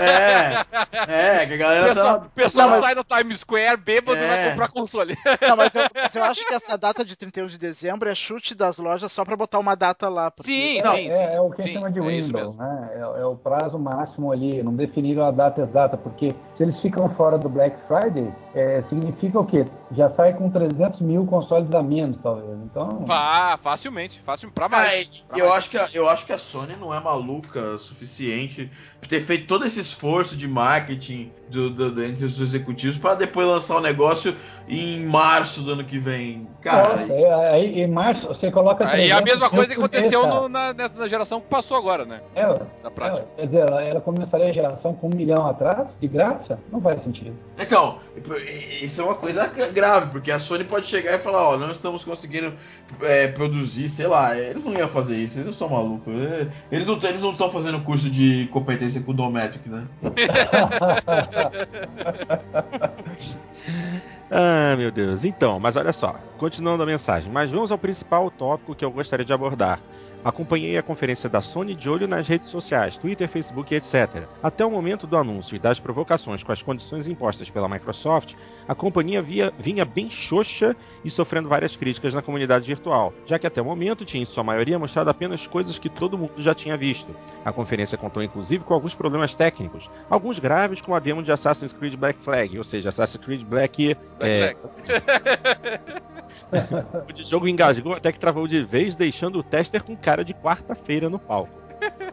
É. É, que a galera pessoal, tá. pessoal Não, mas- sai do Times Square bêbado e É. vai comprar console. Não, mas eu, eu acho que essa data de 31 de dezembro é chute das lojas só pra botar uma data lá. porque- Sim, É, sim, sim. é, é o que a sim, gente chama de é isso window, mesmo. né? É, é o prazo máximo ali, não definiram a data exata, porque se eles ficam fora do Black Friday, é, significa o quê? Já sai com 300 mil consoles a menos, talvez. Então, Vá, facilmente, fácil pra Ah, mais. e pra eu, mais. acho que a, eu acho que a Sony não é maluca o suficiente pra ter feito todo esse esforço de marketing do, do- do- entre os executivos pra depois lançar o negócio em março do ano que vem. Cara, Nossa, é, aí em março você coloca. Aí é a 300 mesma coisa que mês, aconteceu no- na, na- geração que passou agora, né? É, Na prática. é, quer dizer, ela, ela começaria a geração com um milhão atrás, de graça? Não faz sentido. Então, isso é uma coisa grave, porque a Sony pode chegar e falar, ó, não estamos conseguindo é, produzir, sei lá, eles não iam fazer isso, eles não são malucos. é, Eles não eles não estão fazendo curso de competência com o Dometric, né? Ah, meu Deus. Então, mas olha só, continuando a mensagem, mas vamos ao principal tópico que eu gostaria de abordar. Acompanhei a conferência da Sony de olho nas redes sociais, Twitter, Facebook, etc. Até o momento do anúncio e das provocações com as condições impostas pela Microsoft, a companhia via- vinha bem xoxa e sofrendo várias críticas na comunidade virtual, já que até o momento tinha em sua maioria mostrado apenas coisas que todo mundo já tinha visto. A conferência contou inclusive com alguns problemas técnicos, alguns graves como a demo de Assassin's Creed Black Flag, ou seja, Assassin's Creed Black é, o de jogo engasgou até que travou de vez, deixando o tester com cara de quarta-feira no palco.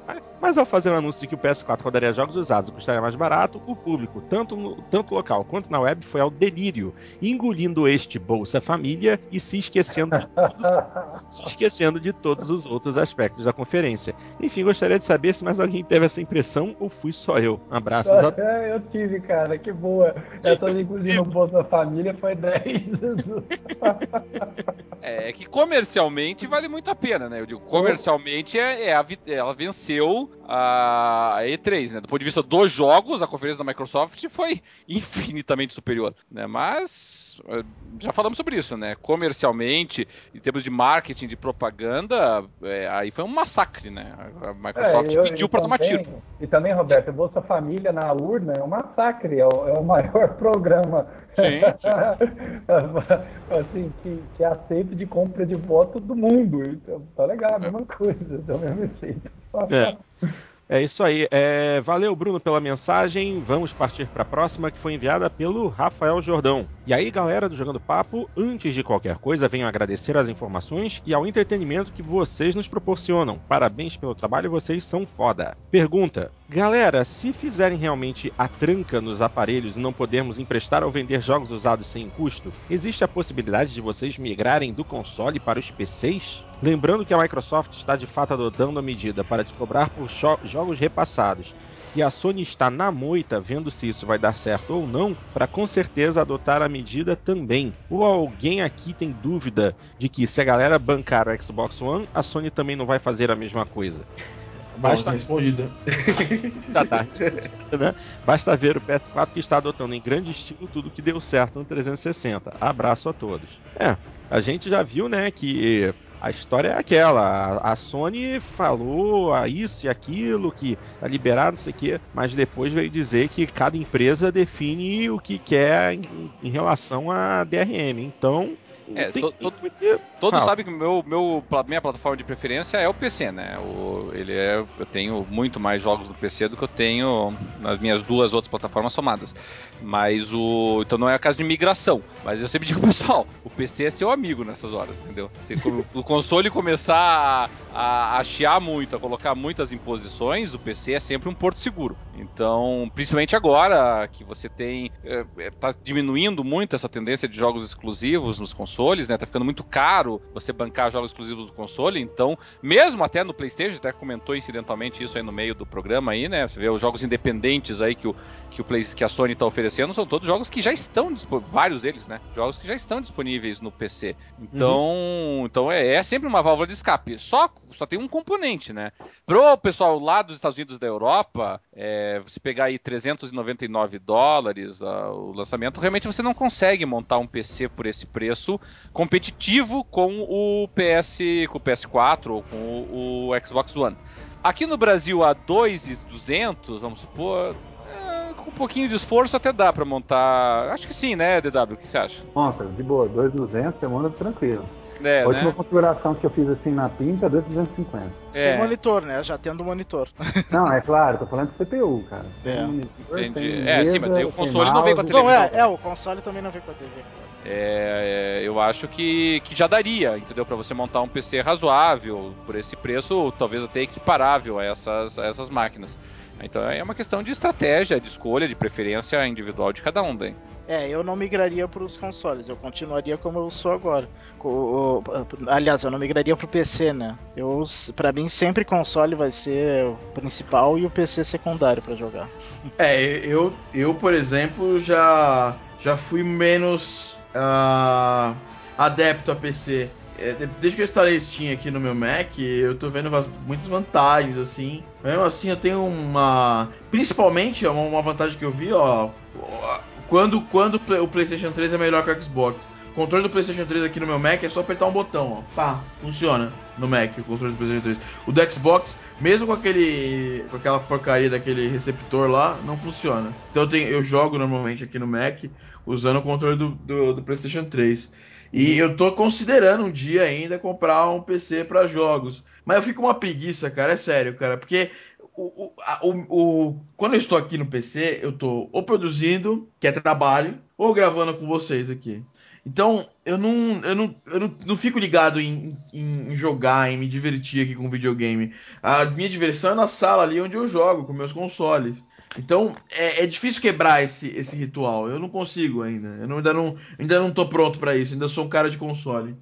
Mas, mas ao fazer o anúncio de que o PS4 rodaria jogos usados e custaria mais barato, o público, tanto, no, tanto local quanto na web, foi ao delírio, engolindo este Bolsa Família e se esquecendo de, tudo, se esquecendo de todos os outros aspectos da conferência. Enfim, gostaria de saber se mais alguém teve essa impressão ou fui só eu. Abraços a É, eu tive, cara, que boa. Essa inclusive no Bolsa Família foi 10. É que comercialmente vale muito a pena, né? Eu digo, comercialmente é, é a ela venceu aconteceu a E3, né? Do ponto de vista dos jogos, a conferência da Microsoft foi infinitamente superior, né? Mas eh, já falamos sobre isso, né? Comercialmente, em termos de marketing, de propaganda, é, aí foi um massacre, né? A Microsoft É, eu- pediu e pra tomar tiro. E também, Roberto, Bolsa Família na urna é um massacre, é o, é o maior programa Sim, assim, que, que é aceito de compra de voto do mundo. Então, tá legal, a mesma coisa, é o mesmo efeito. É. É isso aí. É, valeu, Bruno, pela mensagem. Vamos partir para a próxima, que foi enviada pelo Rafael Jordão. E aí, galera do Jogando Papo, antes de qualquer coisa, venho agradecer as informações e ao entretenimento que vocês nos proporcionam. Parabéns pelo trabalho, vocês são foda. Pergunta: Galera, se fizerem realmente a tranca nos aparelhos e não podermos emprestar ou vender jogos usados sem custo, existe a possibilidade de vocês migrarem do console para os PCs? Lembrando que a Microsoft está de fato adotando a medida para descobrar por jogos repassados e a Sony está na moita vendo se isso vai dar certo ou não, para com certeza adotar a medida também. Ou alguém aqui tem dúvida de que se a galera bancar o Xbox One, a Sony também não vai fazer a mesma coisa? Basta respondida. Já tá né? Basta ver o PS4 que está adotando em grande estilo tudo que deu certo no 360. Abraço a todos. É, a gente já viu, né, que a história é aquela. A Sony falou a isso e aquilo, que tá liberado, não sei o quê, mas depois veio dizer que cada empresa define o que quer em, em relação a DRM. Então, é, to, to, todos sabem que meu, meu, minha plataforma de preferência é o PC, né? O, ele é, eu tenho muito mais jogos no PC do que eu tenho nas minhas duas outras plataformas somadas. Mas o. Então não é a caso de migração. Mas eu sempre digo, pessoal, o PC é seu amigo nessas horas, entendeu? Se o console começar a, a chiar muito, a colocar muitas imposições, o PC é sempre um porto seguro. Então, principalmente agora que você tem. É, é tá diminuindo muito essa tendência de jogos exclusivos nos consoles consoles, né? Tá ficando muito caro você bancar jogos exclusivos do console, então, mesmo até no PlayStation, até comentou incidentalmente isso aí no meio do programa aí, né? Você vê os jogos independentes aí que o que, o Play, que a Sony está oferecendo são todos jogos que já estão vários deles, né? Jogos que já estão disponíveis no PC. Então, uhum. então é, é, sempre uma válvula de escape. Só, só tem um componente, né? Pro pessoal lá dos Estados Unidos da Europa, é, você pegar aí 399 dólares uh, o lançamento, realmente você não consegue montar um PC por esse preço competitivo com o PS, com o PS4 ou com o, o Xbox One. Aqui no Brasil, a 2,200, vamos supor, com um pouquinho de esforço até dá pra montar. Acho que sim, né, DW? O que você acha? Nossa, de boa, 2,200 você manda tranquilo. É, a última né? configuração que eu fiz assim na pinta é 2,250. É. Sem monitor, né? Já tendo monitor. Não, é claro, tô falando de CPU, cara. É. Monitor, Entendi. é, sim, mas o console não vem com a televisão. Não, é, é, o console também não vem com a TV. É, é, eu acho que, que já daria, entendeu? Para você montar um PC razoável por esse preço, talvez até equiparável a essas, a essas máquinas. Então é uma questão de estratégia, de escolha, de preferência individual de cada um, daí. É, eu não migraria para os consoles, eu continuaria como eu sou agora. O, o, aliás, eu não migraria para o PC, né? Eu, para mim, sempre console vai ser o principal e o PC secundário para jogar. É, eu, eu, por exemplo, já, já fui menos uh, adepto a PC. É, desde que eu instalei Steam aqui no meu Mac, eu tô vendo muitas vantagens, assim. Mesmo assim, eu tenho uma. Principalmente, uma vantagem que eu vi, ó. Quando, quando o PlayStation 3 é melhor que o Xbox. O controle do PlayStation 3 aqui no meu Mac é só apertar um botão, ó. Pá, funciona no Mac, o controle do PlayStation 3. O do Xbox, mesmo com aquele. com aquela porcaria daquele receptor lá, não funciona. Então eu, tenho, eu jogo normalmente aqui no Mac usando o controle do, do, do PlayStation 3. E eu tô considerando um dia ainda comprar um PC para jogos. Mas eu fico uma preguiça, cara, é sério, cara, porque o, o, o, o, quando eu estou aqui no PC, eu tô ou produzindo, que é trabalho, ou gravando com vocês aqui. Então, eu não, eu não, eu não, não fico ligado em, em, em, jogar, em me divertir aqui com videogame. A minha diversão é na sala ali onde eu jogo, com meus consoles. Então, é, é difícil quebrar esse, esse ritual. Eu não consigo ainda. Eu não, ainda, não, ainda não tô pronto para isso. Ainda sou um cara de console.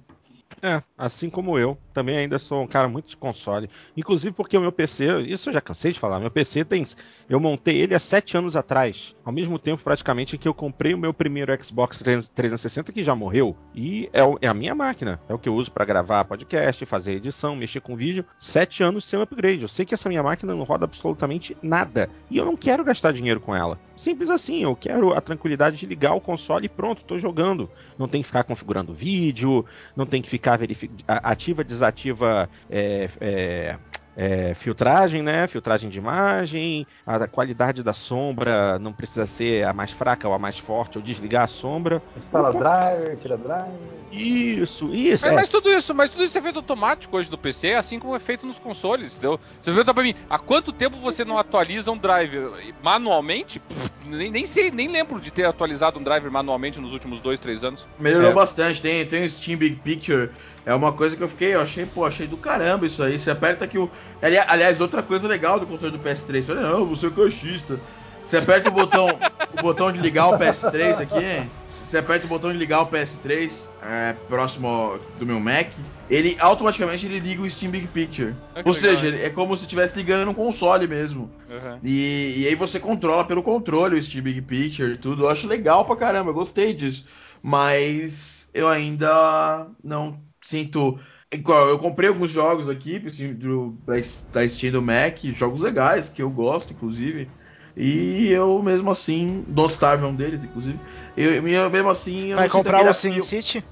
É, assim como eu, também ainda sou um cara muito de console. Inclusive porque o meu PC, isso eu já cansei de falar, meu PC tem. Eu montei ele há sete anos atrás, ao mesmo tempo praticamente que eu comprei o meu primeiro Xbox 360 que já morreu. E é, é a minha máquina, é o que eu uso para gravar podcast, fazer edição, mexer com vídeo. Sete anos sem upgrade. Eu sei que essa minha máquina não roda absolutamente nada. E eu não quero gastar dinheiro com ela. Simples assim, eu quero a tranquilidade de ligar o console e pronto, tô jogando. Não tem que ficar configurando vídeo, não tem que ficar. Ativa, desativa é, é, é, filtragem, né? Filtragem de imagem, a qualidade da sombra não precisa ser a mais fraca ou a mais forte, ou desligar a sombra. Instala driver, tira driver. Isso, isso. Mas, é. mas, tudo isso, mas tudo isso é feito automático hoje no PC, assim como é feito nos consoles, entendeu? Você pergunta pra mim, há quanto tempo você não atualiza um driver manualmente? Pff, nem, nem sei, nem lembro de ter atualizado um driver manualmente nos últimos dois, três anos. Melhorou é. bastante, tem, tem o Steam Big Picture é uma coisa que eu fiquei, eu achei, pô, achei do caramba isso aí. Você aperta que o. Aliás, outra coisa legal do controle do PS3. Falei, não, você é caixista. Você aperta o botão, o botão de ligar o PS3 aqui, você aperta o botão de ligar o PS3 é, próximo do meu Mac, ele automaticamente ele liga o Steam Big Picture. Ah, Ou legal, seja, é como se estivesse ligando no console mesmo. Uhum. E, e, aí você controla pelo controle o Steam Big Picture e tudo. Eu acho legal pra caramba, eu gostei disso. Mas eu ainda não sinto. Eu comprei alguns jogos aqui do, da Steam do Mac, jogos legais, que eu gosto, inclusive. E eu, mesmo assim, Don't Starve é um deles, inclusive. Eu, eu mesmo assim. Eu Vai comprar o Sin City?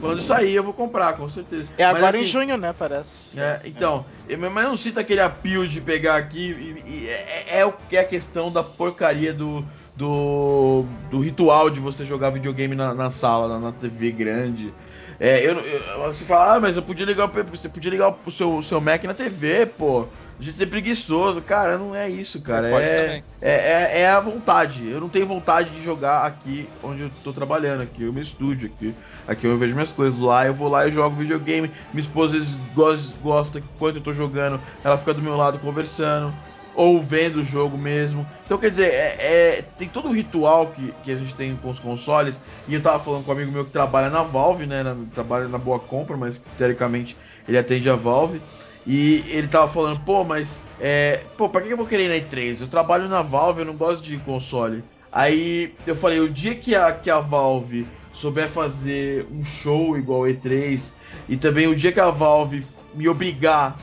Quando sair, eu vou comprar, com certeza. É agora mas, assim, em junho, né? Parece. É, então, é. Eu, mas eu não sinto aquele apio de pegar aqui. E, e, é, é, o que é a questão da porcaria do, do, do ritual de você jogar videogame na, na sala, na, na TV grande. É, eu, eu, você fala, ah, mas eu podia ligar você podia ligar o seu, o seu Mac na TV, pô. A gente ser preguiçoso. Cara, não é isso, cara. É, é, é, é, a vontade. Eu não tenho vontade de jogar aqui onde eu tô trabalhando, aqui o meu estúdio, aqui, aqui eu vejo minhas coisas. Lá eu vou lá e jogo videogame. Minha esposa gosta, gosta enquanto eu tô jogando, ela fica do meu lado conversando ou vendo o jogo mesmo. Então, quer dizer, é, é, tem todo o ritual que, que a gente tem com os consoles. E eu tava falando com um amigo meu que trabalha na Valve, né? Na, trabalha na Boa Compra, mas teoricamente ele atende a Valve. E ele tava falando, pô, mas é, pô, pra que eu vou querer ir na E3? Eu trabalho na Valve, eu não gosto de console. Aí eu falei, o dia que a, que a Valve souber fazer um show igual E3, e também o dia que a Valve me obrigar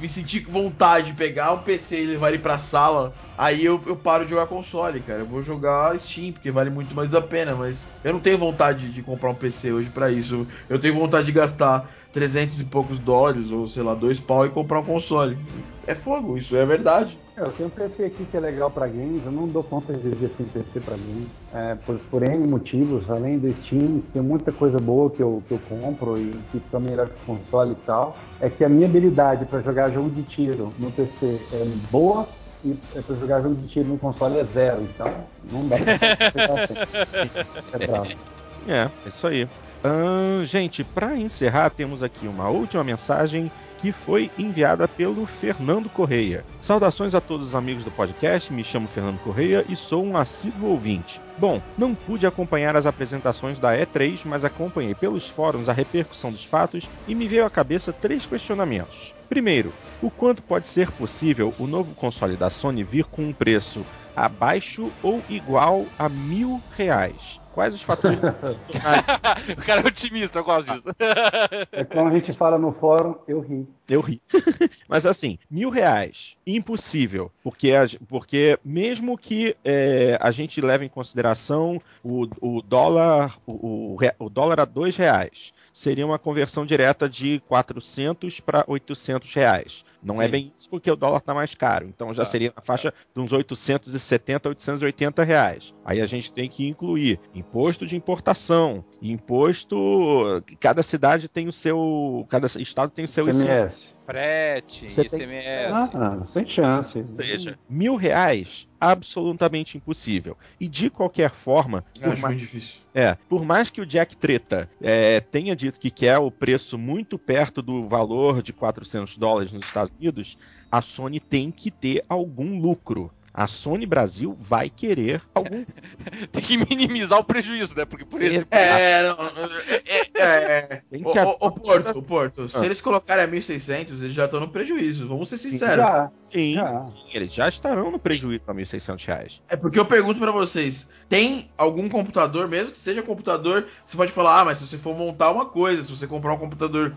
me sentir vontade de pegar um PC e levar ele pra sala, aí eu, eu paro de jogar console, cara. Eu vou jogar Steam, porque vale muito mais a pena, mas eu não tenho vontade de comprar um PC hoje para isso. Eu tenho vontade de gastar 300 e poucos dólares, ou sei lá, dois pau e comprar um console. É fogo, isso é verdade. É, eu tenho um PC aqui que é legal para games, eu não dou conta de viver sem PC para games. É, por, por N motivos, além do Steam, tem muita coisa boa que eu, que eu compro e que fica melhor que o console e tal. É que a minha habilidade para jogar jogo de tiro no PC é boa e para jogar jogo de tiro no console é zero. Então, não dá pra assim. É bravo. É, é isso aí. Uh, gente, para encerrar, temos aqui uma última mensagem que foi enviada pelo Fernando Correia. Saudações a todos os amigos do podcast, me chamo Fernando Correia e sou um assíduo ouvinte. Bom, não pude acompanhar as apresentações da E3, mas acompanhei pelos fóruns a repercussão dos fatos e me veio à cabeça três questionamentos. Primeiro, o quanto pode ser possível o novo console da Sony vir com um preço abaixo ou igual a mil reais? Quais os fatores. o cara é otimista, eu gosto disso. é como a gente fala no fórum, eu ri. Eu ri. Mas assim, mil reais, impossível. Porque, porque mesmo que é, a gente leve em consideração o, o dólar o, o, o dólar a dois reais, seria uma conversão direta de 400 para 800 reais. Não é Sim. é bem isso porque o dólar está mais caro. Então já tá. seria na faixa de uns 870 a 880 reais. Aí a gente tem que incluir imposto de importação, imposto. Cada cidade tem o seu. Cada estado tem o seu ICMS. Frete, Você ICMS. Tem... Ah, sem chance. Ou seja, mil reais absolutamente impossível. E de qualquer forma. Acho mais... muito difícil. É, por mais que o Jack Treta é, tenha dito que quer o preço muito perto do valor de 400 dólares nos Estados Unidos, a Sony tem que ter algum lucro a Sony Brasil vai querer algum. Tem que minimizar o prejuízo, né? Porque por esse. É, não, é, é. O, o, Porto, o Porto, ah. se eles colocarem a 1.600, eles já estão no prejuízo. Vamos ser sim, sinceros. Já, sim, já. sim, eles já estarão no prejuízo a 1.600 reais. É porque eu pergunto para vocês: tem algum computador, mesmo que seja computador, você pode falar, ah, mas se você for montar uma coisa, se você comprar um computador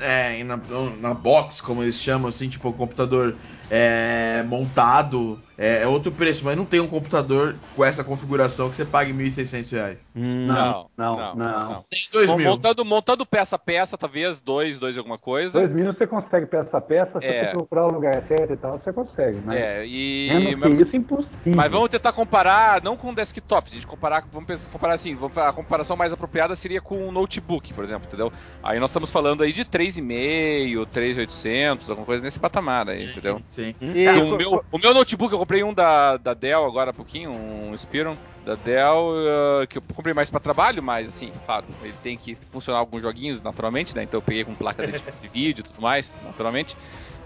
é, na, na box, como eles chamam, assim, tipo, um computador é, montado é, é, outro preço, mas não tem um computador com essa configuração que você pague R$ 1.600. Hum, não, não, não. não. não. 2 mil. Montando, montando peça a peça, talvez, dois, dois alguma coisa. 2 mil você consegue peça a peça, se é. você procurar o lugar certo e tal, você consegue. Mas é, e... mas, isso é impossível. Mas vamos tentar comparar, não com desktop, a gente comparar, vamos pensar, comparar assim, a comparação mais apropriada seria com um notebook, por exemplo, entendeu? Aí nós estamos falando aí de 3,5, 3,800, alguma coisa nesse patamar aí, entendeu? Sim. E, o, meu, o meu notebook eu comprei um da, da Dell agora há pouquinho, um Spiron da Dell, uh, que eu comprei mais para trabalho, mas assim, claro, ele tem que funcionar alguns joguinhos naturalmente, né? Então eu peguei com placa de, de vídeo e tudo mais, naturalmente.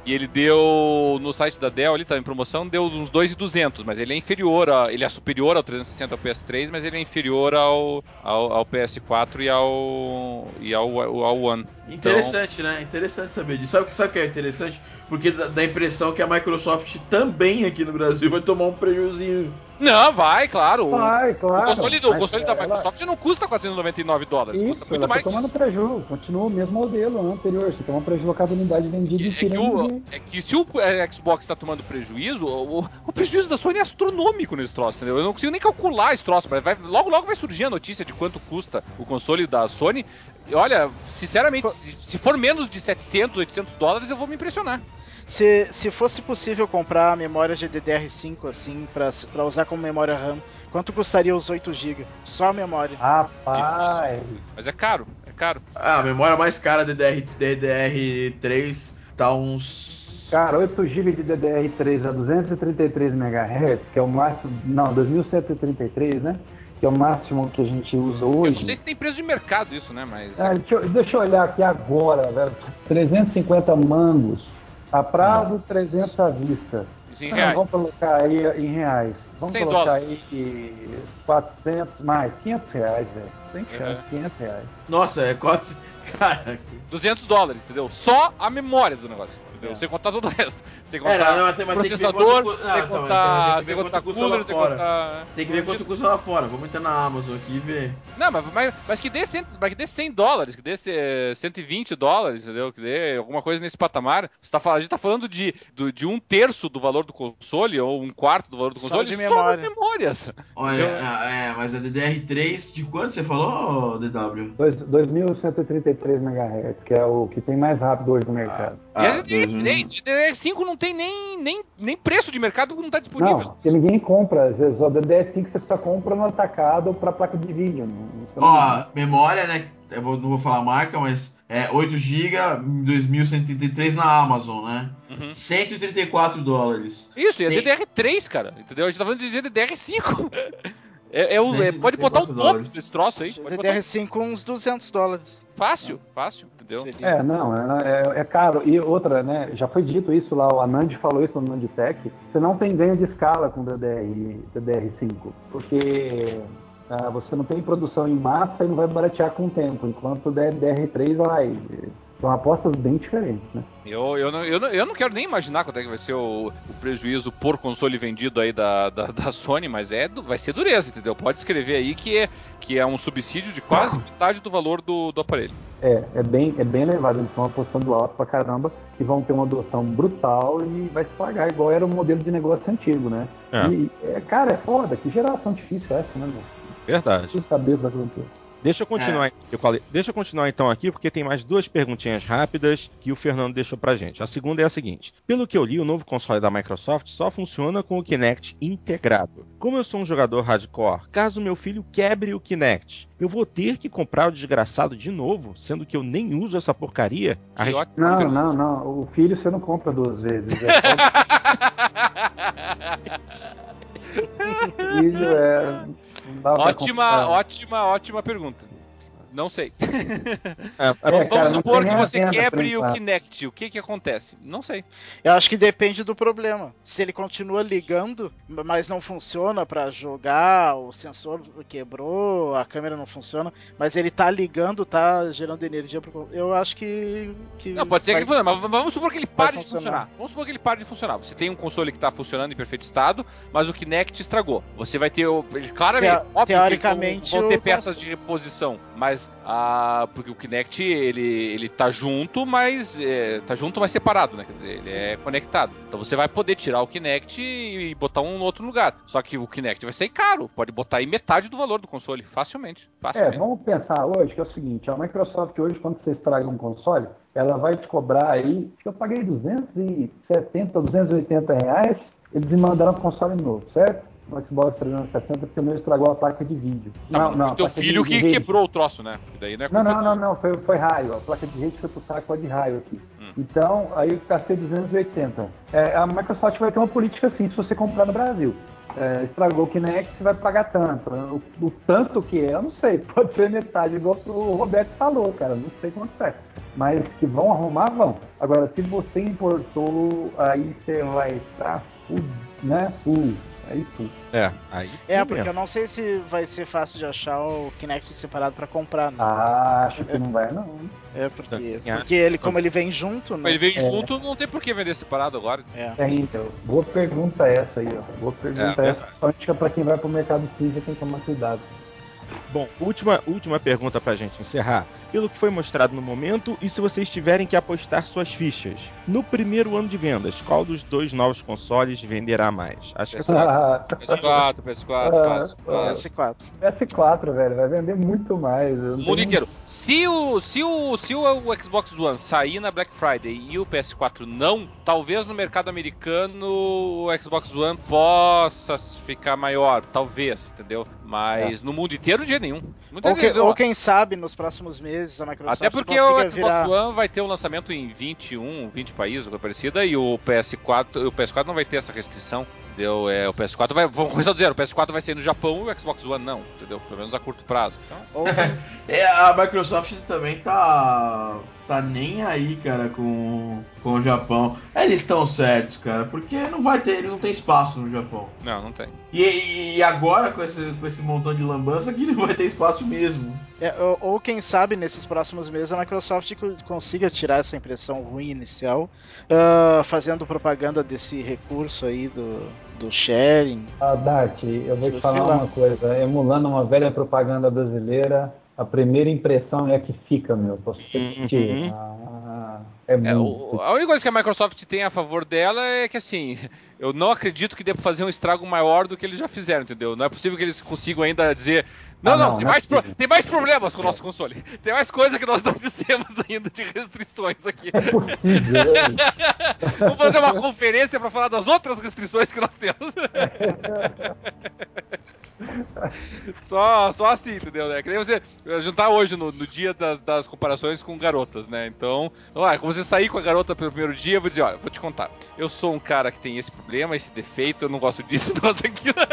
E ele deu, no site da Dell, ali tá em promoção, deu uns 2,200, mas ele é inferior, a, ele é superior ao 360 ao PS3, mas ele é inferior ao, ao, ao PS4 e ao, e ao, ao One. Interessante, então... né? Interessante saber disso. Sabe, sabe o que é interessante? Porque dá, a impressão que a Microsoft também aqui no Brasil vai tomar um prejuízo. Não, vai, claro. Vai, claro. O console, o console da Microsoft ela... não custa 499 dólares, Isso, custa muito mais. Tá tomando prejuízo, continua o mesmo modelo anterior. Você toma prejuízo cada unidade vendida é, que o, é que se o é, Xbox está tomando prejuízo, o, o, prejuízo da Sony é astronômico nesse troço, entendeu? Eu não consigo nem calcular esse troço, mas vai, logo logo vai surgir a notícia de quanto custa o console da Sony. Olha, sinceramente, se, se for menos de 700, 800 dólares, eu vou me impressionar. Se, se fosse possível comprar memórias de DDR5 assim para usar como memória RAM, quanto custaria os 8 GB? Só a memória. Rapaz. Mas é caro, é caro. Ah, a memória mais cara DDR, DDR3 tá uns Cara, 8 GB de DDR3 a 233 MHz, que é o máximo. Não, 2133, né? Que é o máximo que a gente usa hoje. Eu não sei se tem preço de mercado isso, né? Mas. É, deixa, eu, deixa eu olhar aqui agora, velho. 350 mangos a prazo, 300 à vista. Isso em reais. Vamos colocar aí em reais. Vamos 100 colocar dólares. aí 400 mais, 500 reais, velho. Sem chance, Uhum. 500 reais. Nossa, é quase. Cara. 200 dólares, entendeu? Só a memória do negócio, entendeu? Sem contar todo o resto. Sem contar É, não, mas tem- mas tem que ver processador, quanto cu- sem Ah, tá, contar, tem que ver sem contar cooler, lá sem fora. contar... Tem que ver quanto custa lá fora. Vamos entrar na Amazon aqui e ver. Não, mas, mas, mas que dê 100, mas que dê 100 dólares, que dê eh, 120 dólares, entendeu? Que dê alguma coisa nesse patamar. Você tá, a gente tá falando de, de um terço do valor do console, ou um quarto do valor do Só console, de só nas memória. memórias. Olha, Eu- ah, é, mas a DDR3 de quanto você falou, DW? Dois- 2133 MHz, que é o que tem mais rápido hoje no mercado. e a DDR3, DDR5 não tem nem, nem, nem preço de mercado, não tá não, disponível. porque ninguém compra. Às vezes, o DDR5 você só compra no atacado para placa de vídeo. não- você não- Ó, memória, né? Eu vou- não vou falar a marca, mas é 8 GB em 2133 na Amazon, né? Uhum. 134 dólares. Isso, e é Tem- DDR3, cara, entendeu? A gente tá falando de DDR5. É, é o- é- pode botar o 134 dobro dólares. desse troço aí. Pode botar DDR5 uns 200 dólares. fácil, fácil, entendeu? É, não, é, é caro. E outra, né? Já foi dito isso lá, o Anand falou isso no Nanditech. Você não tem ganho de escala com DDR, DDR5, porque ah, você não tem produção em massa e não vai baratear com o tempo, enquanto o DDR3 vai. São apostas bem diferentes, né? Eu, eu, não, eu, não, eu não quero nem imaginar quanto é que vai ser o, o prejuízo por console vendido aí da, da, da Sony, mas é, vai ser dureza, entendeu? Pode escrever aí que é, que é um subsídio de quase metade do valor do, do aparelho. É, é bem, é bem elevado, eles estão apostando alto pra caramba e vão ter uma adoção brutal e vai se pagar, igual era o modelo de negócio antigo, né? É. E, é, cara, é foda, que geração difícil é essa, né, meu? Verdade. Preciso saber o que vai acontecer. Deixa eu continuar, eu falei- deixa eu continuar então aqui, porque tem mais duas perguntinhas rápidas que o Fernando deixou pra gente. A segunda é a seguinte: pelo que eu li, o novo console da Microsoft só funciona com o Kinect integrado. Como eu sou um jogador hardcore, caso meu filho quebre o Kinect, eu vou ter que comprar o desgraçado de novo, sendo que eu nem uso essa porcaria. A Que res- ótimo. Não, não, não. O filho você não compra duas vezes. É só... é. ótima, ótima, ótima pergunta. Não sei. É, é, É, Vamos cara, supor que você quebre o. Kinect. O que que acontece? Não sei. Eu acho que depende do problema. Se ele continua ligando, mas não funciona pra jogar, o sensor quebrou, a câmera não funciona, mas ele tá ligando, tá gerando energia pro. Eu acho que. que Não, pode ser que ele funcione, mas vamos supor que ele pare de funcionar. funcionar. Vamos supor que ele pare de funcionar. Você tem um console que está funcionando em perfeito estado, mas o Kinect estragou. Você vai ter. o- Eles, claramente, Teo- óbvio que teoricamente, vão, vão ter peças de reposição, mas ah, porque o Kinect ele, ele tá junto, mas é, tá junto, mas separado, né? Quer dizer, ele Sim. é conectado. Então você vai poder tirar o Kinect e botar um no outro lugar. Só que o Kinect vai sair caro. Pode botar aí metade do valor do console, facilmente. É, facilmente. vamos pensar hoje que é o seguinte, a Microsoft hoje, quando você estraga um console, ela vai te cobrar aí, acho que eu paguei 270, 280 reais, eles me mandaram um console novo, certo? No Xbox 360, porque o meu estragou a placa de vídeo. Não, não, foi teu filho de- que de quebrou o troço, né? Daí não é Não, não, não, não, foi, foi raio. A placa de rede foi pro saco de raio aqui. Hum. Então, aí eu gastei 280. É, a Microsoft vai ter uma política assim, se você comprar no Brasil. é, estragou o Kinect, você vai pagar tanto. O, o, tanto que é, eu não sei, pode ser metade, igual o Roberto falou, cara, não sei quanto é. Mas que vão arrumar, vão. Agora, se você importou, aí você vai estar full, né, full Aí sim. É, aí É, porque mesmo. eu não sei se vai ser fácil de achar o Kinect separado pra comprar, né? Ah, acho que não vai não. É, porque, porque ele, como ele vem junto, né? Ele vem é. junto, não tem por que vender separado agora. É. é então. Boa pergunta essa aí, ó. Boa pergunta é, essa. Acho que pra quem vai pro mercado físico tem que tomar cuidado. Bom, última, última pergunta pra gente encerrar. Pelo que foi mostrado no momento, e se vocês tiverem que apostar suas fichas? No primeiro ano de vendas, qual dos dois novos consoles venderá mais? Acho que PS4, PS4, PS4, fácil, PS4. PS4, velho, vai vender muito mais. O mundo inteiro. Se o, se, o, se o, o Xbox One sair na Black Friday e o PS4 não, talvez no mercado americano o Xbox One possa ficar maior, talvez, entendeu? Mas é. no mundo inteiro de jeito nenhum. Ou, que, ou, quem sabe nos próximos meses a Microsoft Até porque o Xbox virar... One vai ter um lançamento em 21, 20 países, coisa parecida, e o PS4, o PS4 não vai ter essa restrição. Entendeu? É, o PS4 vai. Vamos começar do zero. O PS4 vai sair no Japão e o Xbox One não, entendeu? Pelo menos a curto prazo. Então... é, a Microsoft também tá. tá nem aí, cara, com, com o Japão. Eles estão certos, cara, porque não vai ter, eles não tem espaço no Japão. Não, não tem. E, e agora, com esse, com esse montão de lambança, aqui não vai ter espaço mesmo. É, ou, ou, quem sabe nesses próximos meses a Microsoft consiga tirar essa impressão ruim inicial, uh, fazendo propaganda desse recurso aí do, do sharing. Ah, Dart, eu vou te falar uma coisa, emulando uma velha propaganda brasileira, a primeira impressão é a que fica, meu. Você uhum. ah, é muito... é, a única coisa que a Microsoft tem a favor dela é que assim, eu não acredito que pra fazer um estrago maior do que eles já fizeram, entendeu? Não é possível que eles consigam ainda dizer não, ah, não, não, tem, não mais é pro, tem mais problemas com o nosso console. Tem mais coisa que nós não dissemos ainda de restrições aqui. É possível, é Vamos fazer uma conferência para falar das outras restrições que nós temos. só, só assim, entendeu? Né? Que nem você juntar hoje no, no dia das, das, comparações com garotas, né? Então, lá, quando você sair com a garota pelo primeiro dia, eu vou dizer, olha, vou te contar. Eu sou um cara que tem esse problema, esse defeito, eu não gosto disso, não gosto daquilo.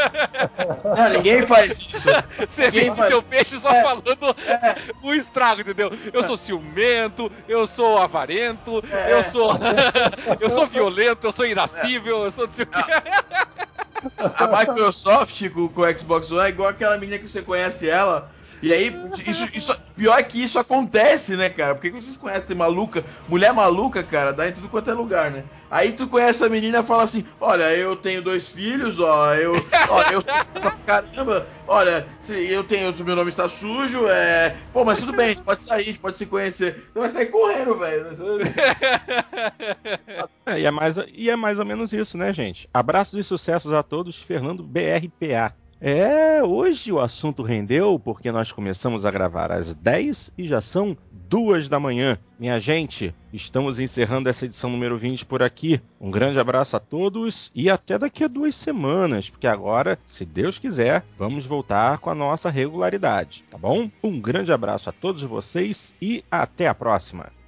Não, ninguém faz isso. Você vende faz... teu peixe só é, falando é. o estrago, entendeu? Eu sou ciumento, eu sou avarento, é. eu sou. eu sou violento, eu sou irascível, eu sou. A Microsoft com, com o Xbox One é igual aquela menina que você conhece ela. E aí, isso, isso, pior que isso acontece, né, cara? Porque vocês conhecem, tem maluca, mulher maluca, cara, dá em tudo quanto é lugar, né? Aí tu conhece a menina e fala assim: Olha, eu tenho dois filhos, ó, eu, ó, eu sou pra caramba, olha, eu tenho, meu nome está sujo, é. Pô, mas tudo bem, a gente pode sair, a gente pode se conhecer. Tu vai sair correndo, velho. É, e, é mais, e é mais ou menos isso, né, gente? Abraços e sucessos a todos, Fernando BRPA. É, hoje o assunto rendeu porque nós começamos a gravar às 10 e já são duas da manhã. Minha gente, estamos encerrando essa edição número 20 por aqui. Um grande abraço a todos e até daqui a duas semanas, porque agora, se Deus quiser, vamos voltar com a nossa regularidade, tá bom? Um grande abraço a todos vocês e até a próxima.